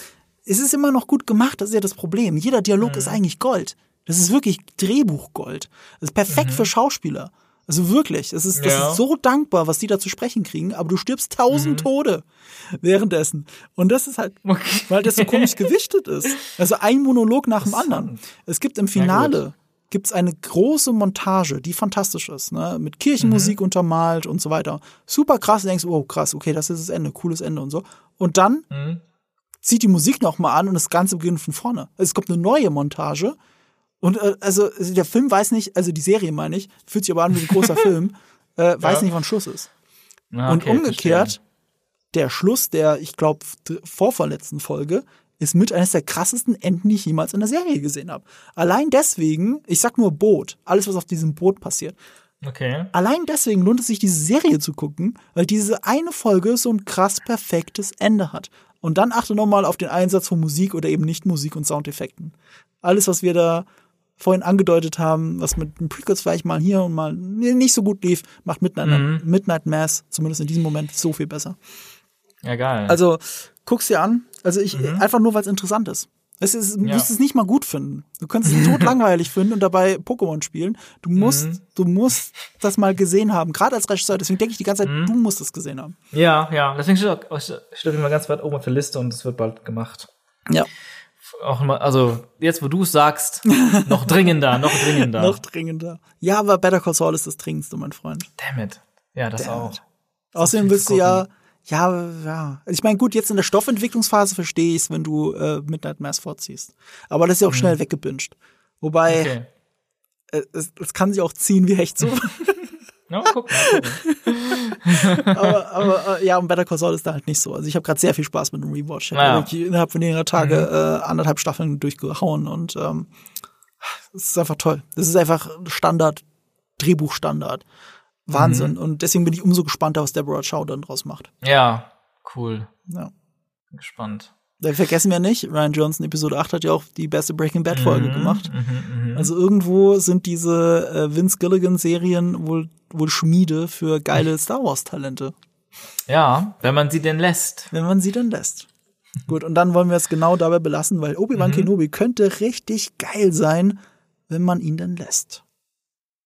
es ist immer noch gut gemacht, das ist ja das Problem. Jeder Dialog Mhm. ist eigentlich Gold. Das ist wirklich Drehbuchgold. Das ist perfekt für Schauspieler. Also wirklich, das ist, das Mhm. Ja. ist so dankbar, was die da zu sprechen kriegen, aber du stirbst tausend Tode währenddessen. Und das ist halt, Mhm. Okay. weil das so komisch gewichtet ist. Also ein Monolog nach dem anderen. Es gibt im Finale gibt's eine große Montage, die fantastisch ist, ne? mit Kirchenmusik Mhm. untermalt und so weiter. Super krass, du denkst, oh krass, okay, das ist das Ende, cooles Ende und so. Und dann Mhm. zieht die Musik noch mal an und das Ganze beginnt von vorne. Es kommt eine neue Montage und äh, also der Film weiß nicht, also die Serie meine ich, fühlt sich aber an wie ein großer Film, äh, weiß Ja. nicht, wann Schluss ist. Ah, Und okay, umgekehrt, verstehe. der Schluss der, ich glaube, vorverletzten Folge ist mit eines der krassesten Enden, die ich jemals in der Serie gesehen habe. Allein deswegen, ich sag nur Boot, alles, was auf diesem Boot passiert. Okay. Allein deswegen lohnt es sich, diese Serie zu gucken, weil diese eine Folge so ein krass perfektes Ende hat. Und dann achte nochmal auf den Einsatz von Musik oder eben nicht Musik und Soundeffekten. Alles, was wir da vorhin angedeutet haben, was mit den Prequels vielleicht mal hier und mal nicht so gut lief, macht Midnight, Mhm. Midnight Mass zumindest in diesem Moment so viel besser. Ja, geil. Also guck's dir an. Also ich Mhm. einfach nur, weil es interessant ist. Es ist, du musst es nicht mal gut finden. Du kannst es tot langweilig finden und dabei Pokémon spielen. Du musst, Mhm. du musst das mal gesehen haben. Gerade als Regisseur. Deswegen denke ich die ganze Zeit, Mhm. du musst es gesehen haben. ja, ja. Deswegen steht auch, steht immer ganz weit oben auf der Liste und es wird bald gemacht. Ja. Auch immer, also jetzt, wo du es sagst, noch dringender, noch dringender. Noch dringender. Ja, aber Better Call Saul ist das dringendste, mein Freund. Damn it. Ja, das Damn auch. it. Außerdem willst du ja, ja, ja. Ich meine, gut, jetzt in der Stoffentwicklungsphase verstehe ich es, wenn du äh, Midnight Mass vorziehst. Aber das ist ja auch schnell weggebinged. Wobei, Mhm. Okay. äh, es, es kann sich auch ziehen wie Hecht so. Ja, guck mal. aber, aber äh, ja, und Better Call Saul ist da halt nicht so. Also ich habe gerade sehr viel Spaß mit dem Rewatch. Ich habe Ja. wirklich innerhalb von weniger Tage Mhm. äh, anderthalb Staffeln durchgehauen und ähm, es ist einfach toll. Das ist einfach Standard, Drehbuchstandard. Wahnsinn. Mhm. Und deswegen bin ich umso gespannter, was Deborah Chow dann draus macht. Ja, cool. Ja. Bin gespannt. Vergessen wir nicht, Ryan Johnson Episode 8 hat ja auch die beste Breaking Bad Folge gemacht. Mhm, Also irgendwo sind diese äh, Vince Gilligan Serien wohl, wohl Schmiede für geile Star Wars Talente. Ja, wenn man sie denn lässt. wenn man sie denn lässt. Gut, und dann wollen wir es genau dabei belassen, weil Obi-Wan Mhm. Kenobi könnte richtig geil sein, wenn man ihn denn lässt.